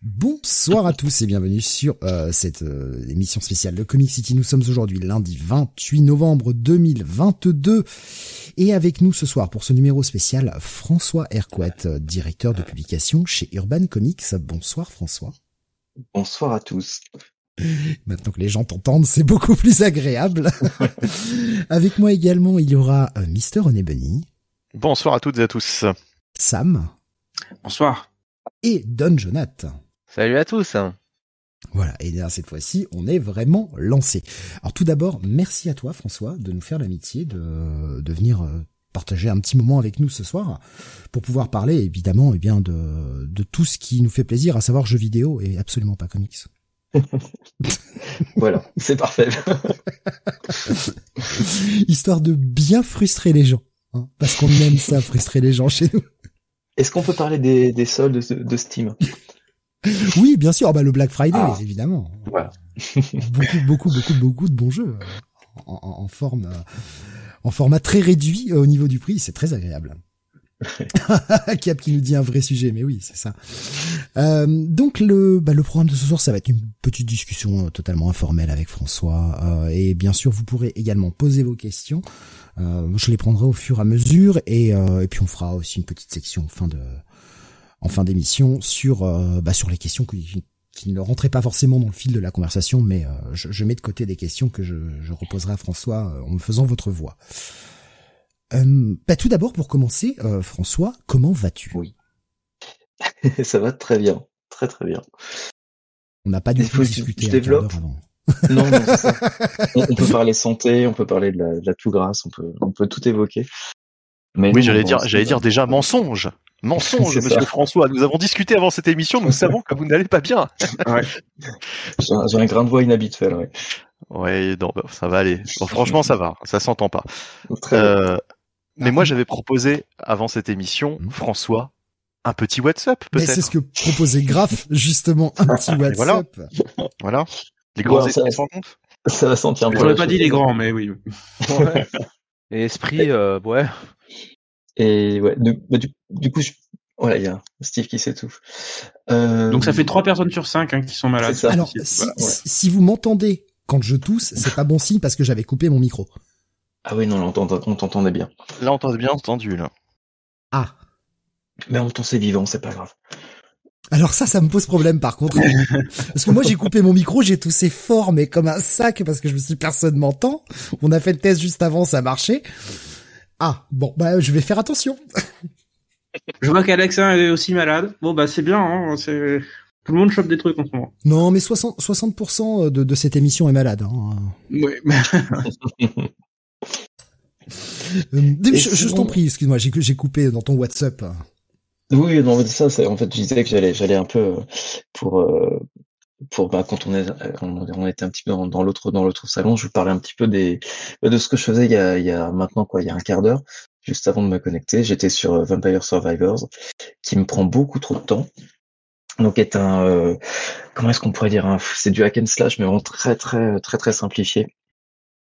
Bonsoir à tous et bienvenue sur euh, cette euh, émission spéciale de Comic City. Nous sommes aujourd'hui lundi 28 novembre 2022 et avec nous ce soir pour ce numéro spécial François Hercouet, euh, directeur de publication chez Urban Comics. Bonsoir François. Bonsoir à tous. Maintenant que les gens t'entendent, c'est beaucoup plus agréable. avec moi également, il y aura Mister René Bunny. Bonsoir à toutes et à tous. Sam. Bonsoir. Et Don Jonathan. Salut à tous. Voilà, et là cette fois-ci, on est vraiment lancé. Alors tout d'abord, merci à toi François de nous faire l'amitié de, de venir euh, partager un petit moment avec nous ce soir pour pouvoir parler évidemment eh bien de, de tout ce qui nous fait plaisir, à savoir jeux vidéo et absolument pas comics. voilà, c'est parfait. Histoire de bien frustrer les gens, hein, parce qu'on aime ça, frustrer les gens chez nous. Est-ce qu'on peut parler des, des soldes de Steam? oui, bien sûr. Bah, le Black Friday, ah. évidemment. beaucoup, beaucoup, beaucoup, beaucoup de bons jeux euh, en, en, forme, euh, en format très réduit euh, au niveau du prix. C'est très agréable. Cap qui nous dit un vrai sujet, mais oui, c'est ça. Euh, donc le, bah, le programme de ce soir, ça va être une petite discussion totalement informelle avec François, euh, et bien sûr, vous pourrez également poser vos questions. Euh, je les prendrai au fur et à mesure, et, et puis on fera aussi une petite section fin de en fin d'émission sur euh, bah, sur les questions qui, qui, ne rentraient pas forcément dans le fil de la conversation, mais euh, je, je, mets de côté des questions que je, je reposerai à François euh, en me faisant votre voix. bah, tout d'abord, pour commencer, François, comment vas-tu? Oui, ça va très bien, très très bien. On n'a pas du tout discuté je développe. avant. non, non ça. On, peut parler santé, on peut parler de la, de la tout grâce, on peut, on peut tout évoquer. Mais oui, j'allais dire, j'allais dire déjà mensonge. Mensonge, monsieur François. Nous avons discuté avant cette émission, nous savons que vous n'allez pas bien. ouais. J'ai un grain de voix inhabituel, ouais. Ouais, non, bah, ça va aller. franchement, ça va. Ça s'entend pas. Euh, mais moi, j'avais proposé avant cette émission, hmm. François, un petit WhatsApp, peut-être. Mais c'est ce que proposait Graf, justement, un petit WhatsApp. Voilà. voilà. Les grands ouais, esprits se rencontrent. Ça va sentir. J'aurais pas dit les grands, mais oui. Ouais. Et esprit, euh, ouais. Et ouais, du, bah, du, coup, je, voilà, il y a Steve qui s'étouffe. Euh... Donc ça fait trois personnes sur cinq hein, qui sont malades. Ça. Alors, si, si, vous m'entendez quand je tousse, c'est pas bon signe parce que j'avais coupé mon micro. Ah oui, non, on t'entendait bien. Là, on t'entendait bien entendu, là. Ah. Mais on t'en vivant, c'est pas grave. Alors ça, ça me pose problème par contre. parce que moi j'ai coupé mon micro, j'ai toussé fort mais comme un sac parce que je me suis dit personne m'entend. On a fait le test juste avant, ça marchait. Ah, bon, bah je vais faire attention. Je vois qu'Alexa est aussi malade. Bon, bah c'est bien, hein, c'est... Tout le monde chope des trucs en ce moment. Non, mais 60%, 60 de, de cette émission est malade. Hein. Oui. Euh, je, je t'en prie, excuse-moi, j'ai, j'ai coupé dans ton WhatsApp. Oui, non, ça, c'est, en fait, je disais que j'allais, j'allais un peu euh, pour, euh, pour bah, quand on est on, était un petit peu dans, l'autre dans l'autre salon, je vous parlais un petit peu des de ce que je faisais il y a, il y a maintenant quoi, il y a un quart d'heure, juste avant de me connecter, j'étais sur euh, Vampire Survivors, qui me prend beaucoup trop de temps. Donc est un euh, comment est-ce qu'on pourrait dire c'est du hack and slash mais vraiment très très très très simplifié.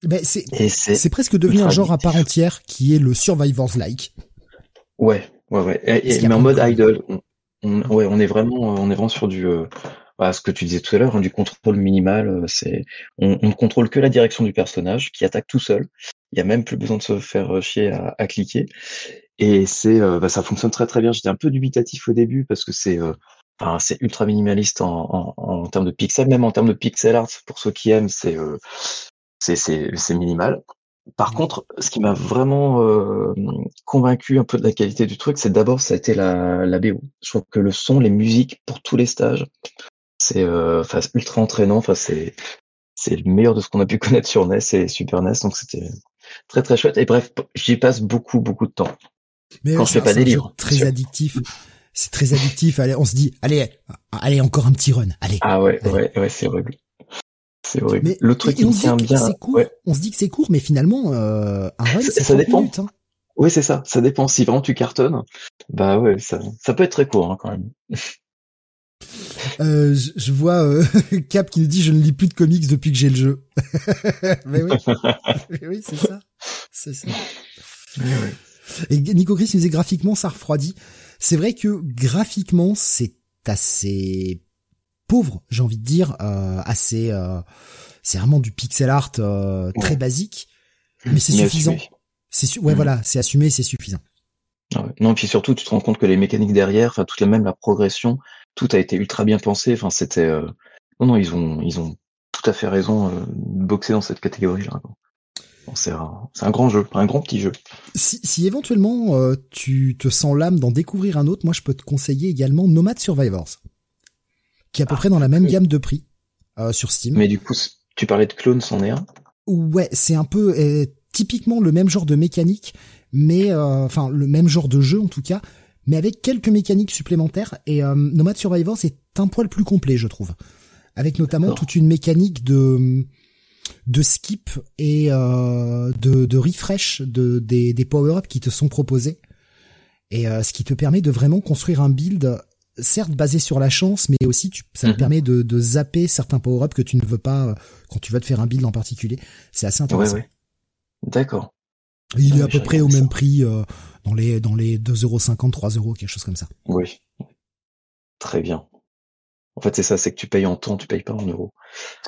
Ben c'est c'est presque devenu un genre à part entière qui est le Survivors like. Ouais, ouais ouais, et, mais en mode idle. On, ouais, on est vraiment on est vraiment sur du euh, bah, ce que tu disais tout à l'heure, hein, du contrôle minimal, euh, c'est on, ne contrôle que la direction du personnage qui attaque tout seul. Il y a même plus besoin de se faire euh, chier à, à cliquer. Et c'est euh, bah, ça fonctionne très très bien. J'étais un peu dubitatif au début parce que c'est enfin, c'est ultra minimaliste en, en, en, termes de pixels, même en termes de pixel art pour ceux qui aiment, c'est c'est c'est minimal. Par contre, ce qui m'a vraiment euh, convaincu un peu de la qualité du truc, c'est d'abord ça a été la, la BO. Je trouve que le son, les musiques pour tous les stages, c'est euh, ultra entraînant. Enfin, c'est c'est le meilleur de ce qu'on a pu connaître sur NES et Super NES, donc c'était très très chouette. Et bref, j'y passe beaucoup beaucoup de temps. Mais quand fais pas des livres. Très addictif. C'est très addictif. Allez, on se dit, allez, allez encore un petit run. Allez. Ah ouais, ouais, ouais, c'est horrible. C'est horrible. le truc qui tient bien. Court, On se dit que c'est court, mais finalement, euh, un run, c'est ça dépend. Minutes, hein. Oui, c'est ça. Ça dépend. Si vraiment tu cartonnes, bah ouais, ça, ça peut être très court hein, quand même. Euh, je, vois euh, Cap qui nous dit je ne lis plus de comics depuis que j'ai le jeu. Mais oui, oui c'est ça, c'est ça. Et Nico Chris nous disait graphiquement ça refroidit. C'est vrai que graphiquement c'est assez pauvre, j'ai envie de dire, assez. c'est vraiment du pixel art très basique, mais c'est suffisant. C'est ouais, mm. voilà, c'est assumé, c'est suffisant. Ah ouais. Non, puis surtout, tu te rends compte que les mécaniques derrière, enfin, toute la même la progression, tout a été ultra bien pensé. Enfin, c'était. Euh... Non, non, ils ont, ils ont tout à fait raison euh, de boxer dans cette catégorie-là. c'est un, un, grand jeu, un grand petit jeu. Si, si éventuellement euh, tu te sens l'âme d'en découvrir un autre, moi je peux te conseiller également Nomad Survivors, qui est à peu ah, près dans la même gamme de prix euh, sur Steam. Mais du coup, tu parlais de clones, c'en est un. Ouais, c'est un peu typiquement le même genre de mécanique, mais euh, enfin le même genre de jeu en tout cas, mais avec quelques mécaniques supplémentaires. Et euh, Nomad Survivor c'est un poil plus complet, je trouve, avec notamment toute une mécanique de de skip et euh, de, de refresh de des, des power-ups qui te sont proposés et euh, ce qui te permet de vraiment construire un build certes basé sur la chance mais aussi tu, ça te mhm. permet de, de zapper certains power-ups que tu ne veux pas quand tu vas te faire un build en particulier c'est assez intéressant D'accord. Il est à peu près au même prix euh, dans les dans les 2,50€, 3 euros, quelque chose comme ça. Oui. Très bien. En fait, c'est ça, c'est que tu payes en temps, tu payes pas en euros.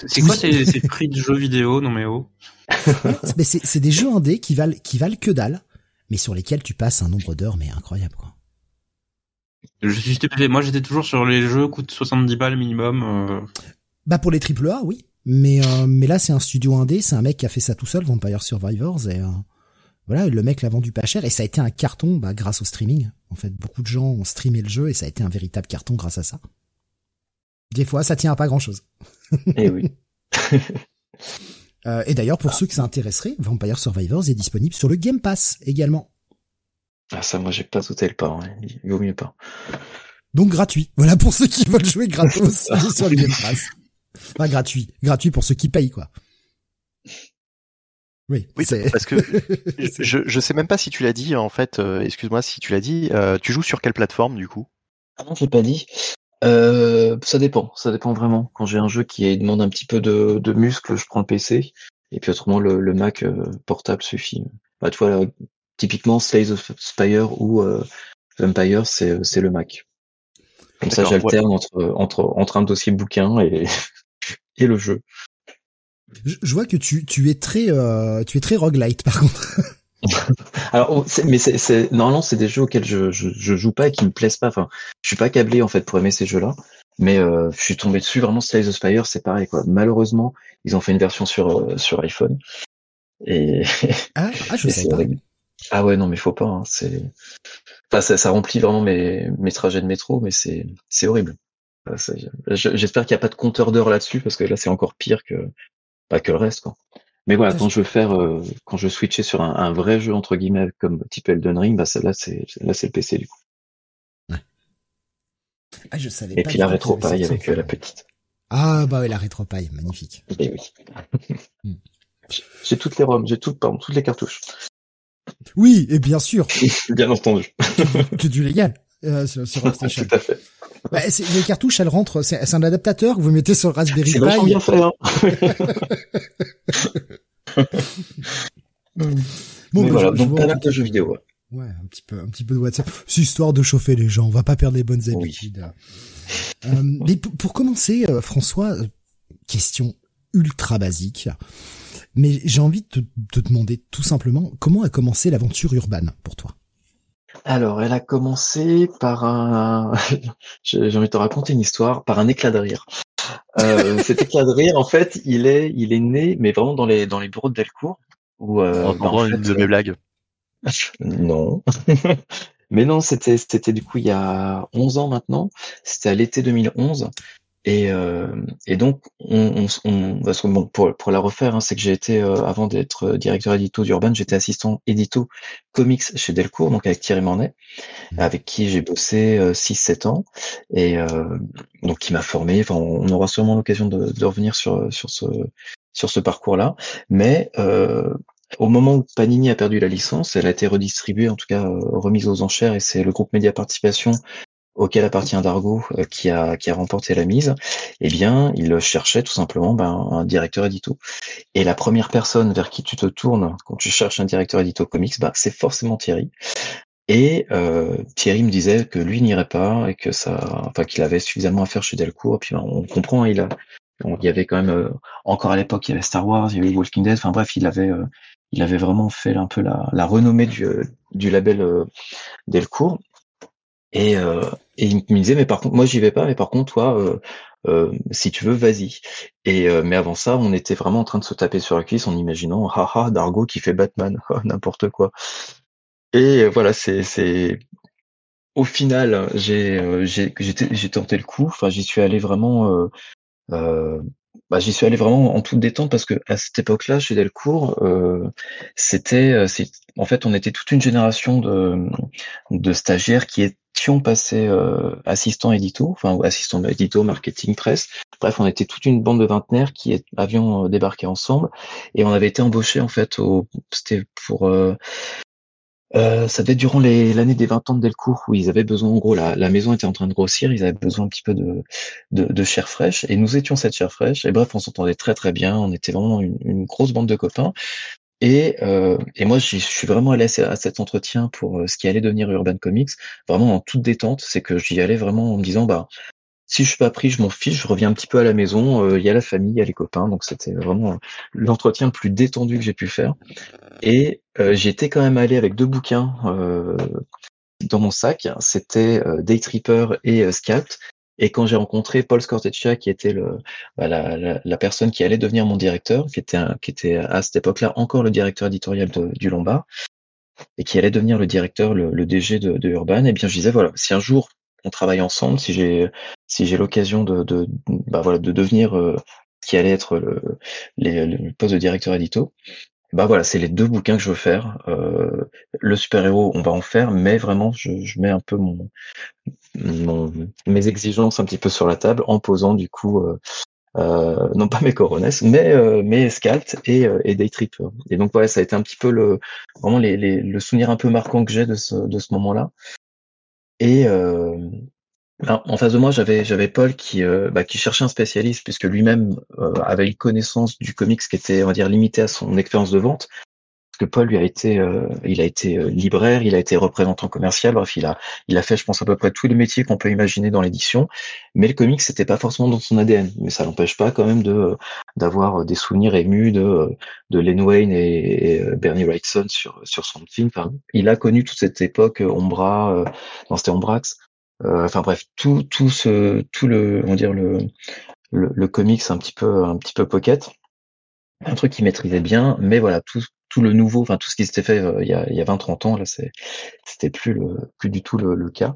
C'est quoi ces, ces, prix de jeux vidéo, non mais oh Mais c'est des jeux indés qui valent qui valent que dalle, mais sur lesquels tu passes un nombre d'heures mais incroyable quoi. Je suis stupéfait. Moi, j'étais toujours sur les jeux coûtent 70 balles minimum. Euh... Bah pour les triple A, oui. Mais euh, mais là c'est un studio indé, c'est un mec qui a fait ça tout seul, Vampire Survivors et euh, voilà, le mec l'a vendu pas cher et ça a été un carton bah, grâce au streaming. En fait, beaucoup de gens ont streamé le jeu et ça a été un véritable carton grâce à ça. Des fois, ça tient à pas grand-chose. Eh oui. euh, et d'ailleurs, pour ceux que ça intéresserait, Vampire Survivors est disponible sur le Game Pass également. Ah ça, moi j'ai pas sauté le pas, hein. il vaut mieux pas. Donc gratuit. Voilà pour ceux qui veulent jouer gratos sur le Game Pass. Pas gratuit, gratuit pour ceux qui payent quoi. Oui, oui parce que je, je sais même pas si tu l'as dit en fait. Euh, excuse-moi si tu l'as dit. Euh, tu joues sur quelle plateforme du coup? Ah non, j'ai pas dit. Euh, ça dépend, ça dépend vraiment. Quand j'ai un jeu qui demande un petit peu de, de muscle, je prends le PC. Et puis autrement, le, le Mac portable suffit. Bah, tu vois, typiquement Slays of Spire ou Vampire, c'est c'est le Mac. Comme ça, j'alterne entre entre entre un dossier bouquin et et le jeu. Je, vois que tu, tu es très euh, tu es très roguelite par contre. Alors, mais c'est normalement c'est des jeux auxquels je, je, je joue pas et qui me plaisent pas. Enfin, je suis pas câblé en fait pour aimer ces jeux-là. Mais euh, je suis tombé dessus vraiment Slay the Spire, c'est pareil quoi. Malheureusement, ils ont fait une version sur euh, sur iPhone. Et ah, ah je sais pas. Ah ouais non mais faut pas. Hein, c'est enfin, ça, ça remplit vraiment mes mes trajets de métro, mais c'est c'est horrible. J'espère qu'il n'y a pas de compteur d'heures là-dessus parce que là c'est encore pire que pas que le reste quoi. Mais voilà, quand je veux faire, euh, quand je switcher sur un, un, vrai jeu entre guillemets comme type Elden Ring, bah là c'est là c'est le PC du coup. Ouais. Ah je savais. Et puis la rétro paille avec euh, la petite. Ah bah oui la rétro paille, magnifique. Et eh oui. Hmm. J'ai toutes les ROM, j'ai toutes pardon, toutes les cartouches. Oui, et bien sûr. bien entendu. que du légal euh, sur, sur. Tout à fait. Bah, les cartouches, elles rentrent. C'est un adaptateur que vous mettez sur le Raspberry Pi. C'est bien fait. Hein. bon, bah, voilà, donc pas mal de jeux vidéo. Ouais. un petit peu, un petit peu de WhatsApp. C'est histoire de chauffer les gens. On va pas perdre les bonnes habitudes. Euh, mais pour commencer, euh, François, euh, question ultra basique. Mais j'ai envie de te demander tout simplement comment a commencé l'aventure urbaine pour toi? Alors, elle a commencé par un, j'ai envie de te raconter une histoire, par un éclat de rire. Euh, cet éclat de rire, en fait, il est, il est né, mais vraiment dans les, dans les bureaux de Delcourt. Où, euh, bah, en une de mes blagues. non. mais non, c'était, c'était du coup il y a 11 ans maintenant. C'était à l'été 2011. Et, euh, et donc, on, on, parce que bon, pour, pour la refaire, hein, c'est que j'ai été, euh, avant d'être directeur édito d'Urban, j'étais assistant édito comics chez Delcourt, donc avec Thierry Mornay, mmh. avec qui j'ai bossé 6-7 euh, ans, et euh, donc qui m'a formé. Enfin, on aura sûrement l'occasion de, de, revenir sur, sur ce, sur ce parcours-là. Mais au moment où Panini a perdu la licence, elle a été redistribuée, en tout cas remise aux enchères, et c'est le groupe Média Participation auquel appartient Dargo euh, qui a qui a remporté la mise, eh bien, il cherchait tout simplement ben, un directeur édito. Et la première personne vers qui tu te tournes quand tu cherches un directeur édito comics, ben, c'est forcément Thierry. Et euh, Thierry me disait que lui n'irait pas et que ça, enfin qu'il avait suffisamment à faire chez Delcourt. Et puis ben, on comprend, il a, il y avait quand même euh, encore à l'époque, il y avait Star Wars, il y avait Walking Dead. Enfin bref, il avait, il avait vraiment fait un peu la, la renommée du, du label Delcourt. Et, et il me disait mais par contre moi j'y vais pas mais par contre toi euh, si tu veux, vas-y. Et euh, mais avant ça, on était vraiment en train de se taper sur la cuisse en imaginant, haha, Dargo qui fait Batman, n'importe quoi. Et voilà, c'est c'est au final, j'ai euh, j'ai j'ai tenté le coup. Enfin, j'y suis allé vraiment. Euh, bah, j'y suis allé vraiment en toute détente parce que à cette époque-là, chez Delcourt, euh, c'était, en fait, on était toute une génération de, de stagiaires qui étions passés euh, assistants édito, enfin assistants édito, marketing, presse. Bref, on était toute une bande de vingtenaires qui avions débarqué ensemble et on avait été embauchés en fait au, c'était pour euh, ça devait être durant l'année des 20 ans de Delcourt où ils avaient besoin, en gros, la, la, maison était en train de grossir, ils avaient besoin un petit peu de, de, chair fraîche et nous étions cette chair fraîche. Et bref, on s'entendait très très bien, on était vraiment une grosse bande de copains. Et, euh, et moi, je suis vraiment allé à cet entretien pour euh, ce qui allait devenir Urban Comics, vraiment en toute détente. C'est que j'y allais vraiment en me disant, bah, si je suis pas pris, je m'en fiche, je reviens un petit peu à la maison, euh, il y a la famille, il y a les copains, donc c'était vraiment l'entretien le plus détendu que j'ai pu faire. Et euh, j'étais quand même allé avec deux bouquins euh, dans mon sac, c'était Day Tripper et Scout. Et quand j'ai rencontré Paul Scorteccia, qui était le, bah, la, la, personne qui allait devenir mon directeur, qui était, qui était à cette époque-là encore le directeur éditorial du Lombard, et qui allait devenir le directeur, le, le DG de, de Urban, et eh bien je disais voilà, si un jour on travaille ensemble, si j'ai si j'ai l'occasion de, de bah voilà de devenir euh, qui allait être le, le poste de directeur édito, bah voilà, c'est les deux bouquins que je veux faire. Euh, le super-héros, on va en faire, mais vraiment, je, je mets un peu mon, mon, mes exigences un petit peu sur la table en posant du coup, euh, euh non pas mes coronesses, mais euh, mes scalps et, euh, et Day Tripper. Et donc voilà, ça a été un petit peu le vraiment les, les, le souvenir un peu marquant que j'ai de ce, de ce moment-là. Et euh, en face de moi, j'avais j'avais Paul qui euh, bah, qui cherchait un spécialiste puisque lui-même euh, avait une connaissance du comics qui était on va dire limitée à son expérience de vente. Parce que Paul lui a été euh, il a été libraire, il a été représentant commercial, bref il a il a fait je pense à peu près tous les métiers qu'on peut imaginer dans l'édition. Mais le comics c'était pas forcément dans son ADN, mais ça n'empêche pas quand même de d'avoir des souvenirs émus de de Len Wayne et, Bernie Wrightson sur sur son film. Enfin, il a connu toute cette époque Ombra, dans c'était Ombrax euh, enfin bref, tout tout ce tout le on dire le, le le comics un petit peu un petit peu pocket, un truc qu'il maîtrisait bien, mais voilà tout tout le nouveau, enfin tout ce qui s'était fait euh, il y a il y a 20-30 ans là, c'est c'était plus le plus du tout le, le cas.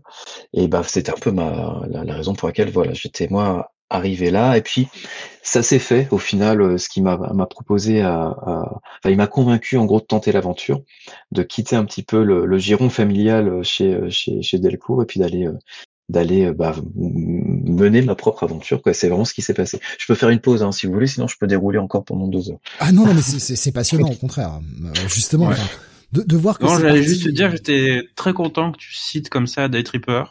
Et bah c'était un peu ma la, la, raison pour laquelle voilà j'étais moi arrivé là. Et puis ça s'est fait au final euh, ce qui m'a m'a proposé à, à enfin, il m'a convaincu en gros de tenter l'aventure de quitter un petit peu le, le giron familial chez chez chez Delcourt et puis d'aller euh, d'aller euh, bah, mener ma propre aventure quoi. C'est vraiment ce qui s'est passé. Je peux faire une pause hein, si vous voulez sinon je peux dérouler encore pendant deux heures. Ah non non mais c'est passionnant au contraire. Justement de, de voir que non j'allais juste te dire j'étais très content que tu cites comme ça Day Tripper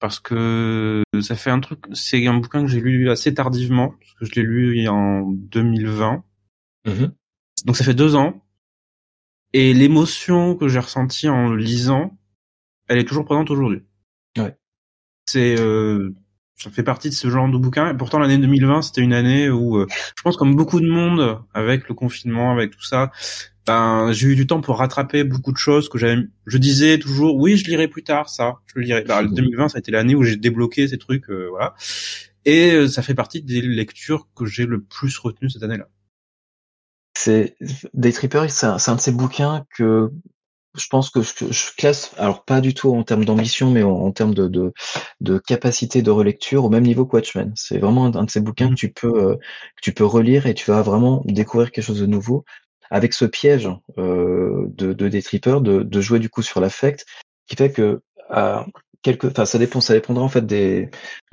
parce que ça fait un truc, c'est un bouquin que j'ai lu assez tardivement, parce que je l'ai lu en 2020. Mm-hmm. Donc ça fait deux ans. Et l'émotion que j'ai ressentie en le lisant, elle est toujours présente aujourd'hui. Ouais. C'est, euh, ça fait partie de ce genre de bouquin. Et pourtant l'année 2020, c'était une année où, euh, je pense comme beaucoup de monde, avec le confinement, avec tout ça, ben, j'ai eu du temps pour rattraper beaucoup de choses que j'avais. Je disais toujours, oui, je lirai plus tard, ça, je le lirai. Ben, 2020, ça a été l'année où j'ai débloqué ces trucs, euh, voilà. Et euh, ça fait partie des lectures que j'ai le plus retenues cette année-là. C'est Day Tripper, c'est un, un, de ces bouquins que je pense que je, je, classe, alors pas du tout en termes d'ambition, mais en, en termes de, de, de, capacité de relecture au même niveau que Watchmen. C'est vraiment un, de ces bouquins que tu peux euh, que tu peux relire et tu vas vraiment découvrir quelque chose de nouveau avec ce piège euh, de, de des trippers de, de, jouer du coup sur l'affect, qui fait que à quelque, enfin ça dépend, ça dépendra en fait des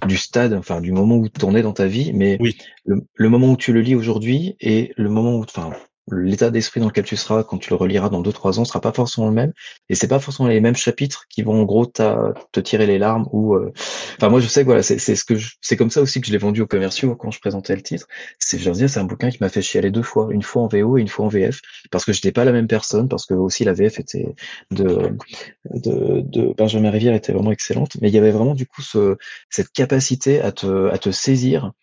du stade, enfin du moment où tu en es dans ta vie, mais oui. le, le, moment où tu le lis aujourd'hui et le moment où, enfin l'état d'esprit dans lequel tu seras quand tu le reliras dans deux trois ans sera pas forcément le même. Et c'est pas forcément les mêmes chapitres qui vont en gros te tirer les larmes ou euh, enfin moi je sais que voilà c'est ce que c'est comme ça aussi que je l'ai vendu aux commerciaux quand je présentais le titre. C'est je leur disais c'est un bouquin qui m'a fait chialer deux fois. Une fois en VO et une fois en VF parce que j'étais pas la même personne parce que aussi la VF était de de, de Benjamin Rivière était vraiment excellente. Mais il y avait vraiment du coup ce, cette capacité à te à te saisir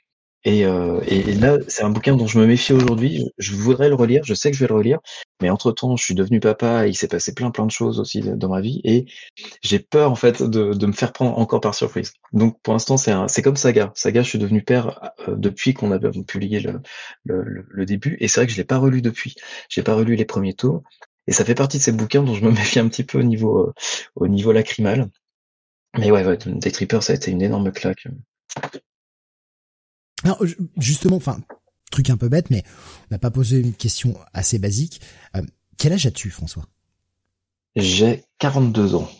et, euh, et, là, c'est un bouquin dont je me méfie aujourd'hui. Je voudrais le relire, je sais que je vais le relire, mais entre temps, je suis devenu papa il s'est passé plein plein de choses aussi dans ma vie et j'ai peur en fait de, de, me faire prendre encore par surprise. Donc pour l'instant, c'est comme Saga. Saga, je suis devenu père euh, depuis qu'on a publié le, le, le, début et c'est vrai que je l'ai pas relu depuis. J'ai pas relu les premiers tours et ça fait partie de ces bouquins dont je me méfie un petit peu au niveau euh, au niveau lacrymal. Mais ouais, ouais, Day Tripper, ça a été une énorme claque. Alors, justement, enfin, truc un peu bête, mais on n'a pas posé une question assez basique. Euh, quel âge as-tu, François? J'ai 42 ans.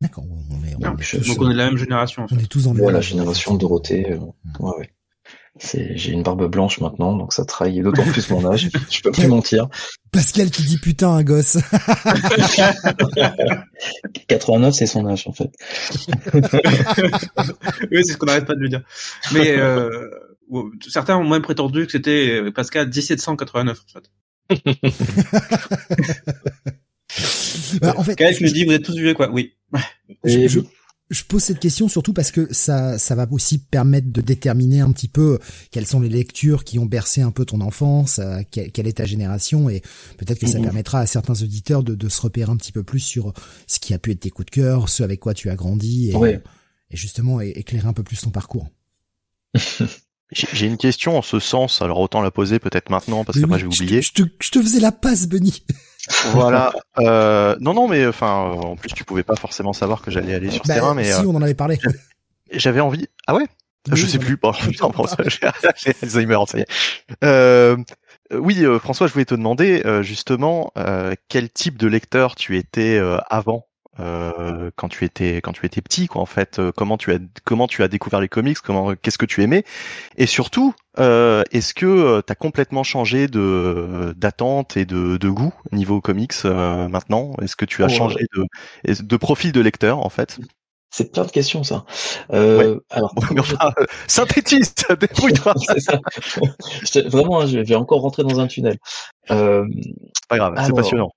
D'accord, on est, on donc on est de la même génération. En fait. On est tous dans le la génération Dorothée. Euh, ouais, ouais. C'est, j'ai une barbe blanche maintenant, donc ça trahit d'autant plus mon âge. Je peux plus mentir. Pascal qui dit putain un gosse. 89, c'est son âge en fait. oui, c'est ce qu'on n'arrête pas de lui dire. Mais euh, certains ont même prétendu que c'était euh, Pascal 1789 en fait. bah, en fait, je... me dit vous êtes tous vieux quoi Oui. je, je, pose cette question surtout parce que ça, ça va aussi permettre de déterminer un petit peu quelles sont les lectures qui ont bercé un peu ton enfance, euh, quelle, est ta génération, et peut-être que ça mhm. permettra à certains auditeurs de, de, se repérer un petit peu plus sur ce qui a pu être tes coups de cœur, ce avec quoi tu as grandi, et, et justement éclairer un peu plus ton parcours. J'ai une question en ce sens, alors autant la poser peut-être maintenant parce que moi j'ai oublié. Je te, je te, faisais la passe, Benny. voilà. Euh, non, non, mais enfin, en plus tu pouvais pas forcément savoir que j'allais aller sur ce bah, terrain, mais si on en avait parlé. J'avais envie. Ah ouais? je sais plus. Bon, j'ai Alzheimer, ça y est. Euh, oui, euh, François, je voulais te demander euh, justement quel type de lecteur tu étais avant? Euh, quand tu étais quand tu étais petit quoi en fait euh, comment tu as comment tu as découvert les comics comment qu'est-ce que tu aimais? Et surtout euh, est-ce que tu as complètement changé de d'attente et de, de goût niveau comics maintenant? Est-ce que tu as oh, changé de de profil de lecteur en fait? C'est plein de questions, ça. Euh, Alors, synthétise, débrouille-toi. Vraiment, hein, je vais encore rentrer dans un tunnel. Euh, pas grave, c'est passionnant.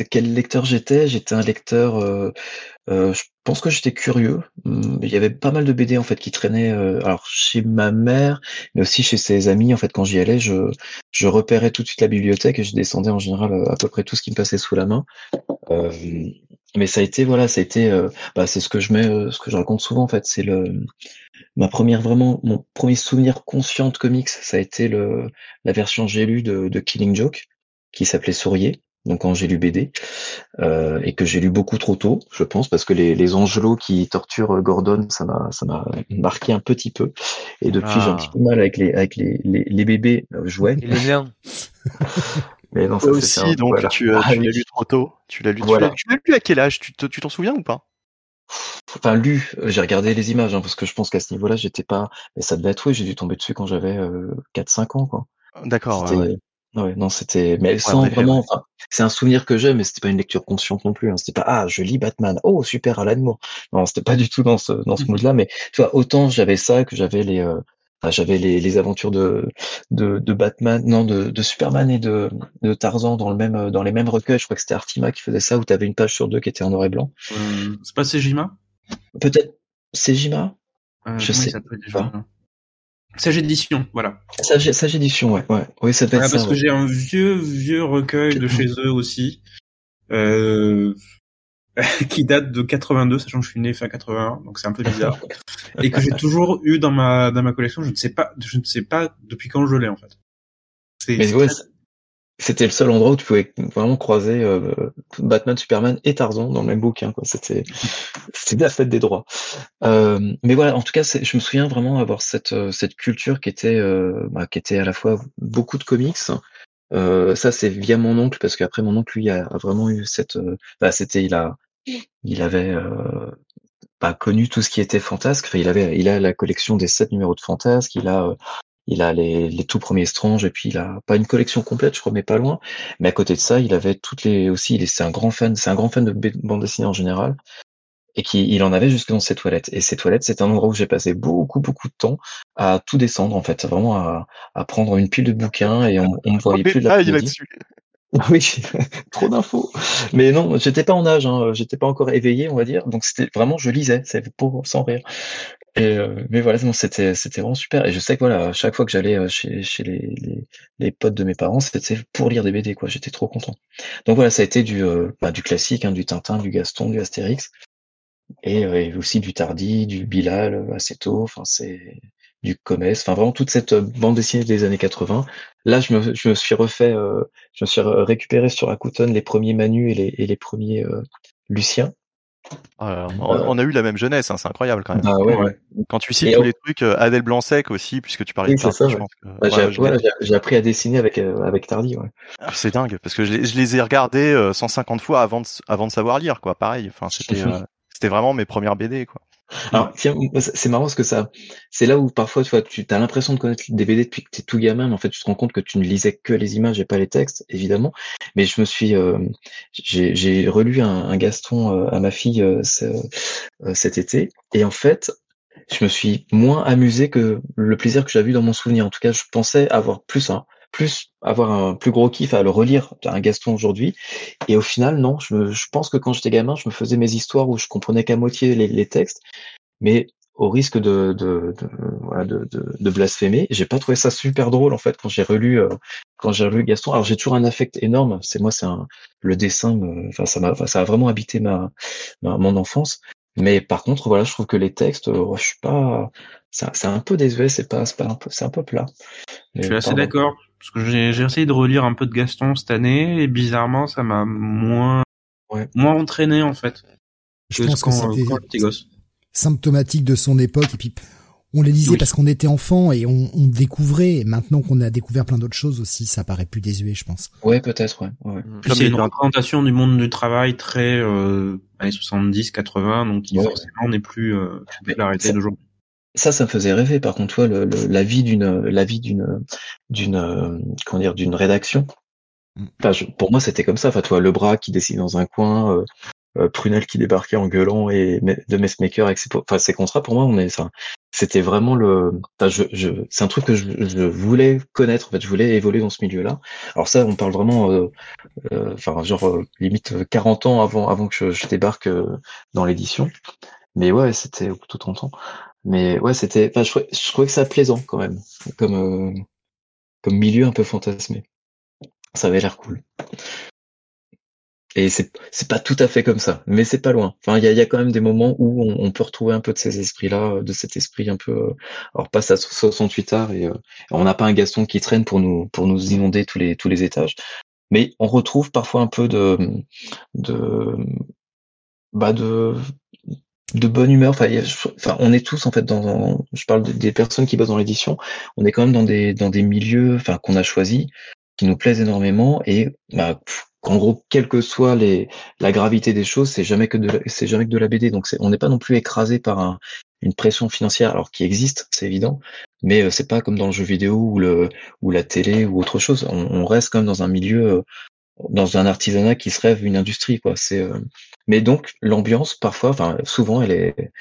Euh, quel lecteur j'étais. J'étais un lecteur. Euh, euh, je pense que j'étais curieux. Hum, il y avait pas mal de BD en fait qui traînaient. Euh, alors chez ma mère, mais aussi chez ses amis. En fait, quand j'y allais, je, je repérais tout de suite la bibliothèque et je descendais en général à peu près tout ce qui me passait sous la main. mais ça a été voilà, ça a été. bah, c'est ce que je mets, ce que je raconte souvent en fait. C'est le ma première vraiment mon premier souvenir conscient de comics. Ça a été le la version j'ai lu de, de Killing Joke qui s'appelait Sourier donc quand j'ai lu BD, euh, et que j'ai lu beaucoup trop tôt, je pense, parce que les, les angelots qui torturent Gordon, ça m'a ça m'a marqué un petit peu. Et depuis, j'ai un ah. petit peu mal avec les avec les, les, les bébés euh, jouets. Il est bien. Mais non, ça aussi, donc tu, euh, tu l'as lu trop tôt. Tu l'as lu. Voilà. Tu l'as lu à quel âge? Tu t'en souviens ou pas? Enfin, lu, j'ai regardé les images, hein, parce que je pense qu'à ce niveau-là, j'étais pas. Mais ça devait être oui, j'ai dû tomber dessus quand j'avais euh, 4-5 ans, quoi. D'accord. Ouais, non, c'était, mais sans vraiment, c'est un souvenir que j'ai, mais c'était pas une lecture consciente non plus. Hein. C'était pas, ah, je lis Batman, oh super, Alan Moore. Non, c'était pas du tout dans ce dans ce mmh mood-là. Mais tu vois, autant j'avais ça que j'avais les, euh, j'avais les, les aventures de, de de Batman, non, de, de Superman et de de Tarzan dans le même dans les mêmes recueils. Je crois que c'était Artima qui faisait ça, où t'avais une page sur deux qui était en noir et blanc. Euh, c'est pas Sejima? Peut-être Sejima? Euh, je sais pas. Sage édition, voilà. Sage, Sage édition, ouais, ouais. Oui, ça peut être Parce que j'ai un vieux, vieux recueil de chez eux aussi, euh, qui date de 82, sachant que je suis né fin 81, donc c'est un peu bizarre, et que j'ai toujours eu dans ma dans ma collection. Je ne sais pas, je ne sais pas depuis quand je l'ai en fait. Mais ouais, c'était le seul endroit où tu pouvais vraiment croiser euh, Batman, Superman et Tarzan dans le même bouquin. Quoi. C'était, c'était la fête des droits. Euh, mais voilà, en tout cas, je me souviens vraiment avoir cette euh, cette culture qui était euh, bah, qui était à la fois beaucoup de comics. Euh, ça, c'est via mon oncle parce qu'après mon oncle lui a, vraiment eu cette. bah, c'était il a il avait pas connu tout ce qui était fantasque. Enfin, il avait il a la collection des sept numéros de fantasque. Il a il a les, les tout premiers Strange et puis il a pas une collection complète, je crois, mais pas loin. Mais à côté de ça, il avait toutes les aussi. Il est, c'est un grand fan, c'est un grand fan de bande dessinée en général et qui il en avait jusque dans ses toilettes. Et ses toilettes, c'est un endroit où j'ai passé beaucoup beaucoup de temps à tout descendre en fait, vraiment à, à prendre une pile de bouquins et on, on me voyait plus de la Oui, trop d'infos. Mais non, j'étais pas en âge, hein. j'étais pas encore éveillé, on va dire. Donc c'était vraiment, je lisais, c'est pour sans rire. Et euh, mais voilà, c'était c'était vraiment super. Et je sais que voilà, chaque fois que j'allais euh, chez chez les, les, les potes de mes parents, c'était pour lire des BD quoi. J'étais trop content. Donc voilà, ça a été du euh, bah, du classique, hein, du Tintin, du Gaston, du Astérix, et, et aussi du Tardy, du Bilal assez tôt. Enfin c'est du Comès, enfin vraiment toute cette bande dessinée des années 80. Là, je me, je me suis refait, euh, je me suis récupéré sur Rakuten les premiers Manu et les, et les premiers euh, Lucien. Ah, on, a eu la même jeunesse, hein, c'est incroyable quand même. Ah, ouais, ouais. Quand tu cites tous les trucs, euh, Adèle Blanc-Sec aussi, puisque tu parlais oui, de ça, ouais. j'ai appris à dessiner avec avec Tardy. Ouais. Ah, c'est dingue parce que je les, je les ai regardés 150 fois avant de, avant de savoir lire, quoi. Pareil, enfin c'était c'était vraiment mes premières BD, quoi. Alors, c'est marrant parce que ça, c'est là où parfois, tu vois, tu as l'impression de connaître des BD depuis que tu tout gamin, mais en fait, tu te rends compte que tu ne lisais que les images et pas les textes, évidemment. Mais je me suis, euh, j'ai relu un, Gaston euh, à ma fille euh, cet été, et en fait, je me suis moins amusé que le plaisir que j'avais eu dans mon souvenir. En tout cas, je pensais avoir plus un, plus avoir un plus gros kiff à le relire un Gaston aujourd'hui. Et au final, non, je, je pense que quand j'étais gamin, je me faisais mes histoires où je comprenais qu'à moitié les, les, textes, mais au risque de de, de, de, de, de blasphémer, j'ai pas trouvé ça super drôle en fait quand j'ai relu euh, quand j'ai relu Gaston. Alors j'ai toujours un affect énorme. C'est moi, c'est le dessin. Enfin, ça m'a, ça a vraiment habité ma, ma, mon enfance. Mais par contre, voilà, je trouve que les textes, euh, je suis pas, c'est un peu désuet, c'est pas, c'est pas un peu, c'est un peu plat. je suis assez d'accord. Parce que j'ai essayé de relire un peu de Gaston cette année et bizarrement ça m'a moins ouais. moins entraîné en fait. Je pense quand, que c'était symptomatique de son époque et puis on les lisait parce qu'on était enfant et on, on découvrait. Et maintenant qu'on a découvert plein d'autres choses aussi, ça paraît plus désuet, je pense. Ouais, peut-être, ouais. c'est une représentation du monde du travail très euh, années 70, 80, donc qui forcément n'est plus euh, l'arrêté d'aujourd'hui ça, ça me faisait rêver. Par contre, toi, le, la vie d'une, la vie d'une, d'une, comment dire, d'une rédaction. Mm. Enfin, pour moi, c'était comme ça. Enfin, toi, le bras qui dessine dans un coin, euh, euh, Prunel qui débarquait en gueulant et de Messmaker avec ses, enfin, ces contrats. Pour moi, on est, ça, c'était vraiment le. Enfin, je, je, c'est un truc que je, je, voulais connaître. En fait, je voulais évoluer dans ce milieu-là. Alors ça, on parle vraiment, euh, euh enfin, genre limite 40 ans avant, avant que je, débarque dans l'édition. Mais ouais, c'était tout 30 ans. Mais ouais, c'était, enfin, je, trouvais, je trouvais que ça plaisant quand même, comme euh, comme milieu un peu fantasmé. Ça avait l'air cool. Et c'est c'est pas tout à fait comme ça, mais c'est pas loin. Enfin, il y a, quand même des moments où on, peut retrouver un peu de ces esprits-là, de cet esprit un peu. Euh, alors pas ça 68 heures et euh, on n'a pas un Gaston qui traîne pour nous pour nous inonder tous les tous les étages, mais on retrouve parfois un peu de de bah de de bonne humeur. Enfin, on est tous en fait dans, je parle des personnes qui bossent dans l'édition. On est quand même dans des dans des milieux, enfin qu'on a choisi, qui nous plaisent énormément et bah, en gros, quelle que soit les la gravité des choses, c'est jamais que de c'est jamais que de la BD. Donc on n'est pas non plus écrasé par un, une pression financière, alors qui existe, c'est évident, mais euh, c'est pas comme dans le jeu vidéo ou le ou la télé ou autre chose. On, on reste quand même dans un milieu euh, dans un artisanat qui se rêve une industrie quoi c'est euh, mais donc l'ambiance parfois enfin souvent elle est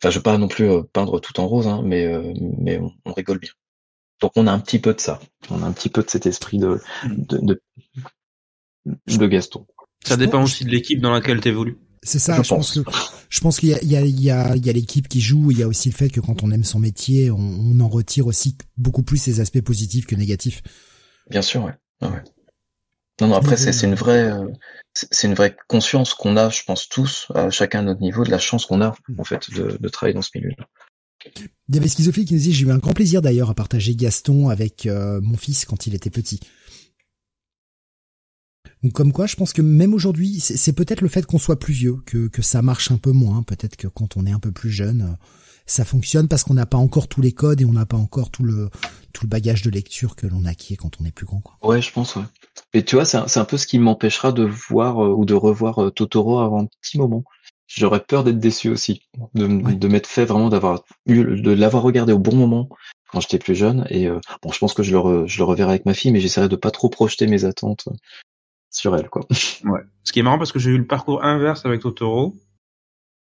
enfin je veux pas non plus euh, peindre tout en rose hein, mais euh, mais on, rigole bien donc on a un petit peu de ça on a un petit peu de cet esprit de de, de, de Gaston ça dépend aussi de l'équipe dans laquelle tu évolues c'est ça, je, pense. que je pense qu'il y a il y a il y a, il y a l'équipe qui joue, il y a aussi le fait que quand on aime son métier, on, on en retire aussi beaucoup plus ses aspects positifs que négatifs. Bien sûr, ouais. ouais. Non, non, après, c'est une vraie, euh, c'est une vraie conscience qu'on a, je pense tous, à chacun à notre niveau, de la chance qu'on a, en fait, de, de travailler dans ce milieu-là. Il y avait Schizophile qui nous dit, j'ai eu un grand plaisir d'ailleurs à partager Gaston avec euh, mon fils quand il était petit. Donc comme quoi, je pense que même aujourd'hui, c'est peut-être le fait qu'on soit plus vieux, que, ça marche un peu moins. Peut-être que quand on est un peu plus jeune, euh, ça fonctionne parce qu'on n'a pas encore tous les codes et on n'a pas encore tout le bagage de lecture que l'on acquiert quand on est plus grand. Quoi. Ouais, je pense. Ouais. Et tu vois, c'est un, peu ce qui m'empêchera de voir euh, ou de revoir Totoro avant un petit moment. J'aurais peur d'être déçu aussi, de, de m'être fait vraiment d'avoir eu, de l'avoir regardé au bon moment quand j'étais plus jeune. Et bon, je pense que je le, je le reverrai avec ma fille, mais j'essaierai de pas trop projeter mes attentes sur elle, quoi. Ouais. Ce qui est marrant parce que j'ai eu le parcours inverse avec Totoro.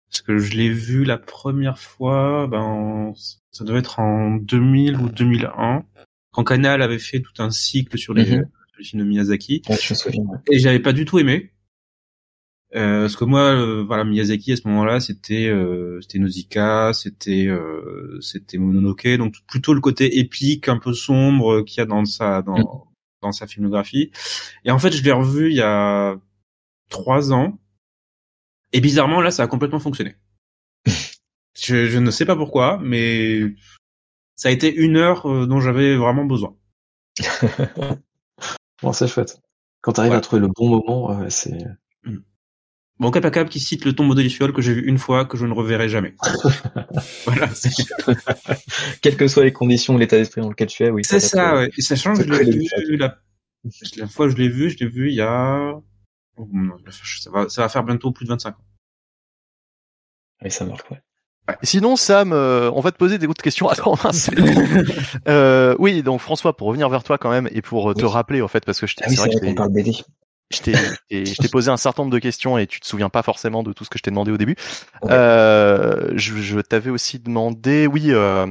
Parce que je l'ai vu la première fois, ben, ça devait être en 2000 ou 2001, quand Canal avait fait tout un cycle sur les, mm films de Miyazaki. je me souviens, Et j'avais pas du tout aimé. Euh, parce que moi, euh, voilà, Miyazaki à ce moment-là, c'était euh, c'était Nausicaa, c'était euh, c'était Mononoke, donc plutôt le côté épique, un peu sombre qu'il y a dans sa dans mm. dans sa filmographie. Et en fait, je l'ai revu il y a trois ans, et bizarrement là, ça a complètement fonctionné. je, je ne sais pas pourquoi, mais ça a été une heure dont j'avais vraiment besoin. bon, c'est chouette. Quand tu arrives à trouver le bon moment, c'est Bon, Capacab qui cite le tombeau de que j'ai vu une fois, que je ne reverrai jamais. voilà. Quelles que soient les conditions, l'état d'esprit dans lequel tu es, oui. C'est ça, ouais. Et sachant que je l'ai vu, la... la fois que je l'ai vu, je l'ai vu il y a, oh, ça va, ça va faire bientôt plus de 25 ans. Oui, ça marque, ouais. Sinon, Sam, euh, on va te poser des autres questions. Attends, euh, oui, donc François, pour revenir vers toi quand même et pour te rappeler en fait, parce que je ah oui, c'est vrai, qu'on parle BD je t'ai posé un certain nombre de questions et tu te souviens pas forcément de tout ce que je t'ai demandé au début. Euh, je, je t'avais aussi demandé, oui, euh,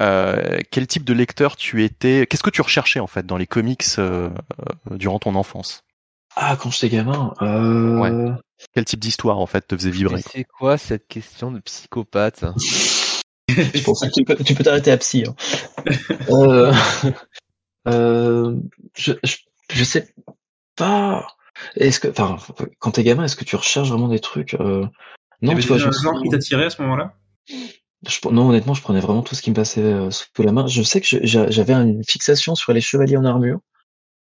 euh, quel type de lecteur tu étais, qu'est-ce que tu recherchais en fait dans les comics euh, euh, durant ton enfance? Ah, quand j'étais gamin. Euh... Ouais. Quel type d'histoire en fait te faisait vibrer C'est quoi cette question de psychopathe? Je pense que tu peux, tu peux t'arrêter à psy. Hein. euh, euh, je, je, je sais pas. Est-ce que, enfin, quand t'es gamin, est-ce que tu recherches vraiment des trucs euh... Non, tu vois, je... genre qui t'a tiré à ce moment-là? Non, honnêtement, je prenais vraiment tout ce qui me passait euh, sous la main. Je sais que j'avais une fixation sur les chevaliers en armure.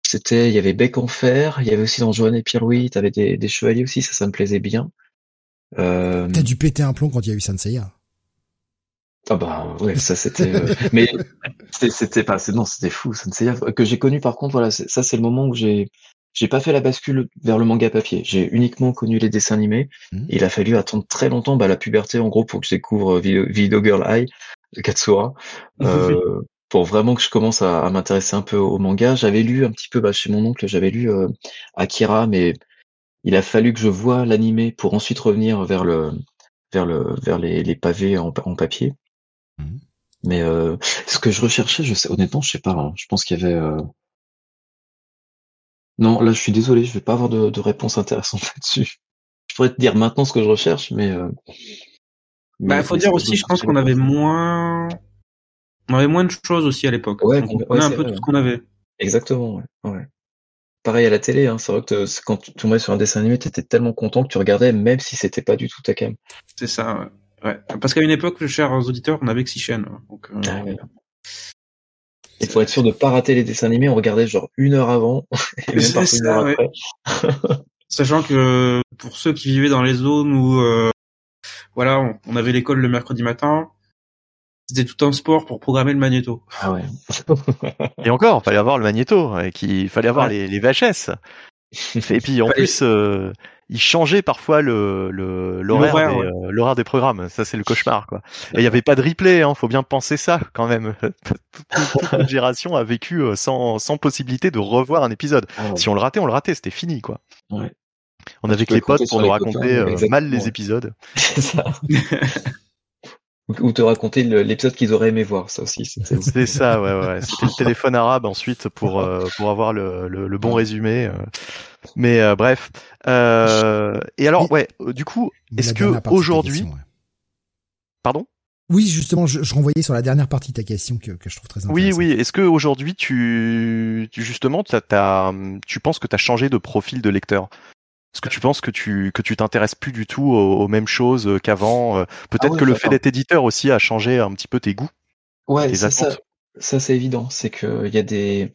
C'était, il y avait Bec en fer, il y avait aussi dans Joanne et Pierre-Louis, t'avais des, des chevaliers aussi, ça, ça me plaisait bien. Euh... T'as dû péter un plomb quand il y a eu Sanseiya. Ah bah ouais, ça c'était. Euh... mais c'était pas, non, c'était fou. Sanseiya que j'ai connu par contre, voilà, ça c'est le moment où j'ai j'ai pas fait la bascule vers le manga papier. J'ai uniquement connu les dessins animés. Mmh. Il a fallu attendre très longtemps bah, la puberté en gros pour que je découvre euh, Video Girl Eye de Katsura. Euh, pour vraiment que je commence à, m'intéresser un peu au manga. J'avais lu un petit peu bah, chez mon oncle, j'avais lu euh, Akira, mais il a fallu que je vois l'animé pour ensuite revenir vers le vers le vers les, les pavés en, en papier. Mmh. Mais euh, ce que je recherchais, je sais honnêtement, je sais pas. Hein. Je pense qu'il y avait euh, non, là, je suis désolé, je vais pas avoir de, de réponse intéressante là-dessus. Je pourrais te dire maintenant ce que je recherche, mais. Euh, bah, faut dire aussi, je pense qu'on avait moins, on avait moins de choses aussi à l'époque. Ouais, on un peu tout ce qu'on avait. Exactement, ouais. ouais. Pareil à la télé, hein. c'est vrai que quand tu tombais sur un dessin animé, tu étais tellement content que tu regardais, même si c'était pas du tout ta cam. C'est ça, ouais. ouais. Parce qu'à une époque, chers auditeurs, on avait que six chaînes. Hein. Donc, euh, ah, et pour être sûr de pas rater les dessins animés, on regardait genre une heure avant et même pas une heure après. Sachant que pour ceux qui vivaient dans les zones où euh, voilà, on, avait l'école le mercredi matin, c'était tout un sport pour programmer le magnéto. Ah ouais. et encore, fallait avoir le magnéto, et qu'il fallait avoir les, les VHS. Et puis en plus, euh, il changeait parfoit le l'horaire des, euh, l'horaire des programmes. Ça c'est le cauchemar quoi. Et il y avait pas de replay, hein, faut bien penser ça quand même. toute, toute génération a vécu euh, sans sans possibilité de revoir un épisode. Ah si on le ratait, on le ratait, c'était fini quoi. Ouais. On avait que les potes pour nous raconter euh, mal les épisodes. C'est ça. Ou te raconter l'épisode qu'ils auraient aimé voir, ça aussi. C'était ça, ouais, ouais. C'était le téléphone arabe ensuite pour pour avoir le, le, le bon résumé. Mais euh, bref. Euh, et alors, ouais, euh, du coup, est-ce que aujourd'hui, pardon? Oui, justement, je, je, renvoyais sur la dernière partie de ta question que, que je trouve très intéressante. Oui, oui. Est-ce que aujourd'hui, tu, tu justement, as, as, tu penses que tu as changé de profil de lecteur? Est-ce que tu penses que tu que tu t'intéresses plus du tout aux, mêmes choses qu'avant Peut-être ah que le fait d'être éditeur aussi a changé un petit peu tes goûts. Ouais, ça. Ça, c'est évident. C'est que il y a des,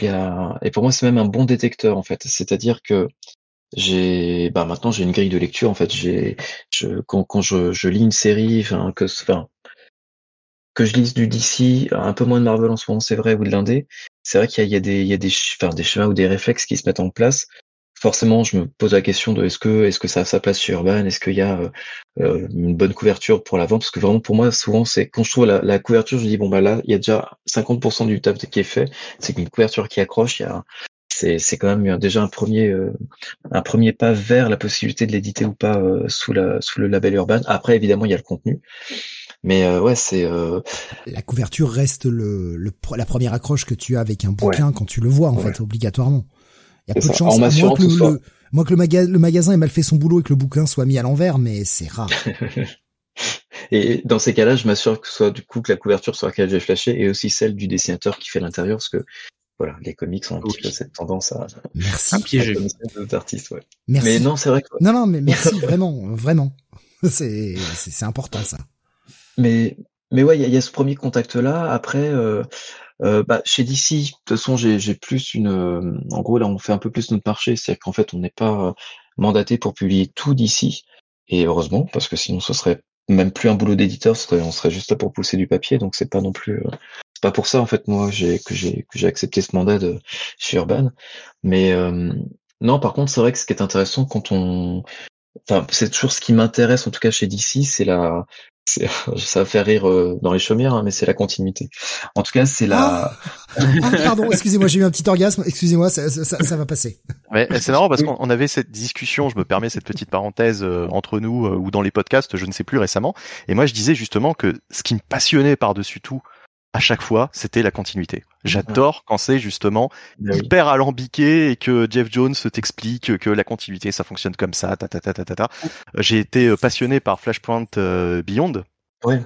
y a, et pour moi, c'est même un bon détecteur, en fait. C'est-à-dire que j'ai, bah, maintenant, j'ai une grille de lecture, en fait. J'ai, je, quand, quand je, je lis une série, enfin, que, enfin, que je lise du DC, un peu moins de Marvel en ce moment, c'est vrai, ou de l'indé, c'est vrai qu'il y a, il y a des, il y a des, enfin, des chemins ou des réflexes qui se mettent en place forcément, je me pose la question de est-ce que est-ce que ça a sa place chez Urban, est-ce qu'il y a euh, une bonne couverture pour l'avant, parce que vraiment pour moi souvent c'est quand je trouve la, couverture, je dis bon bah là il y a déjà 50% du taf qui est fait, c'est qu'une couverture qui accroche, il y a c'est c'est quand même déjà un premier un premier pas vers la possibilité de l'éditer ou pas sous la sous le label Urban. Après évidemment il y a le contenu. Mais ouais, c'est la couverture reste le, le, la première accroche que tu as avec un bouquin quand tu le vois en fait obligatoirement. Il y a peu de chance. Moi que, le, moi que le, le magasin ait mal fait son boulot et que le bouquin soit mis à l'envers, mais c'est rare. et dans ces cas-là, je m'assure que ce soit du coup que la couverture sur laquelle j'ai flashé et aussi celle du dessinateur qui fait l'intérieur, parce que voilà, les comics ont un petit peu cette tendance à, merci. piéger les artistes. Ouais. Merci. Mais non, c'est vrai que non, non, mais merci vraiment, vraiment. C'est c'est important ça. Mais mais ouais, il y, y a, ce premier contact là. Après. Euh, euh, bah, chez DC, de toute façon, j'ai plus une. Euh, en gros, là, on fait un peu plus notre marché, c'est-à-dire qu'en fait, on n'est pas euh, mandaté pour publier tout d'ici, et heureusement, parce que sinon, ce serait même plus un boulot d'éditeur, on serait juste là pour pousser du papier, donc c'est pas non plus. c'est pas pour ça, en fait, moi, j'ai que j'ai accepté ce mandat de chez Urban. Mais non, par contre, c'est vrai que ce qui est intéressant quand on Enfin, c'est toujours ce qui m'intéresse en tout cas chez DC, c'est la, ça va faire rire euh, dans les chaumières, hein, mais c'est la continuité. En tout cas, c'est la. Ah, ah pardon, excusez-moi, j'ai eu un petit orgasme. Excusez-moi, ça, ça, ça, va passer. Ouais, c'est marrant parce qu'on avait cette discussion. Je me permets cette petite parenthèse euh, entre nous euh, ou dans les podcasts, je ne sais plus récemment. Et moi, je disais justement que ce qui me passionnait par-dessus tout à chaque fois, c'était la continuité. J'adore quand c'est justement bah hyper alambiqué et que Jeff Jones t'explique que la continuité ça fonctionne comme ça, ta ta ta ta ta. ta. J'ai été euh, passionné par Flashpoint euh, Beyond. Ouais.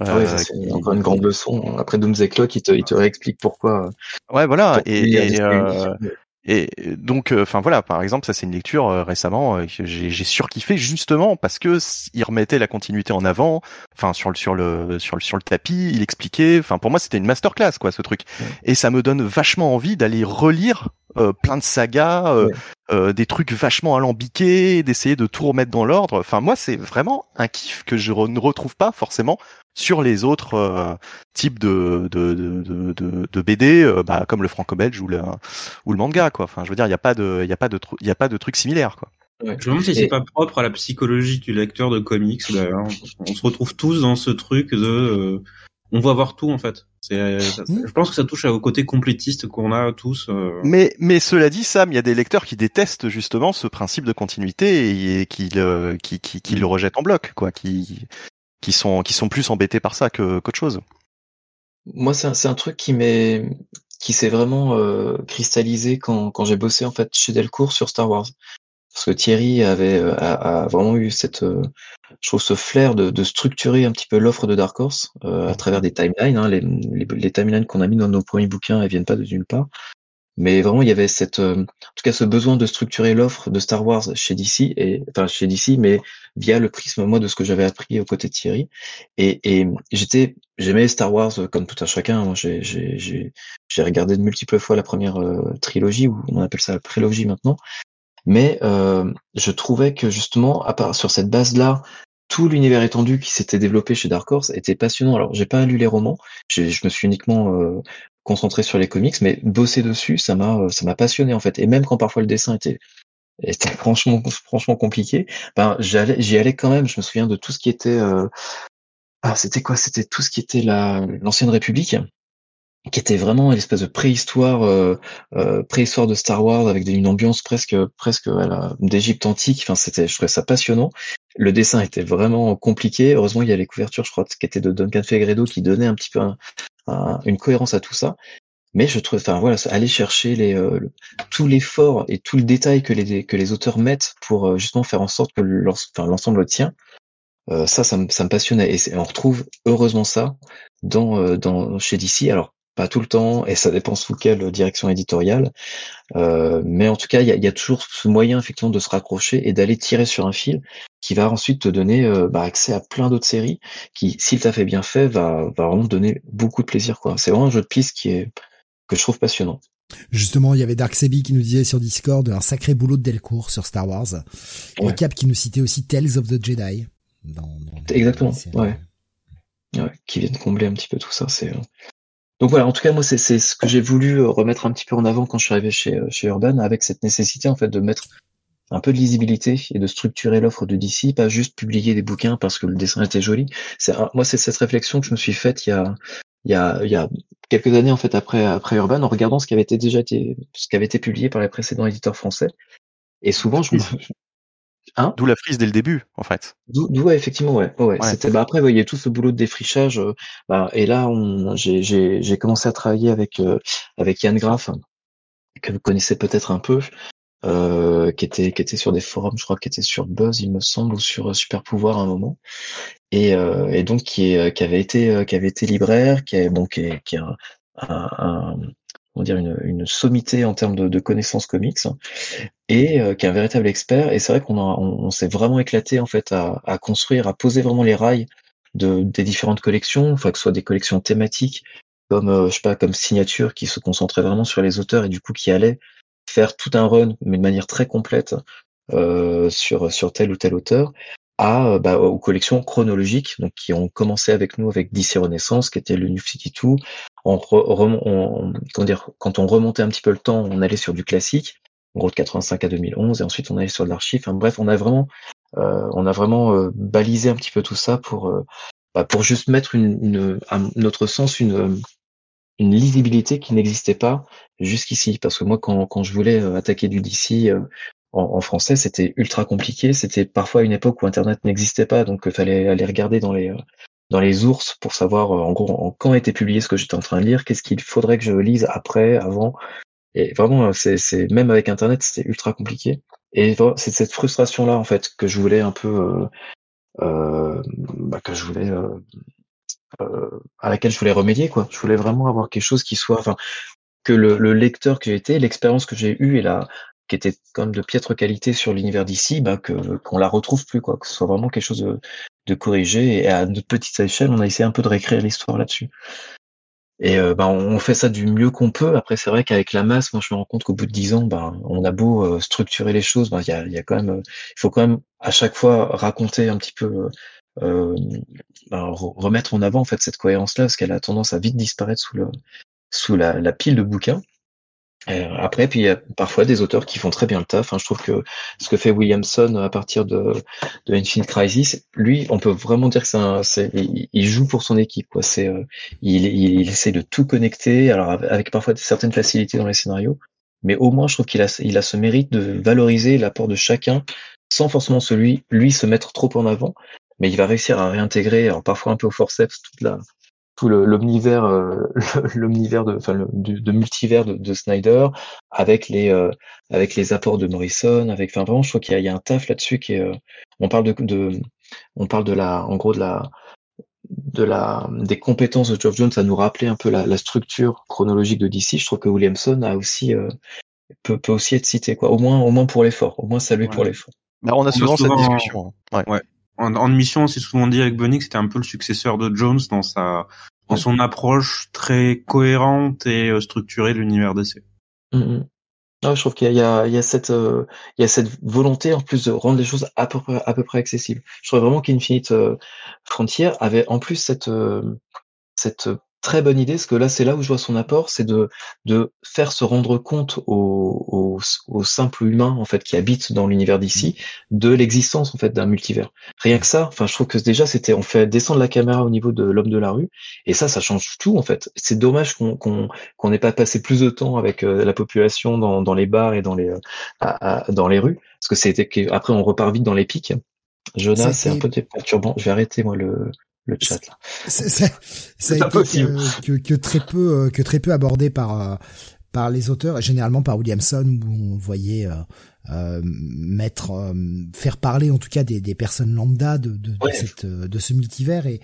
Euh, c'est encore une grande leçon. Après Doomsday Clock, il te, il te réexplique pourquoi. Ouais, voilà. et, et donc, euh, enfin voilà, par exemple, ça c'est une lecture euh, récemment euh, que j'ai, j'ai surkiffé justement parce que il remettait la continuité en avant, enfin sur le sur le sur le sur le tapis, il expliquait. Enfin pour moi c'était une masterclass quoi ce truc. Et ça me donne vachement envie d'aller relire plein de sagas, des trucs vachement alambiqués, d'essayer de tout remettre dans l'ordre. Enfin moi c'est vraiment un kiff que je ne retrouve pas forcément sur les autres euh, types de, de, de, de, de BD, euh, bah, comme le franco-belge ou le, ou le manga, quoi. Enfin, je veux dire, il n'y a pas de, il y a pas de, il y a pas de trucs similaires, quoi. je me demande si c'est pas propre à la psychologie du lecteur de comics. On se retrouve tous dans ce truc de, euh, on va voir tout en fait. C'est, je pense que ça touche au côté complétiste qu'on a tous. Mais, mais cela dit, Sam, il y a des lecteurs qui détestent justement ce principe de continuité et, qui, le, qui, qui, qui, le rejettent en bloc, quoi, qui, qui sont qui sont plus embêtés par ça que qu'autre chose. Moi, c'est un, un, truc qui m'est qui s'est vraiment euh, cristallisé quand, quand j'ai bossé en fait chez Delcourt sur Star Wars. Parce que Thierry avait euh, a, vraiment eu cette euh, je trouve ce flair de, de structurer un petit peu l'offre de Dark Horse à travers des timelines. Hein. Les, les, les, timelines qu'on a mis dans nos premiers bouquins, elles viennent pas de nulle part. Mais vraiment, il y avait cette, en tout cas, ce besoin de structurer l'offre de Star Wars chez DC et enfin chez DC, mais via le prisme moi de ce que j'avais appris aux côtés de Thierry. Et, et j'étais, j'aimais Star Wars comme tout un chacun. J'ai, j'ai, j'ai, regardé de multiples fois la première euh, trilogie, ou on appelle ça la prélogie maintenant. Mais euh, je trouvais que justement, à part sur cette base-là, tout l'univers étendu qui s'était développé chez Dark Horse était passionnant. Alors, j'ai pas lu les romans, je me suis uniquement euh, concentré sur les comics, mais bosser dessus, ça m'a, ça m'a passionné en fait. Et même quand parfois le dessin était c'était franchement franchement compliqué. Ben j'y allais quand même. Je me souviens de tout ce qui était euh... ah c'était quoi? C'était tout ce qui était la l'ancienne République qui était vraiment une espèce de préhistoire euh, euh, préhistoire de Star Wars avec une ambiance presque presque voilà, d'Égypte antique. Enfin c'était je trouvais ça passionnant. Le dessin était vraiment compliqué. Heureusement il y a les couvertures je crois qui étaient de Duncan Fegredo qui donnaient un petit peu une cohérence à tout ça mais je trouve, enfin voilà, aller chercher les, euh, tout l'effort et tout le détail que les auteurs mettent pour euh, justement faire en sorte que l'ensemble tient. Euh, ça, ça me, passionnait et on retrouve heureusement ça euh, chez DC. Alors pas tout le temps et ça dépend sous quelle direction éditoriale, mais en tout cas il y a, y a, toujours ce moyen effectivement de se raccrocher et d'aller tirer sur un fil qui va ensuite te donner bah, accès à plein d'autres séries qui, s'il t'a fait bien fait, va va vraiment te donner beaucoup de plaisir quoi. C'est vraiment un jeu de piste qui est que je trouve passionnant. Justement, il y avait Dark Sebi qui nous disait sur Discord un sacré boulot de Delcourt sur Star Wars. Et Cap qui nous citait aussi Tales of the Jedi. Exactement, ouais. ouais. Qui viennent combler un petit peu tout ça. C'est euh, donc voilà, en tout cas, moi, c'est ce que j'ai voulu remettre un petit peu en avant quand je suis arrivé chez, chez Urban, avec cette nécessité en fait de mettre un peu de lisibilité et de structurer l'offre de DC, pas juste publier des bouquins parce que le dessin était joli. C'est moi, c'est cette réflexion que je me suis faite il y a, il y a, il y a quelques années en fait après après Urban, en regardant ce qui avait été déjà été, ce qui avait été publié par les précédents éditeurs français. Et souvent, je me, Hein D'où la frise dès le début, en fait. D'où, ouais, effectivement, ouais. ouais, C'était, bah, après, il y a tout ce boulot de défrichage. Euh, bah, et là, j'ai, commencé à travailler avec, euh, avec Yann Graff, que vous connaissez peut-être un peu, euh, qui était, qui était sur des forums, je crois, qui était sur Buzz, il me semble, ou sur Super Pouvoir à un moment. Et, et donc, qui, est, qui avait été, qui avait été libraire, qui est, bon, qui est, qui est un, un, on dire une, sommité en termes de, connaissances comics et euh, qui est un véritable expert. Et c'est vrai qu'on on, s'est vraiment éclaté en fait à, à, construire, à poser vraiment les rails de, des différentes collections, enfin que ce soit des collections thématiques comme euh, je sais pas comme signature qui se concentrait vraiment sur les auteurs et du coup qui allait faire tout un run mais de manière très complète euh, sur sur tel ou tel auteur à bah, aux collections chronologiques donc qui ont commencé avec nous avec DC Renaissance qui était le New 52 on, on, comment dire, quand on remontait un petit peu le temps on allait sur du classique en gros de 85 à 2011, et ensuite on allait sur l'archive. Enfin, bref, on a vraiment, euh, on a vraiment euh, balisé un petit peu tout ça pour, euh, bah, pour juste mettre une, une, à notre sens une, une lisibilité qui n'existait pas jusqu'ici. Parce que moi, quand, quand je voulais attaquer du DC en, en, français, c'était ultra compliqué. C'était parfois une époque où Internet n'existait pas, donc il fallait aller regarder dans les dans les ours pour savoir en gros quand était publié ce que j'étais en train de lire, qu'est-ce qu'il faudrait que je lise après, avant, et vraiment, c'est, même avec Internet, c'était ultra compliqué. Et c'est cette frustration-là, en fait, que je voulais un peu, euh, euh, bah, que je voulais, euh, euh, à laquelle je voulais remédier, quoi. Je voulais vraiment avoir quelque chose qui soit, enfin, que le, le lecteur que j'ai été, l'expérience que j'ai eue et la, qui était quand même de piètre qualité sur l'univers d'ici, bah, que qu'on la retrouve plus, quoi. Que ce soit vraiment quelque chose de, corrigé. Et à notre petite échelle, on a essayé un peu de réécrire l'histoire là-dessus. Et euh, ben, on fait ça du mieux qu'on peut. Après, c'est vrai qu'avec la masse, moi, je me rends compte qu'au bout de dix ans, ben, on a beau euh, structurer les choses, ben, il y, a, y a quand même, euh, il faut quand même à chaque fois raconter un petit peu, ben, remettre en avant en fait cette cohérence-là, parce qu'elle a tendance à vite disparaître sous le sous la pile de bouquins. Euh, après, puis il y a parfois des auteurs qui font très bien le taf. Hein. Je trouve que ce que fait Williamson à partir de, de Infinite Crisis, lui, on peut vraiment dire que il, joue pour son équipe. Quoi. C'est, euh, il, il, essaie de tout connecter, alors avec parfois certaines facilités dans les scénarios, mais au moins je trouve qu'il a, il a ce mérite de valoriser l'apport de chacun, sans forcément celui, lui, se mettre trop en avant. Mais il va réussir à réintégrer, alors parfois un peu au forceps, toute la, tout l'omnivers euh, l'omnivers de enfin le, de, multivers de, de, Snyder avec les euh, avec les apports de Morrison avec enfin vraiment je trouve qu'il y, y, a un taf là-dessus qui est euh, on parle de, de on parle de la en gros de la de la des compétences de Geoff Jones. À nous rappeler un peu la, la structure chronologique de DC je trouve que Williamson a aussi peut, peut aussi être cité quoi. Au moins au moins pour l'effort. Au moins saluer pour l'effort. Bah, on a souvent, cette discussion hein. ouais. ouais en, en mission, c'est souvent dit avec Bonnie que c'était un peu le successeur de Jones dans sa dans son approche très cohérente et euh, structurée de l'univers DC. Mm -hmm. ah, je trouve qu'il y, y, y a, cette euh, il y a cette volonté en plus de rendre les choses à peu près à peu près accessibles. Je trouve vraiment qu'Infinite euh, Frontier avait en plus cette euh, cette très bonne idée, parce que là, c'est là où je vois son apport, c'est de, de faire se rendre compte aux, aux, simples humains en fait qui habitent dans l'univers d'ici de l'existence en fait d'un multivers. Rien que ça, enfin, je trouve que déjà c'était, on fait descendre la caméra au niveau de l'homme de la rue, et ça, ça change tout en fait. C'est dommage qu'on qu'on n'ait pas passé plus de temps avec euh, la population dans, dans les bars et dans les euh, dans les rues, parce que c'était après on repart vite dans les pics. Jonas, c'est un peu perturbant. Je vais arrêter moi le, le chat là. ça a été que, que, très peu euh, que très peu abordé par euh, par les auteurs et généralement par Williamson où on voyait euh, euh mettre faire parler en tout cas des, des personnes lambda de, de, de, cette, de ce multivers et,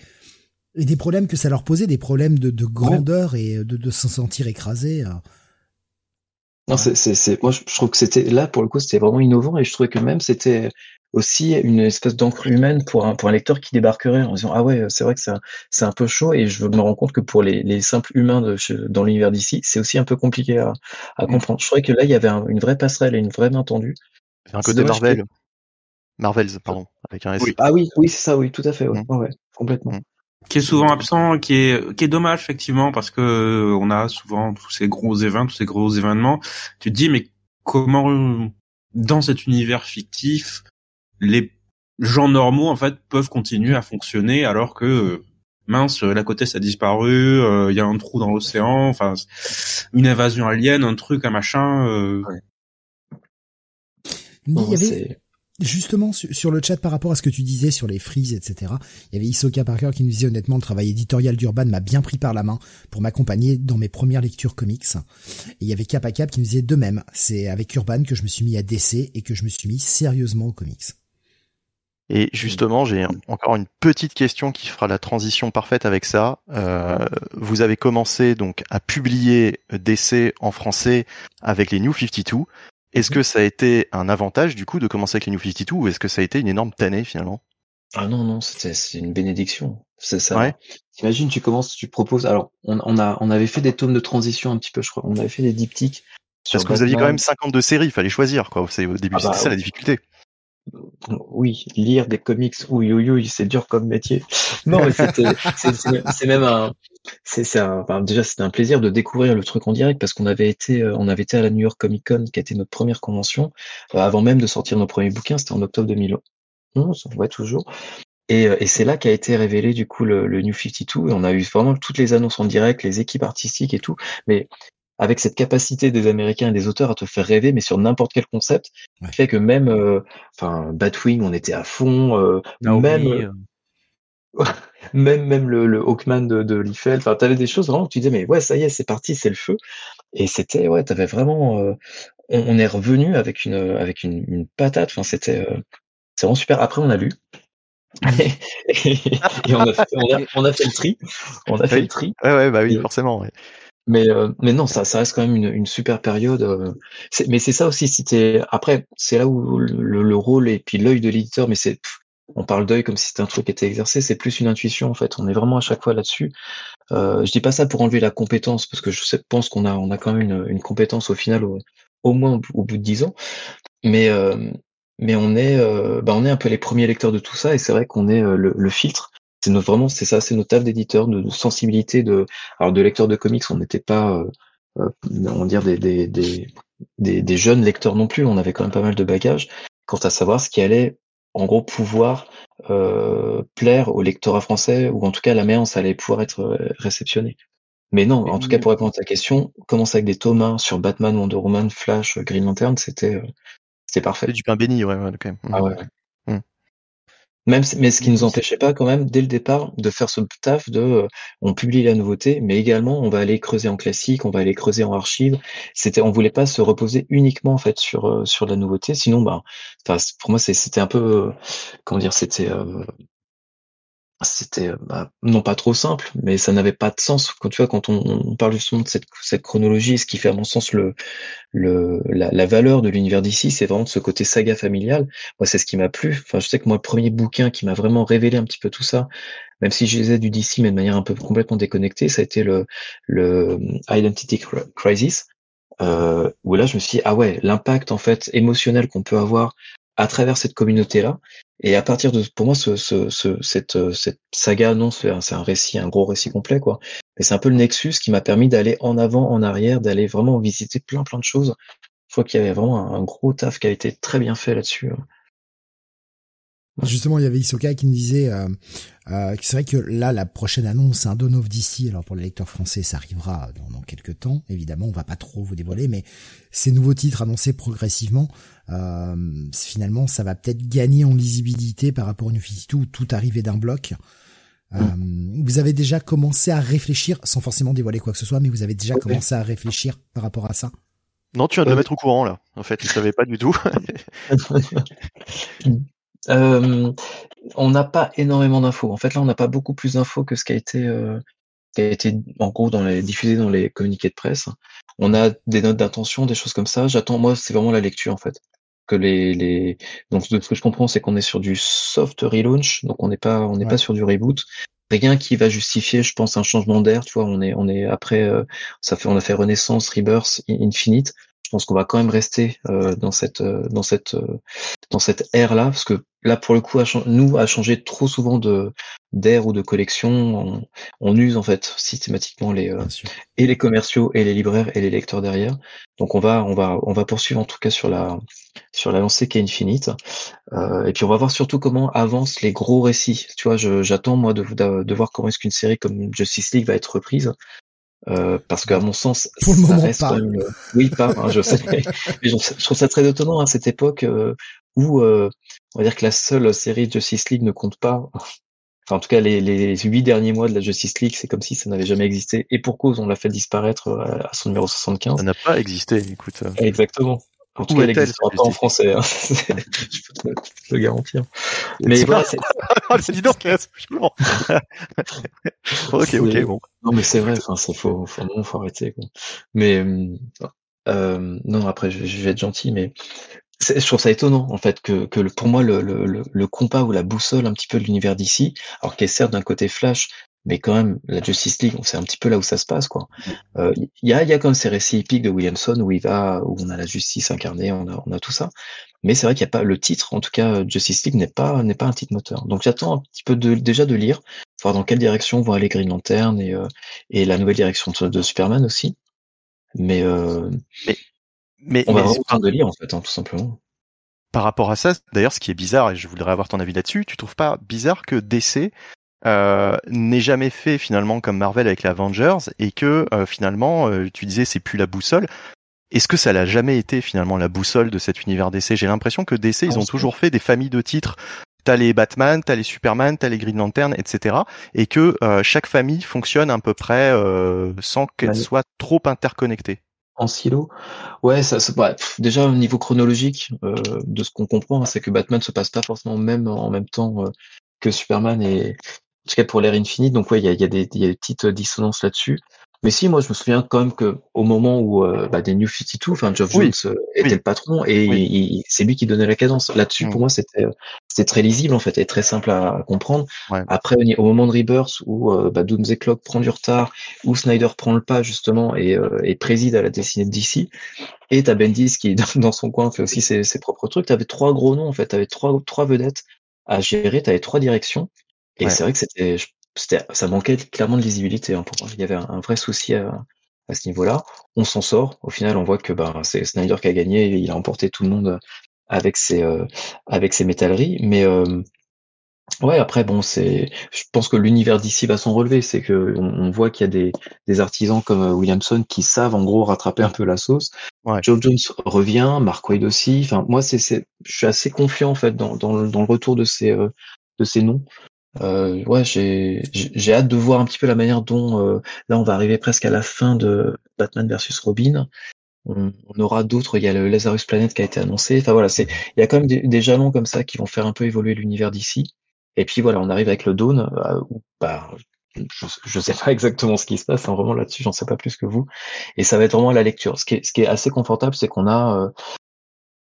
et des problèmes que ça leur posait des problèmes de, de grandeur et de, de se sentir écrasé non, c'est, c'est, moi, je trouve que c'était là pour le coup, c'était vraiment innovant et je trouvais que même c'était aussi une espèce d'encre humaine pour un, pour un lecteur qui débarquerait en disant ah ouais c'est vrai que c'est c'est un peu chaud et je me rends compte que pour les, les simples humains de, dans l'univers d'ici c'est aussi un peu compliqué à, à mm. comprendre. Je trouvais que là il y avait une vraie passerelle et une vraie main tendue. C'est un côté Marvel. Que... Marvels pardon avec un S. Oui. Ah oui oui c'est ça oui tout à fait ouais, mm. ouais, complètement. Mm. qui est souvent absent, qui est qui est dommage effectivement parce que on a souvent tous ces gros événements, tous ces gros événements. Tu te dis mais comment dans cet univers fictif les gens normaux en fait peuvent continuer à fonctionner alors que mince la côte est a disparu, euh, il y a un trou dans l'océan, enfin une invasion alien, un truc, un machin. Euh... Il y avait justement sur le chat par rapport à ce que tu disais sur les frises, etc. Il y avait Isoka Parker qui nous disait honnêtement le travail éditorial d'Urban m'a bien pris par la main pour m'accompagner dans mes premières lectures comics. Et il y avait Cap Cap qui nous disait de même. C'est avec Urban que je me suis mis à DC et que je me suis mis sérieusement aux comics. Et justement, j'ai encore une petite question qui fera la transition parfaite avec ça. Euh, vous avez commencé donc à publier DC en français avec les New 52. Est-ce mhm. que ça a été un avantage du coup de commencer avec les New 52 ou est-ce que ça a été une énorme tannée finalement? Ah non non, c'est une bénédiction. C'est ça. Ouais. T'imagines, tu commences, tu proposes. Alors, on, on, a, on avait fait des tomes de transition un petit peu, je crois. On avait fait des diptyques. Parce que vous aviez quand même 52 séries, il fallait choisir quoi. C'est au début, ah c'était bah ça la difficulté. Oui, lire des comics, oui, oui, oui, c'est dur comme métier. Non, mais c'est même un, c'est enfin, déjà c'était un plaisir de découvrir le truc en direct parce qu'on avait été, euh, on avait été à la New York Comic Con qui a été notre première convention euh, avant même de sortir nos premiers bouquins, c'était en octobre 2011, on voit toujours. Et, euh, et c'est là qu'a été révélé du coup le, le New 52 et on a eu vraiment toutes les annonces en direct, les équipes artistiques et tout. Mais avec cette capacité des Américains et des auteurs à te faire rêver, mais sur n'importe quel concept, fait que même, euh, enfin, Batwing, on était à fond, euh, même, euh, même, même le, le Hawkman de, de Liefeld, enfin, t'avais des choses vraiment où tu disais, mais ouais, ça y est, c'est parti, c'est le feu. Et c'était, ouais, t'avais vraiment, on, est revenu avec une, avec une, une patate, enfin, c'était, c'est vraiment super. Après, on a lu. et, on, a fait, on, a, fait, le tri. On a fait le tri. Ouais, ouais, bah oui, forcément. Ouais. Mais, euh, mais non, ça, ça reste quand même une, une super période. Euh, mais c'est ça aussi, c'était après, c'est là où le, le, rôle et puis l'œil de l'éditeur, mais c'est, on parle d'œil comme si c'était un truc qui était exercé, c'est plus une intuition en fait. On est vraiment à chaque fois là-dessus. Euh, je dis pas ça pour enlever la compétence, parce que je pense qu'on a, on a quand même une, une compétence au final, au, moins au, bout de dix ans. Mais, euh, mais on est, bah, on est un peu les premiers lecteurs de tout ça, et c'est vrai qu'on est le, le filtre c'est notre, vraiment c'est ça, c'est notre table d'éditeur, de, sensibilité, de alors de lecteurs de comics, on n'était pas euh, euh, on va dire des, des, des, des, jeunes lecteurs non plus, on avait quand même pas mal de bagages quant à savoir ce qui allait en gros pouvoir euh, plaire au lectorat français ou en tout cas la ça allait pouvoir être euh, réceptionné. Mais non, en tout cas pour répondre à ta question, commencer avec des tomes sur Batman, Wonder Woman, Flash, Green Lantern, c'était c'était parfait. Du pain béni, ouais, ouais, quand même. Ah ouais. Même, mais ce qui nous empêchait pas quand même dès le départ de faire ce taf de euh, on publie la nouveauté, mais également on va aller creuser en classique, on va aller creuser en archive. C'était, on voulait pas se reposer uniquement en fait sur euh, sur la nouveauté, sinon bah, pour moi c'était un peu euh, comment dire, c'était c'était bah, non pas trop simple, mais ça n'avait pas de sens. Quand tu vois, quand on, parle justement de cette, cette, chronologie, ce qui fait à mon sens le, le la, valeur de l'univers d'ici, c'est vraiment ce côté saga familial. Moi, c'est ce qui m'a plu. Enfin, je sais que moi, le premier bouquin qui m'a vraiment révélé un petit peu tout ça, même si je lisais du DC, mais de manière un peu complètement déconnectée, ça a été le, le Identity Crisis. Euh, où là je me suis dit ah ouais l'impact en fait émotionnel qu'on peut avoir à travers cette communauté-là. Et à partir de, pour moi, ce, ce, ce cette, euh, cette saga, non, c'est un, récit, un gros récit complet, quoi. Mais c'est un peu le nexus qui m'a permis d'aller en avant, en arrière, d'aller vraiment visiter plein, plein de choses. Je crois qu'il y avait vraiment un, gros taf qui a été très bien fait là-dessus. Hein. Justement, il y avait Isoka qui nous disait euh, euh, c'est vrai que là, la prochaine annonce, c'est un Dawn of DC. Alors pour les lecteurs français, ça arrivera dans, dans, quelques temps. Évidemment, on va pas trop vous dévoiler, mais ces nouveaux titres annoncés progressivement, euh, finalement, ça va peut-être gagner en lisibilité par rapport à New 52 où tout arrivait d'un bloc. Euh, mm. Vous avez déjà commencé à réfléchir, sans forcément dévoiler quoi que ce soit, mais vous avez déjà commencé à réfléchir par rapport à ça? Non, tu viens de le mettre au courant là. En fait, il savait pas du tout. Euh, on n'a pas énormément d'infos. En fait, là, on n'a pas beaucoup plus d'infos que ce qui a été, euh, qui a été en gros dans les, diffusé dans les communiqués de presse. On a des notes d'intention, des choses comme ça. J'attends, moi, c'est vraiment la lecture en fait. Que les, les... donc de ce que je comprends, c'est qu'on est sur du soft relaunch, donc on n'est pas, on n'est pas sur du reboot. Rien qui va justifier, je pense, un changement d'air. Tu vois, on est, on est après, euh, ça fait, on a fait Renaissance, Rebirth, Infinite pense qu'on va quand même rester euh, dans cette euh, dans cette euh, dans cette ère là parce que là pour le coup nous a changé trop souvent de d'ère ou de collection. On, use en fait systématiquement les et les commerciaux et les libraires et les lecteurs derrière. Donc on va on va on va poursuivre en tout cas sur la sur la lancée qui est Infinite et puis on va voir surtout comment avancent les gros récits. Tu vois j'attends moi de, de, de voir comment est-ce qu'une série comme Justice League va être reprise euh, parce qu'à mon sens, pour le moment pas. Euh, oui, pas. Hein, je sais. mais je, trouve ça très étonnant à cette époque euh, où on va dire que la seule série Justice League ne compte pas. Enfin, en tout cas, les, les huit derniers mois de la Justice League, c'est comme si ça n'avait jamais existé. Et pour cause, on l'a fait disparaître à son numéro 75. Ça n'a pas existé, écoute. Exactement. En tout cas, elle n'existera pas en français. Hein. je peux te, le garantir. Mais voilà, c'est. donc, ok, ok, bon. Non, mais c'est vrai. Enfin, c'est faut, faut, non, faut arrêter. Quoi. Mais euh, non, après, je, je, vais être gentil, mais je trouve ça étonnant en fait que, que pour moi le, le, le, compas ou la boussole un petit peu de l'univers d'ici, alors qu'elle sert d'un côté flash, mais quand même la Justice League, on sait un petit peu là où ça se passe quoi. Il euh, y a il y a comme ces récits épiques de Williamson où il va où on a la justice incarnée, on a on a tout ça. Mais c'est vrai qu'il n'y a pas le titre, en tout cas Justice League n'est pas n'est pas un titre moteur. Donc j'attends un petit peu de, déjà de lire, voir dans quelle direction vont aller Green Lantern et euh, et la nouvelle direction de, Superman aussi. Mais, euh, mais mais on va vraiment de lire en fait, hein, tout simplement par rapport à ça, d'ailleurs, ce qui est bizarre, et je voudrais avoir ton avis là-dessus, tu trouves pas bizarre que DC euh, n'est jamais fait finalement comme Marvel avec l'Avengers et que euh, finalement, euh, tu disais c'est plus la boussole. Est-ce que ça l'a jamais été finalement la boussole de cet univers DC J'ai l'impression que DC, ils ont toujours fait des familles de titres. T'as les Batman, t'as les Superman, t'as les Green Lantern, etc. Et que chaque famille fonctionne à peu près sans qu'elle soit trop interconnectée en silo. Ouais, ça, ça bah, déjà au niveau chronologique, de ce qu'on comprend, hein, c'est que Batman se passe pas forcément même en même temps que Superman et en tout cas pour l'ère Infinite. Donc ouais, il y a, y, a des, y a des petites dissonances là-dessus. Mais si, moi, je me souviens quand même que au moment où euh, bah, des New 52, enfin, Geoff Jones euh, était le patron et c'est lui qui donnait la cadence. Là-dessus, pour mm. moi, c'était c'était très lisible en fait et très simple à, comprendre. Après, au moment de Rebirth où euh, bah, Doomsday Clock prend du retard, où Snyder prend le pas justement et, et préside à la dessinée de DC, et t'as Bendis qui dans son coin fait aussi ses, ses propres trucs. T'avais trois gros noms en fait, t'avais trois trois vedettes à gérer, t'avais trois directions. Et c'est vrai que c'était, c'était, ça manquait clairement de lisibilité. Hein, pour moi. Il y avait un, vrai souci à, à ce niveau-là. On s'en sort. Au final, on voit que bah, c'est Snyder qui a gagné. Il a emporté tout le monde avec ses, euh, avec ses métalleries. Mais euh, ouais, après, bon, c'est, je pense que l'univers d'ici va s'en relever. C'est que on, voit qu'il y a des, des artisans comme euh, Williamson qui savent en gros rattraper un peu la sauce. Ouais. Joe Jones revient, Mark Wade aussi. Enfin, moi, c'est, c'est, je suis assez confiant en fait dans, dans, dans le retour de ces, euh, de ces noms. Euh, ouais, j'ai j'ai hâte de voir un petit peu la manière dont euh, là on va arriver presque à la fin de Batman versus Robin. On, aura d'autres. Il y a le Lazarus Planet qui a été annoncé. Enfin voilà, c'est il y a quand même des, jalons comme ça qui vont faire un peu évoluer l'univers d'ici. Et puis voilà, on arrive avec le Dawn. Euh, bah, je, je sais pas exactement ce qui se passe. Hein, vraiment là-dessus, j'en sais pas plus que vous. Et ça va être vraiment la lecture. Ce qui est, ce qui est assez confortable, c'est qu'on a euh,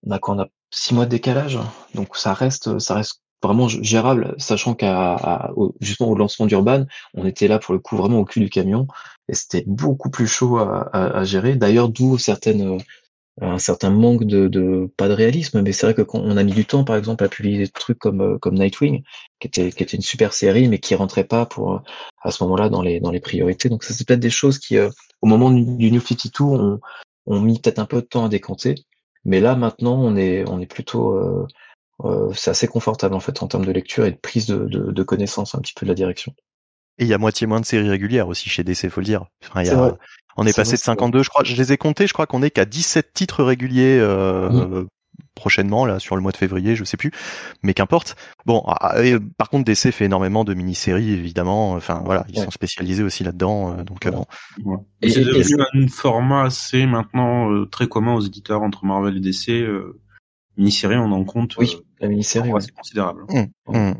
on a on a six mois de décalage. Donc ça reste ça reste vraiment gérable, sachant qu'à justement au lancement d'Urban, on était là pour le coup vraiment au cul du camion et c'était beaucoup plus chaud à, à, gérer. D'ailleurs, d'où certaines euh, un certain manque de, de pas de réalisme, mais c'est vrai que quand on a mis du temps, par exemple, à publier des trucs comme euh, comme Nightwing, qui était qui était une super série, mais qui rentrait pas pour à ce moment-là dans les dans les priorités. Donc ça c'est peut-être des choses qui euh, au moment du New 52 ont on mis peut-être un peu de temps à décanter, mais là maintenant on est on est plutôt euh, c'est assez confortable en fait en termes de lecture et de prise de, de, de connaissance un petit peu de la direction. Et il y a moitié moins de séries régulières aussi chez DC, faut le dire. Enfin, y a, on est, passé de 52, je crois, je les ai comptés, je crois qu'on est qu'à 17 titres réguliers euh, mmh. prochainement là sur le mois de février, je sais plus, mais qu'importe. Bon, ah, ah, par contre DC fait énormément de mini-séries évidemment. Enfin voilà, ils sont spécialisés aussi là-dedans, euh, donc bon. Et, c'est devenu un format assez maintenant très commun aux éditeurs entre Marvel et DC mini-série, on en compte. Oui, euh, la mini-série, c'est considérable. Mmh, mmh.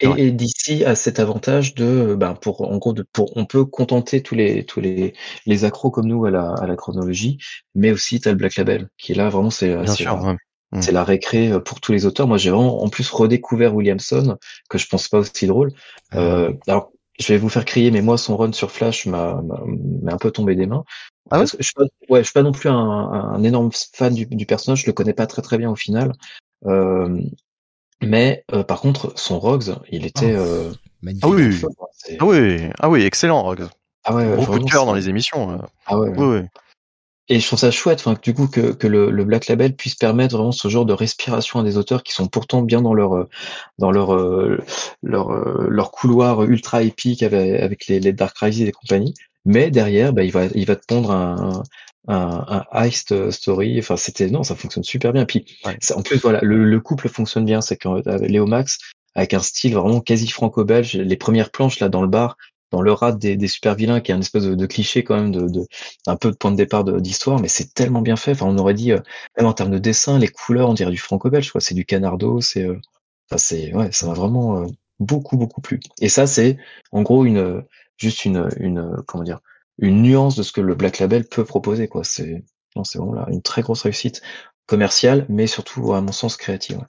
Et, et d'ici à cet avantage de, ben pour en gros, de, pour on peut contenter tous les tous les les accros comme nous à la à la chronologie, mais aussi t'as le Black Label qui est là vraiment c'est c'est la, mmh. la récré euh, pour tous les auteurs. Moi j'ai vraiment en plus redécouvert Williamson que je pense pas aussi drôle. Euh, alors je vais vous faire crier, mais moi son run sur Flash m'a m'a un peu tombé des mains. Ah ouais, je suis pas, ouais, je suis pas non plus un, un énorme fan du, du, personnage, je le connais pas très très bien au final. Euh, mais euh, par contre, son Rogues, il était oh, euh, magnifique. Ah oui, ah oui, ah oui, excellent Rogues. Ah ouais, Beaucoup de cœur dans les émissions. Ah ouais. Et je trouve ça chouette, enfin, du coup, que, que le, le, Black Label puisse permettre vraiment ce genre de respiration à des auteurs qui sont pourtant bien dans leur dans leur leur, leur couloir ultra épique avec, avec les, les Dark Crisis et compagnie. Mais derrière, bah, il va il va te pondre un, un, un heist story. Enfin, c'était non, ça fonctionne super bien. Puis en plus, voilà, le, le, couple fonctionne bien. C'est quand Léo Max avec un style vraiment quasi franco-belge. Les premières planches là dans le bar, dans le rat des, des super vilains, qui est un espèce de, de, cliché quand même de, de un peu de point de départ d'histoire, mais c'est tellement bien fait. Enfin, on aurait dit même en termes de dessin, les couleurs, on dirait du franco-belge. Quoi, c'est du canardo. C'est euh, enfin, c'est ouais, ça m'a vraiment beaucoup beaucoup plu. Et ça, c'est en gros une juste une une comment dire une nuance de ce que le Black Label peut proposer. Quoi. C'est, non, c'est vraiment là une très grosse réussite commerciale, mais surtout, à mon sens, créative.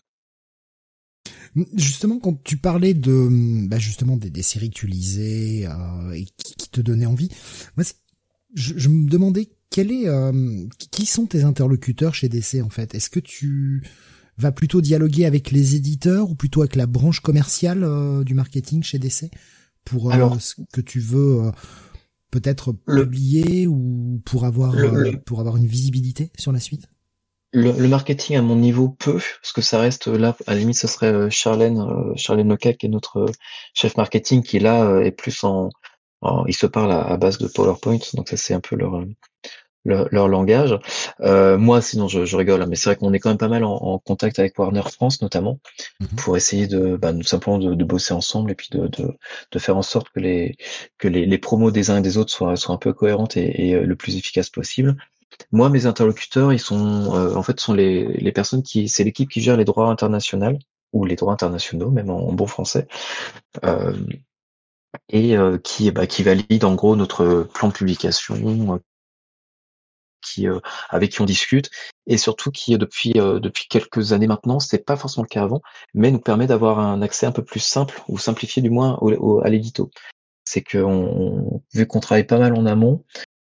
Justement, quand tu parlais de, bah justement des, des, séries que tu lisais euh, et qui, qui, te donnaient envie, moi, je, je, me demandais quel est, euh, qui sont tes interlocuteurs chez DC en fait? Est-ce que tu vas plutôt dialoguer avec les éditeurs ou plutôt avec la branche commerciale euh, du marketing chez DC pour Alors, ce que tu veux peut-être publier ou pour avoir euh, pour avoir une visibilité sur la suite? Le, le, marketing à mon niveau peu, parce que ça reste là, à la limite, ce serait euh, Charlène, euh, Charlène Lecal, qui est notre chef marketing, qui là est plus en, en il se parle à, à, base de PowerPoint, donc ça c'est un peu leur leur, langage. Euh, moi, sinon, je, je rigole, hein, mais c'est vrai qu'on est quand même pas mal en, en, contact avec Warner France, notamment, mmh pour essayer de, bah, simplement de, de, bosser ensemble et puis de, de, de, faire en sorte que les que les, les, promos des uns et des autres soient, soient un peu cohérentes et, et euh, le plus efficaces possible. Moi, mes interlocuteurs, ils sont, euh, en fait, sont les, les personnes qui, c'est l'équipe qui gère les droits internationaux ou les droits internationaux, même en, en bon français. Euh, et euh, qui, bah, qui valide en gros notre plan de publication, qui euh, avec qui on discute et surtout qui depuis euh, depuis quelques années maintenant, c'est pas forcément le cas avant, mais nous permet d'avoir un accès un peu plus simple ou simplifié du moins au, à l'édito. C'est que on, vu qu'on travaille pas mal en amont,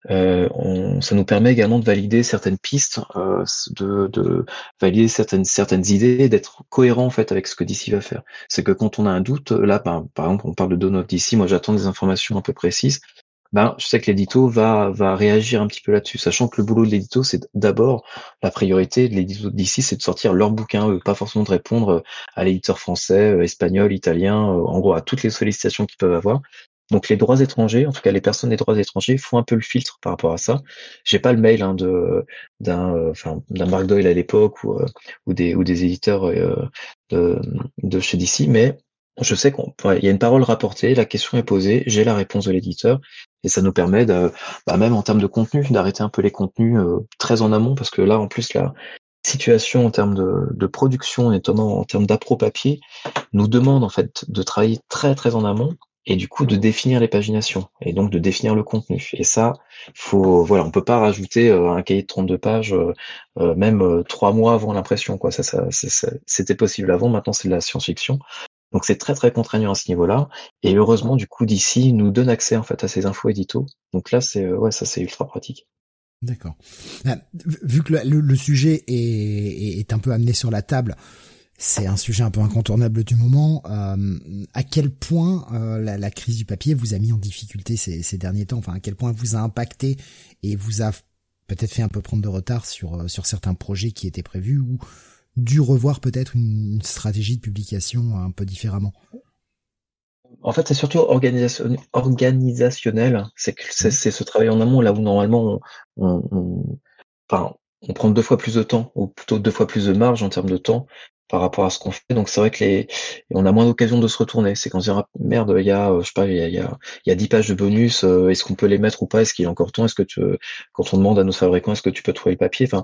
euh, on, ça nous permet également de valider certaines pistes, euh, de, de, valider certaines certaines idées, d'être cohérent en fait avec ce que DC va faire. C'est que quand on a un doute, là par, par exemple on parle de Dawn DC, moi j'attends des informations un peu précises ben, je sais que l'édito va, va réagir un petit peu là-dessus, sachant que le boulot de l'édito, c'est d'abord la priorité de l'édito d'ici, c'est de sortir leur bouquin, eux, pas forcément de répondre à l'éditeur français, euh, espagnol, italien, euh, en gros à toutes les sollicitations qu'ils peuvent avoir. Donc les droits étrangers, en tout cas les personnes des droits étrangers, font un peu le filtre par rapport à ça. J'ai pas le mail hein, de d'un euh, enfin d'un Mark Doyle à l'époque ou ou des ou des éditeurs de, de chez DC, mais je sais qu'il y a une parole rapportée, la question est posée, j'ai la réponse de l'éditeur, et ça nous permet, de, bah même en termes de contenu, d'arrêter un peu les contenus euh, très en amont, parce que là, en plus, la situation en termes de, de production, notamment en termes d'appro papier, nous demande en fait de travailler très très en amont, et du coup de définir les paginations, et donc de définir le contenu. Et ça, faut, voilà, on peut pas rajouter euh, un cahier de 32 pages, euh, même trois mois avant l'impression, quoi. Ça, ça, c'était possible avant, maintenant c'est de la science-fiction. Donc c'est très très contraignant à ce niveau-là. Et heureusement, du coup, d'ici nous donne accès en fait à ces infos édito. Donc là, c'est ouais, ça c'est ultra pratique. D'accord. Ah, vu que le, sujet est, est, un peu amené sur la table, c'est un sujet un peu incontournable du moment. Euh, à quel point euh, la, crise du papier vous a mis en difficulté ces, ces, derniers temps? Enfin, à quel point vous a impacté et vous a peut-être fait un peu prendre de retard sur euh, sur certains projets qui étaient prévus ou dû revoir peut-être une, stratégie de publication un peu différemment En fait, c'est surtout organisationnel. C'est que c'est ce travail en amont là où normalement on, on, enfin, on prend deux fois plus de temps ou plutôt deux fois plus de marge en termes de temps par rapport à ce qu'on fait. Donc c'est vrai que les, on a moins d'occasion de se retourner. C'est quand on se dit ah, merde, il y a, euh, je sais pas, il y a, il y a, il y a 10 pages de bonus. Euh, est-ce qu'on peut les mettre ou pas? Est-ce qu'il est encore temps? Est-ce que tu, quand on demande à nos fabricants, est-ce que tu peux trouver le papier? Enfin,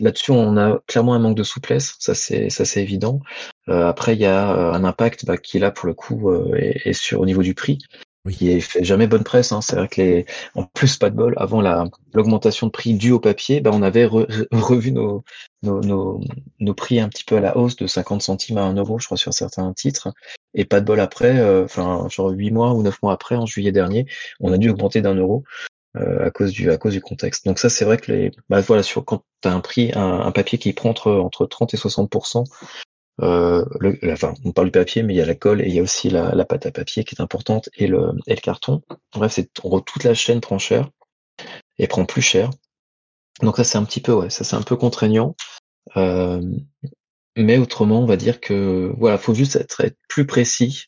là-dessus, on a clairement un manque de souplesse. Ça c'est, ça c'est évident. Euh, après, il y a un impact bah, qui là pour le coup est, sur au niveau du prix oui. qui fait jamais bonne presse. Hein. C'est vrai que les, en plus pas de bol, avant la l'augmentation de prix due au papier, bah, on avait revu nos, nos, nos, nos, prix un petit peu à la hausse de 50 centimes à 1 euro, je crois, sur certains titres. Et pas de bol après, euh, enfin genre 8 mois ou 9 mois après, en juillet dernier, on a dû augmenter d'un euro. à cause du à cause du contexte. Donc ça c'est vrai que les bah voilà sur quand tu as un prix un, papier qui prend entre entre 30 et 60 euh, on parle du papier, mais il y a la colle et il y a aussi la, pâte à papier qui est importante et le, et le carton. Bref, c'est toute la chaîne prend cher et prend plus cher. Donc ça c'est un petit peu ça c'est un peu contraignant. Euh, mais autrement, on va dire que voilà, faut juste être, plus précis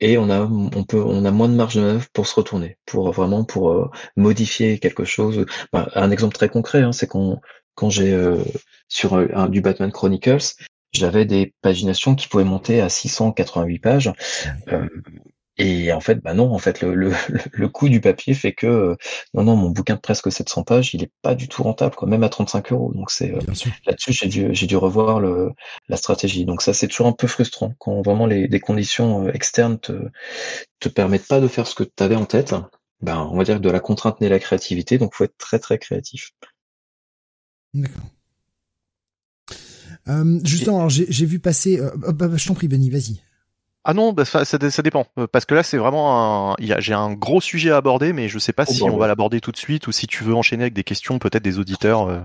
et on a moins de marge de manœuvre pour se retourner, pour vraiment pour euh, modifier quelque chose. Bah, un exemple très concret, hein, c'est quand quand j'ai sur un, du Batman Chronicles, j'avais des paginations qui pouvaient monter à 688 pages. Euh, et en fait, bah non, en fait, le, le, le coût du papier fait que euh, non, non, mon bouquin de presque 700 pages, il est pas du tout rentable, quoi, même à 35 euros. Donc c'est euh, là-dessus, j'ai dû, j'ai dû revoir le, la stratégie. Donc ça, c'est toujours un peu frustrant quand vraiment les, des conditions euh, externes te, te permettent pas de faire ce que tu avais en tête. Ben, on va dire que de la contrainte naît la créativité, donc faut être très très créatif. D'accord. Euh, justement, j'ai vu passer. Euh, bah, bah, je t'en prie, Benny, vas-y. Ah non, bah, ça, ça, dépend. Euh, parce que là, c'est vraiment un. J'ai un gros sujet à aborder, mais je sais pas oh, si on va l'aborder tout de suite ou si tu veux enchaîner avec des questions peut-être des auditeurs euh,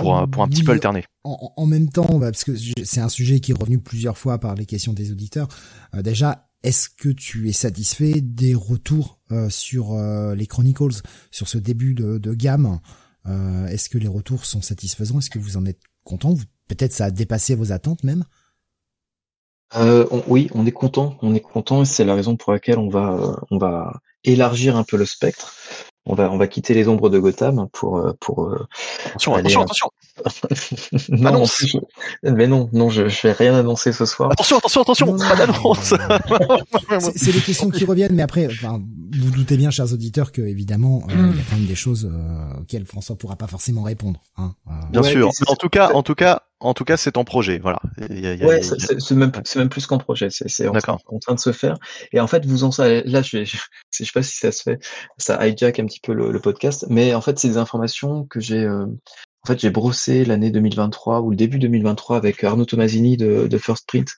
pour, un, pour un petit peu alterner. En, en même temps, parce que c'est un sujet qui est revenu plusieurs fois par les questions des auditeurs. Euh, déjà, est-ce que tu es satisfait des retours sur les Chronicles, sur ce début de, de gamme? Est-ce que les retours sont satisfaisants? Est-ce que vous en êtes content Peut-être ça a dépassé vos attentes même euh, oui, on est content, on est content et c'est la raison pour laquelle on va, euh, on va élargir un peu le spectre on va on va quitter les ombres de Gotham pour euh, pour euh, attention attention attention. Non, mais non non je, je vais rien annoncer ce soir. Attention attention attention pas d'annonce. c'est les questions qui reviennent mais après enfin vous doutez bien chers auditeurs que évidemment euh, il y a quand même des choses auxquelles François pourra pas forcément répondre hein, bien sûr. en tout cas en tout cas en tout cas, c'est en projet, voilà. ouais, c'est même, même plus qu'en projet, c'est en, en, train de se faire. Et en fait, vous en savez, là, je, je, sais pas si ça se fait, ça hijack un petit peu le, le podcast, mais en fait, c'est des informations que j'ai, euh, en fait, j'ai brossé l'année 2023 ou le début 2023 avec Arnaud Tomasini de, de First Print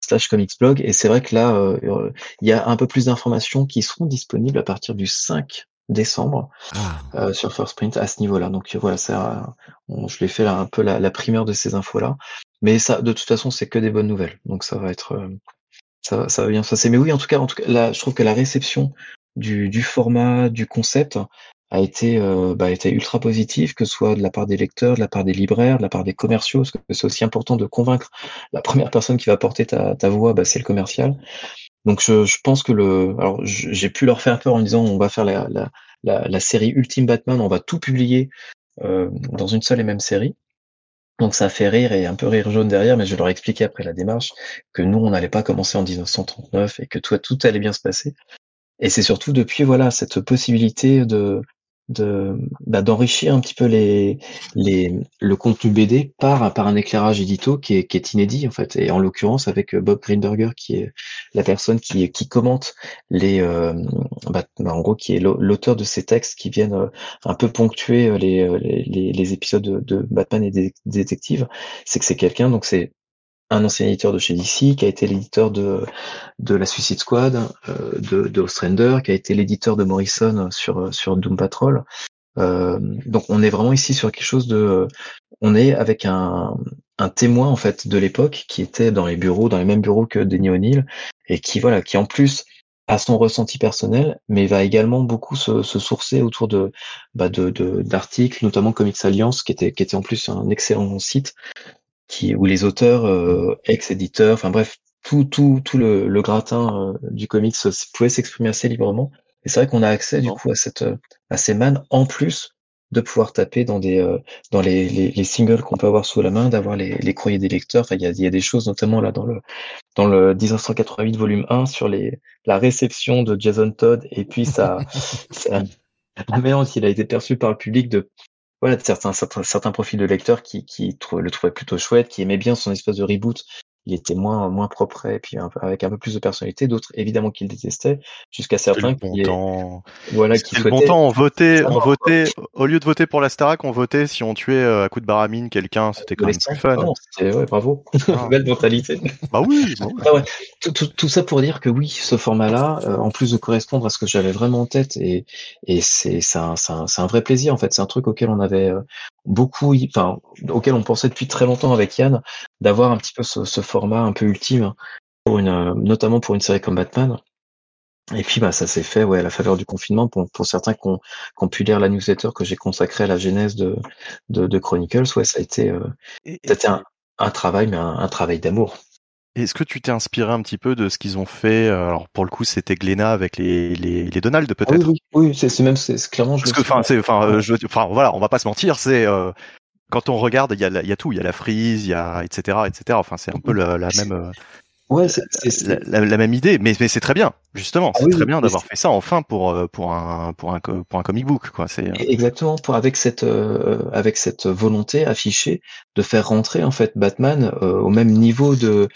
slash Comics Blog, et c'est vrai que là, euh, euh, il y a un peu plus d'informations qui seront disponibles à partir du 5 décembre ah. euh, sur First Print à ce niveau-là. Donc voilà, ça, je l'ai fait là, un peu la, la, primeur de ces infos-là. Mais ça, de toute façon, c'est que des bonnes nouvelles. Donc ça va être, euh, ça, ça va bien se passer. Mais oui, en tout cas, en tout cas, là, je trouve que la réception du, du format, du concept a été, euh, bah, été ultra positive, que ce soit de la part des lecteurs, de la part des libraires, de la part des commerciaux, parce que c'est aussi important de convaincre la première personne qui va porter ta, ta voix, bah, c'est le commercial. Donc je, pense que le, alors j'ai pu leur faire peur en disant on va faire la, la, la, la série Ultime Batman, on va tout publier euh, dans une seule et même série. Donc ça a fait rire et un peu rire jaune derrière, mais je leur ai expliqué après la démarche que nous on n'allait pas commencer en 1939 et que tout, tout allait bien se passer. Et c'est surtout depuis voilà cette possibilité de de bah, d'enrichir un petit peu les, les le contenu BD par par un éclairage édito qui est, qui est inédit en fait. Et en l'occurrence avec euh, Bob Greenberger qui est la personne qui qui commente les euh, bah, bah, en gros qui est l'auteur de ces textes qui viennent euh, un peu ponctuer les les, les épisodes de, Batman et des détectives c'est que c'est quelqu'un donc c'est un ancien éditeur de chez DC, qui a été l'éditeur de, de la Suicide Squad, euh, de, de Ostrander, qui a été l'éditeur de Morrison sur, sur Doom Patrol. Euh, donc on est vraiment ici sur quelque chose de... On est avec un, un témoin en fait de l'époque qui était dans les bureaux, dans les mêmes bureaux que Denis O'Neill, et qui voilà, qui en plus a son ressenti personnel, mais va également beaucoup se, se sourcer autour de bah de d'articles, notamment Comics Alliance, qui était qui était en plus un excellent site qui où les auteurs euh, ex-éditeurs, enfin bref, tout tout tout le, le gratin euh, du comics pouvait s'exprimer assez librement. Et c'est vrai qu'on a accès du coup à cette euh, à ces mannes en plus de pouvoir taper dans des dans les, les, les singles qu'on peut avoir sous la main, d'avoir les, les courriers des lecteurs. Enfin, il y a, y a des choses notamment là dans le dans le 1988 volume 1 sur les la réception de Jason Todd et puis ça, ça la manière il a été perçu par le public de voilà, certains, certains, certains profils de lecteurs qui, qui le trouvaient plutôt chouette, qui aimaient bien son espèce de reboot il était moins moins propre et puis avec un peu plus de personnalité. D'autres évidemment qu'il détestait, jusqu'à certains qui bon voilà qui le bon temps. On votait, on votait au lieu de voter pour la Starac, on votait si on tuait à coup de baramine quelqu'un. C'était quand même plus fun. ouais, bravo, ah. belle mentalité. Bah oui. Ah ouais. tout, tout, tout, ça pour dire que oui, ce format-là, en plus de correspondre à ce que j'avais vraiment en tête et et c'est c'est un, un, un vrai plaisir en fait. C'est un truc auquel on avait beaucoup, enfin, auquel on pensait depuis très longtemps avec Yann, d'avoir un petit peu ce, ce, format un peu ultime, pour une, notamment pour une série comme Batman. Et puis bah ça s'est fait ouais à la faveur du confinement pour, pour certains qui ont, qui ont pu lire la newsletter que j'ai consacrée à la genèse de, de, de Chronicles ouais ça a été euh, c'était un, un, travail mais un, un travail d'amour. Est-ce que tu t'es inspiré un petit peu de ce qu'ils ont fait? Euh, Alors pour le coup, c'était Glénat avec les les, les Donald peut-être. Ah oui, oui, oui c'est même c'est clairement. Parce que enfin c'est enfin euh, je enfin voilà, on va pas se mentir, c'est euh, quand on regarde, il y a il y a tout, il y a la frise, il y a etc etc. Enfin c'est un peu la, la même. Ouais, c'est la, la, même idée, mais, mais c'est très bien, justement, ah c'est très bien d'avoir fait ça enfin pour euh, pour un pour un pour un comic book, quoi. C'est euh. exactement pour avec cette euh, avec cette volonté affichée de faire rentrer en fait Batman au même niveau de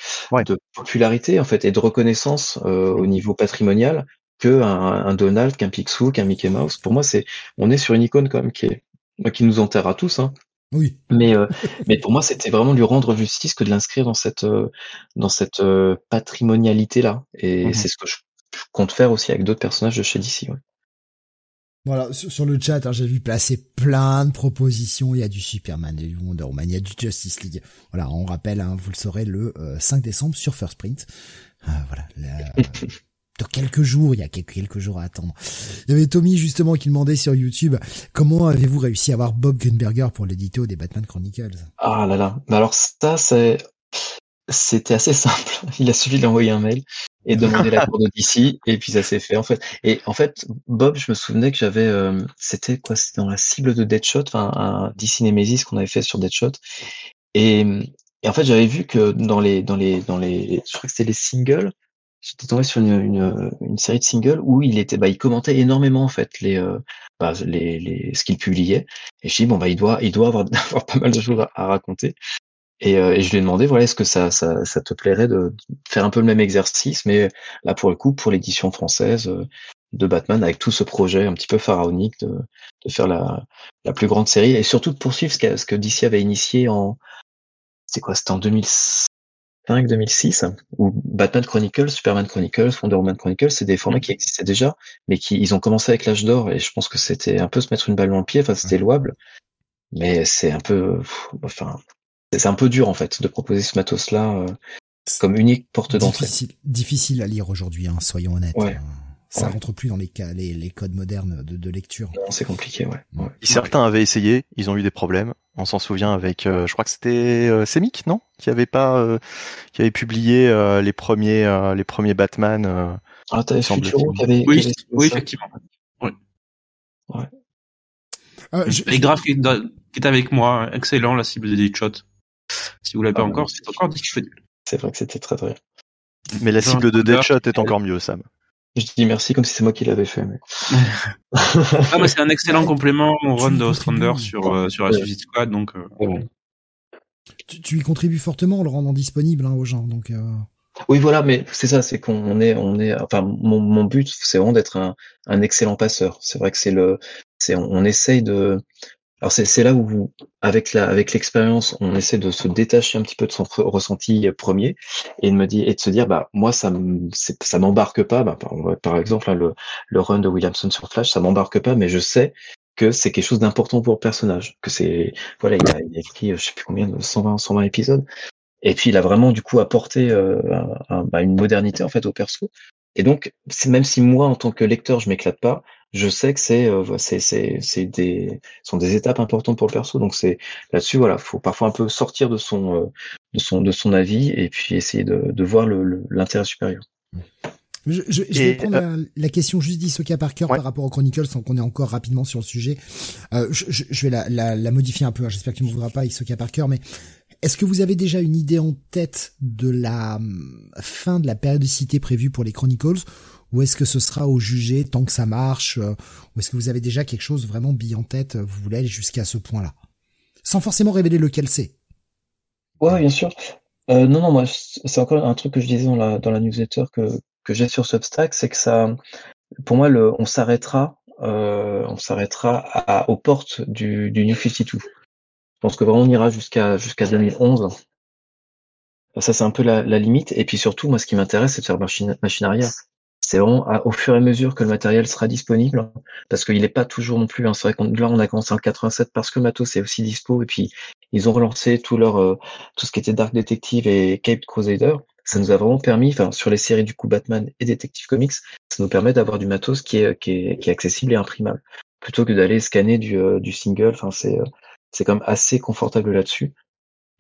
de popularité en fait et de reconnaissance au niveau patrimonial que un, un Donald, qu'un Picsou, qu'un Mickey Mouse. Pour moi, c'est on est sur une icône quand même qui est qui nous enterre à tous, hein, oui. Mais euh, mais pour moi, c'était vraiment lui rendre justice que de l'inscrire dans cette euh, dans cette euh, patrimonialité là. Et mmh c'est ce que je, compte faire aussi avec d'autres personnages de chez DC. Ouais. Voilà, sur, le chat, hein, j'ai vu passer plein de propositions. Il y a du Superman, il y a du Wonder Woman, il y a du Justice League. Voilà, on rappelle, hein, vous le saurez le 5 décembre sur First Print. voilà, quelques jours, il y a quelques, jours à attendre. Il y avait Tommy justement qui demandait sur YouTube comment avez-vous réussi à avoir Bob Greenberger pour l'édito des Batman Chronicles? Ah là là, alors ça c'était assez simple. Il a suffi d'envoyer un mail et demander l'accord de DC et puis ça s'est fait en fait. Et en fait, Bob, je me souvenais que j'avais, euh, c'était quoi C'était dans la cible de Deadshot, enfin un DC Nemesis qu'on avait fait sur Deadshot. Et, et en fait, j'avais vu que dans les dans les dans les, je crois que c'était les singles, j'étais tombé sur une, une, une, série de singles où il était, bah, il commentait énormément en fait les, euh, bah, les, les, ce qu'il publiait. Et je dis bon bah il doit, il doit avoir, avoir pas mal de choses à, raconter. Et, euh, et, je lui ai demandé voilà est-ce que ça, ça, ça te plairait de faire un peu le même exercice, mais là pour le coup pour l'édition française euh, de Batman avec tout ce projet un petit peu pharaonique de, de faire la, la plus grande série et surtout de poursuivre ce que, ce que DC avait initié en c'est quoi c'était en 2006 2006, où Batman Chronicles, Superman Chronicles, Wonder Woman Chronicles, c'est des formats mm. qui existaient déjà, mais qui ils ont commencé avec l'âge d'or, et je pense que c'était un peu se mettre une balle dans le pied, enfin c'était mm. louable, mais c'est un peu, enfin, c'est un peu dur en fait de proposer ce matos-là euh, comme unique porte d'entrée. Difficile, difficile à lire aujourd'hui, hein, soyons honnêtes. Ouais. Hein. Ça rentre plus dans les, les, les codes modernes de, de lecture. C'est compliqué, ouais. ouais. Certains avaient essayé, ils ont eu des problèmes. On s'en souvient avec, euh, je crois que c'était euh, Semic, non? Qui avait pas, euh, qui avait publié euh, les premiers, les premiers Batman. ah, t'avais Futuro qui avait. Oui, oui, effectivement. Ouais. ouais. Je... Et Grave qui est, avec moi, excellent la cible de Deadshot. Si vous l'avez pas ah, encore, c'est encore disponible. C'est vrai que c'était très très. Mais la cible de Deadshot est encore mieux, Sam. Je dis merci comme si c'est moi qui l'avais fait. Mais... ah, mais c'est un excellent complément au run de Ostrander sur, euh, sur la Suicide Squad. Donc, euh... tu, tu, y contribues fortement en le rendant disponible hein, aux gens. Donc, euh... Oui, voilà, mais c'est ça, c'est qu'on est, on est, enfin, mon, mon but, c'est vraiment d'être un, un excellent passeur. C'est vrai que c'est le, c'est, on, on essaye de, alors c'est là où, avec la, avec l'expérience, on essaie de se détacher un petit peu de son ressenti premier et de me dire et de se dire bah moi ça ça m'embarque pas. Bah, par, exemple le, le run de Williamson sur Flash, ça m'embarque pas, mais je sais que c'est quelque chose d'important pour le personnage. Que c'est voilà, il a, écrit je sais plus combien de 120 120 épisodes. Et puis il a vraiment du coup apporté euh, bah, une modernité en fait au perso. Et donc, même si moi en tant que lecteur je m'éclate pas, je sais que c'est euh, c'est c'est des sont des étapes importantes pour le perso donc c'est là-dessus voilà faut parfois un peu sortir de son euh, de son de son avis et puis essayer de, de voir le l'intérêt supérieur je, je, je vais prendre euh, la, question juste d'Isoka Parker par rapport aux Chronicles sans qu'on est encore rapidement sur le sujet. Euh, je, je, vais la, la, la, modifier un peu. Hein. J'espère que tu ne voudras pas Isoka Parker, mais est-ce que vous avez déjà une idée en tête de la hum, fin de la périodicité prévue pour les Chronicles ou est-ce que ce sera au jugé tant que ça marche euh, Ou est-ce que vous avez déjà quelque chose vraiment bille en tête euh, Vous voulez aller jusqu'à ce point-là? Sans forcément révéler lequel c'est. Ouais, bien sûr. euh, Non, non, moi, c'est encore un truc que je disais dans la, newsletter que, j'ai sur Substack, c'est que ça, pour moi, on s'arrêtera, euh, on s'arrêtera aux portes du, New 52. Je pense que vraiment on ira jusqu'à jusqu'à 2011. Ça, c'est un peu la, la, limite. Et puis surtout, moi, ce qui m'intéresse, c'est de faire machine, machine arrière c'est vraiment au fur et à mesure que le matériel sera disponible, parce qu'il n'est pas toujours non plus. Hein, c'est vrai qu'on là on a commencé en 87 parce que Matos est aussi dispo, et puis ils ont relancé tout leur euh, tout ce qui était Dark Detective et Cape Crusader. Ça nous a vraiment permis, enfin sur les séries du coup Batman et Detective Comics, ça nous permet d'avoir du matos qui est, qui est, qui est accessible et imprimable, plutôt que d'aller scanner du, euh, du single. Enfin c'est euh, c'est quand même assez confortable là-dessus.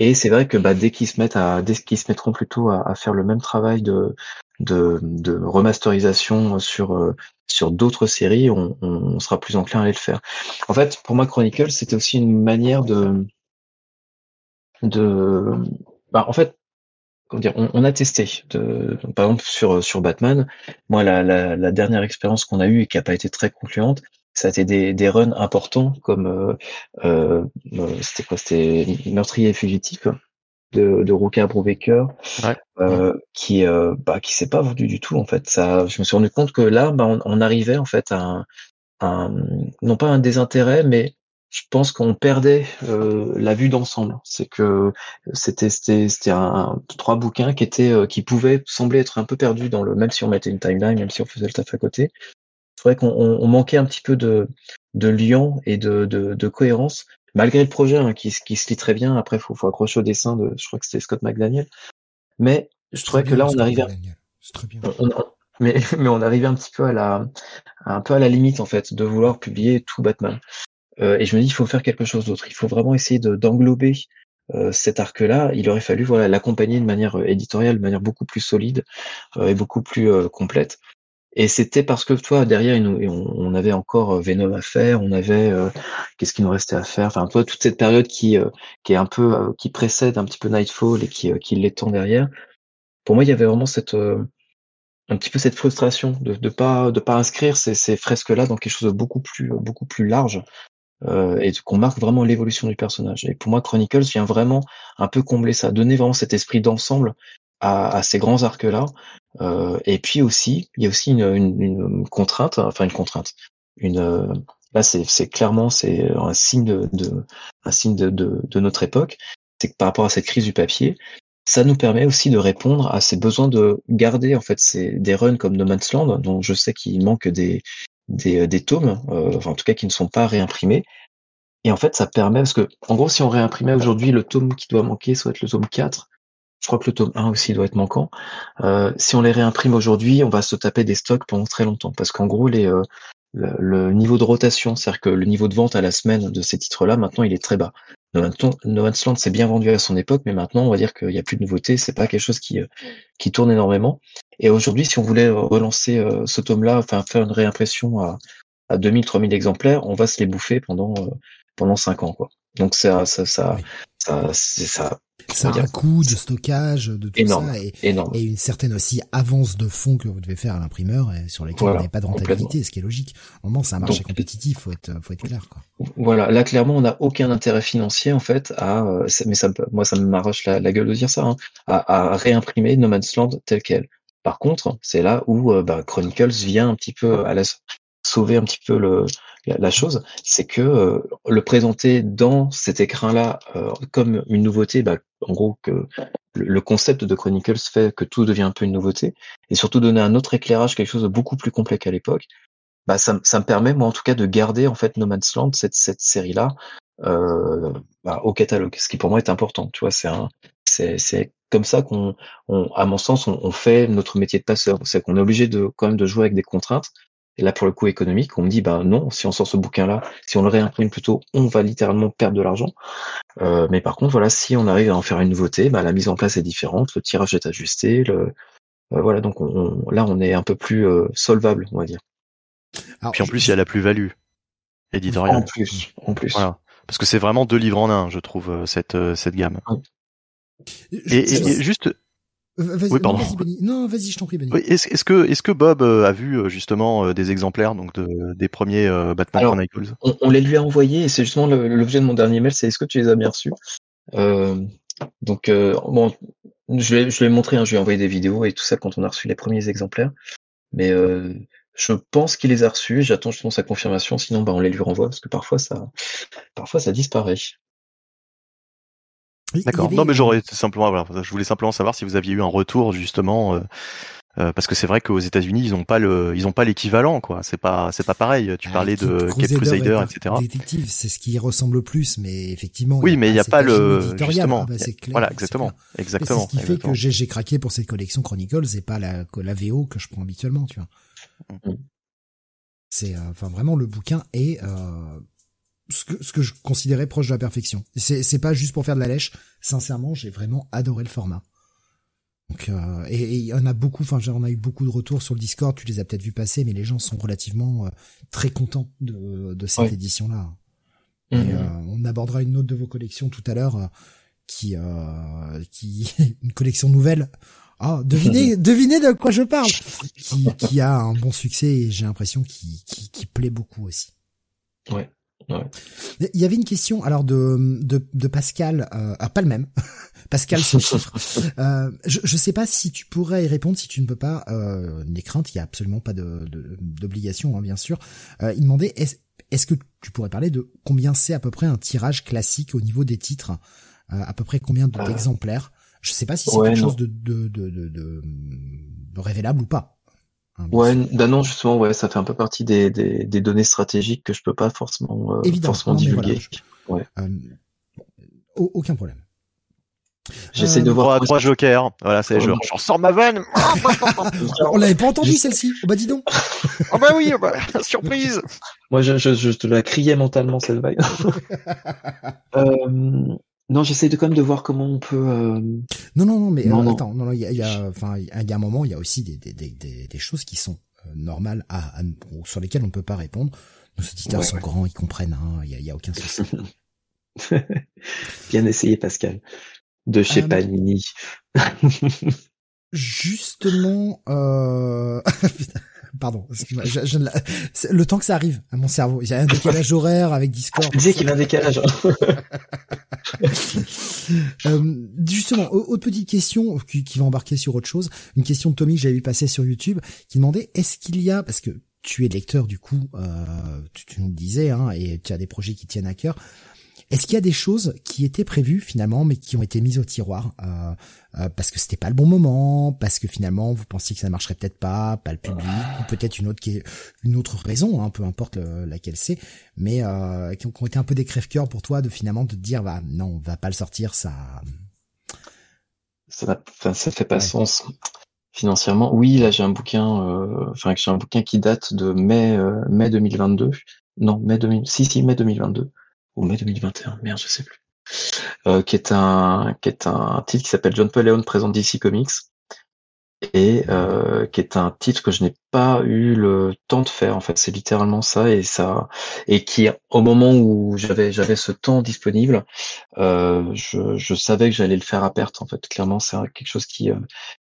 Et c'est vrai que bah, dès qu'ils se mettent à, dès qu'ils se mettront plutôt à, à, faire le même travail de, de, remasterisation sur euh, sur d'autres séries, on, sera plus enclin à aller le faire. En fait, pour moi, Chronicle, c'était aussi une manière de de bah, en fait comment dire, on, a testé. De, par exemple, sur sur Batman, moi, la, la, la dernière expérience qu'on a eue et qui a pas été très concluante, ça a été des, des runs importants comme euh, euh, c'était quoi C'était Meurtrier et fugitif de, de Ruka Brubaker, euh, qui euh, bah, qui s'est pas vendu du tout en fait. Ça, je me suis rendu compte que là, bah, on, on arrivait en fait à un, non pas un désintérêt, mais je pense qu'on perdait euh, la vue d'ensemble. C'est que c'était c'était c'était un, trois bouquins qui étaient euh, qui pouvaient sembler être un peu perdus dans le même si on mettait une timeline, même si on faisait le taf à côté. C'est vrai qu'on on, manquait un petit peu de de lien et de, de, de cohérence malgré le projet hein, qui, qui, se lit très bien. Après, faut, faut accrocher au dessin de, je crois que c'était Scott McDaniel. Mais je trouvais que là, on arrivait, très bien. mais, mais on arrivait un petit peu à la, un peu à la limite en fait de vouloir publier tout Batman. Euh, et je me dis, il faut faire quelque chose d'autre. Il faut vraiment essayer d'englober euh, cet arc-là. Il aurait fallu voilà l'accompagner de manière euh, éditoriale, de manière beaucoup plus solide euh, et beaucoup plus euh, complète. Et c'était parce que toi derrière on, avait encore euh, Venom à faire, on avait euh, qu'est-ce qui nous restait à faire? Enfin toi toute cette période qui euh, qui est un peu qui précède un petit peu Nightfall et qui qui l'étend derrière. Pour moi il y avait vraiment cette un petit peu cette frustration de de pas de pas inscrire ces, ces fresques là dans quelque chose de beaucoup plus beaucoup plus large euh, et qu'on marque vraiment l'évolution du personnage. Et pour moi Chronicles vient vraiment un peu combler ça, donner vraiment cet esprit d'ensemble à, à, ces grands arcs là euh, et puis aussi, il y a aussi une, une, une contrainte, enfin une contrainte. Une, euh, là, c'est clairement c'est un signe de, de un signe de, de, de notre époque. C'est que par rapport à cette crise du papier, ça nous permet aussi de répondre à ces besoins de garder en fait ces, des runs comme No Man's Land, dont je sais qu'il manque des, des, des tomes, euh, enfin, en tout cas qui ne sont pas réimprimés. Et en fait, ça permet, parce que en gros, si on réimprimait aujourd'hui le tome qui doit manquer, être le tome 4, je crois que le tome 1 aussi doit être manquant. Euh, si on les réimprime aujourd'hui, on va se taper des stocks pendant très longtemps. Parce qu'en gros, les, euh, le, niveau de rotation, c'est-à-dire que le niveau de vente à la semaine de ces titres-là, maintenant, il est très bas. No Man's Land s'est bien vendu à son époque, mais maintenant, on va dire qu'il n'y a plus de nouveautés. C'est pas quelque chose qui, euh, qui tourne énormément. Et aujourd'hui, si on voulait relancer euh, ce tome-là, enfin faire une réimpression à, à 2000, 3000 exemplaires, on va se les bouffer pendant pendant 5 ans, quoi. Donc ça, ça, ça, ça, ça, ça a un coût de stockage, de tout ça, et, et, une certaine aussi avance de fonds que vous devez faire à l'imprimeur, et sur lesquels vous n'avez pas de rentabilité, ce qui est logique. Au moment, c'est un marché compétitif, faut être, faut être clair. Quoi. Voilà, là clairement, on n'a aucun intérêt financier en fait à, euh, mais ça, moi, ça m'arrache la, la, gueule de dire ça, hein, à, à, réimprimer No Man's Land tel quel. Par contre, c'est là où euh, bah, Chronicles vient un petit peu à la sauver un petit peu le, la, chose, c'est que euh, le présenter dans cet écrin-là euh, comme une nouveauté, bah, en gros que le, concept de Chronicles fait que tout devient un peu une nouveauté, et surtout donner un autre éclairage, quelque chose de beaucoup plus complet qu'à l'époque, bah, ça, ça, me permet moi en tout cas de garder en fait No Man's Land, cette, cette série-là, euh, bah, au catalogue, ce qui pour moi est important. Tu vois, c'est c'est comme ça qu'on, à mon sens, on, on, fait notre métier de passeur. C'est qu'on est obligé de quand même de jouer avec des contraintes, et là, pour le coup économique, on me dit, bah non, si on sort ce bouquin-là, si on le réimprime plutôt, on va littéralement perdre de l'argent. Euh, mais par contre, voilà, si on arrive à en faire une nouveauté, bah, la mise en place est différente, le tirage est ajusté, le, euh, voilà, donc on, là, on est un peu plus euh, solvable, on va dire. Puis en plus, il y a la plus-value éditoriale. En plus, en plus. Voilà. Parce que c'est vraiment deux livres en un, je trouve, cette, cette gamme. et, juste, oui, pardon. non, vas-y, je t'en prie, Benny. est-ce, que, est-ce que Bob euh, a vu euh, justement euh, des exemplaires donc de, des premiers Batman Chronicles on, on, les lui a envoyés et c'est justement l'objet de mon dernier mail, c'est est-ce que tu les as bien reçus? Euh, Donc bon, je vais je l'ai montré, hein, je lui ai envoyé des vidéos et tout ça quand on a reçu les premiers exemplaires. Mais je pense qu'il les a reçus. J'attends justement sa confirmation. Sinon, bah, on les lui renvoie parce que parfois ça, parfois ça disparaît. D'accord. Non, mais j'aurais simplement, voilà, je voulais simplement savoir si vous aviez eu un retour justement, euh, euh, parce que c'est vrai qu'aux États-Unis, ils ont pas le, ils ont pas l'équivalent, quoi. C'est pas, c'est pas pareil. Tu ah, parlais de Cape Crusader, etc. Détective, c'est ce qui ressemble le plus, mais effectivement. Oui, mais il n'y a pas le, justement. Ah bah, voilà, exactement, exactement. C'est ce qui fait que j'ai craqué pour cette collection Chronicles et pas la, la VO que je prends habituellement, tu vois. Mm. C'est, euh, enfin, vraiment, le bouquin est ce que, ce que je considérais proche de la perfection. C'est, c'est pas juste pour faire de la lèche. Sincèrement, j'ai vraiment adoré le format. Donc, euh, et y en a beaucoup. Enfin, on a eu beaucoup de retours sur le Discord. Tu les as peut-être vu passer, mais les gens sont relativement euh, très contents de, de cette édition-là. Et mhm. euh, on abordera une autre de vos collections tout à l'heure, qui, qui une collection nouvelle. Ah, devinez, devinez de quoi je parle. Qui, qui a un bon succès et j'ai l'impression qui, qui, qui plaît beaucoup aussi. Ouais. Il y avait une question alors de de, de Pascal, euh, ah, pas le même. Pascal son chiffre. Euh, je je sais pas si tu pourrais y répondre si tu ne peux pas. Euh, les craintes, il y a absolument pas de d'obligation hein, bien sûr. Euh, il demandait est-ce est-ce que tu pourrais parler de combien c'est à peu près un tirage classique au niveau des titres, euh, à peu près combien euh. d'exemplaires? Je sais pas si c'est quelque chose de de, de, de, de révélable ou pas. Hein, ouais, bah non, justement, ouais, ça fait un peu partie des, des, des données stratégiques que je peux pas forcément, euh, forcément divulguer. ouais. Euh, aucun problème. J'essaie de euh, voir trois jokers. Voilà, c'est je, j'en sors ma vanne. On l'avait pas entendu celle-ci. Oh bah dis donc. oh bah oui, bah, surprise. Moi, je, je, je te la criais mentalement cette vague. euh, non, j'essaie de quand même de voir comment on peut. Euh... Non, non, non, mais non, euh, attends, non, non, il y a, y a, enfin, il y a un moment, il y a aussi des, des, des, des choses qui sont euh, normales à, à, sur lesquelles on peut pas répondre. Nos auditeurs sont grands, ils comprennent, hein, il y a, y a aucun souci. Bien essayé, Pascal. De chez euh, Panini. Justement, euh... Pardon, je, je, le temps que ça arrive à mon cerveau. Il y a un décalage horaire avec Discord. Je disais qu'il y a un décalage. euh, justement, autre petite question qui, qui, va embarquer sur autre chose. Une question de Tommy que j'avais vu passer sur YouTube qui demandait est-ce qu'il y a, parce que tu es lecteur du coup, euh, tu, tu, nous le disais, hein, et tu as des projets qui tiennent à cœur. Est-ce qu'il y a des choses qui étaient prévues finalement, mais qui ont été mises au tiroir euh, euh, parce que c'était pas le bon moment, parce que finalement vous pensiez que ça ne marcherait peut-être pas, pas le public, ou peut-être une autre qui une autre raison, hein, peu importe laquelle c'est, mais euh, qui, ont, été un peu des crève-cœurs pour toi de finalement de te dire bah non, on va pas le sortir, ça. Ça, enfin, ça fait pas sens financièrement. Oui, là j'ai un bouquin, euh, enfin j'ai un bouquin qui date de mai mai 2022. Non, mai 2000, si si mai 2022 ou mai 2021, merde, je sais plus. Euh, qui est un qui est un titre qui s'appelle John Paul Leon présente DC Comics. Et euh, qui est un titre que je n'ai pas eu le temps de faire en fait. C'est littéralement ça et ça et qui au moment où j'avais j'avais ce temps disponible euh, je, je savais que j'allais le faire à perte en fait. Clairement c'est quelque chose qui euh,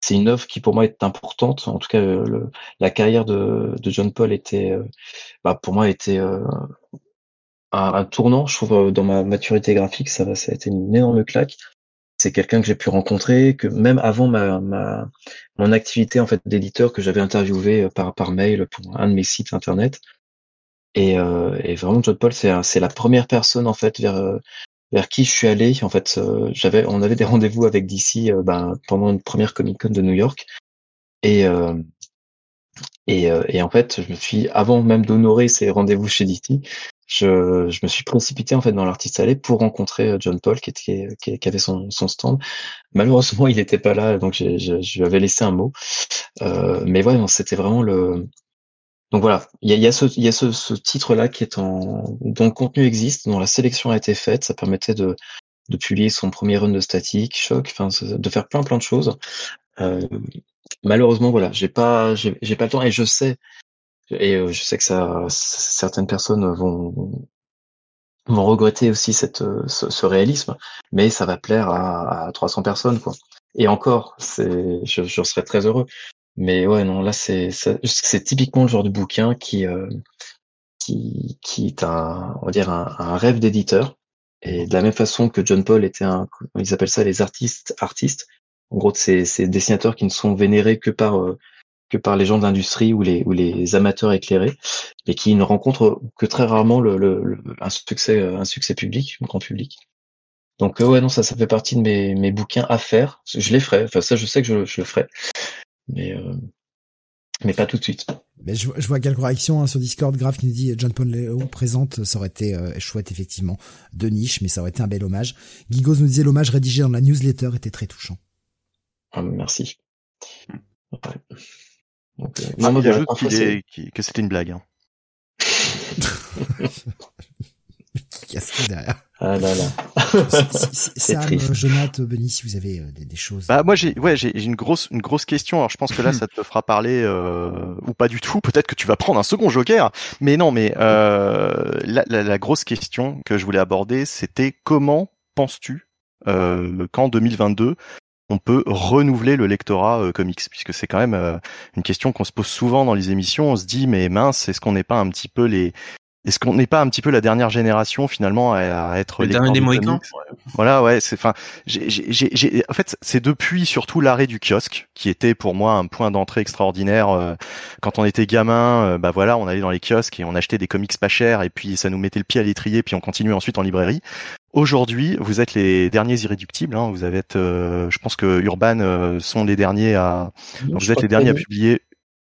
c'est une œuvre qui pour moi est importante. En tout cas le, la carrière de, de John Paul était euh, bah, pour moi était euh, un, tournant, je trouve, euh, dans ma maturité graphique, ça, ça a été une énorme claque. C'est quelqu'un que j'ai pu rencontrer, que même avant ma, ma mon activité en fait d'éditeur que j'avais interviewé euh, par par mail pour un de mes sites internet. Et, euh, et vraiment, John Paul, c'est c'est la première personne en fait vers euh, vers qui je suis allé. En fait, j'avais on avait des rendez-vous avec DC ben, pendant une première Comic Con de New York. Et et, et, en fait, je me suis, avant même d'honorer ces rendez-vous chez DC, je, je, me suis précipité en fait dans l'artiste allée pour rencontrer euh, John Paul qui, était, qui, avait son, stand. Malheureusement, il n'était pas là, donc je, lui avais laissé un mot. Euh, mais ouais, c'était vraiment le. Donc voilà, il y a, y a, ce, y a ce, ce titre-là qui est en dont le contenu existe, dont la sélection a été faite. Ça permettait de, de publier son premier run de statique, choc, de faire plein plein de choses. Euh, malheureusement, voilà, j'ai pas j'ai pas le temps et je sais et euh, je sais que ça, certaines personnes vont, vont regretter aussi cette, ce, ce, réalisme, mais ça va plaire à, à 300 personnes, quoi. Et encore, c'est, je, je serais très heureux. Mais ouais, non, là, c'est, c'est typiquement le genre de bouquin qui, euh, qui, qui est un, on va dire un, un rêve d'éditeur. Et de la même façon que John Paul était un, ils appellent ça les artistes artistes. En gros, c'est ces dessinateurs qui ne sont vénérés que par euh, que par les gens de l'industrie ou les ou les amateurs éclairés, et qui ne rencontrent que très rarement le, le, un succès un succès public, un grand public. Donc ouais non ça ça fait partie de mes mes bouquins à faire. Je les ferai. Enfin ça je sais que je, je le ferai, mais euh, mais pas tout de suite. Mais je, je vois quelques réactions hein, sur Discord. Grave qui nous dit John Paul Léo présente, ça aurait été euh, chouette effectivement, de niche, mais ça aurait été un bel hommage. Gigos nous disait l'hommage rédigé dans la newsletter était très touchant. Ah, merci. Ouais. Donc, euh, non, il ajoute qu'il est, que c'était une blague. Hein. Qu'est-ce derrière? Ah là là. Sam, Jonathan, Benny, si vous avez euh, des, des, choses. Bah moi j'ai ouais j'ai une grosse une grosse question. Alors je pense que là ça te fera parler euh, ou pas du tout. Peut-être que tu vas prendre un second joker. Mais non, mais euh, la, la, la, grosse question que je voulais aborder, c'était comment penses-tu euh, qu'en 2022 on peut renouveler le lectorat euh, comics puisque c'est quand même euh, une question qu'on se pose souvent dans les émissions on se dit mais mince est-ce qu'on n'est pas un petit peu les est-ce qu'on n'est pas un petit peu la dernière génération finalement à, être le dernier des Mohicans? Voilà, ouais, c'est enfin, j'ai, en fait, c'est depuis surtout l'arrêt du kiosque qui était pour moi un point d'entrée extraordinaire. Euh, quand on était gamin, euh, bah voilà, on allait dans les kiosques et on achetait des comics pas chers et puis ça nous mettait le pied à l'étrier puis on continuait ensuite en librairie. Aujourd'hui, vous êtes les derniers irréductibles. Hein, vous avez, euh, je pense que Urban sont les derniers à, vous êtes les derniers à publier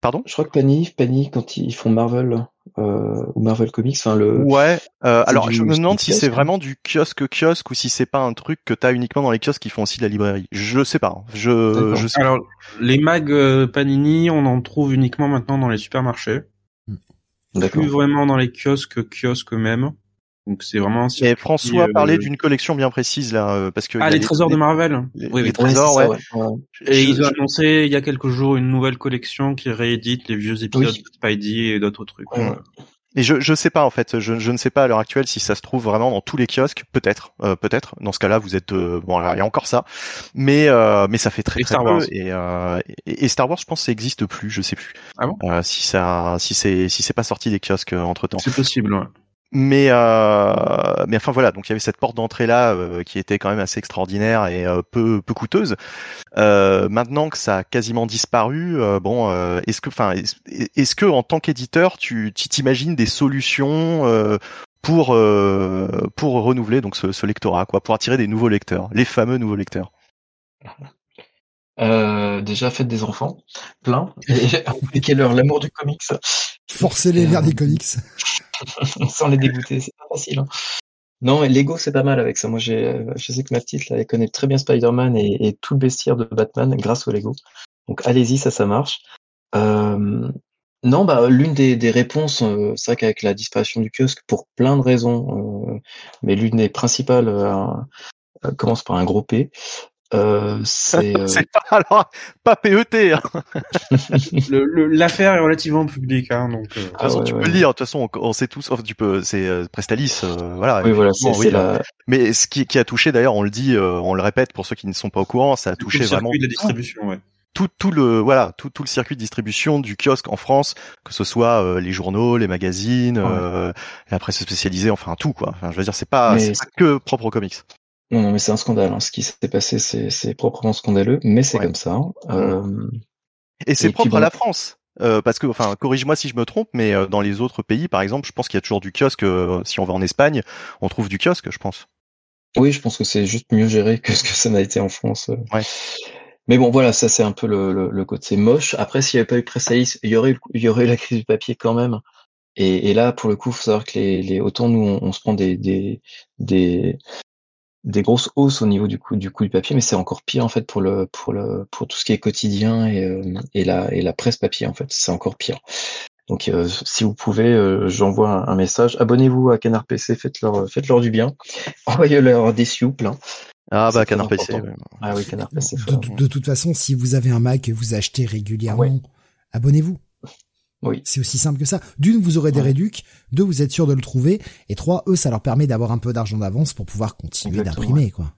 Pardon? Je crois que Panini, Panini quand ils font Marvel euh, ou Marvel Comics, enfin le. Ouais. Euh, alors je me demande si c'est vraiment du kiosque kiosque ou si c'est pas un truc que t'as uniquement dans les kiosques qui font aussi de la librairie. Je sais pas. Hein. Je, je sais Alors les mags euh, Panini, on en trouve uniquement maintenant dans les supermarchés. D'accord. Plus vraiment dans les kiosques kiosques même. Donc c'est vraiment. Et François euh, parlait d'une collection bien précise là, euh, parce que ah les trésors de Marvel? oui, les trésors, ouais. Et ils ont annoncé il y a quelques jours une nouvelle collection qui réédite les vieux épisodes de Spidey et d'autres trucs. Et je je sais pas en fait, je, je ne sais pas à l'heure actuelle si ça se trouve vraiment dans tous les kiosques, peut-être, euh, peut-être. Dans ce cas-là, vous êtes bon, il y a encore ça, mais mais ça fait très très Star Wars. Et, et, Star Wars, je pense, ça existe plus, je sais plus. Ah bon? Si ça, si c'est si c'est pas sorti des kiosques entre temps. C'est possible. Ouais. Mais euh, mais enfin voilà, donc il y avait cette porte d'entrée là euh, qui était quand même assez extraordinaire et euh, peu peu coûteuse. Euh, maintenant que ça a quasiment disparu, euh, bon, est-ce que est-ce que en tant qu'éditeur, tu t'imagines des solutions pour pour renouveler donc ce, ce, lectorat quoi, pour attirer des nouveaux lecteurs, les fameux nouveaux lecteurs? Déjà faites des enfants, plein, et expliquez-leur l'amour du comics. Forcez-les vers des comics. sans les dégoûter, c'est pas facile. Hein. Non, mais Lego c'est pas mal avec ça. Moi, j'ai, je sais que ma petite là, elle connaît très bien Spider-Man et, et, tout le bestiaire de Batman grâce au Lego. Donc allez-y, ça, ça marche. Euh, non, bah l'une des, des réponses, euh, c'est vrai qu'avec la disparition du kiosque, pour plein de raisons, euh, mais l'une des principales euh, commence par un gros P. Euh, c'est euh... pas alors pas PET. Hein. L'affaire est relativement publique, hein, donc. Euh... Ah, tu peux le lire. De toute façon, on, sait tous. Enfin, tu peux. C'est euh, Prestalis, euh, voilà. Oui, voilà. c'est la... Mais ce qui, qui a touché, d'ailleurs, on le dit, on le répète pour ceux qui ne sont pas au courant, ça a touché tout le vraiment. de la distribution, ouais. Tout, tout le voilà tout, tout le circuit de distribution du kiosque en France que ce soit euh, les journaux les magazines ouais. euh, la presse spécialisée enfin tout quoi enfin, je veux dire c'est pas, pas que propre aux comics non, non, mais c'est un scandale. Hein. Ce qui s'est passé, c'est proprement scandaleux, mais c'est ouais. comme ça. Hein. Euh... Et c'est propre à la France. Euh, parce que, enfin, corrige-moi si je me trompe, mais euh, dans les autres pays, par exemple, je pense qu'il y a toujours du kiosque. Si on va en Espagne, on trouve du kiosque, je pense. Oui, je pense que c'est juste mieux géré que ce que ça n'a été en France. Ouais. Mais bon, voilà, ça c'est un peu le, le, le côté moche. Après, s'il n'y avait pas eu Pressalis, il y aurait, il y aurait la crise du papier quand même. Et, et là, pour le coup, faut savoir que les, les autant nous, on, on se prend des, des, des, des grosses hausses au niveau du coût du coût du papier, mais c'est encore pire en fait pour le pour le pour tout ce qui est quotidien et euh, et la et la presse papier en fait, c'est encore pire. Donc euh, si vous pouvez, euh, j'envoie un, un, message. Abonnez-vous à Canard PC, faites-leur faites-leur du bien, envoyez-leur des sioux plein. Ah bah Canard PC. Ouais. Ah oui Canard PC. De, de, de, toute façon, si vous avez un Mac que vous achetez régulièrement, ouais. abonnez-vous. Oui. C'est aussi simple que ça. D'une, vous aurez des ouais. réducs. Deux, vous êtes sûr de le trouver. Et trois, eux, ça leur permet d'avoir un peu d'argent d'avance pour pouvoir continuer d'imprimer, quoi.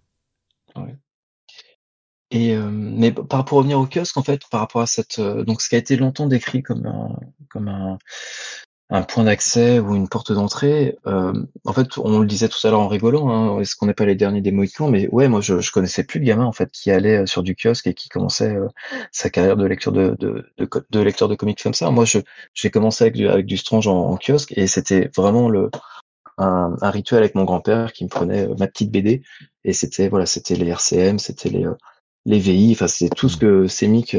Ouais. Et euh, mais par rapport à revenir au kiosque, en fait, par rapport à cette, euh, donc ce qui a été longtemps décrit comme un, comme un, un point d'accès ou une porte d'entrée. Euh, en fait, on le disait tout à l'heure en rigolant, hein, est-ce qu'on n'est pas les derniers des Mohicans Mais ouais, moi, je, je connaissais plus de gamin en fait qui allait euh, sur du kiosque et qui commençait euh, sa carrière de lecture de, de, de, de, lecteur de comics comme ça. Moi, je j'ai commencé avec du, avec du Strange en, kiosque et c'était vraiment le un, un, rituel avec mon grand-père qui me prenait ma petite BD et c'était voilà, c'était les RCM, c'était les les VI, enfin c'est tout ce que Semic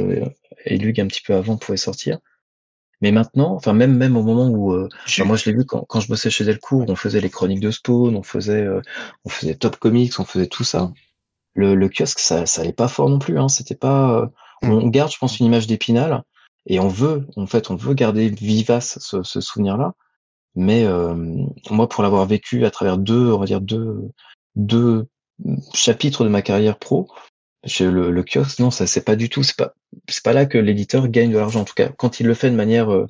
et Lug un petit peu avant pouvaient sortir. Mais maintenant, enfin même même au moment où euh, moi je l'ai vu quand, quand je bossais chez Delcourt, on faisait les chroniques de Stone, on faisait euh, on faisait Top Comics, on faisait tout ça. Le, le kiosque ça ça allait pas fort non plus hein, c'était pas euh, mm. on garde je pense une image d'épinal et on veut en fait on veut garder vivace ce, ce souvenir là. Mais moi pour l'avoir vécu à travers deux on va dire deux deux chapitres de ma carrière pro, le, le, kiosque, non, ça c'est pas du tout. C'est pas, c'est pas là que l'éditeur gagne de l'argent. En tout cas, quand il le fait de manière, euh,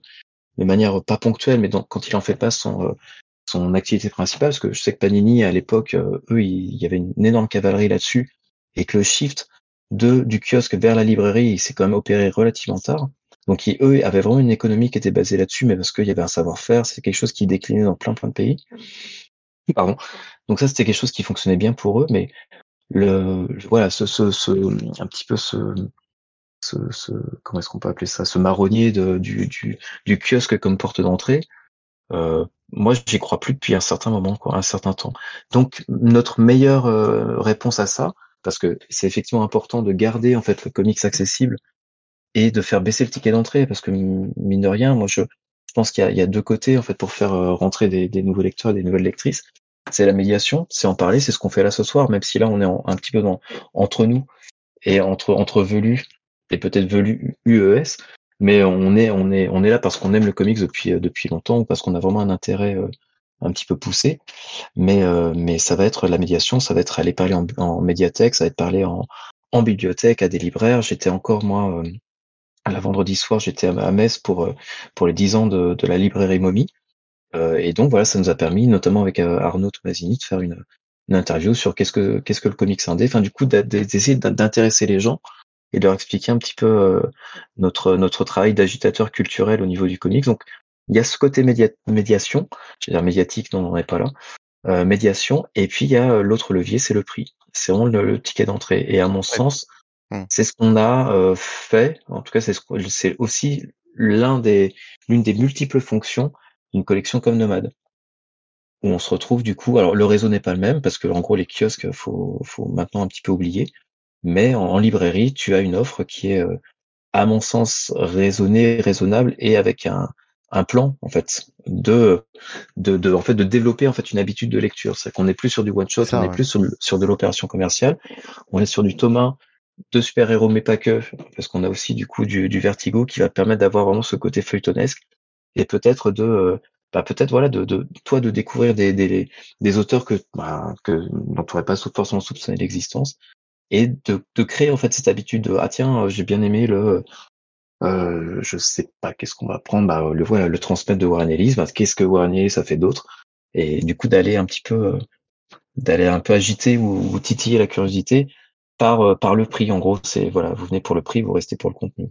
de manière pas ponctuelle, mais donc quand il en fait pas son euh, son activité principale, parce que je sais que Panini à l'époque, euh, eux, il, y avait une, énorme cavalerie là-dessus, et que le shift de du kiosque vers la librairie, il s'est quand même opéré relativement tard. Donc ils, eux avaient vraiment une économie qui était basée là-dessus, mais parce qu'il y avait un savoir-faire, c'est quelque chose qui déclinait dans plein plein de pays. Pardon. Donc ça c'était quelque chose qui fonctionnait bien pour eux, mais le voilà ce, ce, ce un petit peu ce, ce, ce comment est-ce qu'on peut appeler ça ce marronnier de, du, du, du kiosque comme porte d'entrée euh, moi j'y crois plus depuis un certain moment quoi un certain temps. Donc notre meilleure euh, réponse à ça parce que c'est effectivement important de garder en fait le comics accessible et de faire baisser le ticket d'entrée parce que mine de rien moi je, je pense qu'il y, y a, deux côtés en fait pour faire euh, rentrer des, des nouveaux lecteurs des nouvelles lectrices c'est la médiation, c'est en parler, c'est ce qu'on fait là ce soir, même si là on est un petit peu dans, entre nous et entre entre velus et peut-être velus UES, mais on est on est on est là parce qu'on aime le comics depuis euh, depuis longtemps ou parce qu'on a vraiment un intérêt euh, un petit peu poussé. Mais euh, mais ça va être la médiation, ça va être aller parler en, médiathèque, ça va être parler en en bibliothèque à des libraires. J'étais encore moi la vendredi soir, j'étais à Metz pour pour les 10 ans de, de la librairie Momie. Euh, et donc voilà, ça nous a permis, notamment avec euh, Arnaud Tomasini, de faire une, une interview sur qu'est-ce que qu'est-ce que le comics indé. Enfin, du coup, d'essayer d'intéresser les gens et de leur expliquer un petit peu euh, notre notre travail d'agitateur culturel au niveau du comics. Donc, il y a ce côté média médiation, je veux dire médiatique, non, on n'en est pas là. Euh, médiation, et puis il y a l'autre levier, c'est le prix. C'est vraiment le, ticket d'entrée. Et à mon sens, mmh. c'est ce qu'on a euh, fait. En tout cas, c'est c'est aussi l'un des l'une des multiples fonctions une collection comme Nomade. Où on se retrouve du coup, alors le réseau n'est pas le même parce que en gros les kiosques faut, faut maintenant un petit peu oublier, mais en, librairie tu as une offre qui est euh, à mon sens raisonnée, raisonnable et avec un, un plan en fait de, de, de en fait de développer en fait une habitude de lecture. C'est qu'on n'est plus sur du one shot, on n'est plus sur, sur de l'opération commerciale, on est sur du Thomas de super-héros mais pas que, parce qu'on a aussi du coup du, du vertigo qui va permettre d'avoir vraiment ce côté feuilletonesque et peut-être de euh, bah peut-être voilà de, de toi de découvrir des, des, des auteurs que bah, que dont n'aurais pas forcément soupçonné l'existence et de, de créer en fait cette habitude de ah tiens euh, j'ai bien aimé le euh, je sais pas qu'est-ce qu'on va prendre bah, le voilà le transmettre de Warren Ellis bah, qu'est-ce que Warren Ellis a fait d'autre et du coup d'aller un petit peu euh, d'aller un peu agiter ou, titiller la curiosité par par le prix en gros c'est voilà vous venez pour le prix vous restez pour le contenu.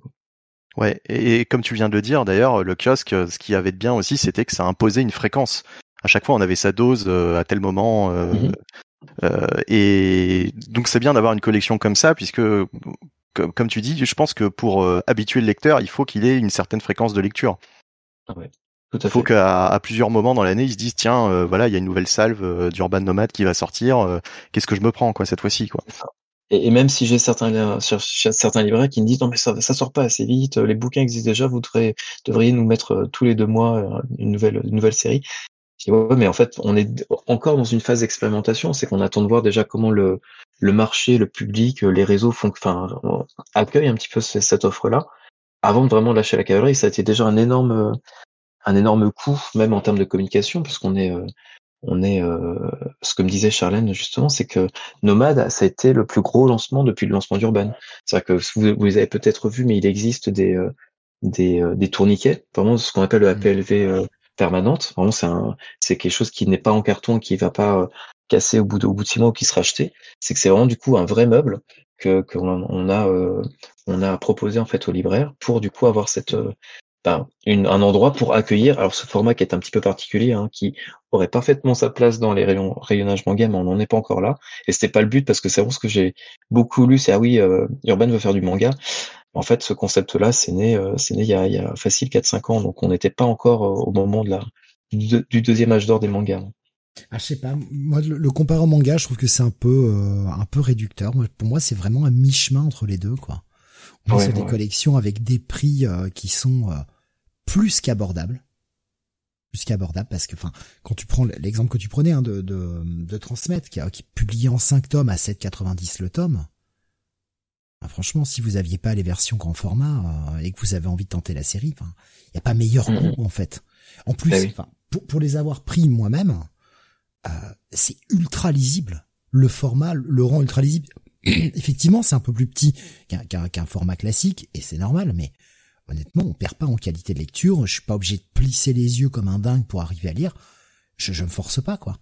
Ouais, et, comme tu viens de le dire, d'ailleurs, le kiosque, ce qui avait de bien aussi, c'était que ça imposait une fréquence. À chaque fois, on avait sa dose euh, à tel moment. Euh, mhm. euh, et donc, c'est bien d'avoir une collection comme ça, puisque, comme, tu dis, je pense que pour habituer le lecteur, il faut qu'il ait une certaine fréquence de lecture. Ah ouais. Il faut qu'à plusieurs moments dans l'année, ils se disent tiens, voilà, il y a une nouvelle salve d'Urban Nomad qui va sortir. Qu'est-ce que je me prends quoi cette fois-ci quoi et, même si j'ai certains, certains libraires qui me disent non mais ça, ça sort pas assez vite, les bouquins existent déjà, vous devriez nous mettre euh, tous les deux mois euh, une nouvelle, série. Je mais en fait, on est encore dans une phase d'expérimentation, c'est qu'on attend de voir déjà comment le, marché, le public, les réseaux font, enfin, accueillent un petit peu cette offre-là. Avant de vraiment lâcher la cavalerie, ça a été déjà un énorme, un énorme coup, même en termes de communication, parce qu'on est, euh, on est euh, ce que me disait Charlène justement, c'est que Nomade, ça a été le plus gros lancement depuis le lancement d'Urban. C'est-à-dire que vous, vous avez peut-être vu, mais il existe des euh, des, euh, des tourniquets, vraiment ce qu'on appelle le mmh. APLV permanente. Vraiment, c'est un c'est quelque chose qui n'est pas en carton, qui va pas casser au bout de au bout de six mois ou qui sera acheté. C'est que c'est vraiment du coup un vrai meuble que qu'on on a on a proposé en fait aux libraires pour du coup avoir cette ben, une, un endroit pour accueillir. Alors ce format qui est un petit peu particulier, hein, qui aurait parfaitement sa place dans les rayonnages manga, mais on n'en est pas encore là. Et c'était pas le but parce que c'est vraiment ce que j'ai beaucoup lu, c'est ah oui, euh, Urban veut faire du manga. En fait, ce concept-là, c'est né, euh, c'est né il y a, il y a facile 4-5 ans, donc on n'était pas encore euh, au moment de la du, deuxième âge d'or des mangas. Ah, je sais pas. Moi, le, le manga, je trouve que c'est un peu, euh, un peu réducteur. Pour moi, c'est vraiment un mi-chemin entre les deux, quoi. On est des collections avec des prix qui sont plus qu'abordables. Plus qu'abordable parce que enfin quand tu prends l'exemple que tu prenais hein, de, de, de transmettre qui, qui publié en 5 tomes à 7,90 le tome bah, franchement si vous aviez pas les versions grand format euh, et que vous avez envie de tenter la série il y a pas meilleur mmh. coup en fait. En plus bah pour, pour les avoir pris moi-même euh, c'est ultra lisible. Le format le rend ultra lisible effectivement c'est un peu plus petit qu'un qu'un format classique et c'est normal mais honnêtement, on perd pas en qualité de lecture. Je suis pas obligé de plisser les yeux comme un dingue pour arriver à lire. Je, je me force pas, quoi.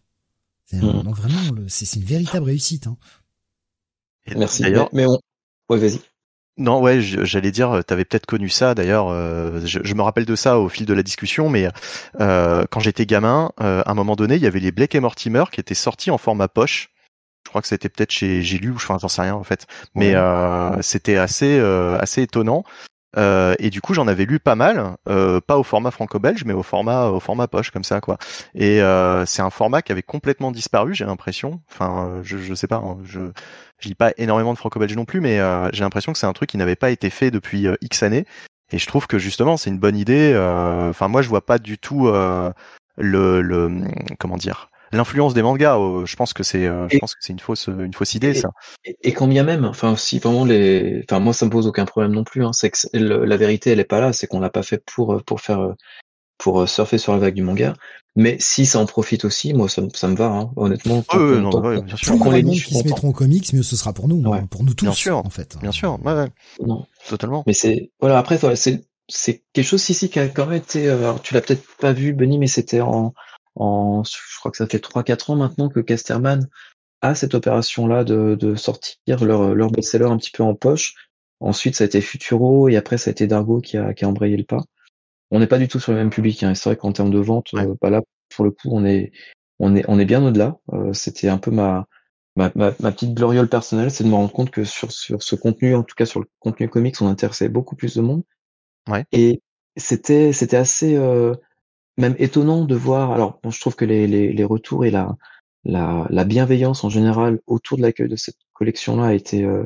Mm. Donc vraiment, c'est une véritable réussite. Hein. Merci. D'ailleurs, mais on... ouais, vas-y. Non, ouais, j'allais dire, tu avais peut-être connu ça. D'ailleurs, euh, je, me rappelle de ça au fil de la discussion, mais euh, quand j'étais gamin, euh, à un moment donné, il y avait les Blake et Mortimer qui étaient sortis en format poche. Je crois que c'était peut-être chez j'ai lu ou je j'en sais rien en fait, mais c'était assez assez étonnant. Euh, et du coup, j'en avais lu pas mal, euh, pas au format franco-belge, mais au format au format poche comme ça, quoi. Et euh, c'est un format qui avait complètement disparu, j'ai l'impression. Enfin, je, je sais pas, hein, je je lis pas énormément de franco-belge non plus, mais j'ai l'impression que c'est un truc qui n'avait pas été fait depuis X années. Et je trouve que justement, c'est une bonne idée. Enfin, moi, je vois pas du tout le, le comment dire l'influence des mangas. Euh, je pense que c'est, euh, je pense que c'est une fausse, une fausse idée, ça. Et, quand bien même, enfin, si vraiment les, enfin, moi, ça me pose aucun problème non plus. Hein, c'est que la vérité, elle est pas là. C'est qu'on l'a pas fait pour, euh, pour faire, pour surfer sur la vague du manga. Mais si ça en profite aussi, moi, ça, ça me va, hein, honnêtement. Plus les gens qui se mettront en comics, mieux ce sera pour nous, hein, pour nous tous, bien sûr, en fait. Bien sûr, ouais, Non. totalement. Mais c'est, voilà, après, c'est, c'est quelque chose ici qui a quand même été, alors, tu l'as peut-être pas vu, Benny, mais c'était en, en, je crois que ça fait 3-4 ans maintenant que Casterman a cette opération-là de, de sortir leur, leur best-seller un petit peu en poche. Ensuite, ça a été Futuro et après, ça a été Dargo qui a, qui a embrayé le pas. On n'est pas du tout sur le même public. Hein. C'est vrai qu'en termes de vente, euh, bah là, pour le coup, on est, on est, on est bien au-delà. Euh, C'était un peu ma, ma, ma, petite gloriole personnelle, c'est de me rendre compte que sur, sur ce contenu, en tout cas sur le contenu comics, on intéressait beaucoup plus de monde. Ouais. Et c'était, c'était assez, euh, même étonnant de voir. Alors, je trouve que les, les, les retours et la, la, la, bienveillance en général autour de l'accueil de cette collection-là a été euh,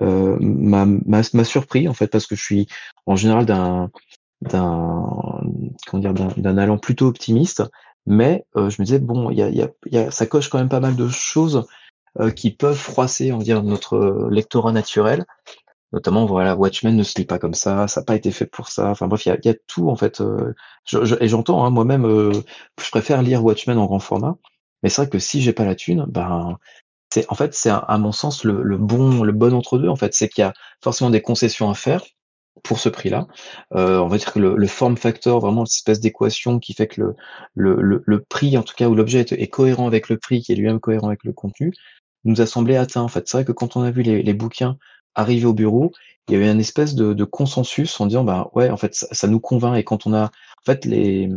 euh, m'a surpris en fait parce que je suis en général d'un d'un comment dire d'un allant plutôt optimiste, mais euh, je me disais bon, il y a, y, a, y a, ça coche quand même pas mal de choses euh, qui peuvent froisser, on va dire, notre lectorat naturel notamment voilà Watchmen ne se lit pas comme ça ça n'a pas été fait pour ça enfin bref il y a, y a, tout en fait euh, je, et j'entends hein, moi-même euh, je préfère lire Watchmen en grand format mais c'est vrai que si j'ai pas la thune ben c'est en fait c'est à mon sens le, le, bon le bon entre deux en fait c'est qu'il y a forcément des concessions à faire pour ce prix-là. Euh, on va dire que le, le form factor, vraiment cette espèce d'équation qui fait que le, le, le, le prix, en tout cas où l'objet est, est, cohérent avec le prix, qui est lui-même cohérent avec le contenu, nous a semblé atteint. En fait, c'est vrai que quand on a vu les, les bouquins arrivé au bureau, il y avait une espèce de, consensus en disant bah ouais en fait ça, nous convainc. Et quand on a en fait les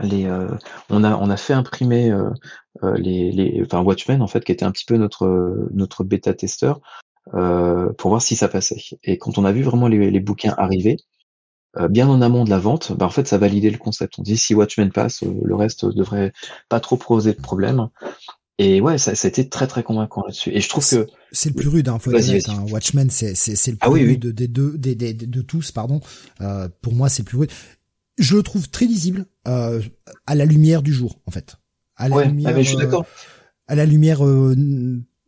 les euh, on a on a fait imprimer euh, euh, les, les enfin Watchmen en fait qui était un petit peu notre notre bêta testeur pour voir si ça passait. Et quand on a vu vraiment les, les bouquins arriver bien en amont de la vente bah en fait ça validait le concept. On dit si Watchmen passe le reste devrait pas trop poser de problème et ouais, ça, ça, a été très très convaincant là-dessus. Et je trouve que c'est le plus rude, hein, faut hein. Watchmen, c'est c'est c'est le ah plus rude des deux, des, des, de tous, pardon. Euh, pour moi, c'est le plus rude. Je le trouve très lisible euh, à la lumière du jour, en fait. À la ouais, lumière, ah, mais je suis d'accord. Euh, à la lumière euh,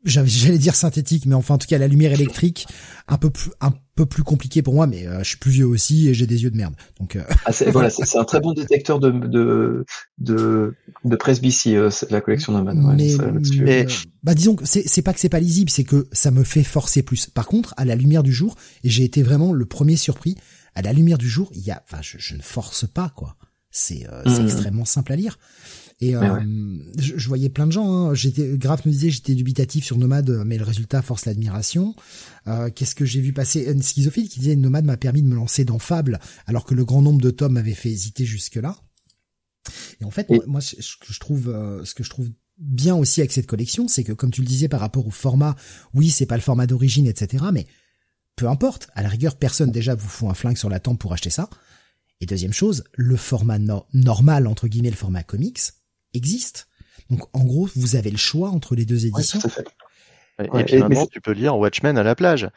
j'allais dire synthétique, mais enfin en tout cas la lumière électrique, un peu plus un peu plus compliqué pour moi, mais euh, je suis plus vieux aussi et j'ai des yeux de merde. Donc euh... ah, voilà, c'est un très bon détecteur de de de, de presbytie, euh, la collection de mais, mais bah disons que c'est c'est pas que c'est pas lisible, c'est que ça me fait forcer plus. Par contre, à la lumière du jour, et j'ai été vraiment le premier surpris, à la lumière du jour, il y a, enfin je, je ne force pas quoi. C'est euh, mmh. extrêmement simple à lire. Et je, voyais plein de gens. Hein. J'étais, Graf me disait, j'étais dubitatif sur Nomade, mais le résultat force l'admiration. Qu'est-ce que j'ai vu passer? Un schizophile qui disait Nomade m'a permis de me lancer dans Fable, alors que le grand nombre de tomes m'avait fait hésiter jusque-là. Et en fait, moi, ce que je trouve, ce que je trouve bien aussi avec cette collection, c'est que comme tu le disais par rapport au format, oui, c'est pas le format d'origine, etc. Mais peu importe. À la rigueur, personne déjà vous fout un flingue sur la tempe pour acheter ça. Et deuxième chose, le format normal, entre guillemets, le format comics, existe. Donc en gros, vous avez le choix entre les deux éditions. et puis maintenant, tu peux lire Watchmen à la plage.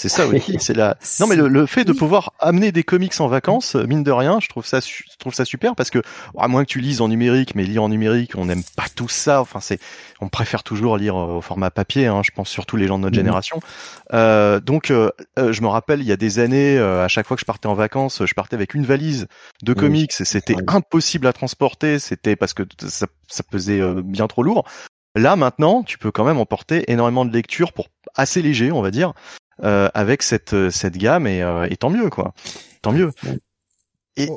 C'est ça aussi, c'est la. Non mais le, fait de pouvoir amener des comics en vacances, mine de rien, je trouve ça, je trouve ça super parce que à moins que tu lises en numérique, mais lire en numérique, on n'aime pas tout ça. Enfin c'est, on préfère toujours lire au format papier. Hein, je pense surtout les gens de notre mhm. génération. Euh, donc euh, euh, je me rappelle il y a des années, à chaque fois que je partais en vacances, je partais avec une valise de comics et c'était impossible à transporter. C'était parce que ça, ça pesait bien trop lourd. Là maintenant, tu peux quand même emporter énormément de lectures pour assez léger, on va dire. Euh, avec cette euh, cette gamme et, euh, et, tant mieux quoi, tant mieux. Et,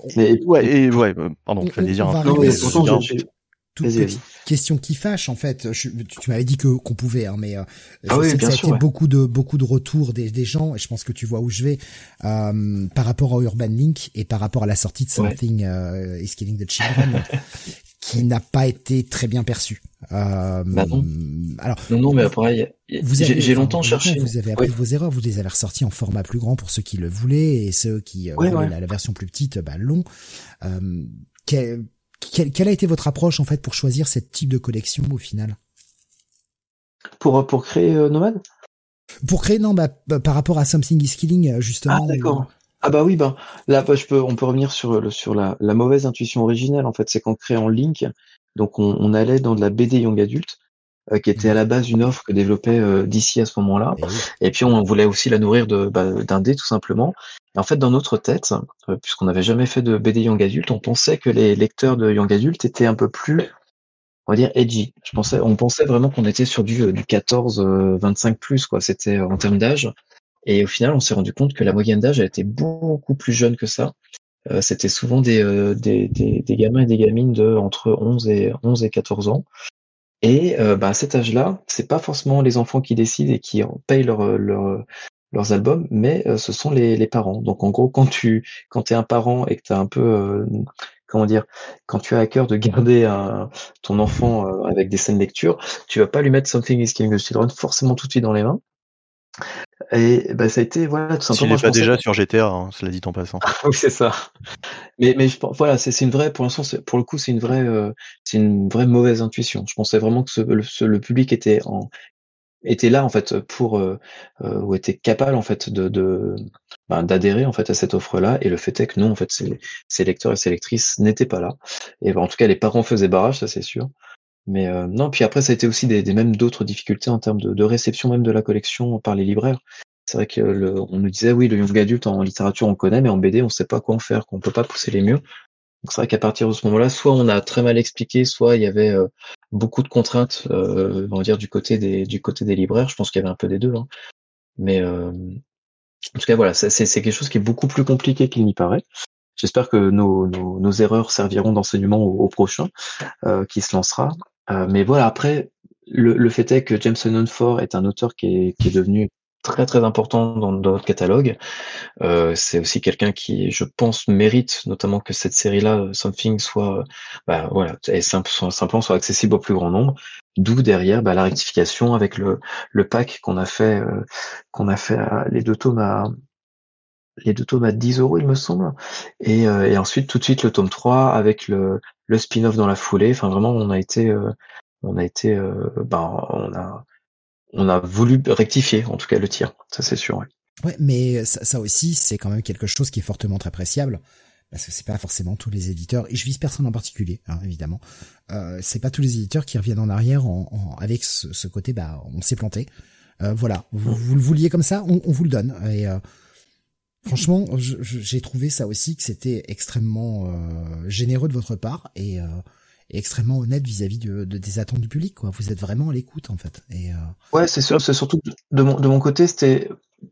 ouais, et ouais, pardon, tu dire un question qui fâche en fait. tu m'avais dit que qu'on pouvait, hein, mais ah oui, ça a été beaucoup de beaucoup de retours des, des gens et je pense que tu vois où je vais euh, par rapport à Urban Link et par rapport à la sortie de Something euh, is Killing the Children. qui n'a pas été très bien perçu. Euh, bah non. Alors, non, non, mais après, j'ai longtemps cherché. Vous avez appris vos erreurs, vous les avez ressorties en format plus grand pour ceux qui le voulaient et ceux qui euh, voulaient La, version plus petite, bah, long. Euh, quelle, quelle, a été votre approche en fait pour choisir ce type de collection au final? Pour pour créer euh, Nomad Pour créer non, bah, par rapport à Something is Killing justement. Ah d'accord. Ah bah oui, ben là bah, je peux, on peut revenir sur le sur la, la mauvaise intuition originelle en fait, c'est qu'en créant Link, donc on, on, allait dans de la BD young adulte, euh, qui était à la base une offre que développait euh, DC à ce moment-là, et, puis on voulait aussi la nourrir de bah, d'un dé tout simplement. Et en fait dans notre tête, euh, puisqu'on n'avait jamais fait de BD young adulte, on pensait que les lecteurs de young adulte étaient un peu plus on va dire edgy. Je pensais, on pensait vraiment qu'on était sur du, du 14, 25 plus quoi. C'était en termes d'âge. Et au final, on s'est rendu compte que la moyenne d'âge a été beaucoup plus jeune que ça. Euh, c'était souvent des, euh, des, des, des, gamins et des gamines de entre 11 et 11 et 14 ans. Et euh, bah, à cet âge-là, c'est pas forcément les enfants qui décident et qui payent leur, leur, leurs albums, mais ce sont les, les, parents. Donc en gros, quand tu quand es un parent et que tu as un peu comment dire, quand tu as à cœur de garder un, ton enfant avec des scènes lecture, tu vas pas lui mettre Something is Killing the Children forcément tout de suite dans les mains. Et bah, ça a été voilà tout simplement. N'est pas déjà sur GTA, hein, cela dit en passant. oui, c'est ça. Mais mais je, voilà, c'est une vraie pour l'instant, pour le coup, c'est une vraie euh, c'est une vraie mauvaise intuition. Je pensais vraiment que ce, le, public était en était là en fait pour euh, euh, ou était capable en fait de, de ben, d'adhérer en fait à cette offre-là. Et le fait est que non, en fait, ces, ces lecteurs et ces lectrices n'étaient pas là. Et ben, en tout cas, les parents faisaient barrage, ça c'est sûr. Mais euh, non, puis après, ça a été aussi des, des mêmes d'autres difficultés en termes de, de, réception même de la collection par les libraires. C'est vrai que le, on nous disait oui, le young adulte en littérature on connaît, mais en BD on sait pas quoi en faire, qu'on peut pas pousser les murs. Donc c'est vrai qu'à partir de ce moment-là, soit on a très mal expliqué, soit il y avait euh, beaucoup de contraintes, euh, on va dire du côté des du côté des libraires. Je pense qu'il y avait un peu des deux, hein. mais euh, en tout cas voilà, c'est quelque chose qui est beaucoup plus compliqué qu'il n'y paraît. J'espère que nos, nos, nos, erreurs serviront d'enseignement au, au, prochain euh, qui se lancera. Euh, mais voilà, après, le, le, fait est que Jameson Ford est un auteur qui est, qui devenu très très important dans, dans notre catalogue. Euh, c'est aussi quelqu'un qui, je pense, mérite notamment que cette série-là, Something, soit, bah, voilà, et simplement soit accessible au plus grand nombre. D'où derrière bah, la rectification avec le, le pack qu'on a fait, euh, qu'on a fait à, les deux tomes à les deux tomes à 10 euros, il me semble. Et, euh, et ensuite, tout de suite, le tome 3 avec le, le spin-off dans la foulée. Enfin, vraiment, on a été, euh, on a été, euh, ben, on a, on a voulu rectifier, en tout cas, le tir. Ça, c'est sûr. Ouais. ouais mais ça, ça aussi, c'est quand même quelque chose qui est fortement appréciable. Parce que c'est pas forcément tous les éditeurs, et je vise personne en particulier, hein, évidemment. C'est pas tous les éditeurs qui reviennent en arrière en, en, avec ce, ce, côté, bah, on s'est planté. Voilà, vous, vous, le vouliez comme ça, on, on vous le donne. Et euh, Franchement, j'ai trouvé ça aussi que c'était extrêmement euh, généreux de votre part et, euh, extrêmement honnête vis-à-vis de, des attentes du public. Quoi. Vous êtes vraiment à l'écoute en fait. Et, euh, Ouais, c'est sûr. C'est surtout de mon, de mon côté, c'était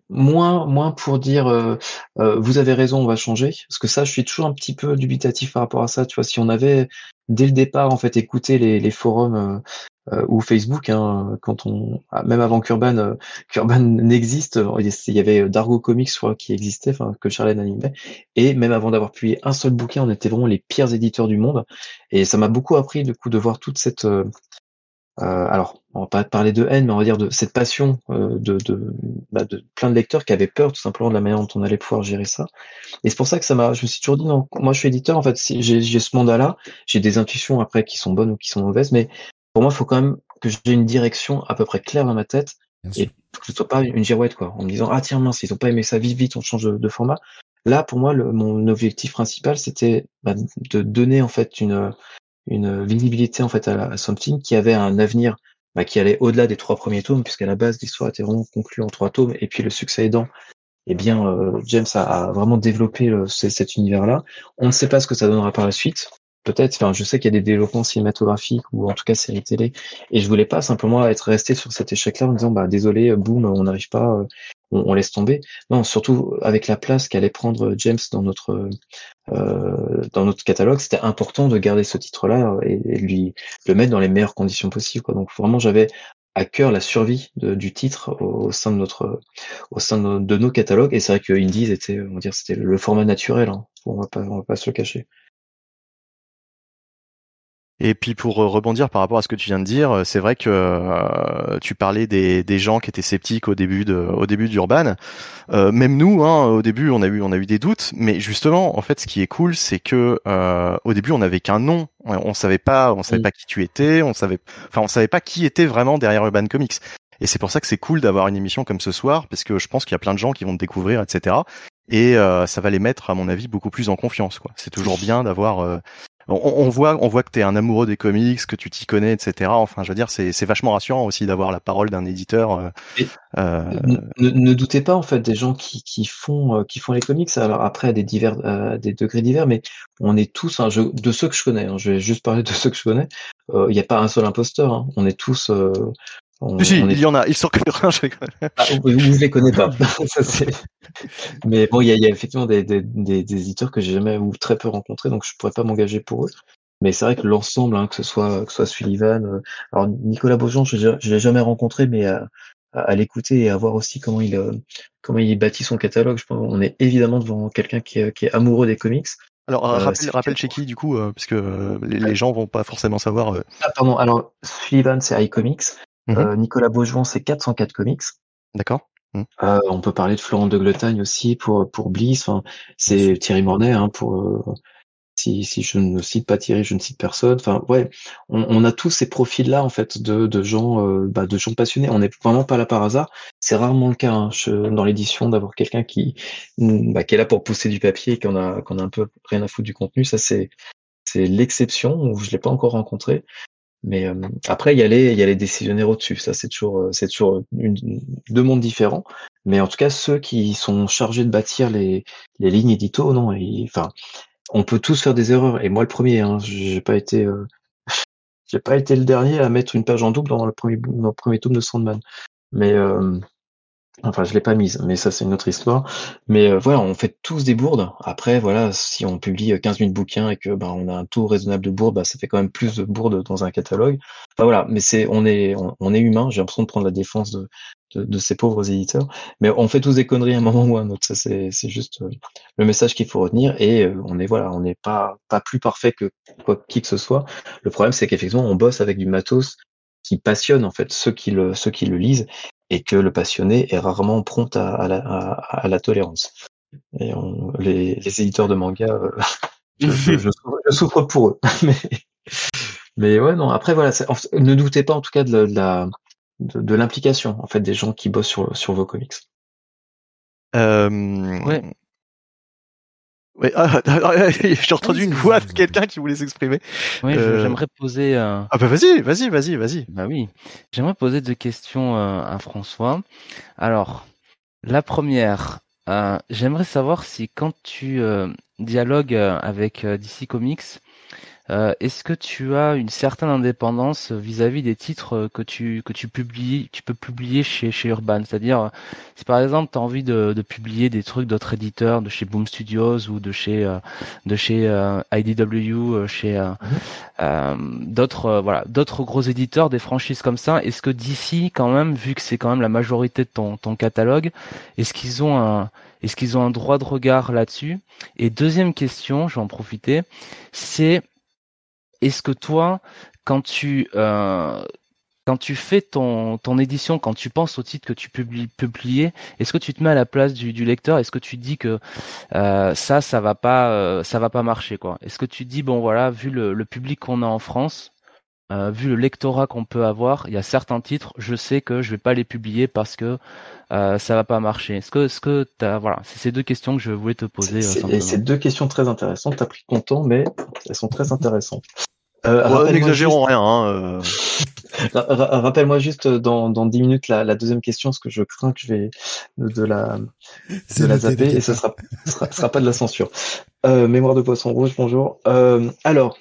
moins, moins pour dire euh, euh, vous avez raison, on va changer. Parce que ça, je suis toujours un petit peu dubitatif par rapport à ça. Tu vois, si on avait dès le départ en fait écouté les, les forums euh, ou Facebook, hein, quand on, ah, même avant qu'Urban, qu'Urban n'existe, il y avait Dargo Comics, je qui existait, enfin que Charlène animait, et même avant d'avoir publié un seul bouquin, on était vraiment les pires éditeurs du monde. Et ça m'a beaucoup appris du coup de voir toute cette euh, alors, on va pas parler de haine, mais on va dire de cette passion euh, de, de, bah, de, plein de lecteurs qui avaient peur tout simplement de la manière dont on allait pouvoir gérer ça. Et c'est pour ça que ça m'a, je me suis toujours dit non, moi je suis éditeur, en fait, si j'ai, ce mandat-là, j'ai des intuitions après qui sont bonnes ou qui sont mauvaises, mais pour moi, il faut quand même que j'ai une direction à peu près claire dans ma tête et que ce soit pas une girouette quoi, en me disant ah tiens mince, ils ont pas aimé ça, vite vite, on change de, format. Là, pour moi, le, mon objectif principal, c'était bah, de donner en fait une une visibilité en fait à, Something qui avait un avenir bah, qui allait au-delà des trois premiers tomes, puisqu'à la base l'histoire était vraiment conclue en trois tomes, et puis le succès aidant, eh bien euh, James a, vraiment développé cet univers-là. On ne sait pas ce que ça donnera par la suite. Peut-être, enfin, je sais qu'il y a des développements cinématographiques ou en tout cas séries télé, et je voulais pas simplement être resté sur cet échec-là en disant bah désolé, boum, on n'arrive pas, euh, on, laisse tomber. Non, surtout avec la place qu'allait prendre James dans notre euh, dans notre catalogue, c'était important de garder ce titre-là et, lui le mettre dans les meilleures conditions possibles. Quoi. Donc vraiment, j'avais à cœur la survie du titre au, sein de notre au sein de, nos, catalogues. Et c'est vrai que Indies était, on va dire, c'était le format naturel. Hein. On va pas on va pas se le cacher. Et puis pour euh, rebondir par rapport à ce que tu viens de dire, euh, c'est vrai que euh, tu parlais des, des, gens qui étaient sceptiques au début de au début d'Urban. Euh, même nous, hein, au début, on a eu on a eu des doutes, mais justement, en fait, ce qui est cool, c'est que euh, au début, on n'avait qu'un nom, on savait pas, on savait pas qui tu étais, on savait, enfin, on savait pas qui était vraiment derrière Urban Comics. Et c'est pour ça que c'est cool d'avoir une émission comme ce soir, parce que je pense qu'il y a plein de gens qui vont te découvrir, etc. Et ça va les mettre, à mon avis, beaucoup plus en confiance. Quoi. C'est toujours bien d'avoir on, voit, on voit que t'es un amoureux des comics, que tu t'y connais, etc. Enfin, je veux dire, c'est, vachement rassurant aussi d'avoir la parole d'un éditeur. Euh, euh, ne, doutez pas en fait des gens qui, qui font, euh, qui font les comics. Alors après, à des divers, des degrés divers, mais on est tous, hein, de ceux que je connais. Hein, je vais juste parler de ceux que je connais. Il n'y a pas un seul imposteur. Hein. on est tous, si, il y en a, ils sont que ah, ou, je les connais pas. Mais bon, il y a, y a, effectivement des, des, des, des éditeurs que j'ai jamais ou très peu rencontrés, donc je pourrais pas m'engager pour eux. Mais c'est vrai que l'ensemble, hein, que ce soit que ce soit Sullivan, euh, alors Nicolas Beaujean, je, je l'ai jamais rencontré, mais à, à, l'écouter et à voir aussi comment il euh, comment il bâtit son catalogue, je pense on est évidemment devant quelqu'un qui, est, qui est amoureux des comics. Alors euh, rappelle, rappelle chez qui du coup, parce que les, les, gens vont pas forcément savoir. Ah pardon, alors Sullivan c'est iComics, Mmh euh, Nicolas Beaujouan, c'est 404 Comics. D'accord. Mmh. Euh, on peut parler de Florent de Gletagne aussi pour pour Bliss. Enfin, c'est Thierry Mornay hein, pour euh, si, si je ne cite pas Thierry, je ne cite personne. Enfin, ouais, on, a tous ces profils-là en fait de, de gens, bah, de gens passionnés. On n'est vraiment pas là par hasard. C'est rarement le cas hein, dans l'édition d'avoir quelqu'un qui, bah, qui est là pour pousser du papier et qu'on a qu'on a un peu rien à foutre du contenu. Ça c'est c'est l'exception. Je l'ai pas encore rencontré. Mais euh, après, il y a les, les décisionnaires au-dessus. Ça, c'est toujours, euh, c'est toujours une, deux mondes différents. Mais en tout cas, ceux qui sont chargés de bâtir les, les lignes édito, non. enfin, on peut tous faire des erreurs. Et moi, le premier, hein, j'ai pas été, euh, j'ai pas été le dernier à mettre une page en double dans le premier, dans le premier tome de Sandman. Mais Enfin, je l'ai pas mise, mais ça c'est une autre histoire. Mais euh, voilà, on fait tous des bourdes. Après, voilà, si on publie 15 000 bouquins et que ben on a un taux raisonnable de bourdes, bah, ça fait quand même plus de bourdes dans un catalogue. Enfin voilà, mais c'est on est on, est humain. J'ai l'impression de prendre la défense de, de, ces pauvres éditeurs. Mais on fait tous des conneries à un moment ou à un autre. Ça c'est c'est juste euh, le message qu'il faut retenir. Et euh, on est voilà, on n'est pas pas plus parfait que quoi qui que ce soit. Le problème c'est qu'effectivement on bosse avec du matos qui passionne en fait ceux qui le ceux qui le lisent et que le passionné est rarement prompt à, à, la, à, la, tolérance. Et on, les, les, éditeurs de manga, euh, je, je, je, souffre pour eux. mais, mais ouais, non. Après, voilà, ne doutez pas en tout cas de, la de, l'implication en fait des gens qui bossent sur, sur vos comics. Euh, ouais. Oui, ah, j'ai entendu une voix de quelqu'un qui voulait s'exprimer. Oui, euh... j'aimerais poser. Euh... Ah bah vas-y, vas-y, vas-y, vas-y. Bah oui, j'aimerais poser deux questions euh, à François. Alors, la première, euh, j'aimerais savoir si quand tu dialogues avec DC Comics, euh, est-ce que tu as une certaine indépendance vis-à-vis des titres que tu que tu publies, tu peux publier chez chez Urban? C'est-à-dire, si par exemple tu as envie de, de, publier des trucs d'autres éditeurs, de chez Boom Studios ou de chez euh, de chez euh, IDW, chez mhm. d'autres voilà d'autres gros éditeurs, des franchises comme ça, est-ce que d'ici quand même, vu que c'est quand même la majorité de ton ton catalogue, est-ce qu'ils ont un est-ce qu'ils ont un droit de regard là-dessus? Et deuxième question, je vais en profiter, c'est est-ce que toi, quand tu euh, quand tu fais ton, ton édition, quand tu penses au titre que tu publies publier, est-ce que tu te mets à la place du, lecteur? Est-ce que tu dis que euh, ça, ça va pas, euh, ça va pas marcher quoi? Est-ce que tu dis bon voilà, vu le public qu'on a en France, euh, vu le lectorat qu'on peut avoir, il y a certains titres, je sais que je vais pas les publier parce que euh, ça va pas marcher. Est-ce que, ce que t'as, voilà, c'est ces deux questions que je voulais te poser. C'est ces deux questions très intéressantes. T'as pris ton temps, mais elles sont très intéressantes. Euh, N'exagérons rien. Hein, euh. Rappelle-moi juste dans, dans 10 minutes la, la, deuxième question, parce que je crains que je vais de la, de la zapper et ce sera, sera, sera, pas de la censure. Euh, mémoire de poisson rouge, bonjour. Euh, alors,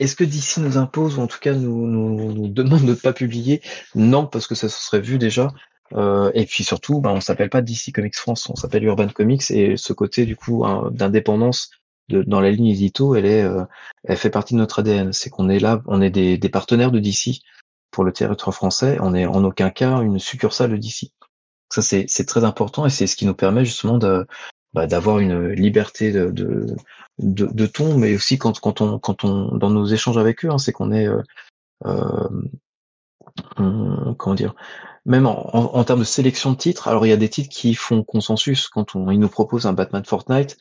est-ce que DC nous impose, ou en tout cas nous, nous, nous demande de ne pas publier? Non, parce que ça se serait vu déjà. Euh, et puis surtout, bah, on s'appelle pas DC Comics France, on s'appelle Urban Comics, et ce côté du coup hein, d'indépendance dans la ligne édito, elle est, euh, elle fait partie de notre ADN. C'est qu'on est là, on est des, des, partenaires de DC pour le territoire français. On est en aucun cas une succursale de DC. Ça c'est très important et c'est ce qui nous permet justement de, bah, d'avoir une liberté de, de, de, ton, mais aussi quand, quand, on, quand on, dans nos échanges avec eux, hein, c'est qu'on est, euh, euh comment dire, même en, en, termes de sélection de titres. Alors il y a des titres qui font consensus quand on, ils nous proposent un Batman Fortnite.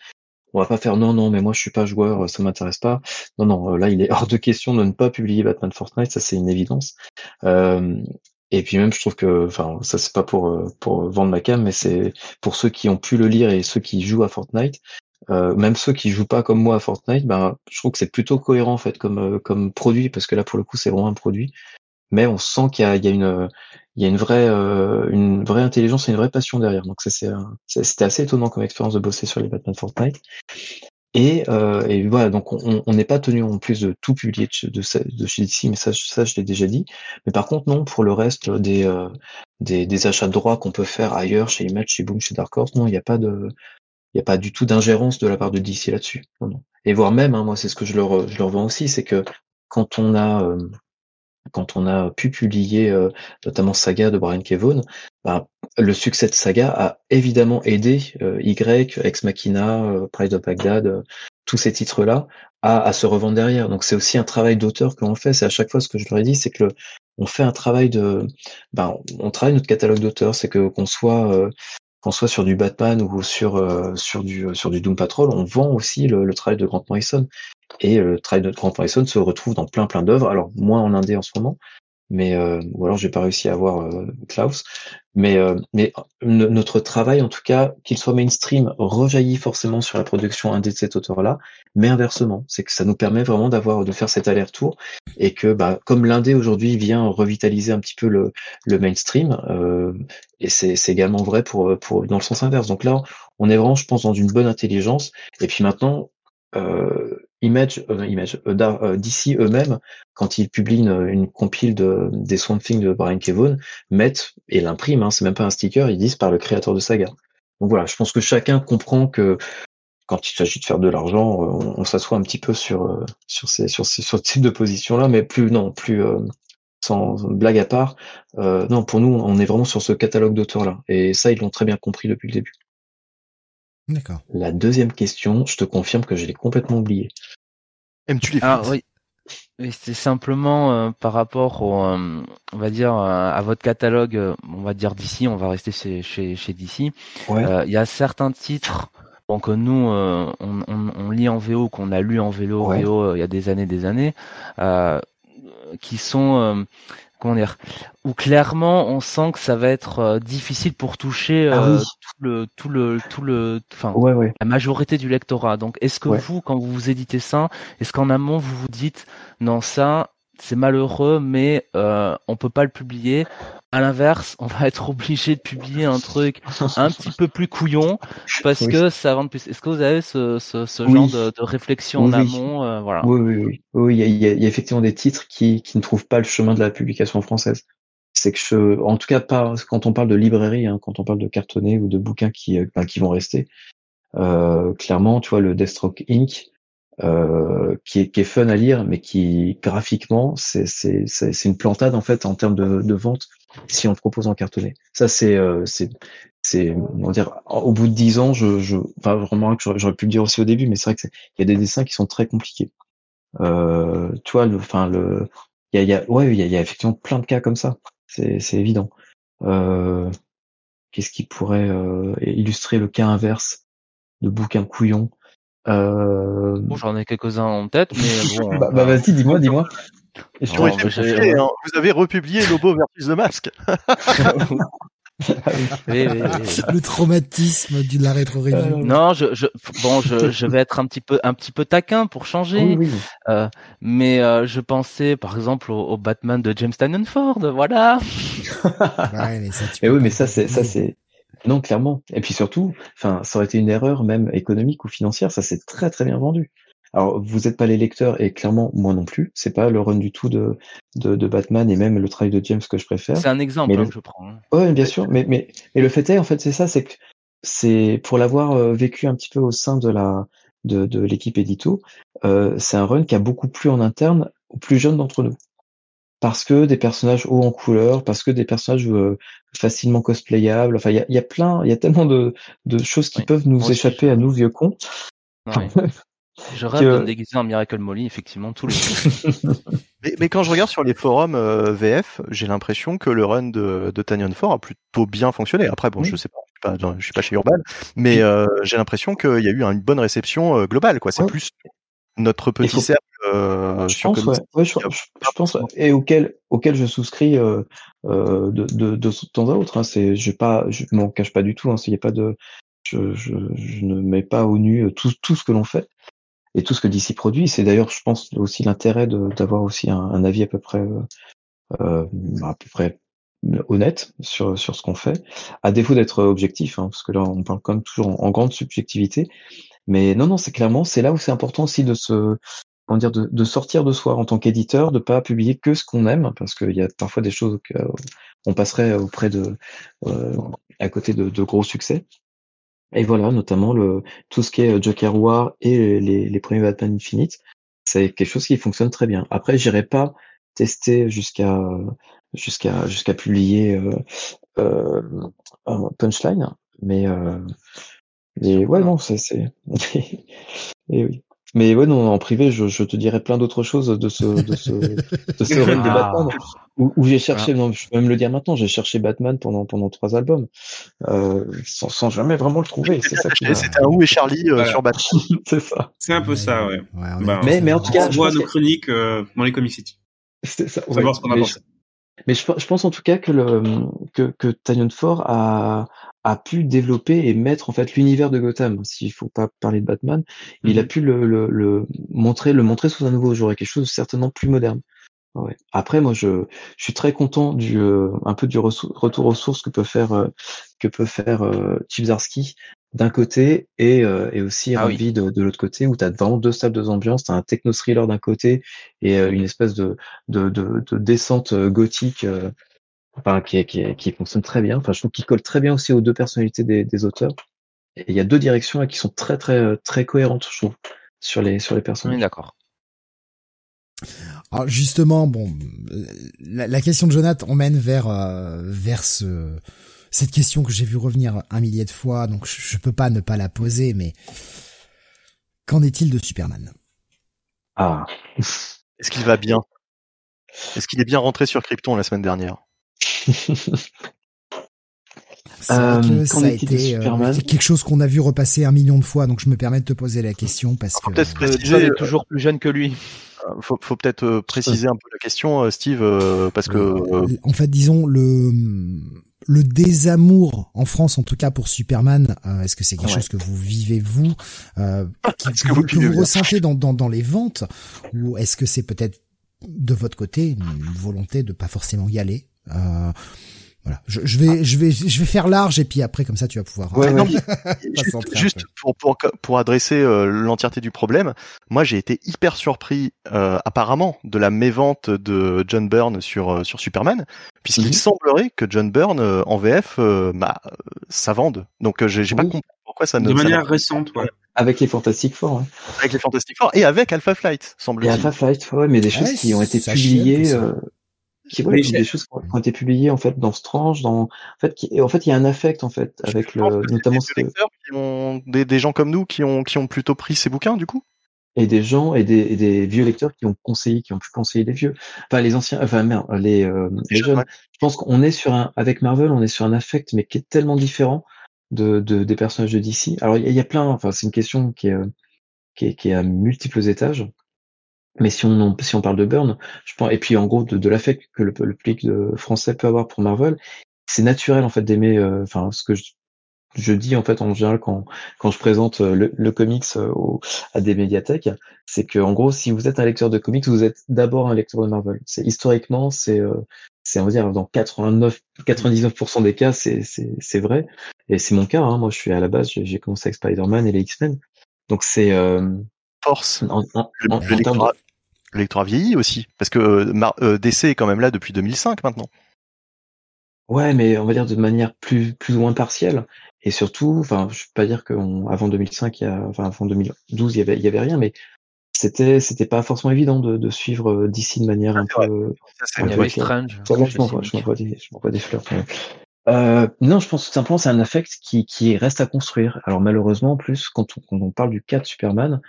On va pas faire non non mais moi je suis pas joueur ça m'intéresse pas non non là il est hors de question de ne pas publier Batman Fortnite ça c'est une évidence euh, et puis même, je trouve que, enfin, ça c'est pas pour euh, pour vendre ma cam, mais c'est pour ceux qui ont pu le lire et ceux qui jouent à Fortnite. Euh, même ceux qui jouent pas comme moi à Fortnite, ben, je trouve que c'est plutôt cohérent en fait comme euh, comme produit parce que là pour le coup c'est vraiment un produit. Mais on sent qu'il y a, il y a une il y a une vraie une vraie intelligence et une vraie passion derrière. Donc ça c'est c'était assez étonnant comme expérience de bosser sur les Batman Fortnite. Et, euh, et, voilà, donc on n'est pas tenu en plus de tout publier de, de, de chez DC, mais ça, ça je l'ai déjà dit. Mais par contre, non, pour le reste des, euh, des, des, achats de droits qu'on peut faire ailleurs, chez Image, chez Boom, chez Dark Horse, non, il n'y a pas de, il n'y a pas du tout d'ingérence de la part de DC là-dessus. Et voire même, hein, moi, c'est ce que je leur, je leur vends aussi, c'est que quand on a, euh, quand on a pu publier euh, notamment Saga de Brian Kevon, bah, le succès de Saga a évidemment aidé euh, Y, Ex Machina, euh, Pride of Baghdad, tous ces titres-là à, à, se revendre derrière. Donc c'est aussi un travail d'auteur que l'on fait. C'est à chaque fois ce que je leur ai dit, c'est que on fait un travail de, ben, on travaille notre catalogue d'auteurs. C'est que qu'on soit qu'on soit sur du Batman ou sur sur du sur du Doom Patrol, on vend aussi le, le travail de Grant Morrison. Et le travail de Grant Morrison se retrouve dans plein plein d'œuvres, alors moins en indé en ce moment, mais euh, ou alors j'ai pas réussi à avoir euh, Klaus, mais euh, mais notre travail en tout cas, qu'il soit mainstream, rejaillit forcément sur la production indé de cet auteur-là, mais inversement, c'est que ça nous permet vraiment d'avoir de faire cet aller-retour et que bah, comme l'indé aujourd'hui vient revitaliser un petit peu le, le mainstream, euh, et c'est également vrai pour pour dans le sens inverse. Donc là, on est vraiment, je pense, dans une bonne intelligence. Et puis maintenant, euh, Image, euh, Image euh, euh, d'ici eux-mêmes, quand ils publient une, une compile de, des Swamp Thing de Brian Kevon, mettent et l'impriment, hein, c'est même pas un sticker, ils disent par le créateur de saga. Donc voilà, je pense que chacun comprend que quand il s'agit de faire de l'argent, on, s'assoit un petit peu sur sur ces sur ces sur ce type de position là, mais plus non, plus sans blague à part, non pour nous on est vraiment sur ce catalogue d'auteurs là, et ça ils l'ont très bien compris depuis le début. D'accord. La deuxième question, je te confirme que je l'ai complètement oublié. Aimes-tu les ah, oui. c'est simplement euh, par rapport au, euh, on va dire euh, à votre catalogue, on va dire d'ici, on va rester chez chez, chez DC. Il y a certains titres bon, que nous on, on, on, lit en VO, qu'on a lu en vélo, VO il y a des années, des années, qui sont comment dire où clairement on sent que ça va être euh, difficile pour toucher ah euh, tout le tout le tout le enfin la majorité du lectorat. Donc est-ce que vous quand vous vous éditez ça, est-ce qu'en amont vous vous dites non ça c'est malheureux, mais euh, on peut pas le publier. À l'inverse, on va être obligé de publier un truc un petit peu plus couillon parce que ça vend plus. Est-ce que vous avez ce, ce, ce genre de, de, réflexion en amont euh, voilà. Oui, oui, oui. Oui, il y a, y a, effectivement des titres qui, qui ne trouvent pas le chemin de la publication française. C'est que je, en tout cas pas quand on parle de librairie, hein, quand on parle de cartonné ou de bouquins qui, euh, ben, qui vont rester. Euh, clairement, tu vois, le Deathstroke Inc. Euh, qui, est, qui est fun à lire, mais qui graphiquement c'est c'est c'est une plantade en fait en termes de, de vente si on le propose en cartonné. Ça c'est euh, c'est c'est on dire au bout de dix ans, je je enfin vraiment j'aurais pu le dire aussi au début, mais c'est vrai que il y a des dessins qui sont très compliqués. Euh, tu vois, le enfin le il y a, y a ouais il y a, y a, effectivement plein de cas comme ça. C'est c'est évident. Euh, Qu'est-ce qui pourrait euh, illustrer le cas inverse de bouquin couillon? Euh... Bon, j'en ai quelques-uns en tête, mais bon. bah, bah vas-y, dis-moi, dis-moi. Non, hein. Vous avez republié Lobo versus The Mask. le traumatisme de la rétro euh, Non, je, je, bon, je, je vais être un petit peu, un petit peu taquin pour changer. Oui, oui. Euh, mais euh, je pensais, par exemple, au, au, Batman de James Tynion Ford, voilà. ouais, mais ça, mais oui, mais ça, c'est, ça, c'est, non, clairement. Et puis surtout, enfin, ça aurait été une erreur même économique ou financière. Ça s'est très très bien vendu. Alors, vous n'êtes pas les lecteurs et clairement moi non plus. C'est pas le run du tout de, de, de Batman et même le travail de James que je préfère. C'est un exemple hein, que je prends. Hein. Ouais, bien sûr. Mais mais mais le fait est, en fait, c'est ça, c'est que c'est pour l'avoir euh, vécu un petit peu au sein de la de, de l'équipe édito, euh, c'est un run qui a beaucoup plu en interne aux plus jeunes d'entre nous parce que des personnages hauts en couleur, parce que des personnages euh, facilement cosplayables. Enfin, il y a, y a, plein, il y a tellement de, de choses qui peuvent nous échapper à nous vieux cons. Je rêve de me déguiser en Miracle Molly, effectivement, tous les mais, mais, quand je regarde sur les forums euh, VF, j'ai l'impression que le run de, de Tanyon 4 a plutôt bien fonctionné. Après, bon, je sais pas, je suis pas, je suis pas chez Urban, mais euh, j'ai l'impression qu'il y a eu une bonne réception euh, globale, quoi. C'est plus notre petit cercle euh, je pense, ouais. je, je, pense, et auquel auquel je souscris euh, euh, de, de, de temps à autre. Hein, c'est, je pas, je m'en cache pas du tout. Hein, a pas de, je, je, je, ne mets pas au nu tout tout ce que l'on fait et tout ce que DC produit. C'est d'ailleurs, je pense aussi l'intérêt d'avoir aussi un, un, avis à peu près euh, euh, à peu près honnête sur sur ce qu'on fait, à défaut d'être objectif, hein, parce que là on parle quand même toujours en, grande subjectivité. Mais non, non, c'est clairement, c'est là où c'est important aussi de se, dire, de, de, sortir de soi en tant qu'éditeur, de pas publier que ce qu'on aime, parce qu'il y a parfois des choses qu'on passerait auprès de, euh, à côté de, de, gros succès. Et voilà, notamment le tout ce qui est Joker War et les, les premiers Batman Infinite, c'est quelque chose qui fonctionne très bien. Après, j'irai pas tester jusqu'à jusqu'à jusqu'à publier euh, euh, un punchline, mais euh, mais ouais non, c'est c'est et oui. Mais ouais, non, en privé, je, je te dirais plein d'autres choses de ce, de ce, de ce run de ah. Batman, où, où j'ai cherché, ah. non, je peux même le dire maintenant, j'ai cherché Batman pendant, pendant trois albums, euh, sans, sans jamais vraiment le trouver. C'est ça. C'était un Où et Charlie euh, sur Batman. c'est ça. C'est un peu ça, ouais. ouais bah, mais, mais en tout cas, on voit nos chroniques euh, dans les Comic City. C'est ça. Ouais, ce qu'on a pensé. Mais je, je, pense en tout cas que le que, que Tanyon Ford a a pu développer et mettre en fait l'univers de Gotham. S'il faut pas parler de Batman, il a mhm. pu le, le, le, montrer, le montrer sous un nouveau jour, et quelque chose de certainement plus moderne. Ouais. Après, moi, je, je suis très content du euh, un peu du retour aux sources que peut faire euh, que peut faire euh, d'un côté et, euh, et aussi ah, Ravi de, de l'autre côté où tu as vraiment deux salles de ambiance, tu as un techno thriller d'un côté et une espèce de, de, de, de descente gothique enfin, qui, qui, qui fonctionne très bien. Enfin, je trouve qu'il colle très bien aussi aux deux personnalités des, des auteurs. Et il y a deux directions là, qui sont très très très cohérentes, je trouve, sur les sur les personnages. Oui, d'accord. Alors justement, bon, la, la, question de Jonathan on mène vers euh, vers ce, cette question que j'ai vu revenir un millier de fois, donc je, je peux pas ne pas la poser, mais qu'en est-il de Superman? Ah, est-ce qu'il va bien? Est-ce qu'il est bien rentré sur Krypton la semaine dernière? Euh, ça a été euh, quelque chose qu'on a vu repasser un million de fois, donc je me permets de te poser la question parce que peut-être que est toujours plus jeune que lui. Euh, faut, faut peut-être euh, préciser un peu la question, Steve, parce que en fait, disons le le désamour en France, en tout cas pour Superman, est-ce que c'est quelque chose que vous vivez vous, euh, que, que, vous, que vous ressentez dans, dans, dans les ventes, ou est-ce que c'est peut-être de votre côté une volonté de pas forcément y aller. Euh, voilà, je, je, vais, je vais, je vais faire large et puis après comme ça tu vas pouvoir. Ouais, non, juste, juste pour, pour pour adresser euh, l'entièreté du problème, moi j'ai été hyper surpris euh, apparemment de la mévente de John Byrne sur euh, sur Superman, puisqu'il mhm. semblerait que John Byrne en VF, bah, ça vende. Donc j'ai pas compris pourquoi ça ne. De manière récente, ouais. Avec les Fantastic Four. Avec les Fantastic Four et avec Alpha Flight, semble-t-il. Et Alpha Flight, ouais, mais des choses qui ont été publiées qui ouais, des choses qui ont été publiées en fait dans Strange, dans en fait, qui, en fait, il y a un affect en fait avec le, notamment des, lecteurs qui ont, des, des, gens comme nous qui ont qui ont plutôt pris ces bouquins du coup? Et des gens et des, et des vieux lecteurs qui ont conseillé, qui ont pu conseiller des vieux, enfin les anciens, enfin merde, les, euh, les jeunes. Je pense qu'on est sur un, avec Marvel, on est sur un affect mais qui est tellement différent de, de des personnages de DC. Alors il y, y, a plein, enfin c'est une question qui est, qui est qui est à multiples étages. Mais si on, si on parle de Burn, je pense, et puis en gros de, de l'affect que le, le public français peut avoir pour Marvel, c'est naturel en fait d'aimer. Euh, enfin, ce que je, je, dis en fait en général quand quand je présente euh, le, le comics euh, à des médiathèques, c'est que en gros, si vous êtes un lecteur de comics, vous êtes d'abord un lecteur de Marvel. C'est historiquement, c'est c'est on va dire dans 89 99% des cas, c'est c'est c'est vrai. Et c'est mon cas. Hein. Moi, je suis à la base, j'ai commencé avec Spider-Man et les X-Men. Donc c'est force. En, en, le, lectorat vieilli aussi, parce que euh, euh DC est quand même là depuis 2005 maintenant. Ouais, mais on va dire de manière plus plus ou moins partielle. Et surtout, enfin, je peux pas dire qu'avant 2005, il y a, enfin avant 2012, il y avait il y avait rien, mais c'était c'était pas forcément évident de, de suivre euh, DC de manière un peu. Ça, il y avait Strange. je m'envoie des, des fleurs. Euh, non, je pense tout simplement c'est un affect qui, qui reste à construire. Alors malheureusement, en plus, quand on, quand on parle du cas de Superman,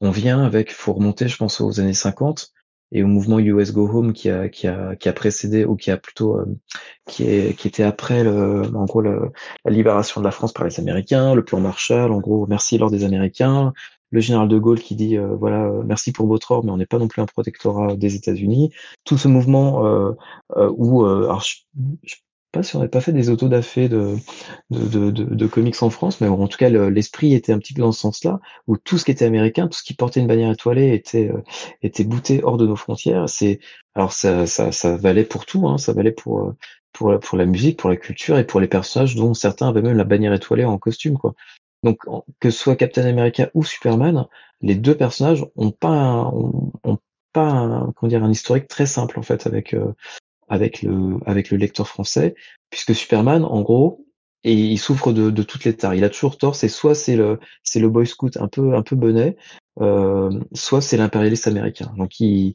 on vient avec, faut remonter, je pense, aux années 50 et au mouvement US Go Home qui a qui a qui a précédé ou qui a plutôt euh, qui est qui était après le en gros la libération de la France par les Américains, le plan Marshall, en gros merci lors des Américains, le général de Gaulle qui dit euh, voilà euh, merci pour votre ordre mais on n'est pas non plus un protectorat des États-Unis. Tout ce mouvement où alors je pas si on n'avait pas fait des autodafés de de, de, de, comics en France, mais en tout cas l'esprit était un petit peu dans ce sens-là, où tout ce qui était américain, tout ce qui portait une bannière étoilée était euh, était bouté hors de nos frontières. C'est alors ça, ça, ça valait pour tout, hein, ça valait pour euh, pour pour la musique, pour la culture et pour les personnages dont certains avaient même la bannière étoilée en costume quoi. Donc que ce soit Captain America ou Superman, les deux personnages ont pas un, ont, pas comment dire un historique très simple en fait avec euh, avec le avec le lecteur français, puisque Superman, en gros, et il souffre de, de toutes les tares. Il a toujours tort. C'est soit c'est le c'est le boy scout un peu un peu bonnet, euh, soit c'est l'impérialiste américain. Donc il,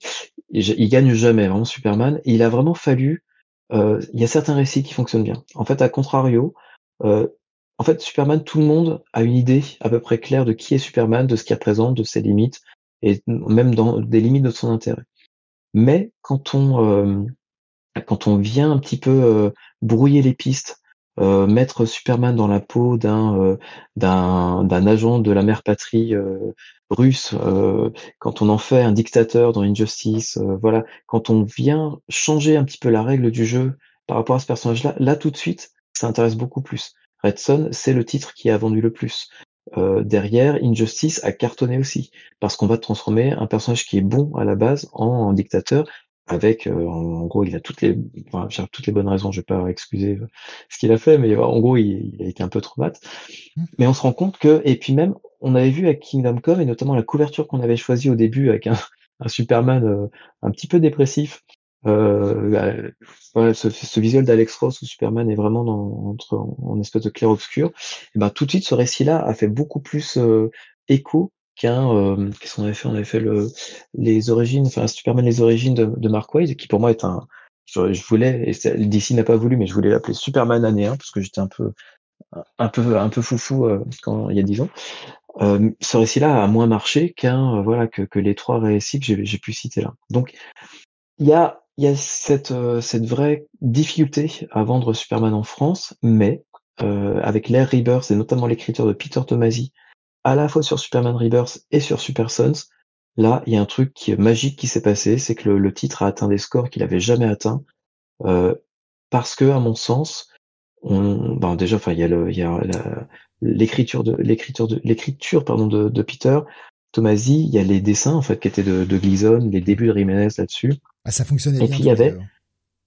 il, gagne jamais vraiment Superman. il a vraiment fallu. Euh, il y a certains récits qui fonctionnent bien. En fait, à contrario, euh, en fait Superman, tout le monde a une idée à peu près claire de qui est Superman, de ce qu'il représente, de ses limites et même dans des limites de son intérêt. Mais quand on euh, quand on vient un petit peu euh, brouiller les pistes, euh, mettre Superman dans la peau d'un euh, d'un d'un agent de la mère patrie russe, quand on en fait un dictateur dans Injustice, voilà, quand on vient changer un petit peu la règle du jeu par rapport à ce personnage-là, là tout de suite, ça intéresse beaucoup plus. Red Son, c'est le titre qui a vendu le plus. Derrière, Injustice a cartonné aussi, parce qu'on va transformer un personnage qui est bon à la base en dictateur, avec euh, en gros il a toutes les enfin, toutes les bonnes raisons je vais pas excuser euh, ce qu'il a fait mais euh, en gros il, a été un peu traumatisé mmh. mais on se rend compte que et puis même on avait vu avec Kingdom Come et notamment la couverture qu'on avait choisie au début avec un, un Superman un petit peu dépressif euh, voilà, ce, ce visuel d'Alex Ross où Superman est vraiment dans, entre en, espèce de clair obscur et ben tout de suite ce récit là a fait beaucoup plus écho qu'un euh, qu'est-ce qu'on avait fait? On avait fait le les origines enfin Superman les origines de, de Mark Waid qui pour moi est un je, je voulais et DC n'a pas voulu mais je voulais l'appeler Superman année 1 parce que j'étais un peu un peu un peu foufou euh, quand il y a dix ans. Euh, ce récit-là a moins marché qu'un euh, voilà que, que les trois récits que j'ai pu citer là. Donc il y a il y a cette euh, cette vraie difficulté à vendre Superman en France mais avec l'Air Rebirth et notamment l'écriture de Peter Tomasi à la fois sur Superman Rebirth et sur Super Sons, là, il y a un truc qui est magique qui s'est passé, c'est que le, titre a atteint des scores qu'il avait jamais atteints, euh, parce que, à mon sens, on, ben déjà, enfin, il y a le, il y a l'écriture de l'écriture de l'écriture pardon de, de, Peter Tomasi, il y a les dessins en fait qui étaient de, de Gleason, les débuts de Jiménez là-dessus. Ah, ça fonctionnait Et bien. puis il y avait,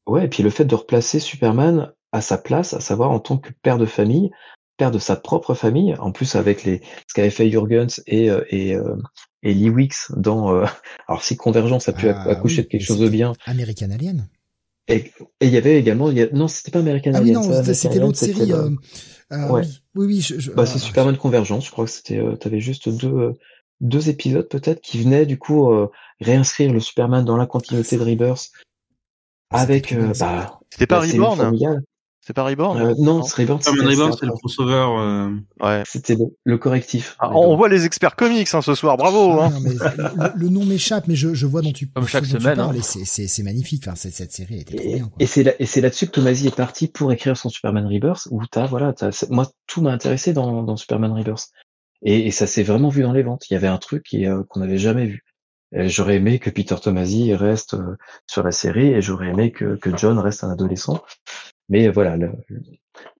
ouais, et puis le fait de replacer Superman à sa place, à savoir en tant que père de famille, père de sa propre famille, en plus avec les ce qu'avait fait Jurgens et euh, et euh, et Lee Wicks dans euh, alors si Convergence a pu Ah, accoucher oui, de quelque chose de c'était bien American Alien. et et il y avait également y a- non c'était pas American Ah oui, Alien non, c'était- l'autre Alien, série. euh, euh, euh, ouais. Oui, oui, oui. Je, je- bah ah, c'est Superman Convergence je crois que c'était euh, t'avais juste deux deux épisodes peut-être qui venaient du coup euh, réinscrire le Superman dans la continuité de Rebirth Ah, c'était avec euh, bah C'était pas Reborn familiale. C'est pas Reborn Euh, non, c'est Reborn, c'était c'est le crossover. euh, Ouais. C'était le, le correctif. Ah, on voit les experts comics hein, ce soir, bravo Ah, hein. non, mais le, le nom m'échappe, mais je, je vois dont tu Comme chaque semaine, parles, hein. c'est- c'est c'est magnifique. Enfin, cette, cette série était trop Et, bien. Quoi. et c'est là, et c'est là-dessus que Tomasi est parti pour écrire son Superman Rebirth, où t'as, voilà, t'as, c'est- moi, tout m'a intéressé dans, dans Superman Rebirth. Et, et ça s'est vraiment vu dans les ventes. Il y avait un truc qui, euh, qu'on n'avait jamais vu. J'aurais aimé que Peter Tomasi reste euh, sur la série et j'aurais aimé que, que John reste un adolescent. Mais voilà, le,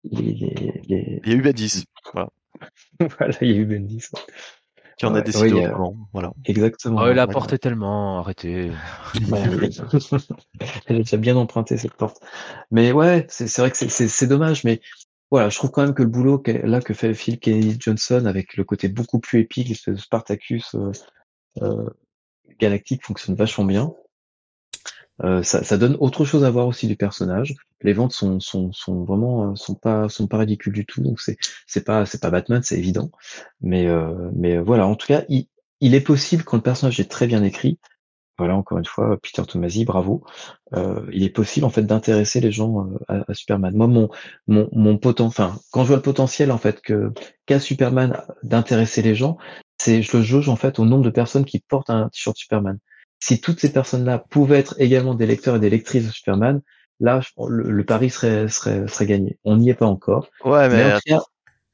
les, les, les- Il y a eu Badis, voilà, voilà, il y a eu Bendis. qui en a décidé ouais, a- autrement. Voilà. Exactement. Oh, il a ouais. porté tellement, arrêtez. Ouais, Elle a déjà bien emprunté cette porte. Mais ouais, c'est c'est vrai que c'est- c'est c'est dommage, mais voilà, je trouve quand même que le boulot que, là que fait Phil Kennedy Johnson avec le côté beaucoup plus épique, l'espèce de Spartacus euh, euh, galactique fonctionne vachement bien. Euh, ça, ça donne autre chose à voir aussi du personnage. Les ventes sont sont sont vraiment euh, sont pas sont pas ridicules du tout. Donc c'est c'est pas c'est pas Batman, c'est évident. Mais euh, mais voilà, en tout cas, il il est possible quand le personnage est très bien écrit. Voilà, encore une fois, Peter Tomasi, bravo. Euh, il est possible en fait d'intéresser les gens euh, à, à Superman. Moi, mon mon mon poten, enfin, quand je vois le potentiel en fait que qu'a Superman d'intéresser les gens, c'est je le jauge en fait au nombre de personnes qui portent un t-shirt Superman. Si toutes ces personnes-là pouvaient être également des lecteurs et des lectrices de Superman, là, je- le, le pari serait serait serait gagné. On n'y est pas encore, Ouais, mais, mais en tout cas,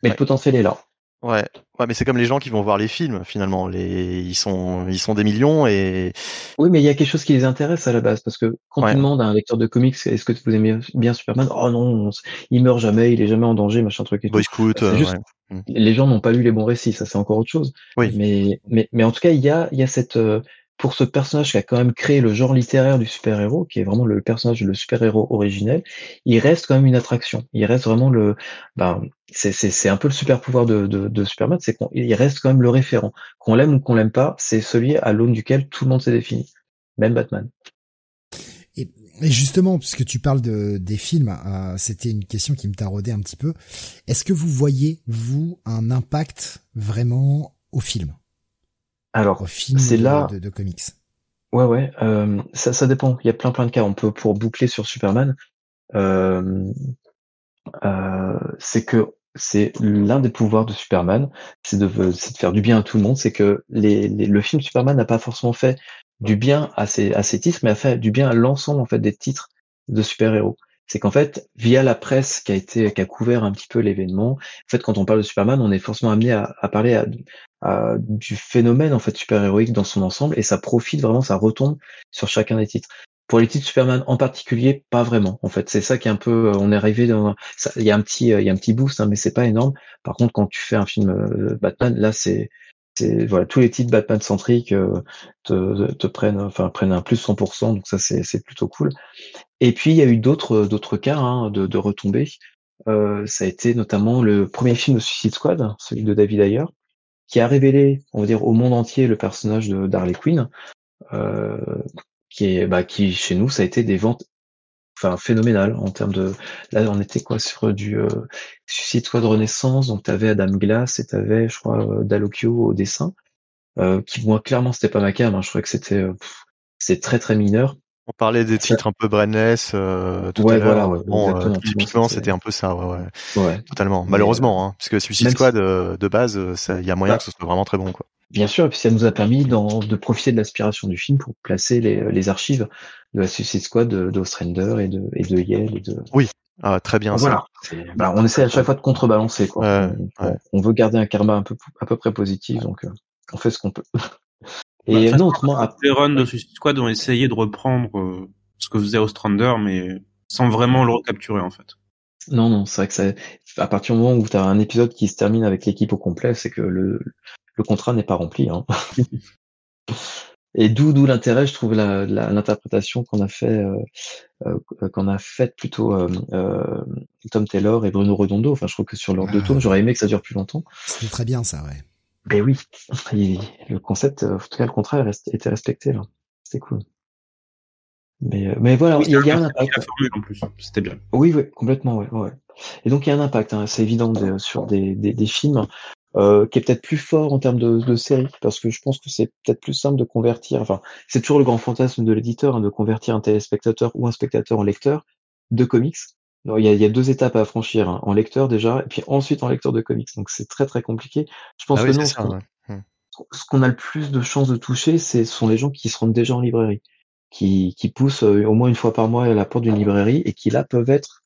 mais ouais. le potentiel est là. ouais, ouais, mais c'est comme les gens qui vont voir les films finalement. Les, ils sont, ils sont des millions et Oui, mais il y a quelque chose qui les intéresse à la base, parce que quand Ouais. tu demandes à un lecteur de comics, est-ce que vous aimez bien Superman? Oh non, il meurt jamais, il est jamais en danger, machin truc et. Boy Scout. Euh, juste- ouais. Les gens n'ont pas lu les bons récits, ça c'est encore autre chose. Oui. Mais, mais, mais en tout cas, il y a, il y a cette, euh, pour ce personnage qui a quand même créé le genre littéraire du super-héros, qui est vraiment le personnage, le super-héros originel, il reste quand même une attraction. Il reste vraiment le, ben, c'est, un peu le super pouvoir de, de, de Superman, c'est qu'il reste quand même le référent. Qu'on l'aime ou qu'on l'aime pas, c'est celui à l'aune duquel tout le monde s'est défini. Même Batman. Et, et justement, puisque tu parles de, des films, euh, c'était une question qui me taraudait un petit peu. Est-ce que vous voyez, vous, un impact vraiment au film? Alors, c'est là- de, de comics Ouais, ouais, euh, ça, ça dépend. Il y a plein, plein de cas. On peut, pour boucler sur Superman, euh, euh, c'est que c'est l'un des pouvoirs de Superman, c'est de, c'est de faire du bien à tout le monde. C'est que les, les- le film Superman n'a pas forcément fait du bien à ses, à ses titres, mais a fait du bien à l'ensemble en fait des titres de super-héros. C'est qu'en fait, via la presse qui a été, qui a couvert un petit peu l'événement, en fait, quand on parle de Superman, on est forcément amené à, à parler à, à- du phénomène en fait super-héroïque dans son ensemble, et ça profite vraiment, ça retombe sur chacun des titres. Pour les titres Superman en particulier, pas vraiment. En fait, c'est ça qui est un peu, euh, on est arrivé dans, il y a un petit, euh, il y a un petit boost, hein, mais c'est pas énorme. Par contre, quand tu fais un film euh, Batman, là, c'est, voilà, tous les titres Batman centriques euh, te, te prennent, enfin prennent un plus 100%, donc ça c'est, plutôt cool. Et puis il y a eu d'autres, d'autres cas hein, de, de retombées. Euh, ça a été notamment le premier film de Suicide Squad, celui de David Ayer, qui a révélé, on va dire, au monde entier le personnage de d'Harley Quinn, euh, qui est, bah, qui chez nous, ça a été des ventes, enfin phénoménales en termes de, là on était quoi sur du euh, Suicide Squad Renaissance, donc t'avais Adam Glass et t'avais, je crois, euh, Dalocchio au dessin, euh, qui moi clairement c'était pas ma cam, hein, je trouvais que c'était, euh, c'est très très mineur. On parlait des titres un peu brainless euh, tout Ouais, à l'heure. voilà, ouais, bon, typiquement, C'était- un peu ça, ouais, ouais, Ouais. totalement. Malheureusement, hein, parce que Suicide Squad de base, il y a moyen Bah. que ce soit vraiment très bon, quoi. Bien sûr, et puis ça nous a permis d'en- de profiter de l'aspiration du film pour placer les, les archives de la Suicide Squad de- d'Ostrander et de, et de Yale et de, Ah, très bien. voilà. Bah, on essaie à chaque fois de contrebalancer, quoi. Ouais, on, ouais. on veut garder un karma un peu, à peu près positif, donc, euh, on fait ce qu'on peut. Et Bah, de toute non, autrement, Les runs de Suicide Squad ont essayé de reprendre euh, ce que faisait Ostrander, mais sans vraiment le recapturer en fait. non, non, c'est vrai que ça, à partir du moment où tu as un épisode qui se termine avec l'équipe au complet, c'est que le, le contrat n'est pas rempli. Hein. Et d'où d'où l'intérêt, je trouve, l'interprétation qu'on a fait euh, euh, qu'on a faite plutôt euh, Tom Taylor et Bruno Redondo. Enfin, je trouve que sur l'ordre de tour, j'aurais aimé que ça dure plus longtemps. C'était très bien ça, ouais. Ben oui, le concept, en tout cas le contrat était respecté là. C'était cool. Mais, mais voilà, il y, a, un impact. en plus, c'était bien. Oui, oui, complètement, ouais, ouais. Et donc il y a un impact, hein, c'est évident sur des, des, des films euh, qui est peut-être plus fort en termes de, de série, parce que je pense que c'est peut-être plus simple de convertir. Enfin, c'est toujours le grand fantasme de l'éditeur hein, de convertir un téléspectateur ou un spectateur en lecteur de comics. il, y a, il y a, deux étapes à franchir, hein, en lecteur déjà, et puis ensuite en lecteur de comics. Donc c'est très très compliqué. Je pense ah que non, hmm. ce qu'on a le plus de chances de toucher, ce sont les gens qui se rendent déjà en librairie, qui, qui poussent euh, au moins une fois par mois à la porte d'une librairie et qui là peuvent être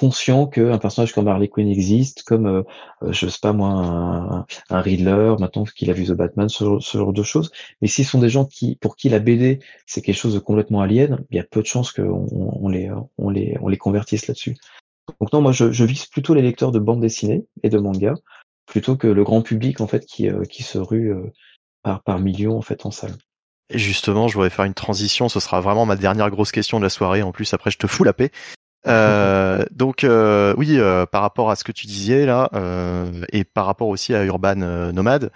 conscient qu'un personnage comme Harley Quinn existe, comme euh, euh, je sais pas moi un, un Riddler, maintenant qu'il a vu The Batman, ce, genre de choses. Mais s'ils sont des gens qui, pour qui la BD c'est quelque chose de complètement alien, il y a peu de chances qu'on on les, on les, on les convertisse là-dessus. Donc non, moi je, je, vise plutôt les lecteurs de bande dessinée et de manga, plutôt que le grand public en fait qui, euh, qui se rue par, par millions en fait en salle. Justement, je voudrais faire une transition. Ce sera vraiment ma dernière grosse question de la soirée. En plus, après, je te fous la paix. Euh, donc euh, oui, euh, par rapport à ce que tu disais là, et par rapport aussi à Urban Nomade,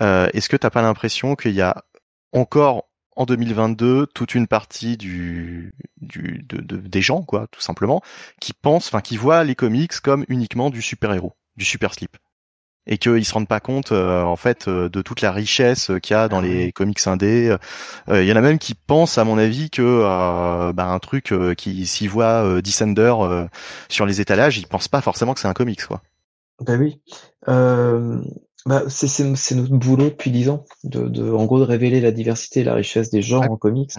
est-ce que t'as pas l'impression qu'il y a encore en 2022 toute une partie du, du de, des gens quoi, tout simplement, qui pensent, enfin qui voient les comics comme uniquement du super héros, du super slip? Et qu'ils se rendent pas compte euh, en fait euh, de toute la richesse qu'il y a dans les comics indés. Euh, il y en a même qui pensent, à mon avis, que bah, un truc qui s'y voit Descender sur les étalages, ils pensent pas forcément que c'est un comics quoi. Bah oui. Bah, c'est notre boulot depuis dix ans, de, de, en gros de révéler la diversité et la richesse des genres en comics.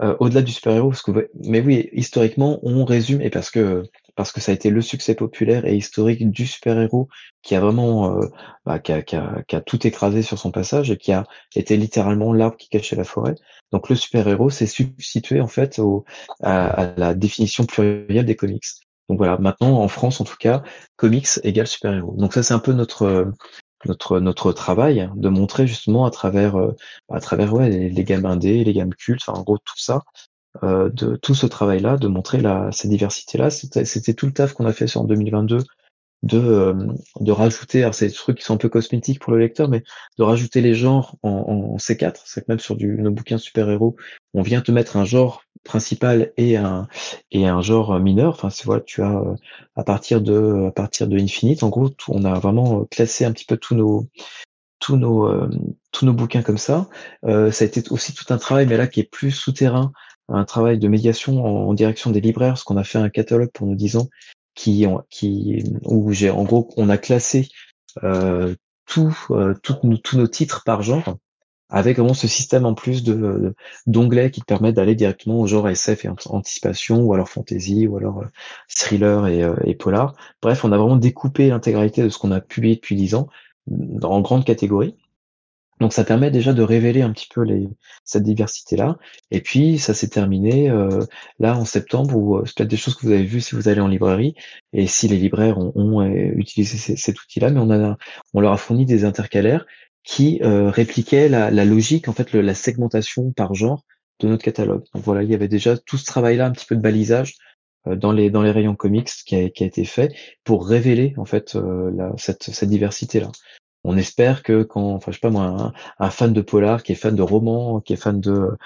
au-delà du super-héros, parce que mais oui, historiquement, on résume et parce que parce que ça a été le succès populaire et historique du super-héros qui a vraiment euh, bah, qui, a, tout écrasé sur son passage et qui a été littéralement l'arbre qui cachait la forêt. Donc le super-héros s'est substitué en fait au, à, à, la définition plurielle des comics. Donc voilà, maintenant en France en tout cas, comics égale super-héros. Donc ça c'est un peu notre notre notre travail de montrer justement à travers euh, à travers ouais les, les gammes indées, les gammes cultes, enfin en gros tout ça, euh, de tout ce travail-là, de montrer la, cette diversité-là. C'était tout le taf qu'on a fait en 2022 de, euh, de rajouter, alors c'est des trucs qui sont un peu cosmétiques pour le lecteur, mais de rajouter les genres en, en C4. C'est que même sur du, nos bouquins super-héros, on vient te mettre un genre principal et un, et un genre mineur. Enfin, c'est voilà, tu as euh, à partir de, à partir de Infinite, en gros, on a vraiment classé un petit peu tous nos, tous nos, tous nos bouquins comme ça. Euh, ça a été aussi tout un travail, mais là qui est plus souterrain, un travail de médiation en, direction des libraires, parce qu'on a fait un catalogue pour nos 10 ans qui, qui où j'ai en gros on a classé euh, tout, euh, tous nos titres par genre avec vraiment ce système en plus de d'onglets qui te permettent d'aller directement au genre SF et anticipation ou alors fantasy ou alors euh, thriller et, euh, et polar. Bref, on a vraiment découpé l'intégralité de ce qu'on a publié depuis 10 ans en grandes catégories. Donc ça permet déjà de révéler un petit peu cette diversité-là. Et puis ça s'est terminé euh, là en septembre, où euh, c'est peut-être des choses que vous avez vues si vous allez en librairie, et si les libraires ont, euh, utilisé cet outil-là, mais on, leur a fourni des intercalaires qui répliquaient la, logique, en fait, la segmentation par genre de notre catalogue. Donc voilà, il y avait déjà tout ce travail-là, un petit peu de balisage dans les rayons comics qui a, été fait pour révéler en fait cette diversité là on espère que quand, enfin, je sais pas moi, un, fan de polar, qui est fan de romans, qui est fan de, euh,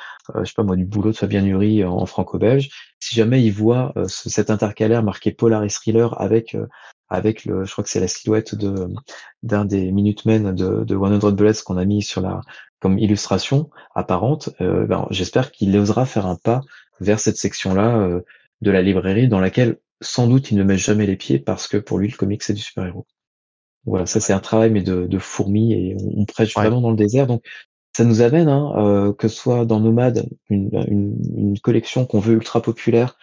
je sais pas moi, du boulot de Fabien Nury en, franco-belge, si jamais il voit euh, cet intercalaire marqué polar et thriller avec, euh, avec le, je crois que c'est la silhouette de d'un des Minutemen de, de 100 Bullets qu'on a mis sur la comme illustration apparente, ben, j'espère qu'il osera faire un pas vers cette section-là de la librairie dans laquelle sans doute il ne met jamais les pieds parce que pour lui le comic c'est du super-héros. Voilà, ça c'est un travail mais de, de fourmis et on, prêche vraiment dans le désert. Donc ça nous amène, hein, euh, que ce soit dans Nomade, une, une, une collection qu'on veut ultra populaire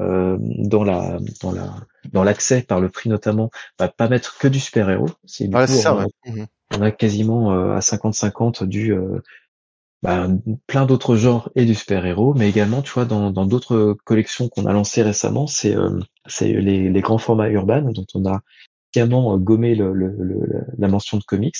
euh, dans la dans la dans l'accès par le prix notamment, va pas mettre que du super héros. C'est ouais, ça, mmh on, a, quasiment euh, à 50-50 du euh, bah, plein d'autres genres et du super héros, mais également tu vois dans dans d'autres collections qu'on a lancées récemment, c'est euh, c'est les, les grands formats urbains dont on a euh, gommer le, la mention de comics.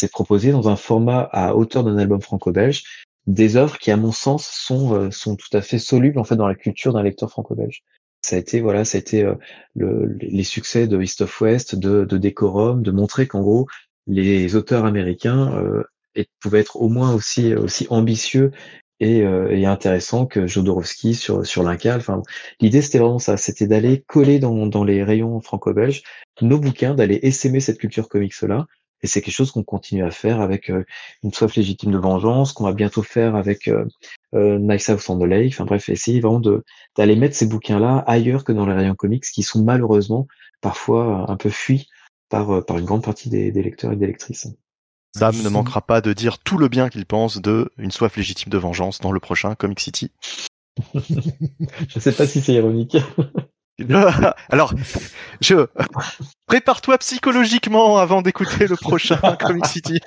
c'est proposer dans un format à hauteur d'un album franco-belge des œuvres qui, à mon sens, sont euh, sont tout à fait solubles en fait dans la culture d'un lecteur franco-belge. Ça a été voilà, ça a été euh, le, les succès de East of West, de, de Decorum, de montrer qu'en gros les auteurs américains euh, pouvaient être au moins aussi aussi ambitieux et, euh, et intéressants que Jodorowsky sur sur l'Incal. Enfin, l'idée c'était vraiment ça, c'était d'aller coller dans, dans les rayons franco-belges nos bouquins, d'aller essaimer cette culture comics là et c'est quelque chose qu'on continue à faire avec euh, une soif légitime de vengeance, qu'on va bientôt faire avec euh, euh, Nice House on the Lake. Enfin bref, essayer vraiment de d'aller mettre ces bouquins-là ailleurs que dans les rayons comics, qui sont malheureusement parfois un peu fuis par par une grande partie des, des lecteurs et des lectrices. Sam ne manquera pas de dire tout le bien qu'il pense de une soif légitime de vengeance dans le prochain Comic City. Je sais pas si c'est ironique. Alors, je prépare-toi psychologiquement avant d'écouter le prochain Comic City.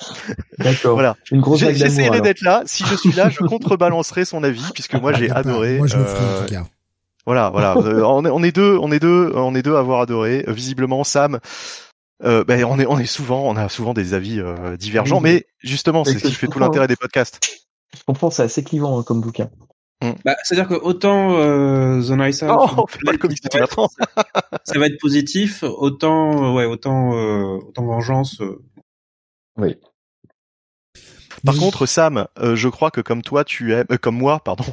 D'accord. Voilà. Une grosse J'essaierai d'être là. Si je suis là, je contrebalancerai son avis puisque moi j'ai adoré. Moi je le ferai en tout cas. Voilà, voilà. Euh, on, est, deux, on est deux, on est deux à avoir adoré. Euh, visiblement, Sam. Euh, ben on est, on est souvent, on a souvent des avis euh, divergents, mais justement, c'est ce qui fait tout l'intérêt des podcasts. Je comprends, c'est assez clivant hein, comme bouquin. Mm. Bah, C'est-à-dire que autant euh, The Nice House, oh, pas le ça, va être, ça va être positif, autant ouais, autant euh, autant vengeance. Euh. Oui. Par contre, Sam, euh, je crois que comme toi, tu aimes, euh, comme moi, pardon,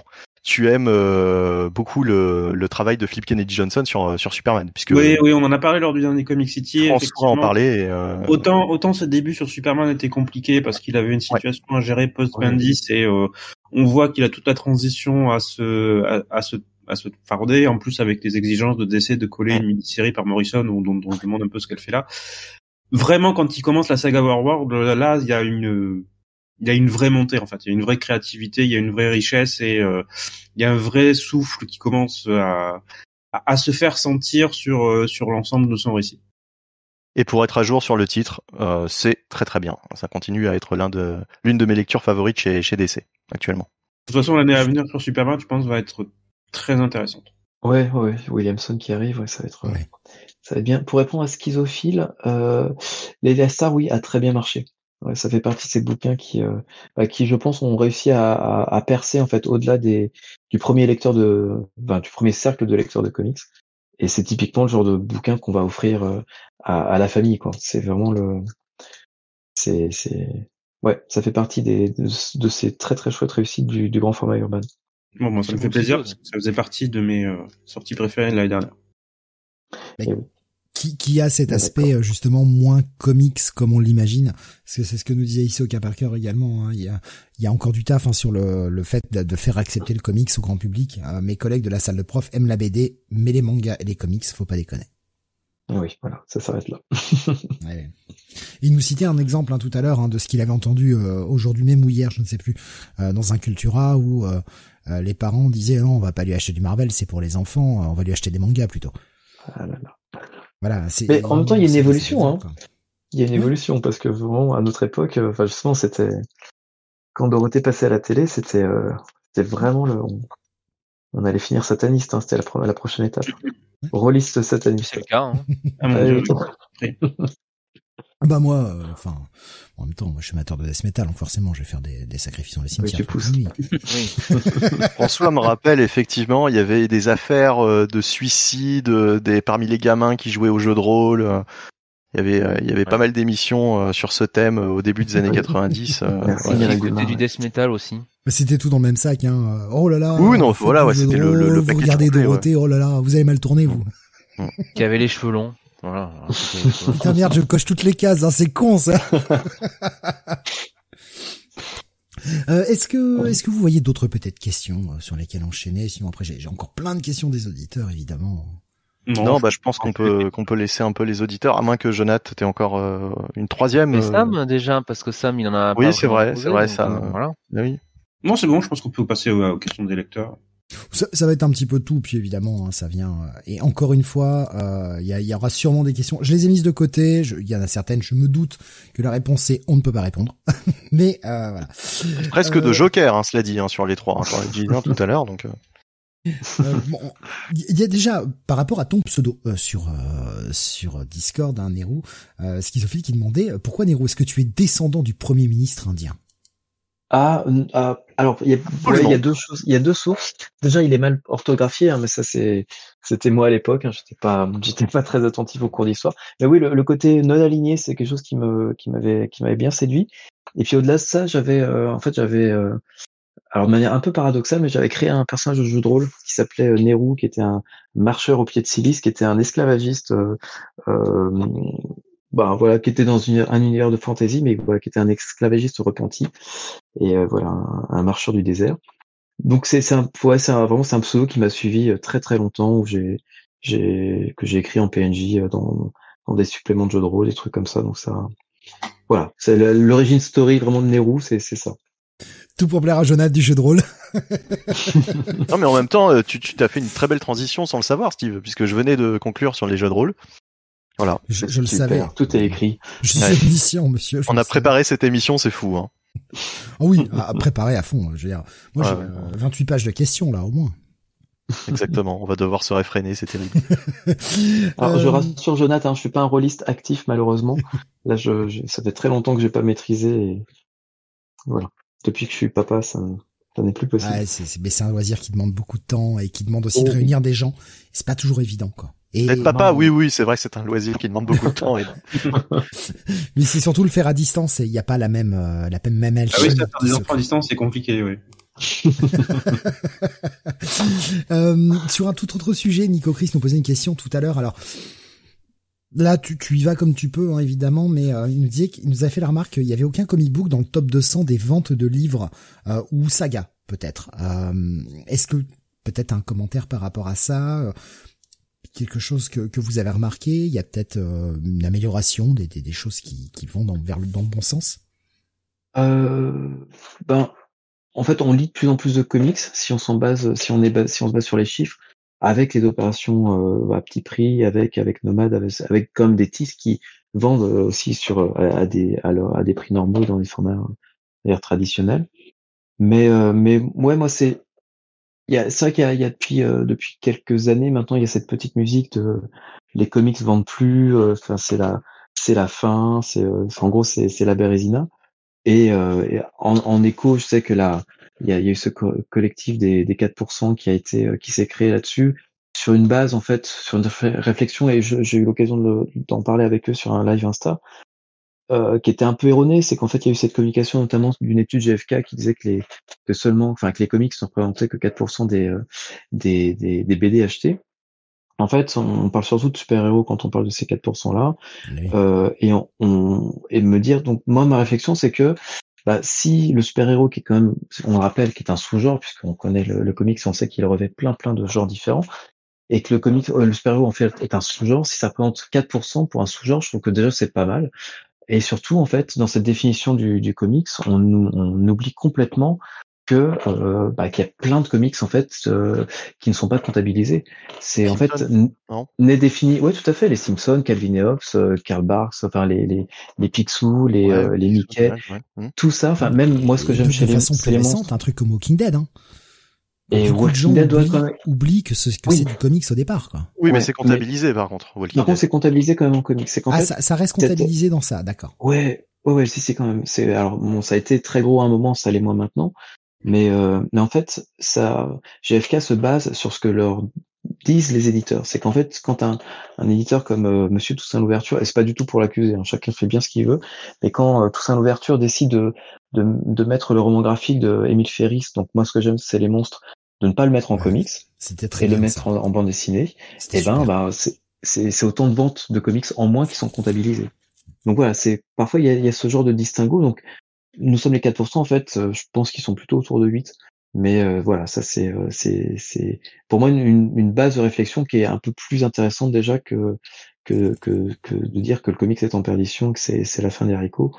tu aimes euh, beaucoup le, le, travail de Flip Kennedy Johnson sur sur Superman, puisque oui, oui, on en a parlé lors du dernier Comic City. François en parler. Et, autant autant ce début sur Superman était compliqué parce qu'il avait une situation à gérer post Bendis et on voit qu'il a toute la transition à se à, à se à se farder, en plus avec les exigences de décès de coller une mini-série par Morrison, dont, dont, dont je demande un peu ce qu'elle fait là. Vraiment, quand il commence la saga War là, il y a une il y a une vraie montée en fait, il y a une vraie créativité, il y a une vraie richesse et euh, il y a un vrai souffle qui commence à, à, se faire sentir sur euh, sur l'ensemble de son récit. Et pour être à jour sur le titre, euh, c'est très très bien. Ça continue à être l'un de l'une de mes lectures favorites chez chez DC actuellement. De toute façon, l'année à venir sur Superman, je pense, va être très intéressante. Ouais, ouais, Williamson qui arrive, ouais, ça va être, ça va être bien. Pour répondre à Schizophile, euh, les Stars, oui, a très bien marché. Ouais, ça fait partie de ces bouquins qui, euh, bah, qui, je pense, ont réussi à, à, percer en fait au-delà des du premier lecteur de, ben, du premier cercle de lecteurs de comics. Et c'est typiquement le genre de bouquin qu'on va offrir euh, à, à, la famille, quoi. C'est vraiment le, c'est, c'est, ouais, ça fait partie des de, de, ces très très chouettes réussites du, du grand format urbain. Bon, moi, ça me fait plaisir parce que ça faisait partie de mes euh, sorties préférées de l'année dernière. Mais, qui, qui a cet aspect euh, justement moins comics comme on l'imagine. C'est ce que nous disait Isoka Parker également. Hein. Il, y a, il y a encore du taf hein, sur le, le fait de, faire accepter le comics au grand public. Euh, mes collègues de la salle de prof aiment la BD, mais les mangas et les comics, faut pas déconner. Oui, voilà, ça s'arrête là. ouais. Il nous citait un exemple hein, tout à l'heure hein, de ce qu'il avait entendu euh, aujourd'hui même ou hier, je ne sais plus, dans un Cultura où les parents disaient non, on va pas lui acheter du Marvel, c'est pour les enfants, on va lui acheter des mangas plutôt. Ah là là. Voilà, Mais en même temps, il y a une évolution. Hein. Il y a une évolution parce que vraiment à notre époque, euh, enfin justement, c'était quand Dorothée passait à la télé, c'était euh, vraiment le. On... allait finir sataniste. Hein. C'était la, la prochaine étape. Rôliste sataniste. C'est le cas. Hein. Ah, bah moi, euh, enfin, en même temps, moi je suis amateur de death metal, donc forcément je vais faire des, des sacrifices dans les cimetières. Oui, François me rappelle effectivement, il y avait des affaires euh, de suicide euh, des parmi les gamins qui jouaient au jeu de rôle. Il y avait, il y avait pas mal d'émissions sur ce thème au début des années 90. C'était du death metal aussi. C'était tout dans le même sac, hein. Oh là là. Oui, non, voilà, ouais, c'était le, le, le Vous regardez Dorothée, oh là là, vous avez mal tourné, vous. Qui avait les cheveux longs. Voilà. Putain merde, je coche toutes les cases, hein, c'est con ça. Euh, est-ce que est-ce que vous voyez d'autres peut-être questions euh, sur lesquelles enchaîner? Sinon après j'ai encore plein de questions des auditeurs évidemment. Non, bah je pense qu'on peut qu'on peut laisser un peu les auditeurs, à moins que Jonathan t'aies encore euh, une troisième. Mais Sam déjà, parce que Sam il en a. Oui, c'est vrai, c'est vrai, Sam. voilà. Bah oui. Non, c'est bon, je pense qu'on peut passer aux questions des lecteurs. Ça, ça, va être un petit peu tout, puis évidemment, hein, ça vient. Euh, et encore une fois, euh, il y, y, aura sûrement des questions. Je les ai mises de côté. Il y en a certaines. Je me doute que la réponse est on ne peut pas répondre. Mais euh, voilà. Presque de joker, hein, cela dit, hein, sur les trois. Hein, sur les tout à l'heure, donc. il y a déjà par rapport à ton pseudo sur sur Discord, hein, Nehru, euh, schizophile, qui demandait pourquoi Nehru, est-ce que tu es descendant du premier ministre indien? Ah, ah, alors il y, a, il y a deux choses, il y a deux sources. Déjà, il est mal orthographié, hein, mais ça c'est, c'était moi à l'époque. Hein, j'étais pas, j'étais pas très attentif au cours d'histoire. Mais oui, le, côté non aligné, c'est quelque chose qui me, qui m'avait, qui m'avait bien séduit. Et puis au-delà de ça, j'avais, euh, en fait, j'avais, euh, alors de manière un peu paradoxale, mais j'avais créé un personnage de jeu de rôle qui s'appelait euh, Nehru, qui était un marcheur au pied de silice, qui était un esclavagiste bah, voilà, qui était dans un univers de fantasy, mais voilà, qui était un esclavagiste repenti et euh, voilà, un, marcheur du désert. Donc c'est un, ouais, c'est vraiment c'est un pseudo qui m'a suivi euh, très très longtemps, où j'ai j'ai que j'ai écrit en PNJ euh, dans dans des suppléments de jeux de rôle, des trucs comme ça. Donc ça, voilà, c'est l'origine story vraiment de Nehru, c'est c'est ça. Tout pour plaire à Jonathan du jeu de rôle. non mais en même temps, tu t'as fait une très belle transition sans le savoir, Steve, puisque je venais de conclure sur les jeux de rôle. Voilà. Je, le savais. Tout est écrit. Je suis omniscient, monsieur. On a préparé cette émission, c'est fou. Hein. Oh oui, à préparer à fond. Je veux dire, moi j'ai 28 pages de questions là au moins. Exactement, on va devoir se réfréner, c'est terrible. Alors, je euh, rassure Jonathan, hein, je suis pas un rôliste actif malheureusement. Là, je, ça fait très longtemps que j'ai pas maîtrisé. Et... Voilà. Depuis que je suis papa, ça, ça n'est plus possible. Ouais, c'est, mais c'est un loisir qui demande beaucoup de temps et qui demande aussi de oh. réunir des gens. C'est pas toujours évident, quoi. Être papa, oui, oui, c'est vrai que c'est un loisir qui demande beaucoup de temps. Mais c'est surtout le faire à distance et il n'y a pas la même, euh, la même Ah oui, faire des enfants à distance, c'est compliqué, oui. euh, sur un tout autre sujet, Nico Chris nous posait une question tout à l'heure. Alors là, tu, tu y vas comme tu peux, hein, évidemment, mais euh, il nous disait qu'il nous a fait la remarque qu'il y avait aucun comic book dans le top 200 des ventes de livres euh, ou saga, peut-être. Euh, est-ce que peut-être un commentaire par rapport à ça quelque chose que, que vous avez remarqué Il y a peut-être euh, une amélioration, des, des, choses qui, qui vont dans, le, dans le bon sens? Euh, Ben, en fait, on lit de plus en plus de comics si on s'en base, si on est si on se base sur les chiffres, avec les opérations euh, à petit prix, avec avec Nomad, avec, comme des titres qui vendent aussi sur à, des à, à, des prix normaux dans les formats d'ailleurs traditionnels. Mais mais ouais, moi c'est c'est vrai qu'il y a, il y a depuis euh, depuis quelques années maintenant, il y a cette petite musique de les comics vendent plus. Euh, enfin, c'est la c'est la fin. C'est euh, en gros c'est c'est la Bérésina. Et, en, en, écho, je sais que là, il y a, il y a eu ce collectif des, des 4% qui a été qui s'est créé là-dessus sur une base en fait sur une réflexion et j'ai eu l'occasion d'en parler avec eux sur un live Insta euh, qui était un peu erroné, c'est qu'en fait il y a eu cette communication notamment d'une étude GFK qui disait que les que seulement, enfin que les comics ne représentaient que 4% des, euh, des, des, des BD achetés. En fait, on parle surtout de super-héros quand on parle de ces 4% là, euh, et on, on, et me dire donc moi ma réflexion c'est que bah, si le super-héros qui est quand même, on le rappelle, qui est un sous-genre puisqu'on connaît le, le comics, on sait qu'il revêt plein plein de genres différents, et que le comics, euh, le super-héros en fait est un sous-genre, si ça représente 4% pour un sous-genre, je trouve que déjà c'est pas mal. Et surtout, en fait, dans cette définition du, du comics, on, on, oublie complètement que euh, bah, qu'il y a plein de comics en fait euh, qui ne sont pas comptabilisés. C'est en fait n'est défini. Ouais, tout à fait. Les Simpsons, Calvin et Hobbes, euh, Karl Barks, enfin les les les Picsou, les euh, les Mickey, tout ça. Enfin même moi ce que j'aime chez de les façon plus récente, un truc comme Walking Dead. Hein. Et Walking Dead oublie, quand même... oublie que, ce, que c'est du comics au départ. Quoi. Oui, mais c'est comptabilisé par contre. Walking par contre, c'est comptabilisé quand même en comics. Ah, ça, ça, reste comptabilisé dans ça, d'accord. Ouais, ouais, ouais, si, c'est quand même. C'est alors bon, ça a été très gros à un moment, ça l'est moins maintenant. Mais euh, mais en fait, ça, GFK se base sur ce que leur disent les éditeurs. C'est qu'en fait, quand un, un éditeur comme euh, Monsieur Toussaint Louverture, et c'est pas du tout pour l'accuser, hein, chacun fait bien ce qu'il veut, mais quand euh, Toussaint Louverture décide de, de, de, mettre le roman graphique de Émile Ferris, donc moi ce que j'aime c'est les monstres, de ne pas le mettre en comics c'était très et le mettre en, bande dessinée, et eh ben, ben c'est autant de ventes de comics en moins qui sont comptabilisées. Donc voilà, c'est parfois il y a, y a, ce genre de distinguo. Donc nous sommes les 4%, en fait, euh, je pense qu'ils sont plutôt autour de 8. Mais euh, voilà, ça c'est euh, c'est c'est pour moi une, une, base de réflexion qui est un peu plus intéressante déjà que que que, que de dire que le comics est en perdition, que c'est c'est la fin des haricots.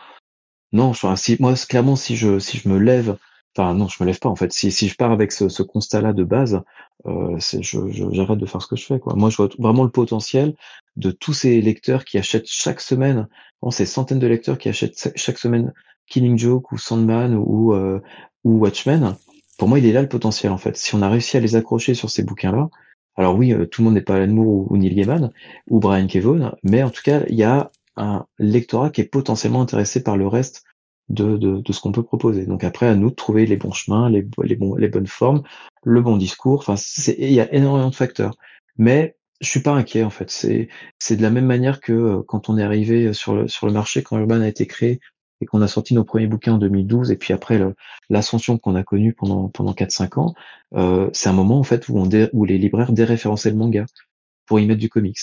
Non, je, si moi clairement si je si je me lève Enfin non, je me lève pas en fait. Si, si je pars avec ce, ce constat-là de base, euh, je, j'arrête de faire ce que je fais. Quoi. Moi, je vois vraiment le potentiel de tous ces lecteurs qui achètent chaque semaine, bon, ces centaines de lecteurs qui achètent chaque semaine Killing Joke ou Sandman ou, euh, ou Watchmen. Pour moi, il est là le potentiel en fait. Si on a réussi à les accrocher sur ces bouquins-là, Alors oui, tout le monde n'est pas Alan Moore ou, Neil Gaiman ou Brian Kevon, mais en tout cas, il y a un lectorat qui est potentiellement intéressé par le reste de, de, de ce qu'on peut proposer. Donc après, à nous de trouver les bons chemins, les, les, les bonnes formes, le bon discours. Enfin, il y a énormément de facteurs. Mais je suis pas inquiet en fait. C'est c'est de la même manière que euh, quand on est arrivé sur le sur le marché, quand Urban a été créé et qu'on a sorti nos premiers bouquins en 2012 et puis après l'ascension qu'on a connue pendant pendant 4-5 ans, euh, c'est un moment en fait où on où les libraires déréférençaient le manga pour y mettre du comics.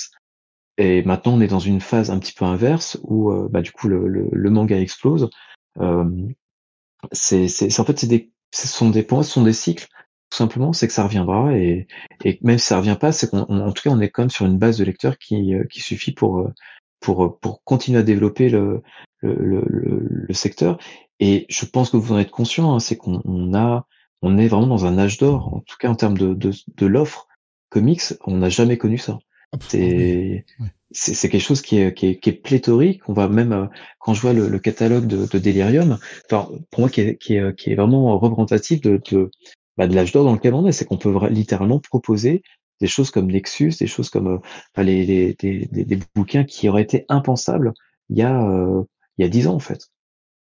Et maintenant on est dans une phase un petit peu inverse où euh, bah, du coup le, le, le manga explose c'est, c'est, en fait, c'est des, ce sont des points, ce sont des cycles. Tout simplement, c'est que ça reviendra et, et même si ça revient pas, c'est qu'en en tout cas, on est quand même sur une base de lecteurs qui, euh, qui suffit pour, euh, pour, pour continuer à développer le, le, le, le secteur. Et je pense que vous en êtes conscient, hein, c'est qu'on on a, on est vraiment dans un âge d'or, en tout cas en termes de, de, de l'offre comics, on n'a jamais connu ça. Ah, c'est, c'est quelque chose qui est, qui est, qui est pléthorique. On va même euh, quand je vois le, le catalogue de, de, Delirium, enfin pour moi qui est, qui est, qui est vraiment représentatif de, de, bah, de l'âge d'or dans lequel on est, c'est qu'on peut littéralement proposer des choses comme Nexus, des choses comme euh, les, les des, des, des, bouquins qui auraient été impensables il y a euh, il y a dix ans en fait.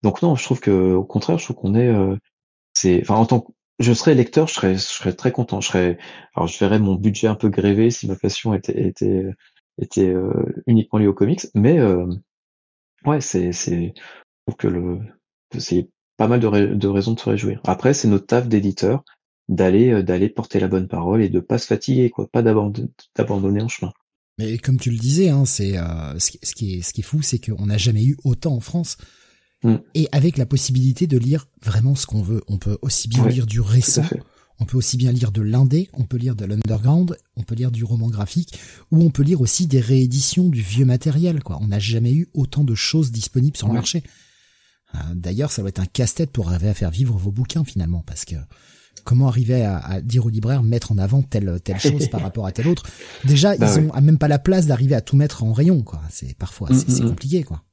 Donc non, je trouve que au contraire, je trouve qu'on est euh, c'est enfin en tant que je serais lecteur, je serais, je serais très content. Je serais, alors je verrais mon budget un peu grévé si ma passion était, était, était euh, uniquement lié aux comics, mais euh, ouais, c'est c'est pour que le c'est pas mal de, de, raisons de se réjouir. Après, c'est notre taf d'éditeur d'aller euh, d'aller porter la bonne parole et de pas se fatiguer, quoi, pas d'abandonner en chemin. Mais comme tu le disais, hein, c'est ce, qui, ce, qui est ce qui est fou, c'est qu'on n'a jamais eu autant en France. Mm. Et avec la possibilité de lire vraiment ce qu'on veut. On peut aussi bien lire du récent, on peut aussi bien lire de l'indé, on peut lire de l'underground, on peut lire du roman graphique, ou on peut lire aussi des rééditions du vieux matériel. Quoi. On n'a jamais eu autant de choses disponibles sur le marché. Euh, d'ailleurs, ça doit être un casse-tête pour arriver à faire vivre vos bouquins finalement, parce que comment arriver à, dire au libraire mettre en avant telle telle chose par rapport à telle autre? Déjà, bah ils ont même pas la place d'arriver à tout mettre en rayon, quoi. C'est parfois mm, c'est mm, mm. compliqué, quoi.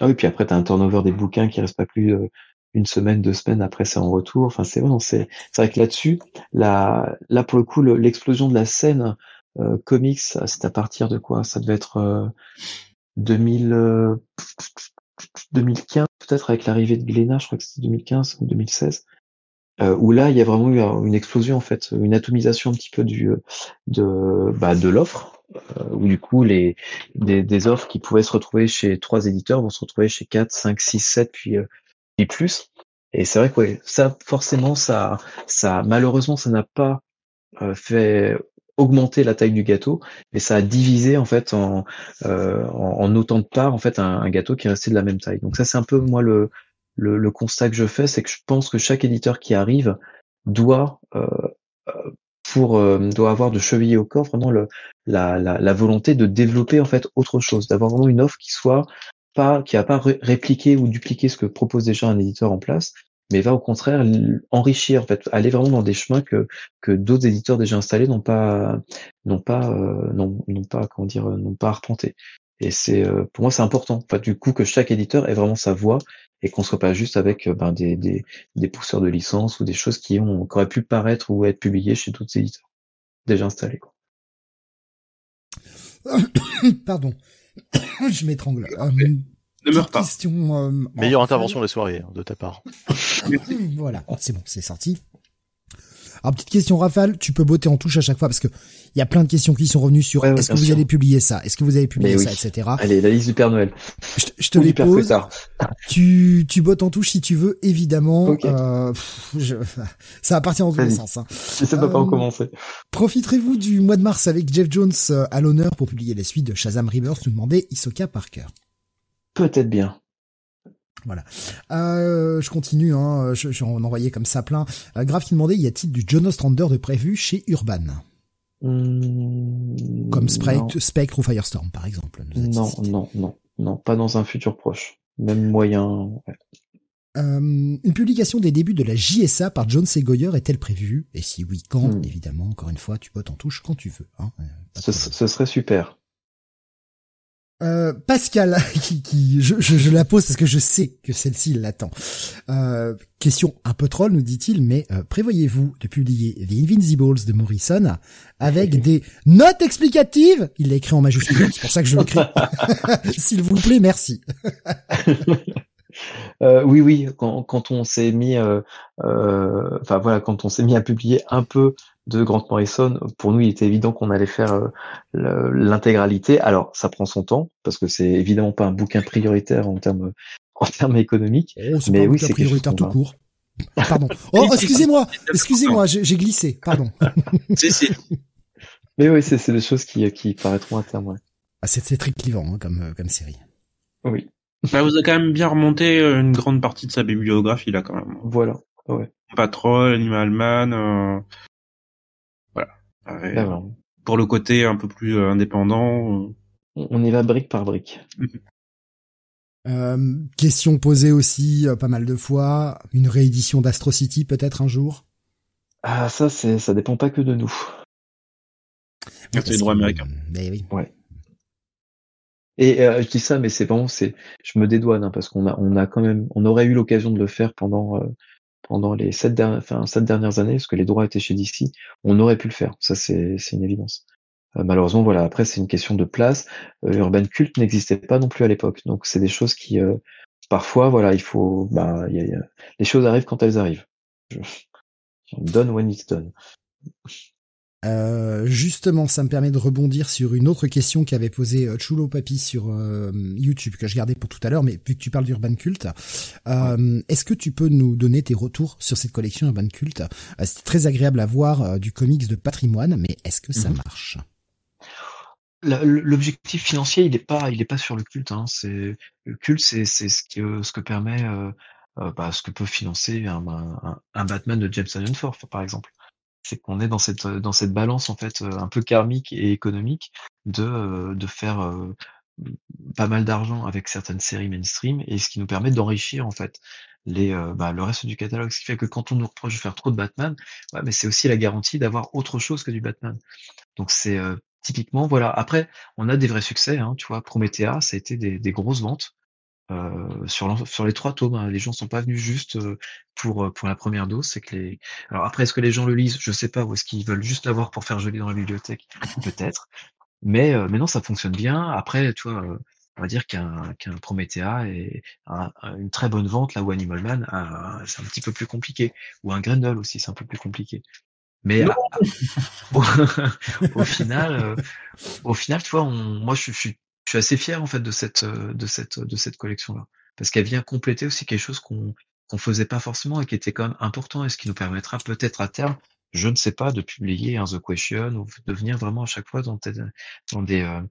Ah oui, puis après, tu as un turnover des bouquins qui reste pas plus euh, une semaine, deux semaines après c'est en retour. Enfin, c'est c'est, c'est vrai que là-dessus, là, là pour le coup, l'explosion de la scène euh, comics, c'est à partir de quoi? Ça devait être euh, 2000, 2015 euh, peut-être avec l'arrivée de Glénat, je crois que c'était 2015 ou 2016. Euh, où là il y a vraiment eu une explosion en fait, une atomisation un petit peu du de bah, de l'offre, euh, où du coup les des, des, offres qui pouvaient se retrouver chez trois éditeurs vont se retrouver chez quatre, cinq, six, sept, puis et plus. Et c'est vrai que ouais, ça forcément ça ça malheureusement ça n'a pas euh, fait augmenter la taille du gâteau, mais ça a divisé en fait en, euh, en, autant de parts en fait un, gâteau qui est resté de la même taille. Donc ça c'est un peu moi le, le, le constat que je fais, c'est que je pense que chaque éditeur qui arrive doit euh, euh pour euh, doit avoir de cheviller au corps vraiment le, la, la, la, volonté de développer en fait autre chose, d'avoir vraiment une offre qui soit pas, qui va pas répliquer ou dupliquer ce que propose déjà un éditeur en place, mais va au contraire enrichir, en fait, aller vraiment dans des chemins que que d'autres éditeurs déjà installés n'ont pas n'ont pas euh, n'ont pas comment dire n'ont pas arpenté. Et c'est euh, pour moi c'est important, enfin, du coup que chaque éditeur ait vraiment sa voix et qu'on soit pas juste avec euh, ben, des, des, des pousseurs de licence ou des choses qui ont qui auraient pu paraître ou être publiées chez d'autres éditeurs déjà installés. Quoi. Pardon. je m'étrangle. Euh, ne meurs pas. Question, euh, Meilleure intervention de la soirée hein, de ta part. voilà, c'est bon, c'est sorti. Alors petite question Rafale, tu peux botter en touche à chaque fois parce que il y a plein de questions qui sont revenues sur est-ce que vous allez publier ça, est-ce que vous allez publier ça, etc. Allez, la liste du Père Noël. Je, te les pose. Tu tu bottes en touche si tu veux, évidemment. Euh, ça va partir dans tous les sens. Hein. Ça peut pas en commencer. Profiterez-vous du mois de mars avec Jeff Jones euh, à l'honneur pour publier les suites de Shazam Rebirth Nous demandait Isoka Parker? Peut-être bien. Voilà. Euh, je continue, hein, je, je en envoyais comme ça plein. Euh, Grave qui demandait, y a-t-il du Jonas Strander de prévu chez Urban mmh, Comme Spectre, Spectre, ou Firestorm, par exemple. Non, non, non, non, pas dans un futur proche. Même moyen. Euh, une publication des débuts de la JSA par John Segoyer est-elle prévue? Et si oui, quand? Mmh. Évidemment, encore une fois, tu peux t'en touche quand tu veux. Hein, ce, ce, serait super. Euh, Pascal, qui, qui je, je, la pose parce que je sais que celle-ci l'attend. Euh, question un peu troll, nous dit-il, mais euh, prévoyez-vous de publier The Invincibles de Morrison avec des notes explicatives? Il l'a écrit en majuscule, c'est pour ça que je l'écris. S'il vous plaît, merci. Euh, oui, oui, quand, quand on s'est mis, euh, euh, enfin voilà, quand on s'est mis à publier un peu de Grant Morrison, pour nous, il était évident qu'on allait faire euh, l'intégralité. Alors, ça prend son temps parce que c'est évidemment pas un bouquin prioritaire en termes en termes économiques. Oh, mais oui, c'est prioritaire tout court. Pardon. Oh, excusez-moi, excusez-moi, j'ai glissé. Pardon. mais oui, c'est des choses qui, qui paraîtront à terme. Ouais. Ah, c'est très clivant hein, comme, comme série. Oui. Bah, vous avez quand même bien remonté euh, une grande partie de sa bibliographie là quand même. Voilà. Ouais. Patrol, Animal Man, euh... voilà. Pour le côté un peu plus euh, indépendant. Euh. On y va brique par brique. euh, question posée aussi pas mal de fois. Une réédition d'Astro City peut-être un jour? Ah ça c'est ça dépend pas que de nous. C'est le droit américain. Mais oui. Ouais. Et euh, je dis ça, mais c'est vraiment, c'est, je me dédouane hein, parce qu'on a, on a quand même, on aurait eu l'occasion de le faire pendant euh, pendant les sept dernières, enfin sept dernières années, parce que les droits étaient chez DC, on aurait pu le faire. Ça, c'est, une évidence. Euh, malheureusement, voilà. Après, c'est une question de place. Urban Cult n'existait pas non plus à l'époque, donc c'est des choses qui, parfois, voilà, il faut, bah, y a, les choses arrivent quand elles arrivent. Je, donne when it's done. Euh, justement, ça me permet de rebondir sur une autre question qu'avait posée euh, Chulo Papi sur euh, YouTube que je gardais pour tout à l'heure, mais vu que tu parles d'Urban Cult, est-ce que tu peux nous donner tes retours sur cette collection Urban Cult? C'est très agréable à voir du comics de patrimoine, mais est-ce que ça mhm. marche? L'objectif financier, il n'est pas, il est pas sur le culte. Hein. C'est le culte, c'est ce que ce que permet, bah, ce que peut financer un, un, Batman de James Tynion par exemple c'est qu'on est dans cette cette balance en fait un peu karmique et économique de de faire pas mal d'argent avec certaines séries mainstream et ce qui nous permet d'enrichir en fait bah, le reste du catalogue. Ce qui fait que quand on nous reproche de faire trop de Batman mais c'est aussi la garantie d'avoir autre chose que du Batman. Donc c'est typiquement voilà. Après on a des vrais succès hein, tu vois. Promethea ça a été des grosses ventes euh, sur, sur les trois tomes. Hein. Les gens sont pas venus juste euh, pour euh, pour la première dose. C'est que les. Alors après, est-ce que les gens le lisent? Je sais pas. Ou est-ce qu'ils veulent juste l'avoir pour faire joli dans la bibliothèque? Peut-être. Mais mais non, ça fonctionne bien. Après, tu vois, on va dire qu'un qu'un Promethea est une très bonne vente là où Animal Man, c'est un petit peu plus compliqué. Ou un Grendel aussi, c'est un peu plus compliqué. Mais au, final, au final, tu vois, on, moi je, je suis je suis assez fier en fait de cette euh, de cette de cette collection là parce qu'elle vient compléter aussi quelque chose qu'on qu'on faisait pas forcément et qui était quand même important et ce qui nous permettra peut-être à terme je ne sais pas de publier un The Question ou de venir vraiment à chaque fois dans, des euh,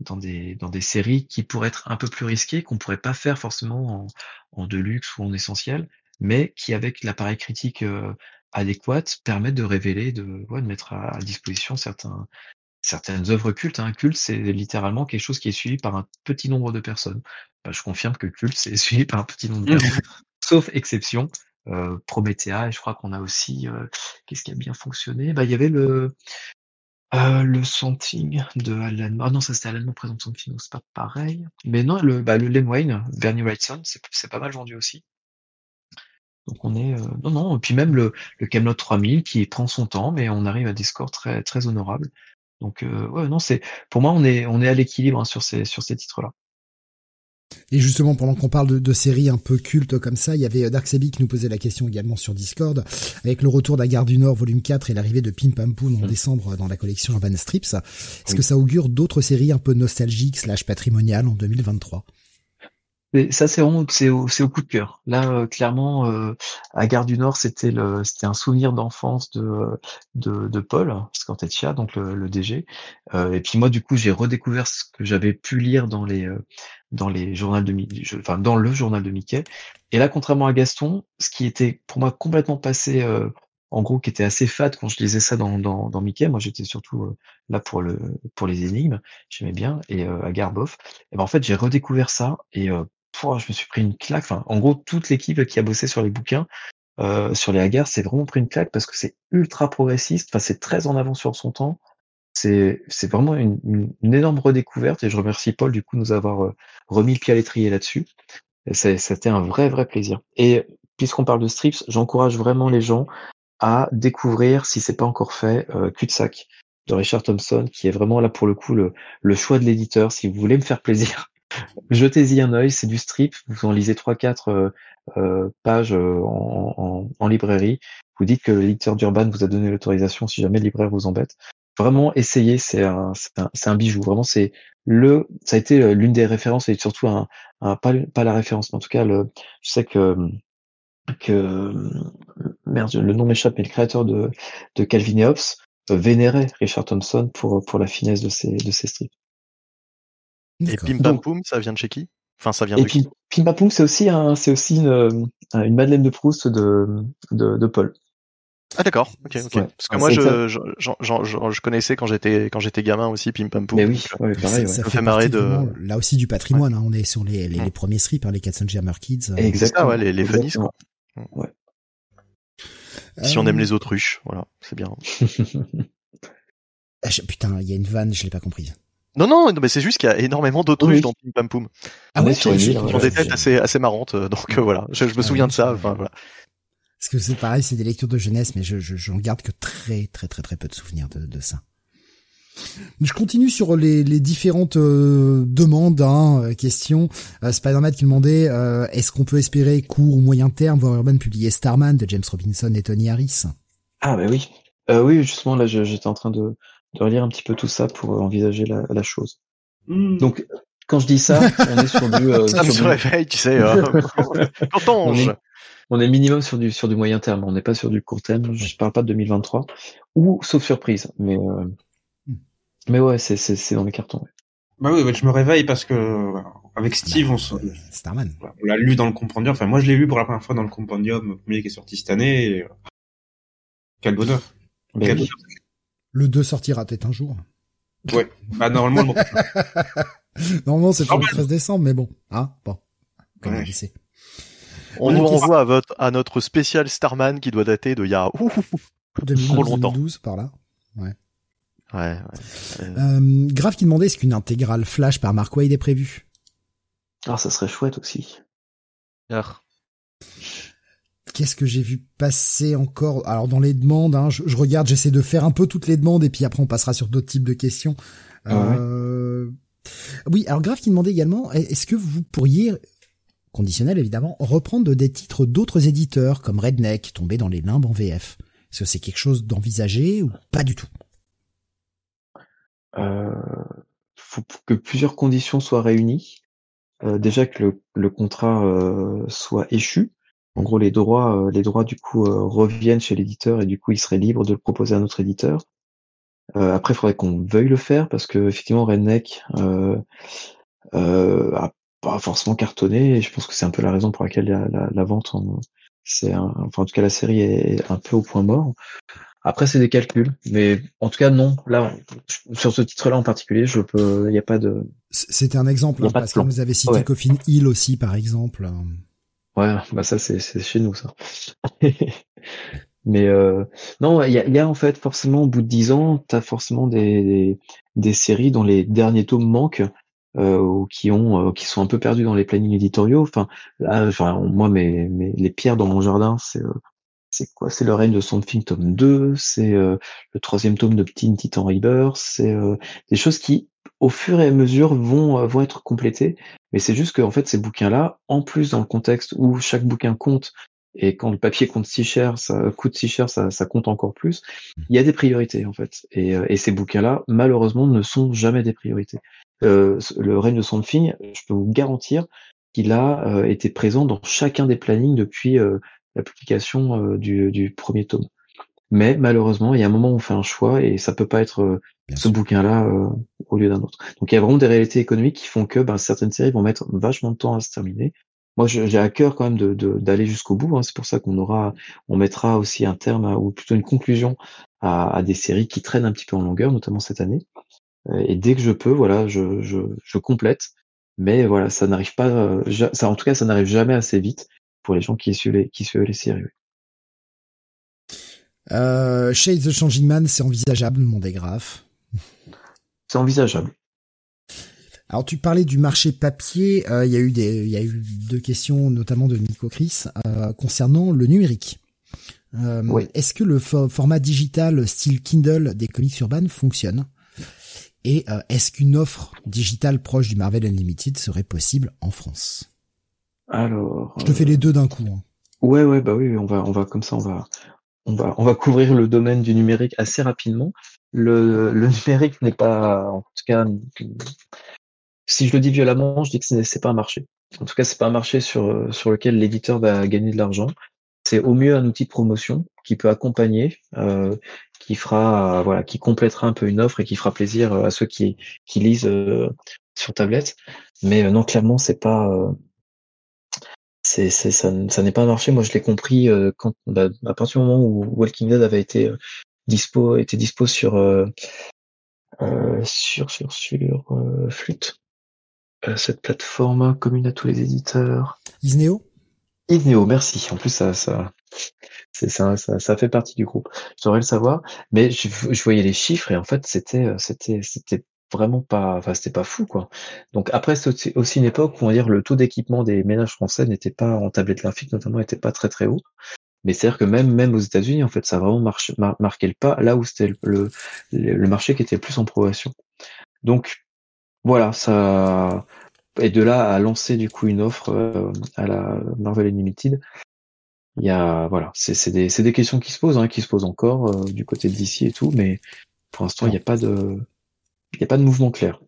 dans des dans des séries qui pourraient être un peu plus risquées qu'on pourrait pas faire forcément en, en deluxe ou en essentiel mais qui avec l'appareil critique euh, adéquat permettent de révéler de ouais, de mettre à disposition certains certaines œuvres cultes. Un hein. culte, c'est littéralement quelque chose qui est suivi par un petit nombre de personnes. Bah, je confirme que culte, c'est suivi par un petit nombre de personnes, sauf exception. Euh, Promethea, et je crois qu'on a aussi, euh, qu'est-ce qui a bien fonctionné? Bah, il y avait le euh, le Something de Alan. Ah non, ça c'était Alan Moore présente Something, c'est pas pareil. Mais non, le bah, le Len Wayne, Bernie Wrightson, c'est pas mal vendu aussi. Donc on est euh, non non, et puis même le le Camelot 3000 qui prend son temps, mais on arrive à des scores très très honorables. Donc euh, ouais, non, c'est pour moi on est on est à l'équilibre hein, sur ces sur ces titres-là. Et justement, pendant qu'on parle de, de, séries un peu cultes comme ça, il y avait Dark Sabi qui nous posait la question également sur Discord, avec le retour d'Agar du Nord volume 4 et l'arrivée de Pim Pam Poum en mmh. décembre dans la collection Urban Strips. Est-ce que ça augure d'autres séries un peu nostalgiques slash patrimoniales en 2023 ça c'est c'est au, au, coup de cœur. Là euh, clairement euh, à Gare du Nord c'était le c'était un souvenir d'enfance de, de, de Paul Scantetia donc le, le DG. Euh, et puis moi du coup j'ai redécouvert ce que j'avais pu lire dans les euh, dans les journaux de enfin dans le journal de Mickey. Et là contrairement à Gaston, ce qui était pour moi complètement passé euh, en gros qui était assez fade quand je lisais ça dans, dans, dans Mickey. Moi, j'étais surtout là pour le pour les énigmes, j'aimais bien et euh, à Garboff. Et ben en fait, j'ai redécouvert ça et je me suis pris une claque. En gros, toute l'équipe qui a bossé sur les bouquins, euh, sur les hagards, c'est vraiment pris une claque parce que c'est ultra progressiste. Enfin, c'est très en avant sur son temps. c'est vraiment une, énorme redécouverte et je remercie Paul du coup de nous avoir remis le pied à l'étrier là-dessus. C'était un vrai vrai plaisir. Et puisqu'on parle de strips, j'encourage vraiment les gens à découvrir, si c'est pas encore fait, euh, Cul-de-sac de Richard Thompson, qui est vraiment là pour le coup le choix de l'éditeur. Si vous voulez me faire plaisir, jetez-y un œil. C'est du strip. Vous en lisez trois quatre euh, euh, pages en, en, librairie. Vous dites que l'éditeur d'Urban vous a donné l'autorisation si jamais le libraire vous embête. Vraiment, essayez. C'est un, bijou. Vraiment, c'est le. Ça a été l'une des références et surtout un, pas, la référence, mais en tout cas, le, je sais que que le nom m'échappe, mais le créateur de, Calvin et Hobbes vénérait Richard Thompson pour pour la finesse de ses de ses strips. Et Pim Pam Poum, ça vient de chez qui? Enfin, ça vient de et qui? Pim Pam Poum, c'est aussi un, c'est aussi une, une Madeleine de Proust de de, de Paul. Ah d'accord, ok, ok. Parce que moi, je, je, je, je, connaissais quand j'étais quand j'étais gamin aussi Pim Pam Poum. Mais oui, ouais, pareil, ça, ça fait, marrer de. Là aussi du patrimoine. Hein, on est sur les, les, les premiers strips, hein, les Cats and Jammer Kids. Exactement. ouais, les, les funnies, quoi. Ouais. Si on aime les autruches, voilà, c'est bien. Ah, putain, il y a une vanne, je l'ai pas comprise. Non, non, mais c'est juste qu'il y a énormément d'autruches dans Pim Pam Poum. Ah ouais, sur une ont des têtes assez, assez marrantes, euh, donc euh, voilà, je, je me souviens de ça. Enfin voilà. Parce que c'est pareil, c'est des lectures de jeunesse, mais je, je, j'en garde que très, très, très, très peu de souvenirs de, de ça. Je continue sur les, les différentes euh, demandes, hein, euh, questions. Euh, Spider-Man qui demandait est-ce qu'on peut espérer court ou moyen terme voir Urban publier Starman de James Robinson et Tony Harris? Ah bah oui, oui justement là j'étais en train de, de relire un petit peu tout ça pour envisager la, la chose. Hmm. Donc quand je dis ça, on est sur du. ça me réveille, tu sais. Quand on, est, on est minimum sur du sur du moyen terme. On n'est pas sur du court terme. Je parle pas de 2023 ou sauf surprise, mais. Mais ouais, c'est, c'est, c'est dans les cartons. Bah oui, je me réveille parce que avec Steve, bah, on, se, Starman. on l'a lu dans le compendium. Enfin, moi, je l'ai lu pour la première fois dans le compendium, le premier qui est sorti cette année. Et... Quel bonheur. Quel bonheur. Le 2 sortira peut-être un jour. Ouais. Bah normalement. normalement, c'est pour le 13 décembre, mais bon. Hein bon. Comme ouais. on On nous renvoie à, votre, à notre spécial Starman qui doit dater de il y a ouf, trop longtemps. 2012 par là. Ouais. Ouais. ouais. Euh, Grave qui demandait est-ce qu'une intégrale Flash par Mark Wade est prévue? Ah, ça serait chouette aussi. Ah. Qu'est-ce que j'ai vu passer encore? Alors dans les demandes, hein, je, je, regarde, j'essaie de faire un peu toutes les demandes et puis après on passera sur d'autres types de questions. Ah euh... ouais. Oui, alors Grave qui demandait également est-ce que vous pourriez conditionnel évidemment, reprendre des titres d'autres éditeurs comme Redneck, tombé dans les limbes en VF. Est-ce que c'est quelque chose d'envisagé ou pas du tout? Euh, faut que plusieurs conditions soient réunies. Euh, déjà que le, le contrat euh, soit échu. En gros, les droits, euh, les droits du coup euh, reviennent chez l'éditeur et du coup, il serait libre de le proposer à notre éditeur. Euh, après, il faudrait qu'on veuille le faire parce que effectivement, Redneck a pas forcément cartonné et je pense que c'est un peu la raison pour laquelle la, la, la vente, c'est enfin en tout cas la série est un peu au point mort. Après, c'est des calculs, mais en tout cas, non. Là, sur ce titre-là en particulier, je peux, il n'y a pas de. C'était un exemple, hein, parce que vous avez cité ouais. Coffin Hill aussi, par exemple. Ouais, bah ça, c'est chez nous, ça. mais euh, non, il y a, y a, en fait forcément, au bout de dix ans, t'as forcément des, des, des séries dont les derniers tomes manquent. Euh, ou qui ont euh, qui sont un peu perdus dans les plannings éditoriaux enfin là enfin moi mes, mes les pierres dans mon jardin c'est euh, c'est quoi? C'est le règne de Something tome 2, c'est euh, le troisième tome de Teen Titan Rebirth, c'est euh, des choses qui, au fur et à mesure, vont euh, vont être complétées. Mais c'est juste que en fait, ces bouquins-là, en plus dans le contexte où chaque bouquin compte, et quand le papier compte si cher, ça coûte si cher, ça, ça compte encore plus. Il y a des priorités en fait, et, et ces bouquins-là, malheureusement, ne sont jamais des priorités. le règne de Something, je peux vous garantir qu'il a été présent dans chacun des plannings depuis la publication euh, du, du, premier tome. Mais malheureusement, il y a un moment où on fait un choix et ça peut pas être euh, ce bouquin-là euh, au lieu d'un autre. Donc il y a vraiment des réalités économiques qui font que ben, certaines séries vont mettre vachement de temps à se terminer. Moi, j'ai à cœur quand même d'aller de, de, jusqu'au bout. Hein. C'est pour ça qu'on aura, on mettra aussi un terme ou plutôt une conclusion à, à, des séries qui traînent un petit peu en longueur, notamment cette année. Et dès que je peux, voilà, je, je, je complète. Mais voilà, ça n'arrive pas, ça, en tout cas, ça n'arrive jamais assez vite pour les gens qui suivent les, qui suivent les séries. Euh, Shade the Changing Man, c'est envisageable, mon dégraphe. C'est envisageable. Alors tu parlais du marché papier, euh, il y a eu des, il y a eu deux questions, notamment de Nico Chris, euh, concernant le numérique. Euh, Oui. Est-ce que le fo- format digital style Kindle des comics urbains fonctionne? Et est-ce qu'une offre digitale proche du Marvel Unlimited serait possible en France? Alors. Je te fais les deux d'un coup. hein. Ouais, ouais, bah oui, on va, on va comme ça, on va, on va, on va couvrir le domaine du numérique assez rapidement. Le, le numérique n'est pas, en tout cas, si je le dis violemment, je dis que ce n'est pas un marché. En tout cas, c'est pas un marché sur sur lequel l'éditeur va gagner de l'argent. C'est au mieux un outil de promotion qui peut accompagner, euh, qui fera, voilà, qui complétera un peu une offre et qui fera plaisir à ceux qui qui lisent euh, sur tablette. Mais euh, non, clairement, c'est pas. euh, c'est, ça, ça n'est pas un marché. Moi, je l'ai compris euh, quand, bah, à partir du moment où Walking Dead avait été dispo, était dispo sur, euh, euh, sur, sur, sur euh, Flute, cette plateforme commune à tous les éditeurs. Isneo Isneo, merci. En plus, ça, ça, c'est ça, ça, ça fait partie du groupe. Je devrais le savoir, mais je, je voyais les chiffres et en fait, c'était, c'était, c'était vraiment pas, enfin, c'était pas fou, quoi. Donc après, c'est aussi- une époque où on va dire le taux d'équipement des ménages français n'était pas en tablette graphique, notamment, était pas très très haut. Mais c'est-à-dire que même même aux États-Unis, en fait, ça a vraiment marché, mar- marqué le pas là où c'était le, le, le marché qui était le plus en progression. Donc voilà, ça et de là à lancer du coup une offre euh, à la Marvel Unlimited, il y a voilà, c'est c'est des c'est des questions qui se posent, hein, qui se posent encore euh, du côté DC et tout, mais pour l'instant il n'y a pas de il y a pas de mouvement clair.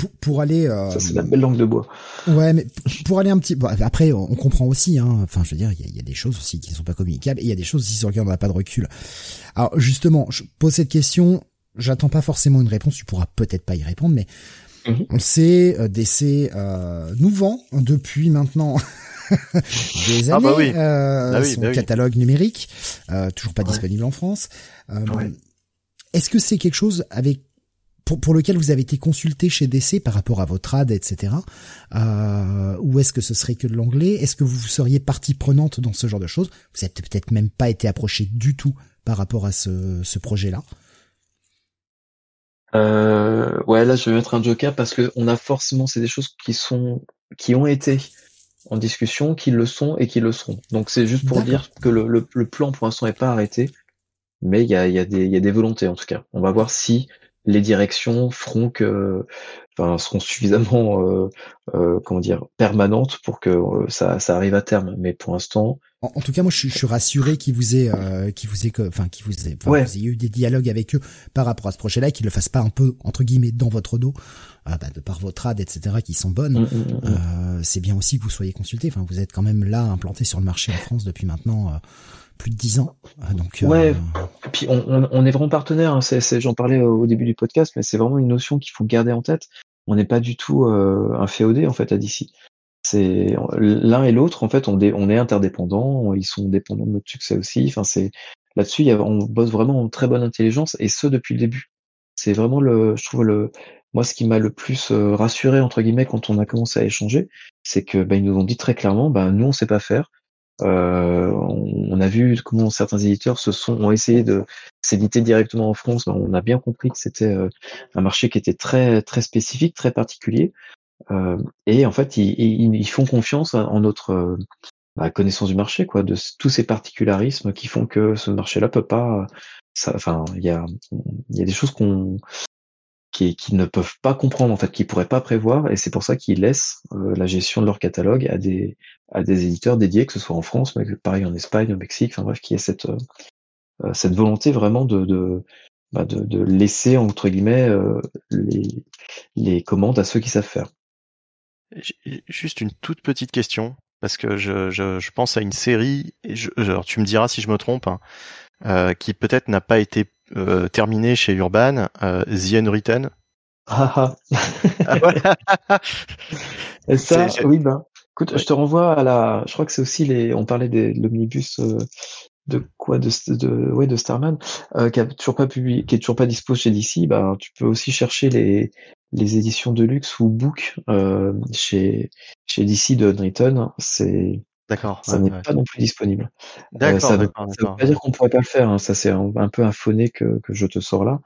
Pour, pour aller euh, Ça c'est la belle langue de bois. Ouais, mais pour aller un petit, bon, après, on comprend aussi, hein. Enfin, je veux dire, il y y a des choses aussi qui ne sont pas communicables et il y a des choses aussi sur lesquelles on n'a pas de recul. Alors, justement, je pose cette question. J'attends pas forcément une réponse. Tu pourras peut-être pas y répondre, mais Mhm. on le sait, euh, DC euh, nous vend depuis maintenant des Ah années bah oui. euh, Bah oui, son bah oui. catalogue numérique, euh, toujours pas Ouais. disponible en France. Euh, Ouais. Est-ce que c'est quelque chose avec pour, pour lequel vous avez été consulté chez DC par rapport à votre ad, etc. Euh, ou est-ce que ce serait que de l'anglais? Est-ce que vous seriez partie prenante dans ce genre de choses? Vous avez peut-être même pas été approché du tout par rapport à ce, ce projet-là. Euh, ouais, là, je vais mettre un joker parce que on a forcément, c'est des choses qui sont, qui ont été en discussion, qui le sont et qui le seront. Donc, c'est juste pour dire que le, le, le plan pour l'instant n'est pas arrêté, mais il y a, y a y a des volontés en tout cas. On va voir si les directions feront que, enfin, seront suffisamment, euh, euh, comment dire, permanentes pour que euh, ça, ça arrive à terme. Mais pour l'instant, En, en tout cas, moi, je, suis- je suis rassuré qu'il vous ait, euh, qu'il vous ait, enfin, qu'il vous ait, Ouais. vous ayez eu des dialogues avec eux par rapport à ce projet-là, et qu'ils le fassent pas un peu entre guillemets dans votre dos, euh, bah, de par votre ad, etc., qui sont bonnes. mm, mm, mm. Euh, c'est bien aussi que vous soyez consulté. Enfin, vous êtes quand même là implanté sur le marché en France depuis maintenant plus de dix ans. Donc, euh, Ouais. Et puis on, est vraiment partenaire. hein. J'en parlais au début du podcast, mais c'est vraiment une notion qu'il faut garder en tête. On n'est pas du tout euh, un féodé en fait à DC. C'est l'un et l'autre en fait. On, est interdépendants. Ils sont dépendants de notre succès aussi. Enfin c'est là-dessus. On bosse vraiment en très bonne intelligence et ce depuis le début. C'est vraiment le, je trouve le, moi ce qui m'a le plus euh, rassuré entre guillemets quand on a commencé à échanger, c'est que ben, ils nous ont dit très clairement, ben nous on sait pas faire. Euh, on, a vu comment certains éditeurs se sont ont essayé de s'éditer directement en France. Ben, on a bien compris que c'était euh, un marché qui était très très spécifique, très particulier. Euh, et en fait, ils, ils, ils font confiance en notre euh, bah, connaissance du marché, quoi, de tous ces particularismes qui font que ce marché-là peut pas. Ça, enfin, il y a il y a des choses qu'on qui, ne peuvent pas comprendre en fait, qui pourraient pas prévoir, et c'est pour ça qu'ils laissent euh, la gestion de leur catalogue à des à des éditeurs dédiés, que ce soit en France, mais pareil en Espagne, au Mexique, enfin bref, qui est cette euh, euh, cette volonté vraiment de de, bah, de laisser entre guillemets les les commandes à ceux qui savent faire. Juste une toute petite question, parce que je, je, pense à une série, alors tu me diras si je me trompe, hein, qui peut-être n'a pas été euh, terminée chez Urban, euh, The Unwritten. Ah, ah. Ah, voilà. Et ça, oui, ben, écoute, Ouais. je te renvoie à la, je crois que c'est aussi les, on parlait des, de l'omnibus, euh, de quoi, de, de, ouais, de Starman, euh, qui a toujours pas publié, qui est toujours pas dispo chez DC, ben, tu peux aussi chercher les, les éditions de luxe ou book, euh, chez, chez DC de Unwritten. C'est, D'accord. ça ouais, n'est ouais. pas non plus disponible. Euh, D'accord, ça veut, ça veut pas dire qu'on pourrait pas le faire, hein, ça c'est un, un peu un phoné que, que je te sors là.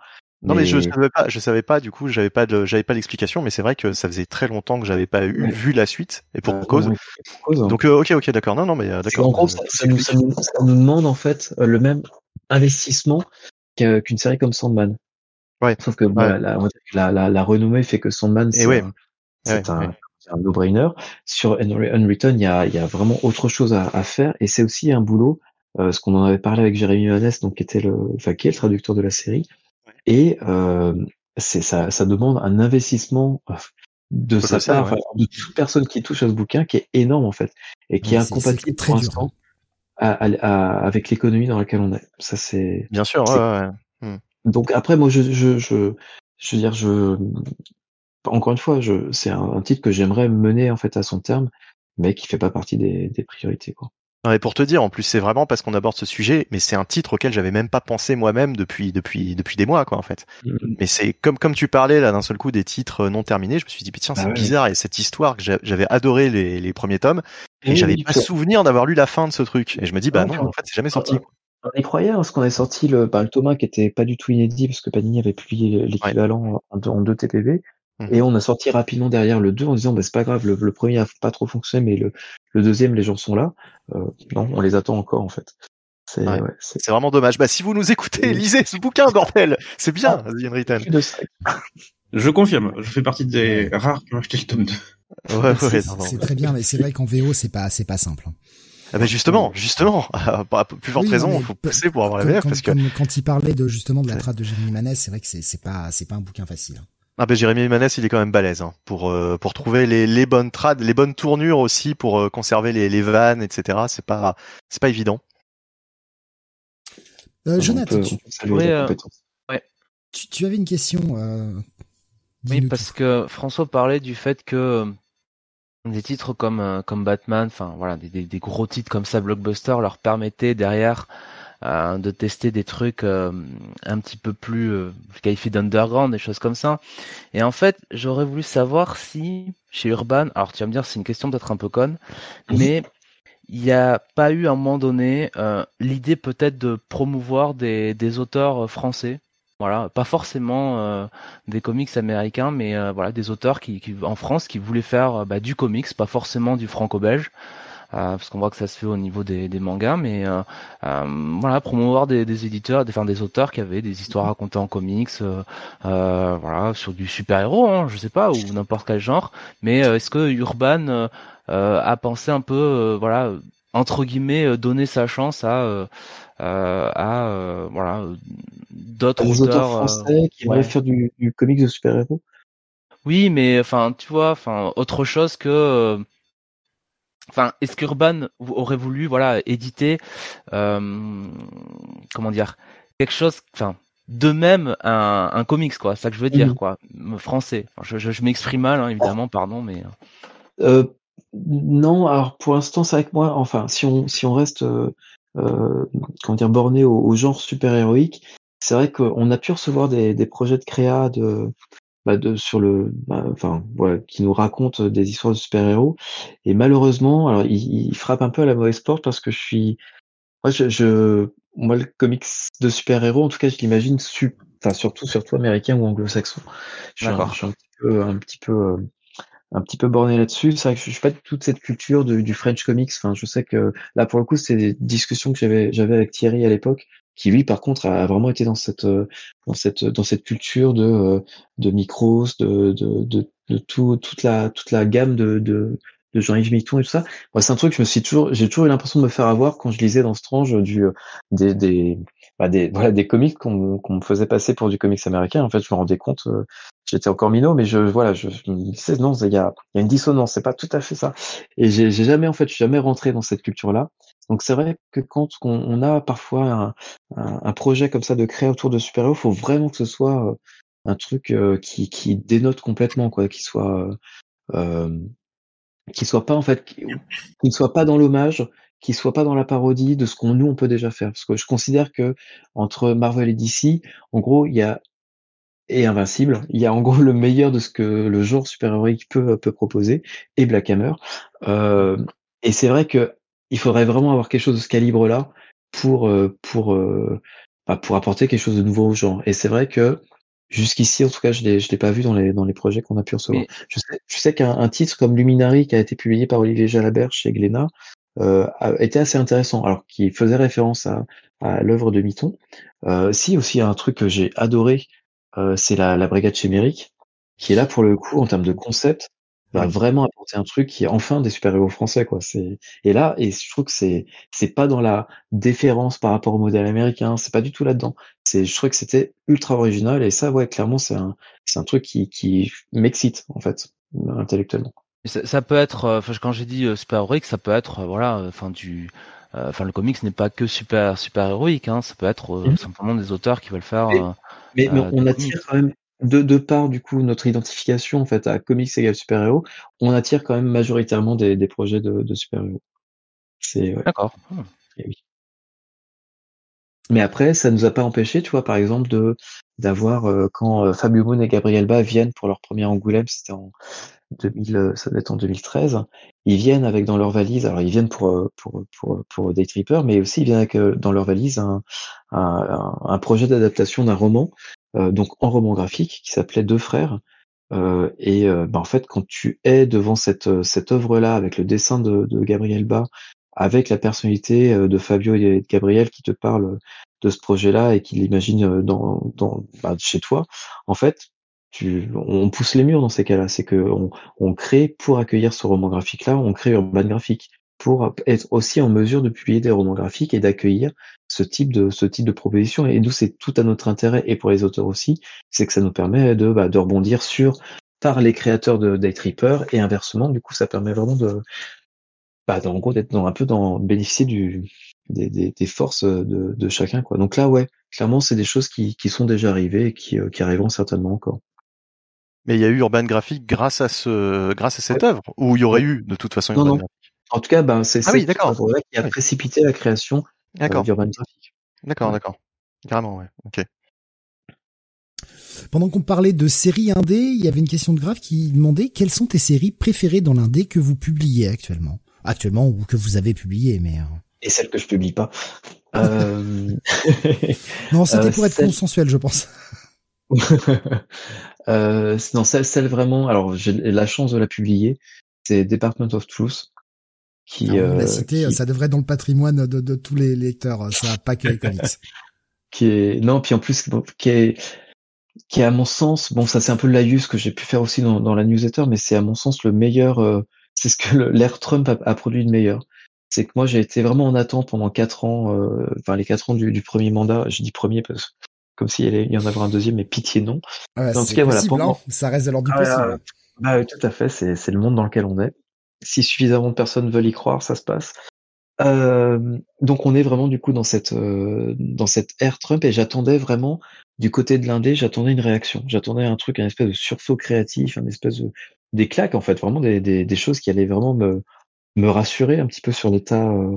Non mais, je savais pas, je savais pas. Du coup, j'avais pas, j'avais pas l'explication, mais c'est vrai que ça faisait très longtemps que j'avais pas eu, vu la suite et pour cause. Hein. Donc ok, ok, d'accord. Non, non, mais d'accord. En gros, ça, nous, ça, nous, demande en fait le même investissement qu'une série comme Sandman. Ouais. Sauf que la, la, la, renommée fait que Sandman, c'est ouais. un, un no-brainer. Sur Unwritten, il y a, y a vraiment autre chose à, à faire et c'est aussi un boulot. Euh, ce qu'on en avait parlé avec Jérémy Vaness, donc qui était le, enfin qui est le traducteur de la série, et euh, c'est ça, ça demande un investissement euh, de sa part, de toute personne qui touche à ce bouquin, qui est énorme en fait, et qui est, incompatible pour l'instant avec l'économie dans laquelle on est. Ça c'est. Bien sûr. Ouais, hmm. Donc après, moi, je, je, je, je veux dire, je, encore une fois, je, c'est un, un, titre que j'aimerais mener en fait à son terme, mais qui fait pas partie des, des priorités, quoi. Et pour te dire, en plus, c'est vraiment parce qu'on aborde ce sujet, mais c'est un titre auquel j'avais même pas pensé moi-même depuis depuis depuis des mois, quoi, en fait. Mm-hmm. Mais c'est comme comme tu parlais là d'un seul coup des titres non terminés, je me suis dit tiens, c'est ah bizarre et cette histoire que j'avais adoré les, les premiers tomes et, j'avais pas souvenir d'avoir lu la fin de ce truc. Et je me dis bah non, en fait, c'est jamais sorti. On y croyait parce qu'on a sorti le, bah, le Thomas qui était pas du tout inédit parce que Panini avait publié l'équivalent en, en, deux TPB. Mmh. Et on a sorti rapidement derrière le 2 en disant bah, c'est pas grave, le, premier a pas trop fonctionné, mais le, le deuxième, les gens sont là. Euh, non, on les attend encore en fait. C'est ouais, c'est vraiment dommage. Bah si vous nous écoutez, lisez ce bouquin, bordel. C'est bien, ah, Je confirme, je fais partie des rares qui ont acheté le tome 2. Ouais, ouais, c'est très bien, mais c'est vrai qu'en VO c'est pas c'est pas simple. Hein. Ah bah justement, justement, à plus forte raison, il faut pousser pour avoir la VF parce que quand il parlait de justement de la traite de Jérémy Manès, c'est vrai que c'est c'est pas c'est pas un bouquin facile. Ah ben Jérémy Manès, il est quand même balèze hein, pour euh, pour trouver les, les bonnes trades, les bonnes tournures aussi pour euh, conserver les, les vannes, etc. C'est pas c'est pas évident. Euh, Jonathan, tu, euh, ouais. tu, tu, avais une question. oui, parce que François parlait du fait que des titres comme comme Batman, enfin voilà, des, des, des, gros titres comme ça, blockbuster, leur permettaient derrière euh, de tester des trucs euh, un petit peu plus euh, qualifiés d'underground, des choses comme ça. Et en fait, j'aurais voulu savoir si chez Urban, alors tu vas me dire c'est une question peut-être un peu conne, mais il n'y a pas eu à un moment donné euh, l'idée peut-être de promouvoir des, des auteurs français voilà, pas forcément des comics américains, mais voilà des auteurs qui, qui, en France qui voulaient faire bah, du comics, pas forcément du franco-belge. Euh, parce qu'on voit que ça se fait au niveau des, des mangas, mais euh, euh, voilà, promouvoir des, des éditeurs, des, enfin, des auteurs qui avaient des histoires racontées en comics, voilà, sur du super-héros, hein, je sais pas, ou n'importe quel genre. Mais est-ce que Urban a pensé un peu, voilà, entre guillemets, donner sa chance à à voilà d'autres auteurs, français qui ouais. faire du, du comics de super-héros? Oui, mais enfin, tu vois, enfin, autre chose que enfin, est-ce qu'Urban aurait voulu, voilà, éditer, euh, comment dire, quelque chose, enfin, de même un, un comics, quoi, ça que je veux dire, mhm. quoi, français. je, je, je m'exprime mal, hein, évidemment, pardon, mais. Euh, non, alors pour l'instant, c'est avec moi. Enfin, si on si on reste, euh, euh comment dire, borné au, au genre super héroïque, c'est vrai qu'on a pu recevoir des, des projets de créa de bah de, sur le, bah, enfin, qui nous raconte des histoires de super-héros. Et malheureusement, alors il, il, frappe un peu à la mauvaise porte parce que je suis, moi, je, je moi le comics de super-héros, en tout cas, je l'imagine, su, enfin surtout surtout américain ou anglo-saxon. Je, je, suis un petit peu, un petit peu, un petit peu borné là-dessus. C'est vrai que je suis pas de toute cette culture de, du French comics. Enfin, je sais que là, pour le coup, c'est des discussions que j'avais, j'avais avec Thierry à l'époque qui lui par contre a vraiment été dans cette euh, dans cette dans cette culture de euh, de micros de de de, tout toute la toute la gamme de de de Jean-Yves Mitton et tout ça. Moi, c'est un truc que je me suis toujours, j'ai toujours eu l'impression de me faire avoir quand je lisais dans Strange du, des, des, bah des, voilà, des comics qu'on qu'on me faisait passer pour du comics américain. En fait, je me rendais compte, euh, j'étais encore minot, mais je, voilà, je, je non, il y a, il y a une dissonance, c'est pas tout à fait ça. Et j'ai jamais, en fait, je suis jamais rentré dans cette culture-là. Donc c'est vrai que quand on, a parfois un, projet comme ça de créer autour de super-héros, faut vraiment que ce soit euh, un truc euh, qui, qui dénote complètement, quoi, qui soit euh, qui soit pas en fait, qui, ne soit pas dans l'hommage, qui soit pas dans la parodie de ce qu'on nous on peut déjà faire. Parce que je considère que entre Marvel et DC, en gros, il y a et Invincible, il y a en gros le meilleur de ce que le genre super-héroïque peut peut proposer et Black Hammer. Euh, et c'est vrai que il faudrait vraiment avoir quelque chose de ce calibre-là pour euh, pour euh, bah, pour apporter quelque chose de nouveau aux gens. Et c'est vrai que Jusqu'ici, en tout cas, je l'ai, je l'ai pas vu dans les dans les projets qu'on a pu recevoir. Je sais, je sais qu'un titre comme Luminary qui a été publié par Olivier Jalabert chez Glénat euh, a été assez intéressant, alors qui faisait référence à, à l'œuvre de Miton. Euh, si aussi un truc que j'ai adoré, euh, c'est la, la brigade chimérique, qui est là pour le coup en termes de concept va vraiment apporter un truc qui est enfin des super-héros français quoi. C'est et là et je trouve que c'est c'est pas dans la déférence par rapport au modèle américain, c'est pas du tout là-dedans. C'est je trouvais que c'était ultra original et ça ouais clairement c'est un c'est un truc qui qui m'excite en fait intellectuellement. Ça, ça peut être euh, quand j'ai dit euh, super héroïque, ça peut être euh, voilà enfin du enfin le comics n'est pas que super super héroïque hein, ça peut être mmh. simplement des auteurs qui veulent faire mais, mais on attire quand même de, de par du coup notre identification en fait à comics égale super-héros, on attire quand même majoritairement des, des projets de, de super-héros. C'est D'accord. Oui. Mais après, ça nous a pas empêché, tu vois, par exemple, de d'avoir euh, quand euh, Fabio Moon et Gabriel Ba viennent pour leur premier Angoulême, c'était en 2000, euh, ça doit être en 2013. Ils viennent avec dans leur valise, alors ils viennent pour pour pour pour Day Tripper, mais aussi ils viennent avec dans leur valise un un, un projet d'adaptation d'un roman euh, donc en roman graphique qui s'appelait Deux frères. Euh, et euh, bah, en fait, quand tu es devant cette cette œuvre-là avec le dessin de, de Gabriel Bas, avec la personnalité de Fabio et de Gabriel qui te parlent de ce projet-là et qui l'imagine dans, dans bah, chez toi, en fait, tu, on pousse les murs dans ces cas-là. C'est que on, on, crée pour accueillir ce roman graphique-là, on crée Urban Graphique pour être aussi en mesure de publier des romans graphiques et d'accueillir ce type de ce type de proposition. Et nous, c'est tout à notre intérêt et pour les auteurs aussi, c'est que ça nous permet de, bah, de rebondir sur par les créateurs de Day Tripper et inversement. Du coup, ça permet vraiment de, bah, en gros, d'être dans un peu dans bénéficier du des, des, des forces de, de, chacun, quoi. Donc là, ouais, clairement, c'est des choses qui, qui sont déjà arrivées et qui, euh, qui arriveront certainement encore. Mais il y a eu Urban Graphic grâce à ce, grâce à cette œuvre, ou il y aurait eu de toute façon Urban non, en tout cas, ben, c'est ah oui, œuvre-là qui a précipité la création euh, d'Urban Graphic. D'accord, d'accord. Carrément, ouais. Ok. Pendant qu'on parlait de séries indé, il y avait une question de Grave qui demandait quelles sont tes séries préférées dans l'indé que vous publiez actuellement? Actuellement ou que vous avez publié, mais... Euh. Et celles que je publie pas. Euh... non, c'était pour être consensuel, je pense. euh, non, celle, celle vraiment... Alors, j'ai la chance de la publier. C'est Department of Truth qui, ah, euh, cité, ça devrait être dans le patrimoine de, de tous les lecteurs, ça pas que les comics. qui est non, puis en plus qui est qui est à mon sens, bon ça c'est un peu le laïus que j'ai pu faire aussi dans, dans la newsletter, mais c'est à mon sens le meilleur, euh, c'est ce que l'ère Trump a, a, produit de meilleur. C'est que moi j'ai été vraiment en attente pendant quatre ans, euh, enfin les quatre ans du, du, premier mandat. Je dis premier parce que comme s'il y, y en avait un deuxième, mais pitié non. Ouais, en tout cas voilà, pendant... Hein. ça reste à l'ordre du ah, possible. bah, tout à fait, c'est c'est le monde dans lequel on est si suffisamment de personnes veulent y croire, ça se passe. Euh, donc on est vraiment du coup dans cette euh, dans cette ère Trump et j'attendais vraiment du côté de l'indé, j'attendais une réaction, j'attendais un truc, un espèce de sursaut créatif, un espèce de des claques en fait, vraiment des, choses qui allaient vraiment me me rassurer un petit peu sur l'état euh,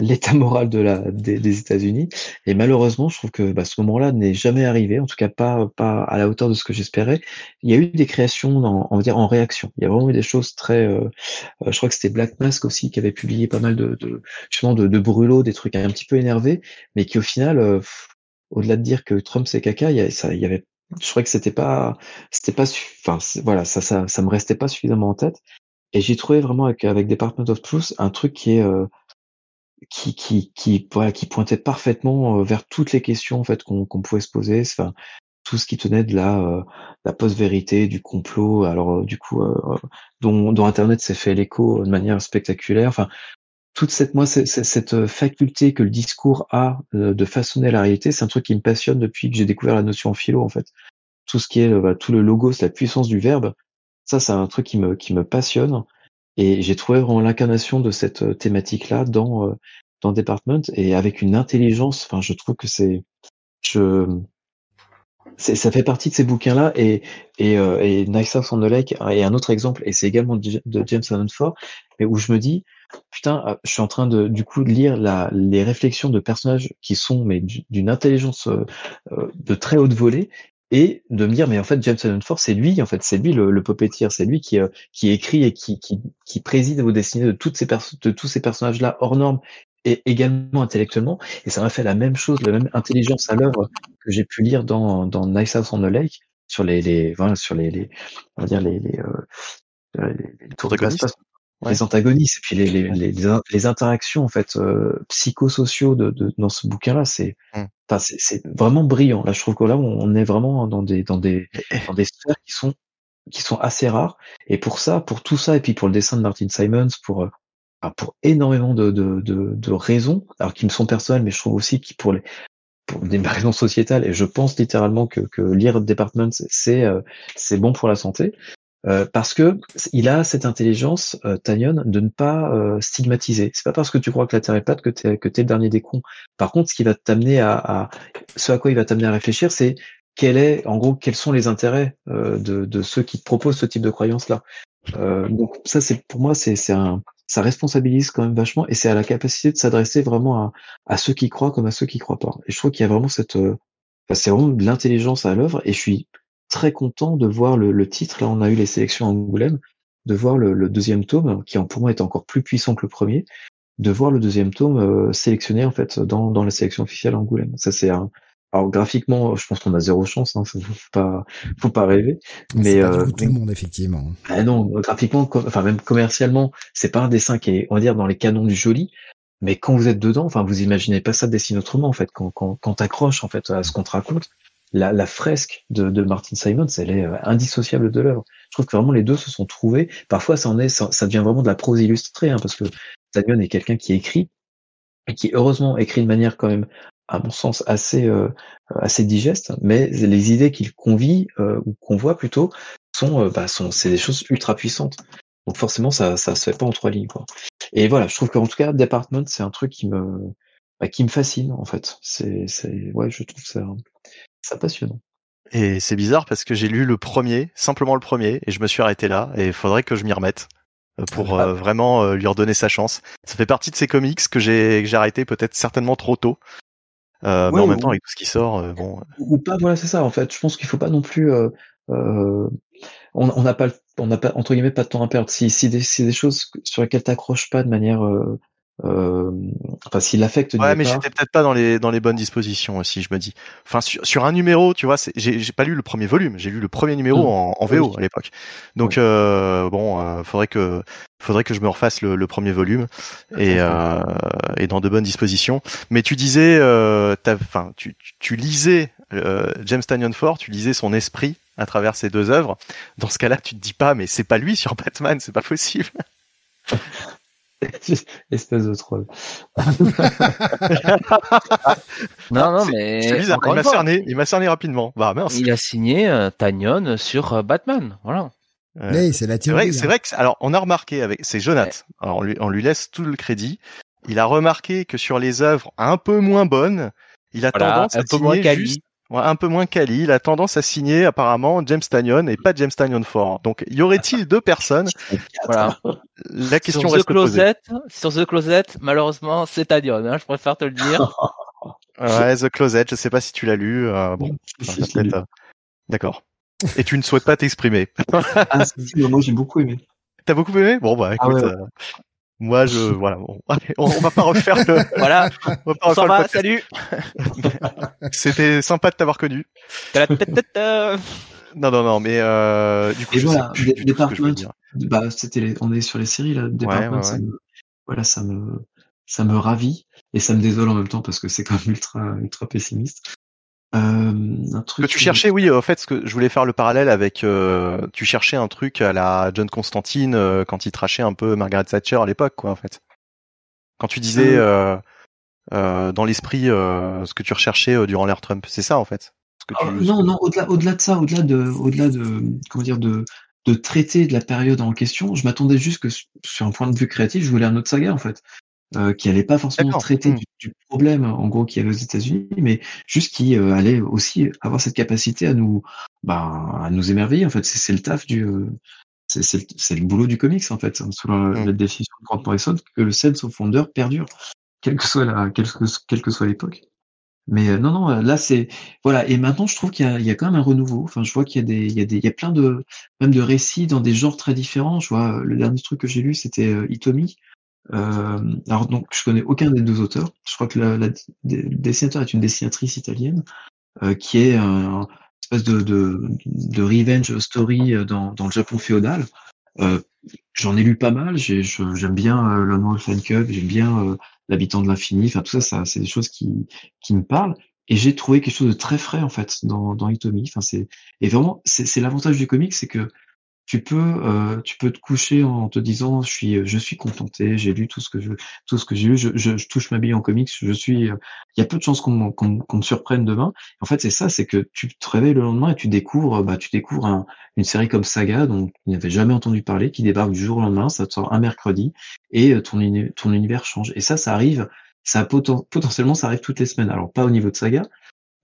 l'état moral de la des, États-Unis. Et malheureusement, je trouve que bah, ce moment-là n'est jamais arrivé, en tout cas pas pas à la hauteur de ce que j'espérais. Il y a eu des créations, en, on va dire en réaction. Il y a vraiment eu des choses très. Euh, euh, je crois que c'était Black Mask aussi qui avait publié pas mal de, justement de, brûlots, des trucs un petit peu énervés, mais qui au final, euh, au-delà de dire que Trump c'est caca, il y avait je crois que c'était pas c'était pas enfin voilà ça, ça ça me restait pas suffisamment en tête et j'ai trouvé vraiment avec avec Department of Truth un truc qui est qui qui qui voilà qui pointait parfaitement euh, vers toutes les questions en fait qu'on qu'on pouvait se poser. Enfin tout ce qui tenait de la euh, la post-vérité du complot. Alors euh, du coup dont dont internet s'est fait l'écho de manière spectaculaire. Enfin toute cette moi cette faculté que le discours a de façonner la réalité c'est un truc qui me passionne depuis que j'ai découvert la notion en philo en fait. Tout ce qui est bah, tout le logo c'est la puissance du verbe ça c'est un truc qui me qui me passionne et j'ai trouvé vraiment l'incarnation de cette euh, thématique-là dans euh, dans Department et avec une intelligence. Enfin, je trouve que c'est je ça fait partie de ces bouquins-là et et, euh, et Nice House on the Lake est un autre exemple et c'est également de James Allen Ford mais où je me dis putain euh, je suis en train de du coup de lire la, les réflexions de personnages qui sont mais d'une intelligence de très haute volée et de me dire mais en fait James Ford c'est lui en fait c'est lui le, le c'est lui qui euh, qui écrit et qui, qui qui préside vos destinées de toutes ces de tous ces personnages là hors normes et également intellectuellement. Et ça m'a fait la même chose, la même intelligence à l'œuvre que j'ai pu lire dans, dans Nice House on the Lake sur les, les voilà, sur les, les, on va dire les, les, euh, les, les tours de les antagonistes et puis les, les, les, les interactions en fait euh, psychosociaux de, de, dans ce bouquin-là, c'est mm. c'est vraiment brillant. Là, je trouve que là, on est vraiment dans des dans des dans des sphères qui sont qui sont assez rares. Et pour ça, pour tout ça, et puis pour le dessin de Martin Simons, pour euh, pour énormément de, de, de, de raisons, alors qui me sont personnelles, mais je trouve aussi qui pour les pour des raisons sociétales, et je pense littéralement que, que lire Department, c'est euh, c'est bon pour la santé. Euh, parce que il a cette intelligence, euh, Tanyon, de ne pas euh, stigmatiser. C'est pas parce que tu crois que la Terre est plate que t'es que le dernier des cons. Par contre, ce qui va t'amener à, à, ce à quoi il va t'amener à réfléchir, c'est quel est, en gros, quels sont les intérêts euh, de, de ceux qui te proposent ce type de croyance-là. Euh, donc ça, c'est pour moi, c'est c'est un ça responsabilise quand même vachement et c'est à la capacité de s'adresser vraiment à, à ceux qui croient comme à ceux qui croient pas. Et je trouve qu'il y a vraiment cette, c'est vraiment de l'intelligence à l'œuvre et je suis très content de voir le, le, titre. Là, on a eu les sélections à Angoulême, de voir le, le, deuxième tome, qui pour moi est encore plus puissant que le premier, de voir le deuxième tome euh, sélectionné en fait dans, dans la sélection officielle à Angoulême. Ça c'est un. Alors graphiquement, je pense qu'on a zéro chance. Hein, faut pas, faut pas rêver. Mais pas euh, tout le monde effectivement. Ah non, graphiquement, enfin même commercialement, c'est pas un dessin qui est, on va dire, dans les canons du joli. Mais quand vous êtes dedans, enfin, vous imaginez pas ça dessiner autrement en fait. Quand, quand, quand t'accroches en fait à ce qu'on te raconte, la, la fresque de, de, Martin Simons, elle est euh, indissociable de l'œuvre. Je trouve que vraiment les deux se sont trouvés. Parfois, ça en est, ça, devient vraiment de la prose illustrée, hein, parce que Simon est quelqu'un qui écrit et qui heureusement écrit de manière quand même, à mon sens, assez euh, assez digeste. Mais les idées qu'il convie euh, ou qu'on voit plutôt sont, bah, sont, c'est des choses ultra puissantes. Donc forcément, ça, ça se fait pas en trois lignes, quoi. Et voilà, je trouve qu'en tout cas, Department, c'est un truc qui me, bah, qui me fascine en fait. C'est, c'est, ouais, je trouve ça c'est passionnant. Et c'est bizarre parce que j'ai lu le premier, simplement le premier, et je me suis arrêté là, et il faudrait que je m'y remette euh, pour ah. euh, vraiment euh, lui redonner sa chance. Ça fait partie de ces comics que j'ai j'ai arrêté peut-être certainement trop tôt. Euh, mais en même temps, avec tout ce qui sort, bon. Ou pas, voilà, c'est ça. En fait, je pense qu'il faut pas non plus. on n'a pas, on n'a pas entre guillemets pas de temps à perdre. Si, si des, si des choses sur lesquelles t'accroches pas de manière euh, enfin s'il affecte ouais mais j'étais peut-être pas dans les dans les bonnes dispositions aussi je me dis. Enfin sur, sur un numéro tu vois j'ai j'ai pas lu le premier volume j'ai lu le premier numéro mmh. en, en, VO à l'époque. Donc euh, bon euh, faudrait que faudrait que je me refasse le, le premier volume et euh, et dans de bonnes dispositions. Mais tu disais euh, enfin tu tu lisais euh, James Tanyon Ford tu lisais son esprit à travers ces deux œuvres. Dans ce cas-là tu te dis pas mais c'est pas lui sur Batman c'est pas possible Espèce de troll. non, non, mais. C'est bizarre. Il m'a cerné, il m'a cerné rapidement. Bah, mince. Il a signé euh, Tanyon sur euh, Batman. Voilà. Euh, c'est la théorie. C'est vrai, que, alors, on a remarqué avec, c'est Jonathan. Alors, on lui, on lui laisse tout le crédit. Il a remarqué que sur les œuvres un peu moins bonnes, il a tendance à signer juste, un peu moins quali. Il a tendance à signer apparemment James Tanyon et pas James Tanyon Ford. Donc y aurait-il deux personnes Voilà. La question sur reste The Closet, Sur The Closet, malheureusement, c'est Tanyon. Hein, je préfère te le dire. ouais, The Closet. Je sais pas si tu l'as lu. Euh, bon, euh, d'accord. Et tu ne souhaites pas t'exprimer. ah, moi j'ai beaucoup aimé. T'as beaucoup aimé? Bon bah ah écoute. Euh, moi, je voilà, on, va pas refaire le. voilà. On va pas refaire va, salut. C'était sympa de t'avoir connu. non, non, non, mais euh, du coup, Et voilà, Department. Bah, c'était, on est sur les séries là. Department, Ça me, voilà, ça me, ça me ravit et ça me désole en même temps parce que c'est quand même ultra, ultra pessimiste. Euh, un truc que tu cherchais, oui, en fait, ce que je voulais faire le parallèle avec, euh, tu cherchais un truc à la John Constantine euh, quand il trachait un peu Margaret Thatcher à l'époque, quoi, en fait. Quand tu disais euh dans l'esprit ce que tu recherchais durant l'ère Trump, c'est ça, en fait. Que tu... non, non, au-delà, au-delà de ça, au-delà de, au-delà de, comment dire, de, de traiter de la période en question, je m'attendais juste que sur un point de vue créatif, je voulais un autre saga, en fait. Euh, qui allait pas forcément traiter mmh. du, problème en gros qu'il y avait aux États-Unis, mais juste qui euh, allait aussi avoir cette capacité à nous, bah, à nous émerveiller. En fait, c'est le taf du, euh, c'est le boulot du comics en fait, hein, selon la, mmh. définition de Grant Morrison, que le scène son fondeur perdure, quelle que soit la, quelle que, quelle que soit l'époque. Mais non, non, là c'est voilà. Et maintenant, je trouve qu'il y, y, a quand même un renouveau. Enfin, je vois qu'il y a des, il y a des, il y a plein de même de récits dans des genres très différents. Je vois le dernier truc que j'ai lu, c'était Itomi, alors donc je connais aucun des deux auteurs. Je crois que la, la dessinateur est une dessinatrice italienne qui est un espèce de, de, de revenge story dans, dans le Japon féodal. Euh, J'en ai lu pas mal. J'aime bien euh, Lone Wolf and j'aime bien euh, L'habitant de l'infini. Enfin tout ça, ça c'est des choses qui, qui me parlent. Et j'ai trouvé quelque chose de très frais en fait dans, dans Itomi. Enfin c'est et vraiment c'est l'avantage du comic, c'est que tu peux euh, tu peux te coucher en te disant je suis je suis contenté j'ai lu tout ce que je tout ce que j'ai lu je, touche ma bille en comics je suis il y a peu de chances qu'on qu'on me surprenne demain. En fait c'est ça c'est que tu te réveilles le lendemain et tu découvres bah tu découvres un, une série comme Saga dont tu n'avais jamais entendu parler qui débarque du jour au lendemain ça te sort un mercredi et euh, ton ton univers change. Et ça ça arrive ça potentiellement ça arrive toutes les semaines. Alors pas au niveau de Saga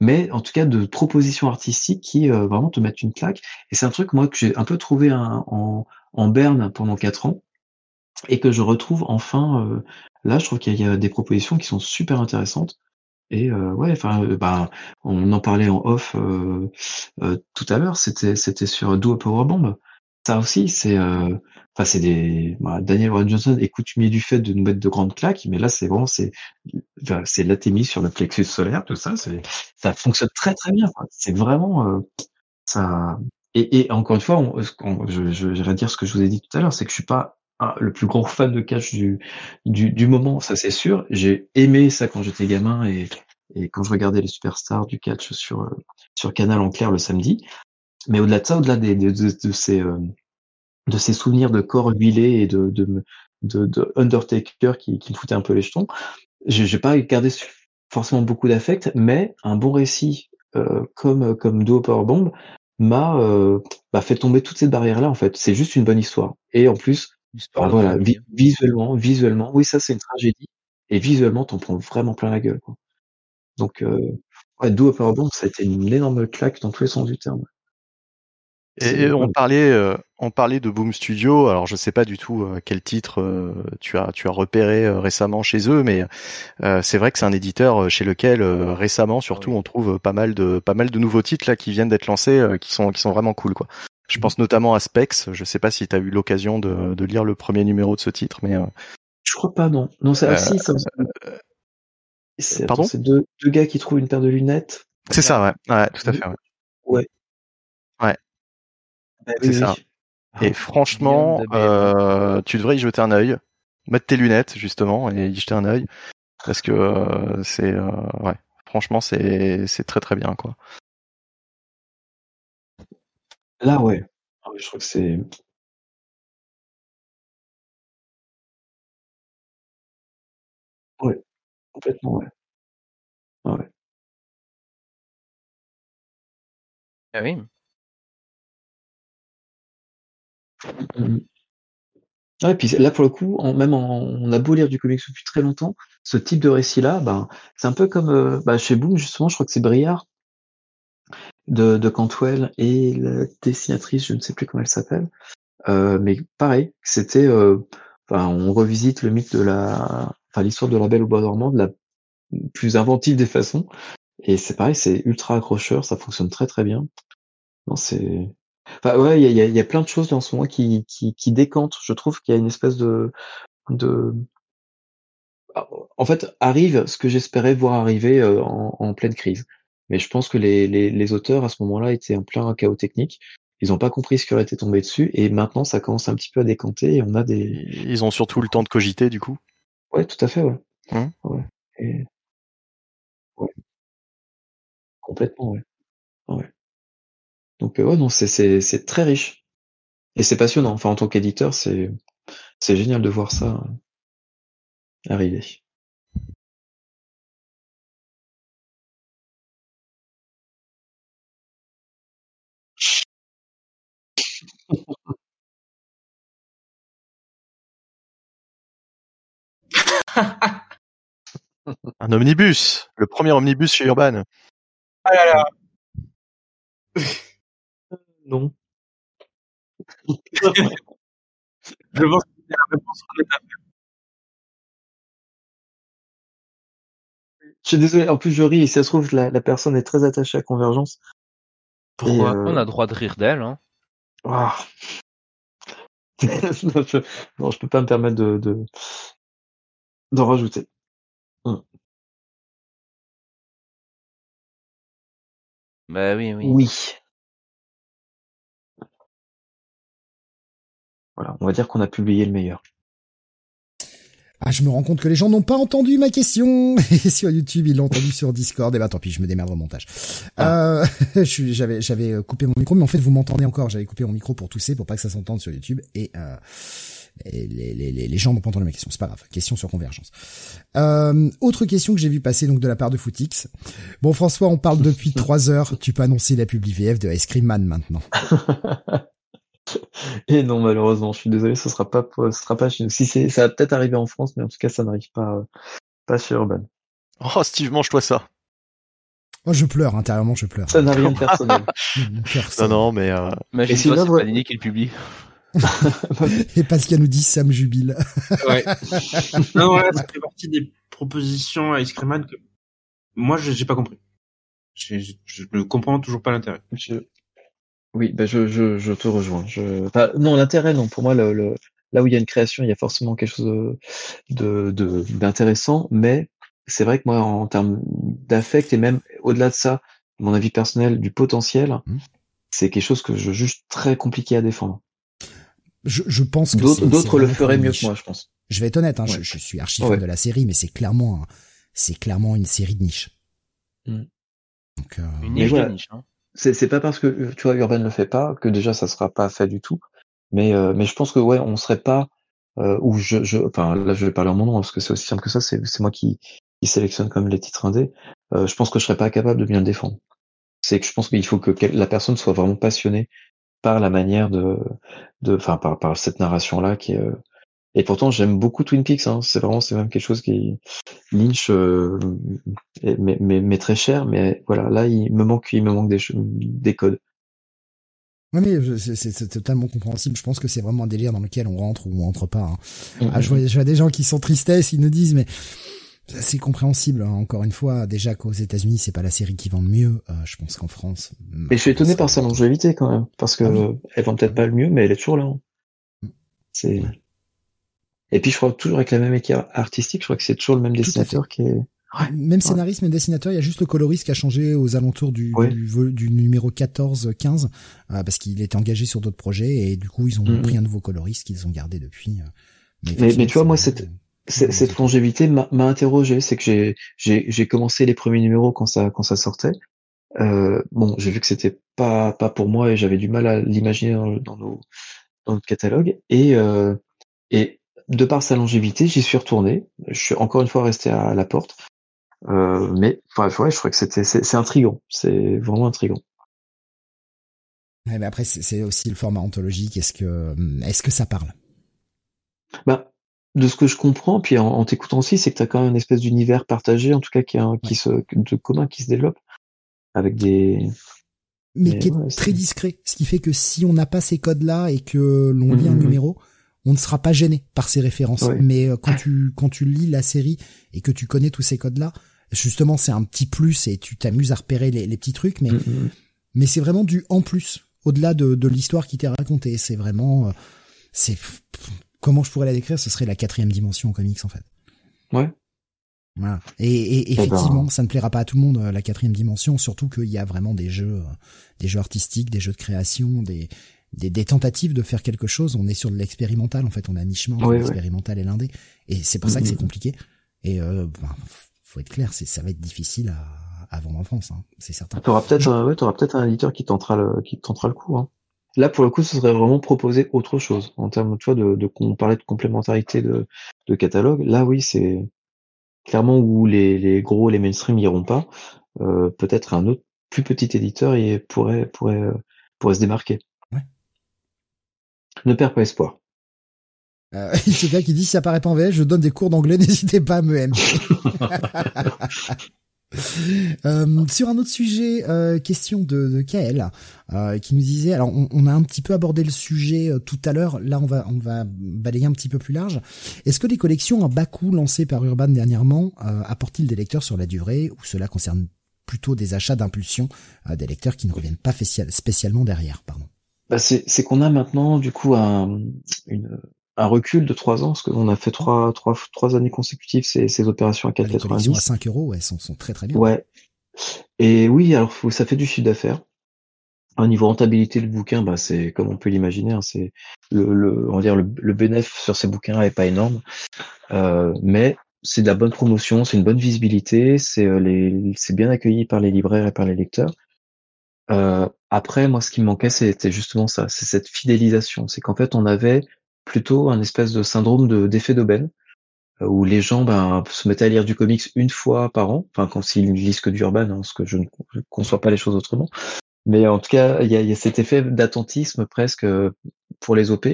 mais en tout cas de propositions artistiques qui euh, vraiment te mettent une claque. Et c'est un truc moi que j'ai un peu trouvé en, en berne pendant quatre ans et que je retrouve enfin euh, là. Je trouve qu'il y a des propositions qui sont super intéressantes. Et euh, ouais, enfin, bah, on en parlait en off tout à l'heure. C'était c'était sur Do a Power Bomb. Ça aussi, c'est Enfin, c'est des bah, Daniel Warren Johnson est coutumier du fait de nous mettre de grandes claques, mais là, c'est vraiment c'est enfin, c'est sur le plexus solaire, tout ça. C'est ça fonctionne très très bien. C'est vraiment euh, ça. Et, et, encore une fois, je, je, vais dire ce que je vous ai dit tout à l'heure, c'est que je suis pas le plus grand fan de catch du, du, du moment, ça c'est sûr. J'ai aimé ça quand j'étais gamin et, et quand je regardais les superstars du catch sur euh, sur Canal en clair le samedi. Mais au-delà de ça, au-delà des, de, de, ces euh, de ces souvenirs de corps huilés et de, de, de, Undertaker qui, qui me foutait un peu les jetons. Je n'ai pas gardé forcément beaucoup d'affect, mais un bon récit euh, comme comme Do Powerbomb m'a euh, bah, fait tomber toutes ces barrières là en fait. C'est juste une bonne histoire. Et en plus, bah, voilà, visuellement, visuellement, oui ça c'est une tragédie. Et visuellement, t'en prends vraiment plein la gueule. Quoi. Donc, euh, ouais, Do Powerbomb, ça a été une énorme claque dans tous les sens du terme. Et on parlait, euh, on parlait de Boom Studio. Alors je sais pas du tout euh, quel titre euh, tu as, tu as repéré récemment chez eux, mais c'est vrai que c'est un éditeur chez lequel récemment, surtout, on trouve pas mal de, pas mal de nouveaux titres là qui viennent d'être lancés, qui sont, qui sont vraiment cool quoi. Je pense notamment à Specs. Je sais pas si tu as eu l'occasion de, de lire le premier numéro de ce titre, mais je crois pas non. Non, c'est assis. Pardon? C'est deux, deux gars qui trouvent une paire de lunettes. C'est ça, ouais. Ouais, tout à fait. Ouais. Ouais. Bah c'est ça. Et ah, franchement, euh, tu devrais y jeter un œil, mettre tes lunettes justement et y jeter un œil parce que euh, c'est euh, ouais, franchement c'est c'est très très bien quoi. Là ouais, ah je crois que c'est ouais, complètement ouais. Ah ouais. Ah oui. Mmh. Ouais, puis là pour le coup, même en, on a beau lire du comics depuis très longtemps, ce type de récit-là, ben, c'est un peu comme euh, bah, chez Boom justement, je crois que c'est Briard de, Cantwell et la dessinatrice, je ne sais plus comment elle s'appelle, euh, mais pareil, c'était, euh, enfin, on revisite le mythe de la, enfin l'histoire de la Belle au bois dormant de la plus inventive des façons, et c'est pareil, c'est ultra accrocheur, ça fonctionne très très bien. Non, c'est Enfin, ouais, il y a, y a, plein de choses dans ce moment qui, qui, qui décantent. Je trouve qu'il y a une espèce de, de, en fait, arrive ce que j'espérais voir arriver euh, en, en, pleine crise. Mais je pense que les, les, les auteurs à ce moment-là étaient en plein chaos technique. Ils n'ont pas compris ce qui aurait été tombé dessus, et maintenant ça commence un petit peu à décanter. Et on a des. Ils ont surtout le temps de cogiter, du coup. Ouais, tout à fait, ouais. Hein? Ouais. Et... ouais. Complètement, ouais. ouais. Donc euh, ouais, non, c'est c'est c'est très riche et c'est passionnant. Enfin, en tant qu'éditeur, c'est c'est génial de voir ça euh, arriver. Un omnibus, le premier omnibus chez Urban. Ah là là. Non. Je pense que c'est la réponse Je suis désolé, en plus je ris, et si ça se trouve, la, la personne est très attachée à Convergence. Pourquoi euh, On a droit de rire d'elle. Hein. Ah. non, je... non, je peux pas me permettre de, de, d'en rajouter. Bah oui, oui. Oui. Voilà, on va dire qu'on a publié le meilleur. Ah, je me rends compte que les gens n'ont pas entendu ma question. Et sur YouTube, ils l'ont entendu sur Discord. Et eh ben, tant pis, je me démerde au montage. Ah. Euh, j'avais, j'avais coupé mon micro, mais en fait, vous m'entendez encore. J'avais coupé mon micro pour tousser, pour pas que ça s'entende sur YouTube. Et, euh, les, les, les, gens n'ont pas entendu ma question. C'est pas grave. Question sur convergence. Euh, autre question que j'ai vu passer donc de la part de Footix. Bon, François, on parle depuis trois heures. Tu peux annoncer la publi VF de Ice Cream Man maintenant. Et non, malheureusement, je suis désolé, ce sera pas, ce sera pas chez nous. Si c'est, ça va peut-être arriver en France, mais en tout cas, ça n'arrive pas, pas chez Urban. Oh, Steve, mange-toi ça. Moi, je pleure, intérieurement, je pleure. Ça n'a rien de personnel. non, non, mais, euh... Imagine c'est l'œuvre... Panini qui le publie. Et Pascal nous dit Sam jubile. ouais. Non, ouais, ça fait partie des propositions à Ice Cream que moi, j'ai pas compris. Je, je, ne comprends toujours pas l'intérêt. Oui, ben je, je, je te rejoins. Je... Enfin, non, l'intérêt, non. Pour moi, le, le, là où il y a une création, il y a forcément quelque chose de d'intéressant, mais c'est vrai que moi, en termes d'affect et même au-delà de ça, mon avis personnel, du potentiel, mmh. c'est quelque chose que je juge très compliqué à défendre. Je, je pense que d'autres le feraient mieux que moi, je pense. Je vais être honnête, hein, je, je, suis archi fan de la série, mais c'est clairement, c'est clairement une série de niche. Mmh. Donc, euh... Une niche de niche. Hein c'est pas parce que tu vois Urban le fait pas que déjà ça sera pas fait du tout. Mais euh, mais je pense que ouais, on serait pas euh, ou je, je enfin là je vais parler en mon nom parce que c'est aussi simple que ça. C'est c'est moi qui qui sélectionne comme les titres indés. Euh, je pense que je serais pas capable de bien le défendre. C'est que je pense qu'il faut que la personne soit vraiment passionnée par la manière de de enfin par par cette narration là qui est euh, et pourtant, j'aime beaucoup Twin Peaks. Hein. C'est vraiment, c'est même quelque chose qui Lynch, euh, mais, mais, très cher. Mais voilà, là, il me manque, il me manque des, des codes. Oui, mais c'est totalement compréhensible. Je pense que c'est vraiment un délire dans lequel on rentre ou on rentre pas. Hein. Mm-hmm. Ah, je, vois, je vois des gens qui sont tristesses, ils nous disent, mais c'est compréhensible. Hein. Encore une fois, déjà qu'aux États-Unis, c'est pas la série qui vend le mieux. Euh, je pense qu'en France. Mais je suis étonné par sa longévité quand même, parce que ah elle vend peut-être pas le mieux, mais elle est toujours là. Hein. Mm. Et puis je crois toujours avec la même équipe artistique, je crois que c'est toujours le même dessinateur qui est. Même scénariste, même dessinateur, il y a juste le coloriste qui a changé aux alentours du, du, numéro 14-15, euh, parce qu'il était engagé sur d'autres projets, et du coup ils ont mm-hmm. pris un nouveau coloriste qu'ils ont gardé depuis. Euh. Mais, mais, tu vois, moi, cette, cette, longévité m'a interrogé, c'est que j'ai j'ai commencé les premiers numéros quand ça quand ça sortait. Euh, bon, j'ai vu que c'était pas pas pour moi et j'avais du mal à l'imaginer dans, dans, nos dans notre catalogue et euh, et de par sa longévité, j'y suis retourné. Je suis encore une fois resté à la porte. Euh, mais enfin, ouais, je crois que c'était c'est intrigant. C'est vraiment intrigant. mais après, c'est aussi le format anthologique. Est-ce que est-ce que ça parle? Bah, de ce que je comprends, puis en, t'écoutant aussi, c'est que tu as quand même une espèce d'univers partagé, en tout cas qui, qui se de commun qui se développe avec des mais, qui est très discret, ce qui fait que si on n'a pas ces codes-là et que l'on lit un mmh, mmh, mmh. numéro, on ne sera pas gêné par ces références. Mais euh, quand tu quand tu lis la série et que tu connais tous ces codes là, justement c'est un petit plus et tu t'amuses à repérer les, petits trucs. Mais mm-hmm. mais c'est vraiment du en plus au-delà de, de l'histoire qui t'est racontée. C'est vraiment euh, c'est comment je pourrais la décrire? Ce serait la quatrième dimension en comics en fait. Ouais. Voilà. Et, et eh ben, effectivement, ça ne plaira pas à tout le monde euh, la quatrième dimension, surtout qu'il y a vraiment des jeux, des jeux artistiques, des jeux de création, des des, des, tentatives de faire quelque chose. On est sur de l'expérimental en fait. On est à mi-chemin entre l'expérimental et l'indé, et c'est pour ça que c'est mm-hmm. compliqué. Et euh, ben, faut être clair, c'est ça va être difficile à, à vendre en France, hein, c'est certain. T'auras peut-être, un, ouais, t'auras peut-être un éditeur qui tentera le, qui tentera le coup. Hein. Là, pour le coup, ce serait vraiment proposer autre chose en termes, tu vois, de, de on parlait de complémentarité de, de catalogue. Là, oui, c'est clairement où les, les gros, les mainstream iront pas. Euh, peut-être un autre plus petit éditeur et pourrait pourrait pourrait se démarquer. Ne perds pas espoir. Euh, c'est gars qui dit si ça paraît pas en VF, je donne des cours d'anglais, n'hésitez pas à me euh, sur un autre sujet, euh, question de, de Kael, euh, qui nous disait, alors on, on, a un petit peu abordé le sujet euh, tout à l'heure, là on va on va balayer un petit peu plus large. Est-ce que les collections à bas coût lancées par Urban dernièrement euh, apportent-ils des lecteurs sur la durée ou cela concerne plutôt des achats d'impulsion des lecteurs qui ne reviennent pas spécialement derrière, pardon? Bah c'est qu'on a maintenant du coup un, une, un recul de trois ans, parce qu'on a fait trois, trois, trois années consécutives ces, ces opérations à 4,90. à 5 euros, elles sont, sont très très bien. Ouais. Et oui, alors ça fait du chiffre d'affaires. Au niveau rentabilité, le bouquin, bah, c'est comme on peut l'imaginer, hein, c'est le, le, on va dire le, le bénéfice sur ces bouquins est pas énorme, euh, mais c'est de la bonne promotion, c'est une bonne visibilité, c'est euh, les, c'est bien accueilli par les libraires et par les lecteurs. Euh, après, moi, ce qui me manquait, c'était justement ça, c'est cette fidélisation. C'est qu'en fait, on avait plutôt un espèce de syndrome de d'effet d'aubaine euh, où les gens ben, se mettaient à lire du comics une fois par an, enfin quand s'ils lisent que du urban, hein, parce que je ne conçois pas les choses autrement. Mais en tout cas, il y a, y a, cet effet d'attentisme presque euh, pour les OP.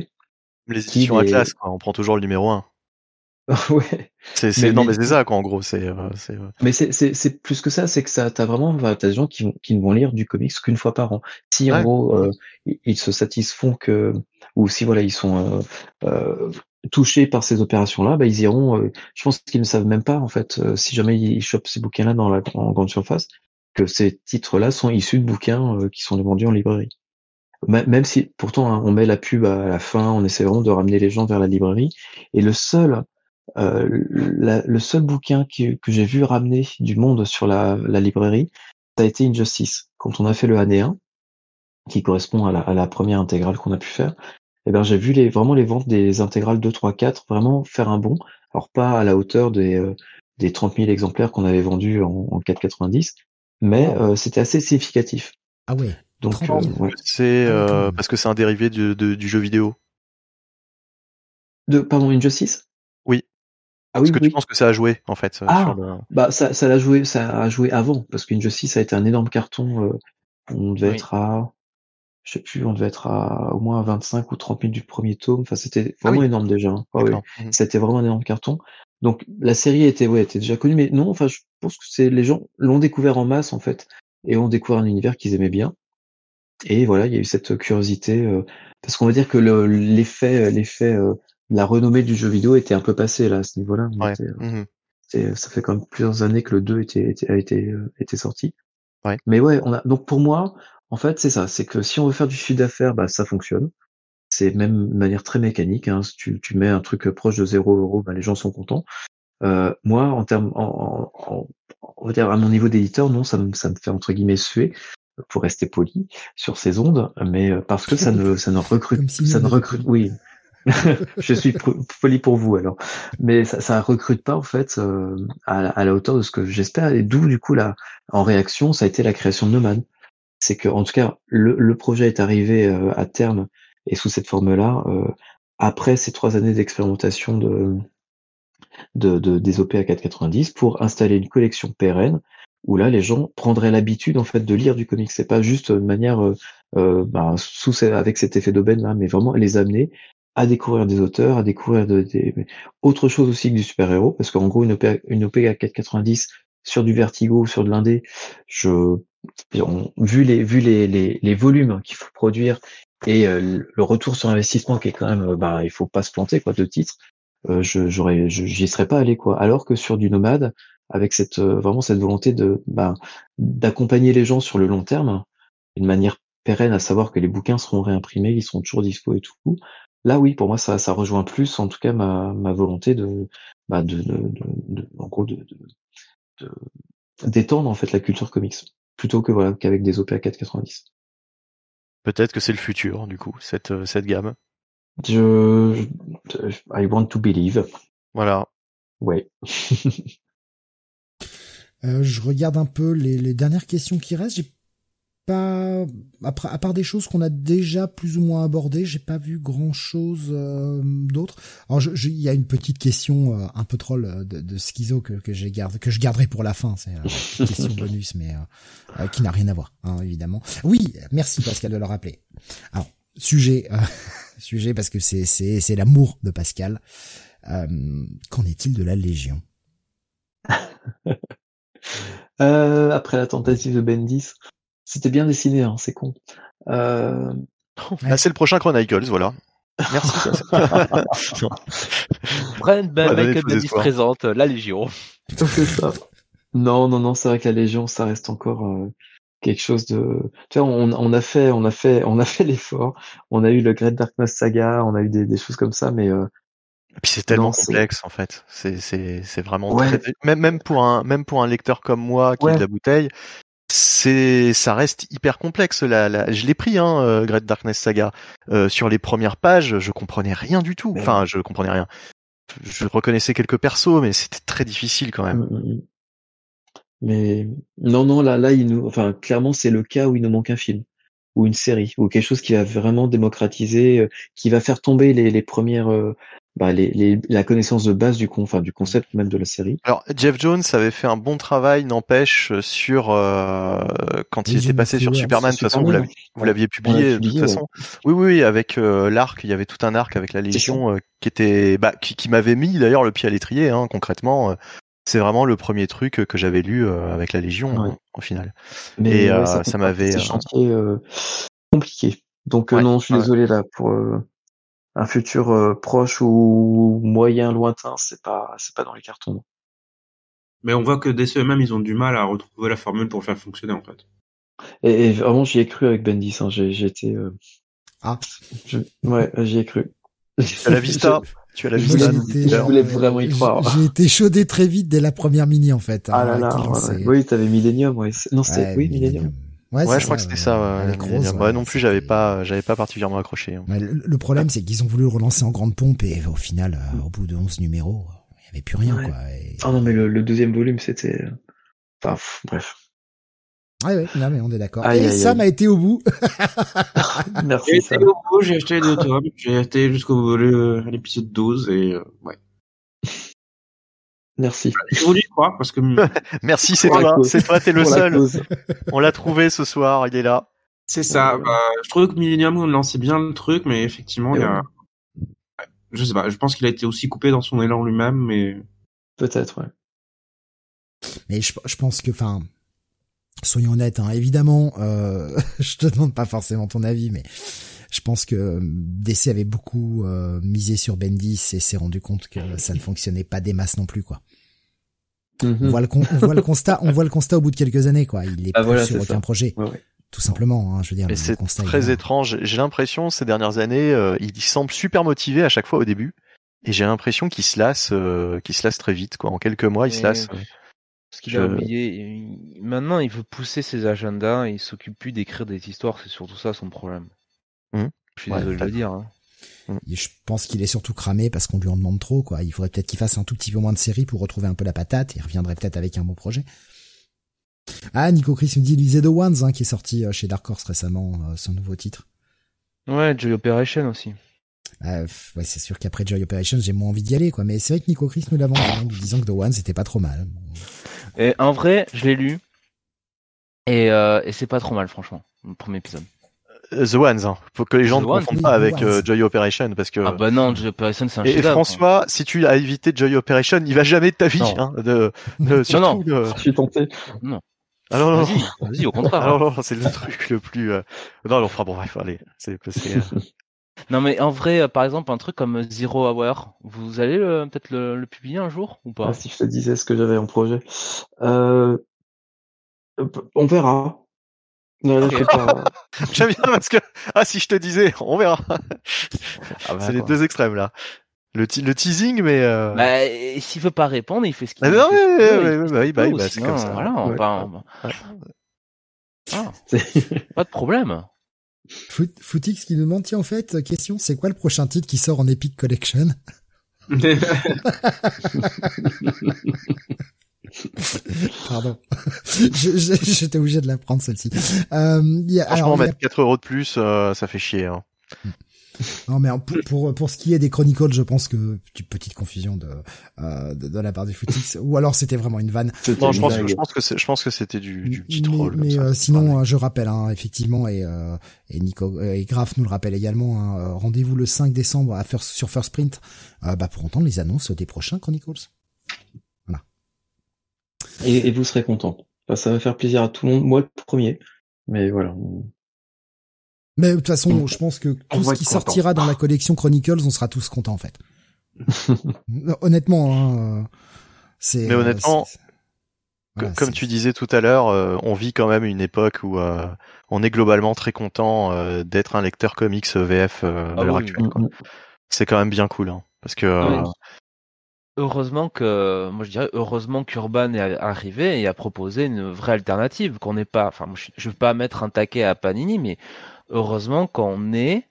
Les éditions à classe, quoi. on prend toujours le numéro 1. ouais. C'est c'est non mais c'est ça quoi en gros c'est euh, c'est Mais c'est c'est c'est plus que ça c'est que ça t'as vraiment t'as des gens qui vont qui ne vont lire du comics qu'une fois par an. Si en gros euh, ils se satisfont que ou si voilà ils sont euh, euh touchés par ces opérations là, bah ils iront. Euh, je pense qu'ils ne savent même pas en fait si jamais ils chopent ces bouquins là dans la en grande surface que ces titres là sont issus de bouquins qui sont vendus en librairie. Même si pourtant hein, on met la pub à la fin, on essaie vraiment de ramener les gens vers la librairie. Et le seul euh, le seul bouquin que, que j'ai vu ramener du monde sur la, la, librairie, ça a été Injustice. Quand on a fait le AD1, qui correspond à la, à la première intégrale qu'on a pu faire, eh ben, j'ai vu les, vraiment les ventes des intégrales 2, 3, 4 vraiment faire un bond. Alors pas à la hauteur des, euh, des 30 000 exemplaires qu'on avait vendus en, en 4,90, mais euh, c'était assez significatif. Ah ouais. Donc euh, ouais. c'est euh, parce que c'est un dérivé du, de, du jeu vidéo. De pardon Injustice? Ah oui, Est-ce que oui. tu penses que ça a joué en fait Ah, sur le... bah ça, ça l'a joué, ça a joué avant parce qu'Injustice a été un énorme carton. Euh, on devait Oui. être à, je sais plus, on devait être à au moins 25 ou 30 000 du premier tome. Enfin, c'était Ah vraiment oui. énorme déjà. hein. Ah oui, c'était vraiment un énorme carton. Donc la série était, ouais, était déjà connue, mais non, enfin, je pense que c'est les gens l'ont découvert en masse en fait et ont découvert un univers qu'ils aimaient bien. Et voilà, il y a eu cette curiosité euh, parce qu'on va dire que le- l'effet, l'effet, euh, la renommée du jeu vidéo était un peu passé là à ce niveau-là. Ouais. euh, c'est- ça fait quand même plusieurs années que le 2 était, était- a été, euh, sorti. Ouais. Mais ouais, on a, donc pour moi, en fait, c'est ça. C'est que si on veut faire du chiffre d'affaires, bah, ça fonctionne. C'est même de manière très mécanique. Hein. Si tu, tu mets un truc proche de 0 euros, bah, les gens sont contents. Euh, moi, en termes, en, en- en- on va dire à mon niveau d'éditeur, non, ça me, ça me fait entre guillemets suer pour rester poli sur ces ondes, mais euh, parce que ça ne, ça ne recrute, si ça ne recrute, oui. je suis poli pour vous alors, mais ça, ça recrute pas en fait euh, à, la- hauteur de ce que j'espère et d'où du coup là, en réaction, ça a été la création de Nomad. C'est que en tout cas, le, projet est arrivé euh, à terme et sous cette forme-là euh, après ces trois années d'expérimentation de, de, de des OP à 4,90 pour installer une collection pérenne où là les gens prendraient l'habitude en fait de lire du comics. C'est pas juste de manière bah, sous avec cet effet d'aubaine là, mais vraiment les amener à découvrir des auteurs, à découvrir de- des autre chose aussi que du super héros, parce qu'en gros une OP, une OP à 4,90 sur du Vertigo ou sur de l'indé, je vu les vu les les, les volumes qu'il faut produire et euh, le retour sur investissement qui est quand même euh, bah il faut pas se planter quoi de titres euh, je j'aurais j'y serais pas allé quoi. Alors que sur du nomade avec cette euh, vraiment cette volonté de bah, d'accompagner les gens sur le long terme d'une manière pérenne à savoir que les bouquins seront réimprimés ils seront toujours dispo et tout là oui pour moi ça ça rejoint plus en tout cas ma ma volonté de bah de, de, de, de- en gros de, de, de- d'étendre en fait la culture comics plutôt que voilà qu'avec des OP à 4,90 Peut-être que c'est le futur du coup cette euh, cette gamme. je, je I want to believe Voilà. ouais Euh, je regarde un peu les, les dernières questions qui restent. J'ai pas, après, à part des choses qu'on a déjà plus ou moins abordées, j'ai pas vu grand chose d'autre. Alors, je- je- il y a une petite question euh, un peu troll euh, de, de schizo que, que j'ai garde, que je garderai pour la fin. C'est euh, une question bonus, mais euh, euh, qui n'a rien à voir, hein, évidemment. Oui, merci Pascal de le rappeler. Alors, sujet, euh, sujet parce que c'est c'est c'est l'amour de Pascal. Euh, Qu'en est-il de la Légion? Euh, après la tentative de Bendis, c'était bien dessiné, hein, c'est con. Euh... Là c'est le prochain Chronicles voilà. Merci. Non. Ben, Ouais, Bendis espoirs. présente la Légion. c'est ça. Non, non, non, c'est vrai que la Légion, ça reste encore. euh, quelque chose de. Tu vois, on, on a fait, on a fait, on a fait l'effort. On a eu le Great Darkness Saga, on a eu des, des choses comme ça, mais. Euh, et puis c'est tellement complexe en fait. C'est c'est c'est vraiment très... même même pour un même pour un lecteur comme moi qui est de la bouteille, c'est ça reste hyper complexe. La, la... je l'ai pris hein, euh, Great Darkness Saga. Euh, sur les premières pages, je comprenais rien du tout. Enfin, je comprenais rien. Je reconnaissais quelques persos, mais c'était très difficile quand même. Mm, mm, mm. Mais non, non, là, là, il nous, enfin, clairement, c'est le cas où il nous manque un film ou une série ou quelque chose qui va vraiment démocratiser, euh, qui va faire tomber les, les premières, bah, les, les, la connaissance de base du, con, enfin, du concept même de la série. Alors, Jeff Jones avait fait un bon travail, n'empêche, sur euh, quand il était passé sur Superman. De toute façon, vous l'aviez publié, de toute façon. Oui, oui, avec l'arc, il y avait tout un arc avec la Légion qui était, bah, qui, qui m'avait mis d'ailleurs le pied à l'étrier, hein, concrètement c'est vraiment le premier truc que j'avais lu euh, avec la Légion en au final. Mais et ça, euh, m'avait. C'est euh, chantier compliqué. Donc non, je suis désolé là pour un futur proche ou moyen lointain, c'est pas c'est pas dans les cartons. Mais on voit que DC eux-mêmes, ils ont du mal à retrouver la formule pour faire fonctionner en fait. Et, vraiment, j'y ai cru avec Bendis. Hein. J'ai été. Ah. Ouais, j'y ai cru. À la vista. Tu as la vista. Je voulais vraiment y croire. J'ai été chaudé très vite dès la première mini en fait. Ah là là. Ouais, Oui, t'avais Millennium. Ouais. Non, c'était oui Millennium. Ouais, je crois que c'était ça. Ouais, non plus, j'avais pas, j'avais pas particulièrement accroché. Hein. le, problème, c'est qu'ils ont voulu le relancer en grande pompe et au final, euh, au bout de 11 numéros, il y avait plus rien, quoi. Ah non, mais le, deuxième volume, c'était, enfin, bref. Ouais, ouais, non, mais on est d'accord. Et Sam a été au bout. Merci. J'ai été au bout, j'ai acheté deux tomes, j'ai acheté jusqu'au l'épisode 12 et, euh, ouais. Merci. Je voulais croire parce que. Merci, c'est toi. C'est toi, t'es le seul. On l'a trouvé ce soir, il est là. C'est ça. Bah, je trouve que Millennium lançait bien le truc, mais effectivement, il y a. Je sais pas. Je pense qu'il a été aussi coupé dans son élan lui-même, mais. Peut-être, ouais. Mais je, je pense que, enfin, soyons honnêtes, hein, évidemment, euh, je te demande pas forcément ton avis, mais je pense que DC avait beaucoup euh, misé sur Bendis et s'est rendu compte que ça ne fonctionnait pas des masses non plus, quoi. Mm-hmm. on, voit le voit le constat, on voit le constat au bout de quelques années, quoi. Il est ah, plus sur aucun projet. Tout simplement, hein, je veux dire. Mais c'est très étrange. J'ai l'impression ces dernières années, euh, il semble super motivé à chaque fois au début, et j'ai l'impression qu'il se lasse, euh, qu'il se lasse très vite, quoi. En quelques mois, il se lasse. Parce qu'il a oublié. Maintenant, il veut pousser ses agendas et il s'occupe plus d'écrire des histoires. C'est surtout ça son problème. Mmh. Je suis désolé de le dire. Hein. Mmh. je pense qu'il est surtout cramé parce qu'on lui en demande trop. Quoi. Il faudrait peut-être qu'il fasse un tout petit peu moins de séries pour retrouver un peu la patate. Il reviendrait peut-être avec un beau projet. Ah, Nico Chris me dit lisez The Ones, hein, qui est sorti euh, chez Dark Horse récemment, euh, son nouveau titre. Ouais, Joy Operation aussi. Euh, ouais, c'est sûr qu'après Joy Operation, j'ai moins envie d'y aller, quoi. Mais c'est vrai que Nico Chris nous l'a vendu, en disant que The Ones c'était pas trop mal. Et en vrai, je l'ai lu. Et, euh, et c'est pas trop mal, franchement, le premier épisode. Euh, The Ones, hein. faut que les gens ne confondent pas avec euh, Joy Operation parce que. Ah bah non, Joy Operation c'est un Et, et François, si tu as évité Joy Operation, il va jamais de ta vie, hein, de, de, surtout, non, non. Je suis tenté. Non. Ah non, non, vas-y, au contraire. Alors, non, c'est le truc le plus. Euh... Non, on fera bon, bref, allez, c'est, c'est, Non mais en vrai, euh, par exemple, un truc comme Zero Hour, vous allez peut-être le, publier un jour ou pas? Ah, Si je te disais ce que j'avais en projet, euh, on verra. Non, pas... J'aime bien parce que ah si je te disais, on verra. Ah bah, c'est les deux extrêmes là. Le, le teasing, mais euh... bah, s'il veut pas répondre, il fait ce qu'il ah, veut. Non, oui, bah, bah, c'est comme ça. Voilà, on va... ah. pas de problème. Footix qui nous demande, tiens, en fait, question, c'est quoi le prochain titre qui sort en Epic Collection? Pardon. J'étais obligé de la prendre celle-ci. Euh, Franchement, mettre 4 euros de plus, euh, ça fait chier. Hein. Non, mais pour, pour, pour ce qui est des Chronicles, je pense que petite confusion de euh, de, de, la part du Footix, ou alors c'était vraiment une vanne. Non, je pense, je pense que je pense que c'était du, du petit troll. Mais, euh, sinon, euh, je rappelle hein, effectivement et euh, et Nico euh, et Graf nous le rappelle également. Hein, rendez-vous le 5 décembre à First, sur First Print bah, pour entendre les annonces des prochains Chronicles. Et, et vous serez content. ça va faire plaisir à tout le monde. Moi, le premier. Mais voilà. Mais de toute façon, je pense que tout ce qui sortira dans la collection Chronicles, on sera tous contents en fait. honnêtement, hein, c'est. Mais honnêtement, comme tu disais tout à l'heure, on vit quand même une époque où on est globalement très content d'être un lecteur comics VF à ah l'heure actuelle. Mm, mm. C'est quand même bien cool, hein, parce que heureusement que, moi je dirais, heureusement qu'Urban est arrivé et a proposé une vraie alternative, qu'on n'est pas, enfin, je veux pas mettre un taquet à Panini, mais heureusement qu'on est,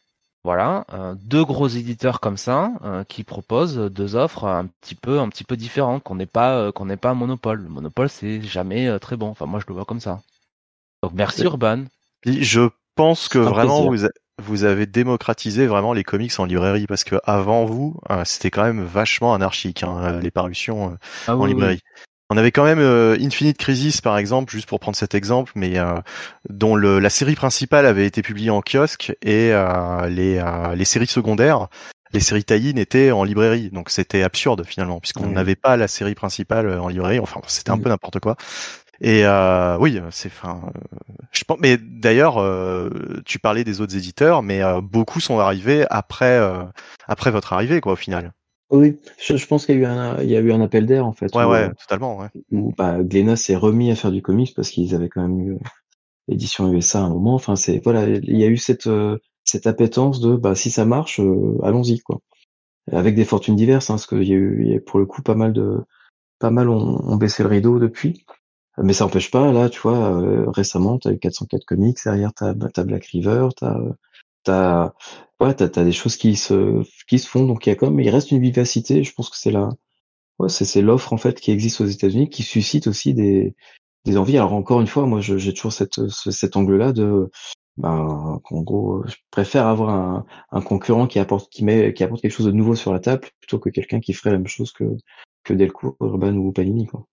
voilà, euh, deux gros éditeurs comme ça euh, qui proposent deux offres un petit peu, un petit peu différentes, qu'on n'est pas, euh, qu'on n'est pas un monopole. Le monopole c'est jamais très bon. Enfin, moi je le vois comme ça. Donc merci Urban. Je pense que vraiment vous, vous avez démocratisé vraiment les comics en librairie parce que avant vous, euh, c'était quand même vachement anarchique hein, les parutions euh, ah en librairie. On avait quand même euh, Infinite Crisis par exemple, juste pour prendre cet exemple, mais dont le, la série principale avait été publiée en kiosque et les, les séries secondaires, les séries tie étaient en librairie. Donc c'était absurde finalement puisqu'on n'avait pas la série principale en librairie. Enfin c'était un peu n'importe quoi. Et euh, oui, c'est enfin, euh, je pense. Mais d'ailleurs, euh, tu parlais des autres éditeurs, mais euh, beaucoup sont arrivés après après votre arrivée, quoi, au final. Oui, je, pense qu'il y a eu un il y a eu un appel d'air en fait. Ouais, ouais, totalement. Ouais. Où bah, s'est remis à faire du comics parce qu'ils avaient quand même eu l'édition USA à un moment. Enfin, c'est voilà, il y a eu cette cette appétence de bah si ça marche, allons-y quoi. Avec des fortunes diverses, hein, parce qu'il y a eu y a pour le coup pas mal de pas mal ont, ont baissé le rideau depuis. Mais ça n'empêche pas, là, tu vois, euh, récemment, tu as eu 404 comics, derrière, tu as, Black River, tu as, ouais, t'as, des choses qui se, qui se font, donc il y a quand même, il reste une vivacité, je pense que c'est là, ouais, c'est, c'est l'offre, en fait, qui existe aux États-Unis, qui suscite aussi des, des envies. Alors, encore une fois, moi, j'ai toujours cette, cet angle-là de, ben, en gros, je préfère avoir un, un concurrent qui apporte, qui met, qui apporte quelque chose de nouveau sur la table, plutôt que quelqu'un qui ferait la même chose que, que Delcourt, Urban ou Panini, quoi.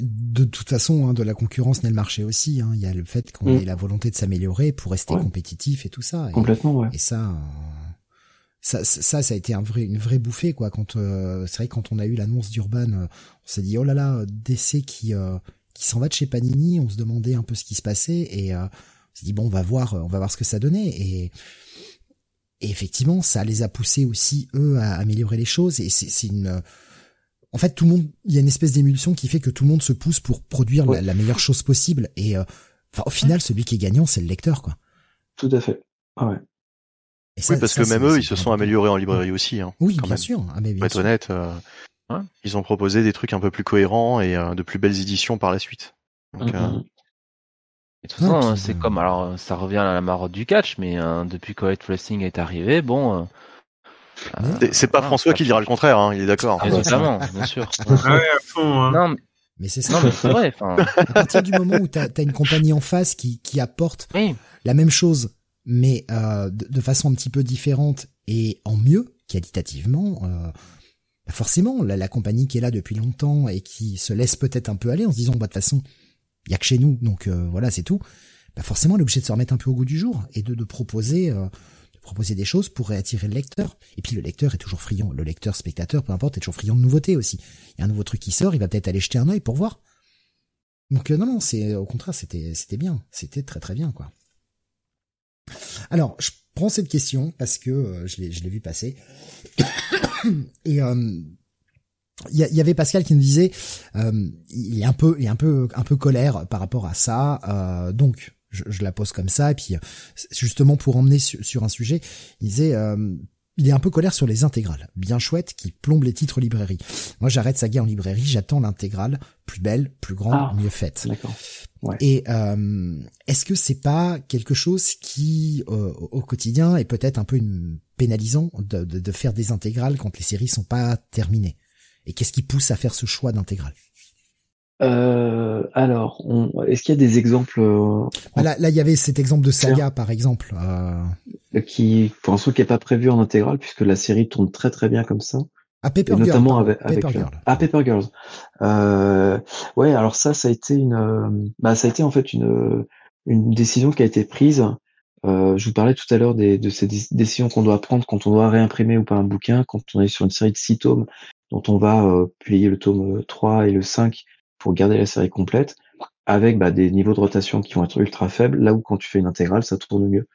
De toute façon, hein, de la concurrence naît le marché aussi. Hein. Il y a le fait qu'on mm. ait la volonté de s'améliorer pour rester compétitif et tout ça. Et, Complètement, ouais. Et ça, ça, ça, ça a été un vrai, une vraie bouffée, quoi. Quand euh, c'est vrai quand on a eu l'annonce d'Urban, euh, on s'est dit oh là là, DC qui euh, qui s'en va de chez Panini. On se demandait un peu ce qui se passait et on s'est dit bon, on va voir, on va voir ce que ça donnait et et effectivement, ça les a poussés aussi eux à améliorer les choses. Et c'est une en fait, tout le monde, il y a une espèce d'émulsion qui fait que tout le monde se pousse pour produire la, meilleure chose possible. Et euh, enfin, au final, celui qui est gagnant, c'est le lecteur, quoi. Tout à fait. Ah ouais. oui, parce que même eux, ils se sont améliorés en librairie aussi. Hein, oui, bien sûr. Ah, mais bien être honnête, euh, ils ont proposé des trucs un peu plus cohérents et euh, de plus belles éditions par la suite. Donc, mm-hmm. Et tout ça, c'est comme alors ça revient à la marotte du catch, mais depuis que Wrestling est arrivé, bon, c'est pas François qui dira le contraire, hein, il est d'accord. Ah, Évidemment, bien sûr. ouais, à fond, hein. Non, mais... c'est ça. Non, mais c'est vrai. À partir du moment où t'as as une compagnie en face qui, qui apporte la même chose, mais euh, de, façon un petit peu différente et en mieux, qualitativement, euh, bah forcément, la, la, compagnie qui est là depuis longtemps et qui se laisse peut-être un peu aller en se disant, bah, de toute façon, il y a que chez nous, donc euh, voilà, c'est tout. Bah forcément, elle est obligée de se remettre un peu au goût du jour et de, de proposer euh, proposer des choses pour réattirer le lecteur. Et puis le lecteur est toujours friand, le lecteur, spectateur, peu importe, est toujours friand de nouveautés aussi. Il y a un nouveau truc qui sort, il va peut-être aller jeter un œil pour voir. Donc euh, non, non, c'est au contraire, c'était c'était bien, c'était très très bien quoi. Alors, je prends cette question parce que euh, je l'ai je l'ai vu passer. Et euh, il y, avait Pascal qui nous disait il est un peu il est un peu un peu colère par rapport à ça donc je, la pose comme ça, et puis justement pour emmener sur, un sujet, il disait, euh, il est un peu colère sur les intégrales, bien chouette, qui plombent les titres librairie. Moi, j'arrête Saga en librairie, j'attends l'intégrale plus belle, plus grande, ah, mieux faite. Et euh, est-ce que c'est pas quelque chose qui, euh, au quotidien, est peut-être un peu une pénalisant de, de, de, faire des intégrales quand les séries sont pas terminées? Et qu'est-ce qui pousse à faire ce choix d'intégrale? Euh, alors, est-ce qu'il y a des exemples euh, là, il y avait cet exemple de Saga, par exemple, euh... qui, pour un truc qui est pas prévu en intégrale, puisque la série tourne très très bien comme ça. À Paper Girl, notamment avec, Paper Girl. Ah, Paper Girls. Euh, ouais, alors ça, ça a été une, bah, ça a été en fait une une décision qui a été prise. Euh, je vous parlais tout à l'heure des, de ces décisions qu'on doit prendre quand on doit réimprimer ou pas un bouquin, quand on est sur une série de six tomes dont on va euh, publier le tome 3 et le 5 pour garder la série complète, avec bah, des niveaux de rotation qui vont être ultra faibles, là où quand tu fais une intégrale, ça tourne mieux.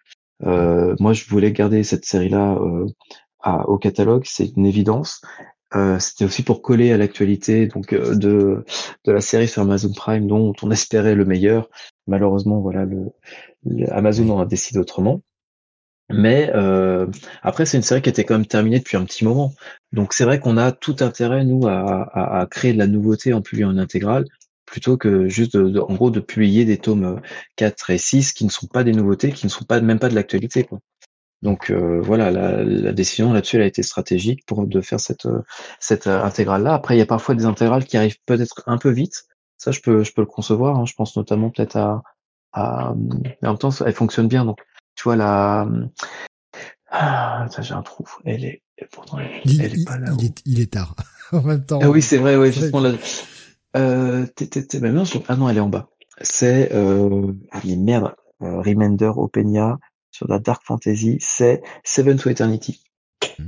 Euh, moi, je voulais garder cette série-là euh, au catalogue, c'est une évidence. Euh, c'était aussi pour coller à l'actualité donc euh, de de la série sur Amazon Prime dont on espérait le meilleur. Malheureusement, voilà, le, Amazon en a décidé autrement. Mais euh, après, c'est une série qui était quand même terminée depuis un petit moment. Donc c'est vrai qu'on a tout intérêt, nous, à, à, créer de la nouveauté en publiant en intégrale, plutôt que juste, de, en gros, de publier des tomes 4 et 6 qui ne sont pas des nouveautés, qui ne sont pas même pas de l'actualité. Donc euh, voilà, la, la décision là-dessus elle a été stratégique pour de faire cette cette euh, intégrale là. Après il y a parfois des intégrales qui arrivent peut-être un peu vite. Ça je peux je peux le concevoir. Hein. Je pense notamment peut-être à, à mais en même temps elle fonctionne bien. Donc tu vois la ah, j'ai un trou. Elle est pourtant elle, il, est pas là. Il est, il est tard. en même temps. Ah oui c'est vrai ouais justement là. Euh, t'es, t'es, t'es, non, ah non elle est en bas. C'est euh, ah mais merde. Euh, Remender Openia sur la dark fantasy, c'est Seven to Eternity. Mmh.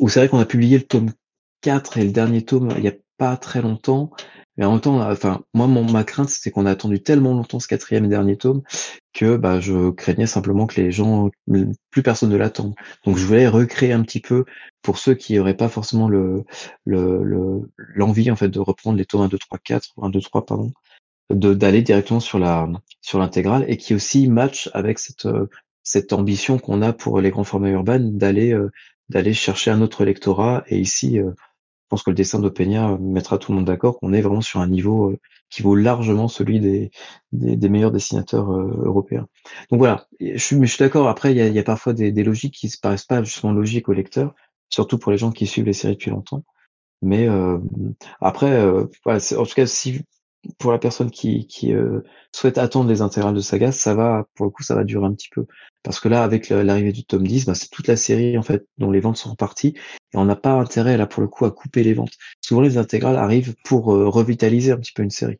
Où c'est vrai qu'on a publié le tome 4 et le dernier tome il y a pas très longtemps. Mais en même temps, enfin, moi, mon, ma crainte, c'était qu'on a attendu tellement longtemps ce quatrième et dernier tome que bah, je craignais simplement que les gens, plus personne ne l'attende. Donc, je voulais recréer un petit peu pour ceux qui n'auraient pas forcément le l'envie en fait de reprendre les tomes 1, 2, 3, 4, 1, 2, 3, pardon, d'aller directement sur la sur l'intégrale et qui aussi match avec cette cette ambition qu'on a pour les grands formats urbains d'aller euh, d'aller chercher un autre lectorat. Et ici, euh, je pense que le dessin d'Openia mettra tout le monde d'accord qu'on est vraiment sur un niveau euh, qui vaut largement celui des, meilleurs dessinateurs européens. Donc voilà, je suis, mais je suis d'accord. Après, il y a, parfois des, logiques qui se paraissent pas justement logiques aux lecteurs, surtout pour les gens qui suivent les séries depuis longtemps. Mais euh, après, en tout cas, si pour la personne qui, qui euh, souhaite attendre les intégrales de saga, ça va, pour le coup, ça va durer un petit peu. Parce que là, avec l'arrivée du tome 10, bah, c'est toute la série, en fait, dont les ventes sont reparties. Et on n'a pas intérêt, là, pour le coup, à couper les ventes. Souvent, les intégrales arrivent pour euh, revitaliser un petit peu une série.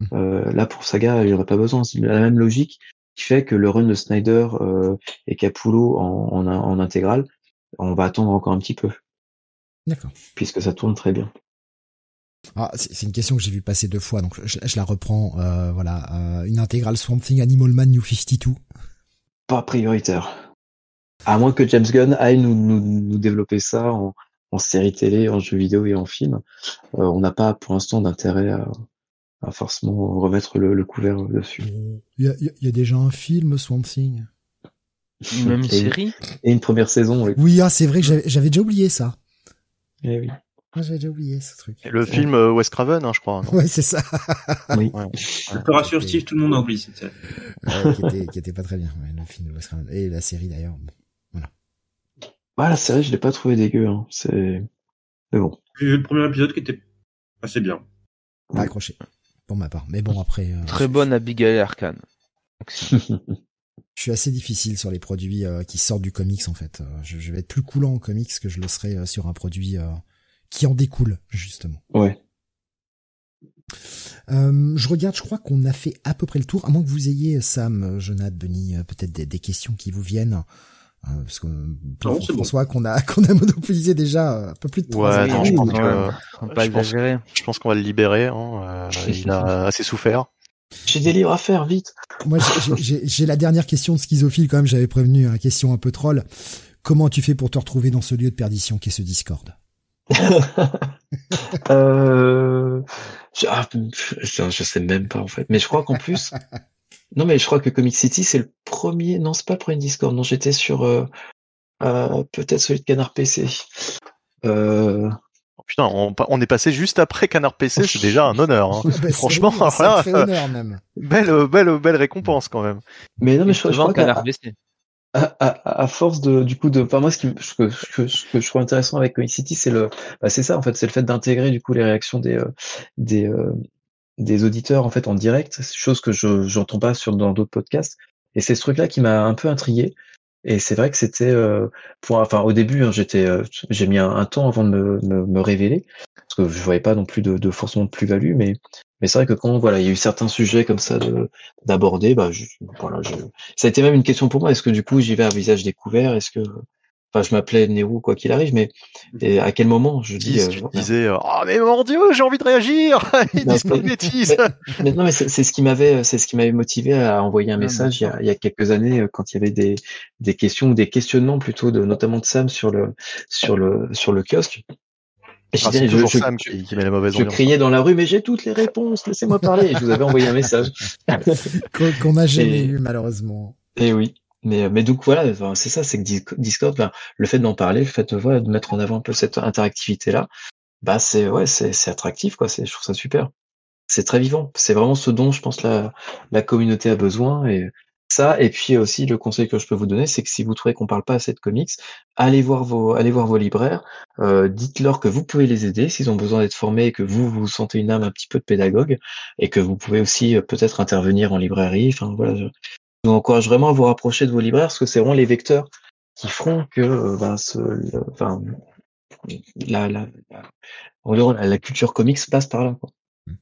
Mmh. Euh, là, pour saga, il n'y aurait pas besoin. C'est la même logique qui fait que le run de Snyder et Capullo en, en, en intégrale, on va attendre encore un petit peu. D'accord. Puisque ça tourne très bien. Ah, c'est une question que j'ai vu passer deux fois, donc je, la reprends. Euh, voilà, euh, une intégrale Swamp Thing Animal Man New 52. Pas prioritaire. À moins que James Gunn aille nous, nous, nous développer ça en, en, série télé, en jeu vidéo et en film. Euh, on n'a pas pour l'instant d'intérêt à, à, forcément remettre le, le couvert dessus. Il y a, y a, déjà un film Swamp Thing. Même une série? Et une première saison. Oui, oui ah, c'est vrai que j'avais déjà oublié ça. Eh oui. Moi, j'avais déjà oublié ce truc. le film euh, Wes Craven, hein, je crois. ouais, c'est ça. oui. Je peux rassurer Steve, tout le monde a oublié cette série. Ouais, qui, était, qui était pas très bien, ouais, le film de Wes Craven. Et la série d'ailleurs. Bon, voilà. Ouais, la série, je l'ai pas trouvé dégueu. Hein. C'est. Mais bon. J'ai vu le premier épisode qui était assez bien. Pas accroché. Pour ma part. Mais bon, après. Euh, très bonne Abigail Arkan. je suis assez difficile sur les produits euh, qui sortent du comics en fait. Je, je, vais être plus coulant en comics que je le serai euh, sur un produit euh, qui en découle justement. Ouais. Euh, je regarde, je crois qu'on a fait à peu près le tour, à moins que vous ayez, Sam, Jonathan, Benny, euh, peut-être des, des, questions qui vous viennent. Euh, parce que pour François qu'on a qu'on a monopolisé déjà un peu plus de trois ouais, je pense pas exagérer. Je pense qu'on va le libérer. Hein. il a assez souffert. J'ai des livres à faire, vite. Moi, j'ai la dernière question de schizophile quand même. J'avais prévenu, une hein, question un peu troll. Comment tu fais pour te retrouver dans ce lieu de perdition qu'est ce Discord? euh, ah, je, je, sais même pas en fait, mais je crois qu'en plus, non mais je crois que Comic City c'est le premier, non c'est pas le premier Discord, non j'étais sur euh, euh, peut-être celui de Canard PC. Euh... Oh, putain, on, on, est passé juste après Canard PC, c'est déjà un honneur. Hein. Bah, Franchement, voilà, honneur même. belle, belle, belle récompense quand même. Mais non mais je, je crois Canard PC à, à, force de du coup de enfin moi ce, qui, ce, que, ce, que, je trouve intéressant avec Comic City c'est le bah, c'est ça en fait c'est le fait d'intégrer du coup les réactions des euh, des euh, des auditeurs en fait en direct. Chose que je j'entends pas sur dans d'autres podcasts. Et c'est ce truc là qui m'a un peu intrigué. Et c'est vrai que c'était euh, pour enfin au début hein, j'étais j'ai mis un, temps avant de me, me, me, révéler. Parce que je voyais pas non plus de, de forcément de plus-value mais mais c'est vrai que quand voilà, il y a eu certains sujets comme ça d'aborder, bah je, voilà, je, ça a été même une question pour moi. Est-ce que du coup j'y vais à visage découvert? Est-ce que Enfin, je m'appelais Nero quoi qu'il arrive, mais et à quel moment je dis euh, Tu disais oh mais mon Dieu, j'ai envie de réagir. Ils disent pas de bêtises. Mais, non, mais c'est ce qui m'avait, c'est ce qui m'avait motivé à envoyer un ah, message il y, a, il y, a, quelques années euh, quand il y avait des des questions ou des questionnements plutôt de notamment de Sam sur le sur le sur le kiosque Ah, c'est toujours Sam qui, qui, met la mauvaise Je criais dans la rue, mais j'ai toutes les réponses, laissez-moi parler. je vous avais envoyé un message. Qu'on n'a jamais eu, malheureusement. Et oui. Mais, mais donc voilà, c'est ça, c'est que Discord, ben, le fait d'en parler, le fait de, voilà, de mettre en avant un peu cette interactivité-là, bah c'est ouais, c'est c'est attractif quoi. C'est je trouve ça super. C'est très vivant. C'est vraiment ce dont je pense la la communauté a besoin et ça. Et puis aussi le conseil que je peux vous donner, c'est que si vous trouvez qu'on parle pas assez de comics, allez voir vos allez voir vos libraires. Euh, dites-leur que vous pouvez les aider s'ils ont besoin d'être formés et que vous vous sentez une âme un petit peu de pédagogue et que vous pouvez aussi euh, peut-être intervenir en librairie. Enfin voilà, je, vous encourage vraiment à vous rapprocher de vos libraires parce que c'est vraiment les vecteurs qui feront que euh, ben, ce, enfin, la, la, la, la, culture comics passe par là, quoi. Hmm.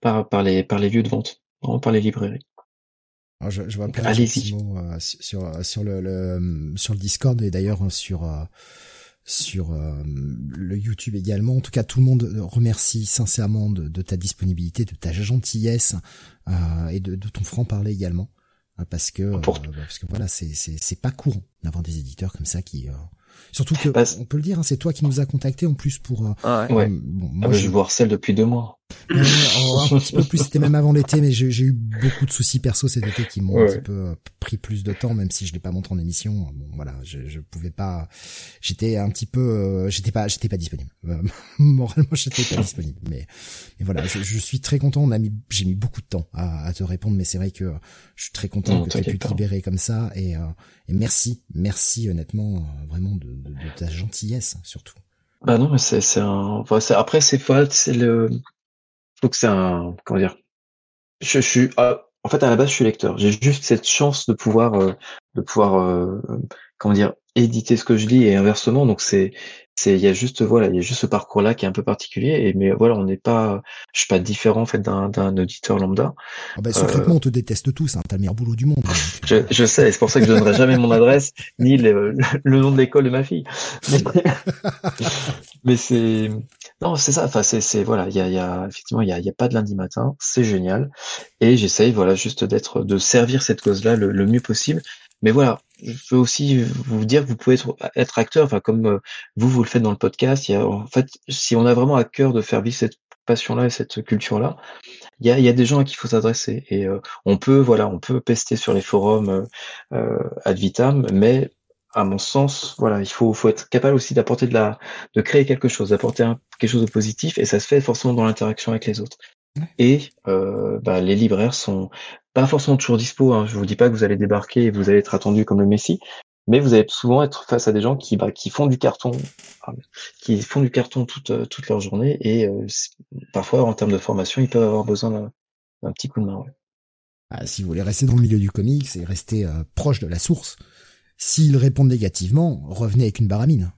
Par, par, les, par les lieux de vente, vraiment par les librairies. Alors je, je vois plein de mots euh, sur, sur, le, le, sur le Discord et d'ailleurs sur, euh, sur euh, le YouTube également. En tout cas, tout le monde remercie sincèrement de, de ta disponibilité, de ta gentillesse et de, de ton franc-parler également. Hein, parce que euh, parce que voilà c'est c'est c'est pas courant d'avoir des éditeurs comme ça qui euh, surtout que on peut le dire hein, c'est toi qui nous a contacté en plus pour euh, ah ouais. bon, moi ah bah, je... je vous harcèle depuis deux mois un petit peu plus, c'était même avant l'été, mais j'ai eu beaucoup de soucis perso cet été qui m'ont un petit peu euh, pris plus de temps, même si je l'ai pas montré en émission. Bon, voilà, je, je pouvais pas. J'étais un petit peu, euh, j'étais pas, j'étais pas disponible. Euh, moralement, j'étais pas disponible. Mais, mais voilà, je, je, suis très content. On a mis, j'ai mis beaucoup de temps à, à te répondre, mais c'est vrai que je suis très content que tu aies pu te libérer comme ça. Et, et merci, merci honnêtement, vraiment de, de, de ta gentillesse surtout. Bah non, mais c'est un. après, c'est c'est le donc c'est un comment dire. Je, je suis ah, en fait à la base je suis lecteur. J'ai juste cette chance de pouvoir euh, de pouvoir euh, comment dire éditer ce que je lis et inversement. Donc c'est c'est il y a juste voilà il y a juste ce parcours là qui est un peu particulier et mais voilà on n'est pas je suis pas différent en fait d'un d'un auditeur lambda ah bah, secrètement on te déteste tous hein, t'as le meilleur boulot du monde hein, je, je sais c'est pour ça que je donnerai jamais mon adresse ni le, le nom de l'école de ma fille mais, mais c'est non c'est ça enfin c'est voilà il y a, y a effectivement il y a, y a pas de lundi matin c'est génial. Et j'essaye voilà juste d'être de servir cette cause là le, mieux possible. Mais voilà, je veux aussi vous dire que vous pouvez être, acteur, enfin comme euh, vous vous le faites dans le podcast. En fait, si on a vraiment à cœur de faire vivre cette passion-là et cette culture-là, il y a, y a des gens à qui il faut s'adresser. Et euh, on peut voilà, on peut pester sur les forums euh, euh, ad vitam, mais à mon sens, voilà, il faut, faut être capable aussi d'apporter de la, de créer quelque chose, d'apporter quelque chose de positif, et ça se fait forcément dans l'interaction avec les autres. Et euh, bah, les libraires sont pas forcément toujours dispo. Hein. Je vous dis pas que vous allez débarquer et vous allez être attendu comme le Messi, mais vous allez souvent être face à des gens qui, bah, qui font du carton, qui font du carton toute, euh, toute leur journée et euh, parfois en termes de formation, ils peuvent avoir besoin d'un petit coup de main. Ouais. Ah, si vous voulez rester dans le milieu du comics et rester euh, proche de la source, s'ils répondent négativement, revenez avec une baramine.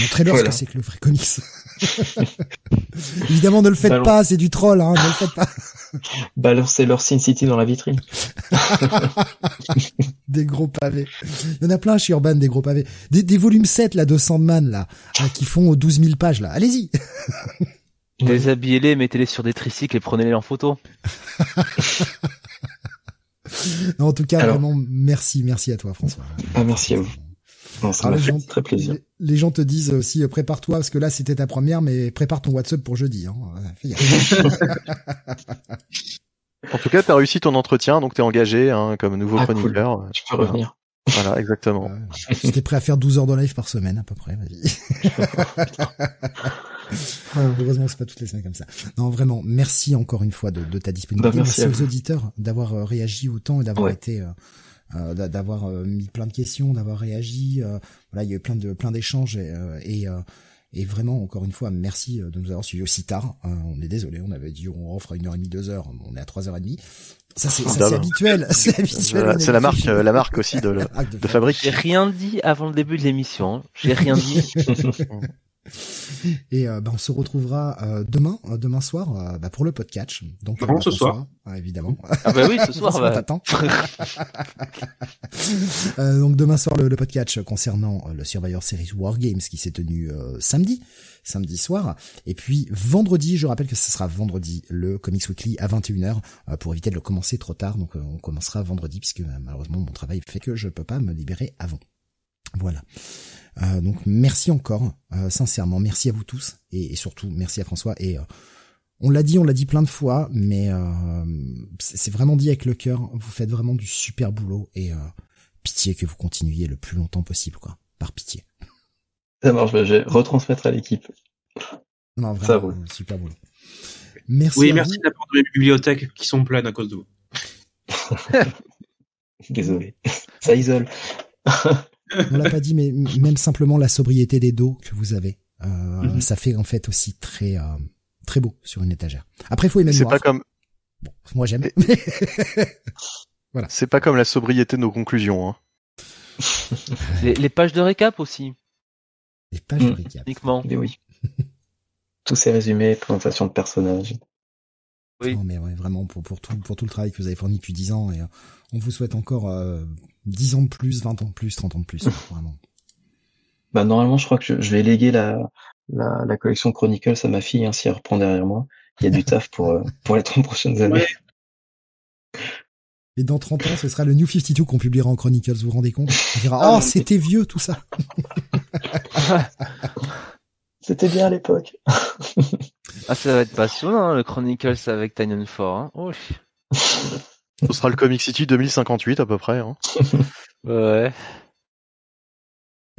Montrez-leur ce que c'est que le vrai comics. Évidemment, ne le faites pas, c'est du troll, hein, ne le faites pas. Balancez leur Sin City dans la vitrine. des gros pavés. Il y en a plein chez Urban, des gros pavés. Des, des volumes 7, là, de Sandman, là, hein, qui font 12 000 pages, là. Allez-y. Déshabillez-les, mettez-les sur des tricycles et prenez-les en photo. En tout cas, vraiment, merci, merci à toi, François. Ah, merci à vous. ça m'a fait très plaisir les gens te disent aussi euh, prépare-toi parce que là c'était ta première, mais prépare ton WhatsApp pour jeudi. Hein. en tout cas, tu as réussi ton entretien, donc tu es engagé hein, comme nouveau ah, chroniqueur. Tu peux revenir. Voilà, exactement. J'étais prêt à faire 12 heures de live par semaine à peu près. Heureusement, c'est pas toutes les semaines comme ça. Non, vraiment, merci encore une fois de, de ta disponibilité. Bah, merci, aux auditeurs d'avoir euh, réagi autant et d'avoir été euh, euh, d'avoir euh, mis plein de questions, d'avoir réagi. Euh, voilà, il y a eu plein de plein d'échanges et, et et vraiment, encore une fois, merci de nous avoir suivis aussi tard. on est désolé, on avait dit on offre une heure et demie, deux heures, on est à trois heures et demie. Ça c'est habituel, c'est habituel. C'est la marque, la marque aussi de, de, de Fabrique. J'ai rien dit avant le début de l'émission. Hein. J'ai rien dit. Et euh, bah, on se retrouvera euh, demain, euh, demain soir, bah, pour le podcast. Donc ce soir, évidemment. Ah bah oui, ce soir. bah. donc demain soir le, le podcast concernant le Survivor Series War Games qui s'est tenu samedi, samedi soir. Et puis vendredi, je rappelle que ce sera vendredi le Comics Weekly à 21h pour éviter de le commencer trop tard. Donc on commencera vendredi puisque malheureusement mon travail fait que je peux pas me libérer avant. Voilà. Euh, donc merci encore, euh, sincèrement, merci à vous tous et, surtout merci à François. Et euh, on l'a dit, on l'a dit plein de fois, mais c'est vraiment dit avec le cœur. Vous faites vraiment du super boulot et pitié que vous continuiez le plus longtemps possible, quoi. Par pitié. Ça marche, je vais retransmettre à l'équipe. Non, vraiment, super boulot. Merci. Oui, merci d'avoir de mes bibliothèques qui sont pleines à cause de vous. Désolé. Ça isole. On l'a pas dit, mais même simplement la sobriété des dos que vous avez, euh, mhm. ça fait en fait aussi très euh, très beau sur une étagère. Après, il faut aimer C'est pas comme. Bon, moi j'aime. voilà. C'est pas comme la sobriété de nos conclusions. Hein. les, pages de récap aussi. Les pages de mm. récap. Uniquement. Mais oui. Tous ces résumés, présentation de personnages. Oui. Non, mais ouais, vraiment pour, pour tout pour tout le travail que vous avez fourni depuis 10 ans et euh, on vous souhaite encore euh, 10 ans de plus, 20 ans de plus, 30 ans de plus, vraiment. Bah normalement, je crois que je, vais léguer la, la, la, collection Chronicles à ma fille, hein, si elle reprend derrière moi. Il y a du taf pour, euh, pour les 30 prochaines années. Et dans 30 ans, ce sera le New 52 qu'on publiera en Chronicles, vous vous rendez compte? On dira, ah, oh, c'était vieux tout ça C'était bien à l'époque. ah, ça va être passionnant, hein, le Chronicles avec 4. Hein. Oh. Ce sera le Comic City 2058 à peu près. Hein. ouais.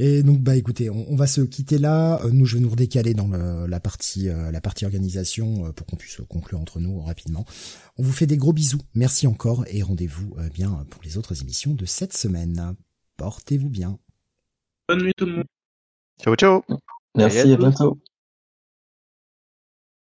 Et donc bah écoutez, on, va se quitter là. Euh, nous, je vais nous redécaler dans la partie euh, la partie organisation euh, pour qu'on puisse conclure entre nous rapidement. On vous fait des gros bisous. Merci encore et rendez-vous bien pour les autres émissions de cette semaine. Portez-vous bien. Bonne nuit tout le monde. Ciao ciao. Merci à bientôt.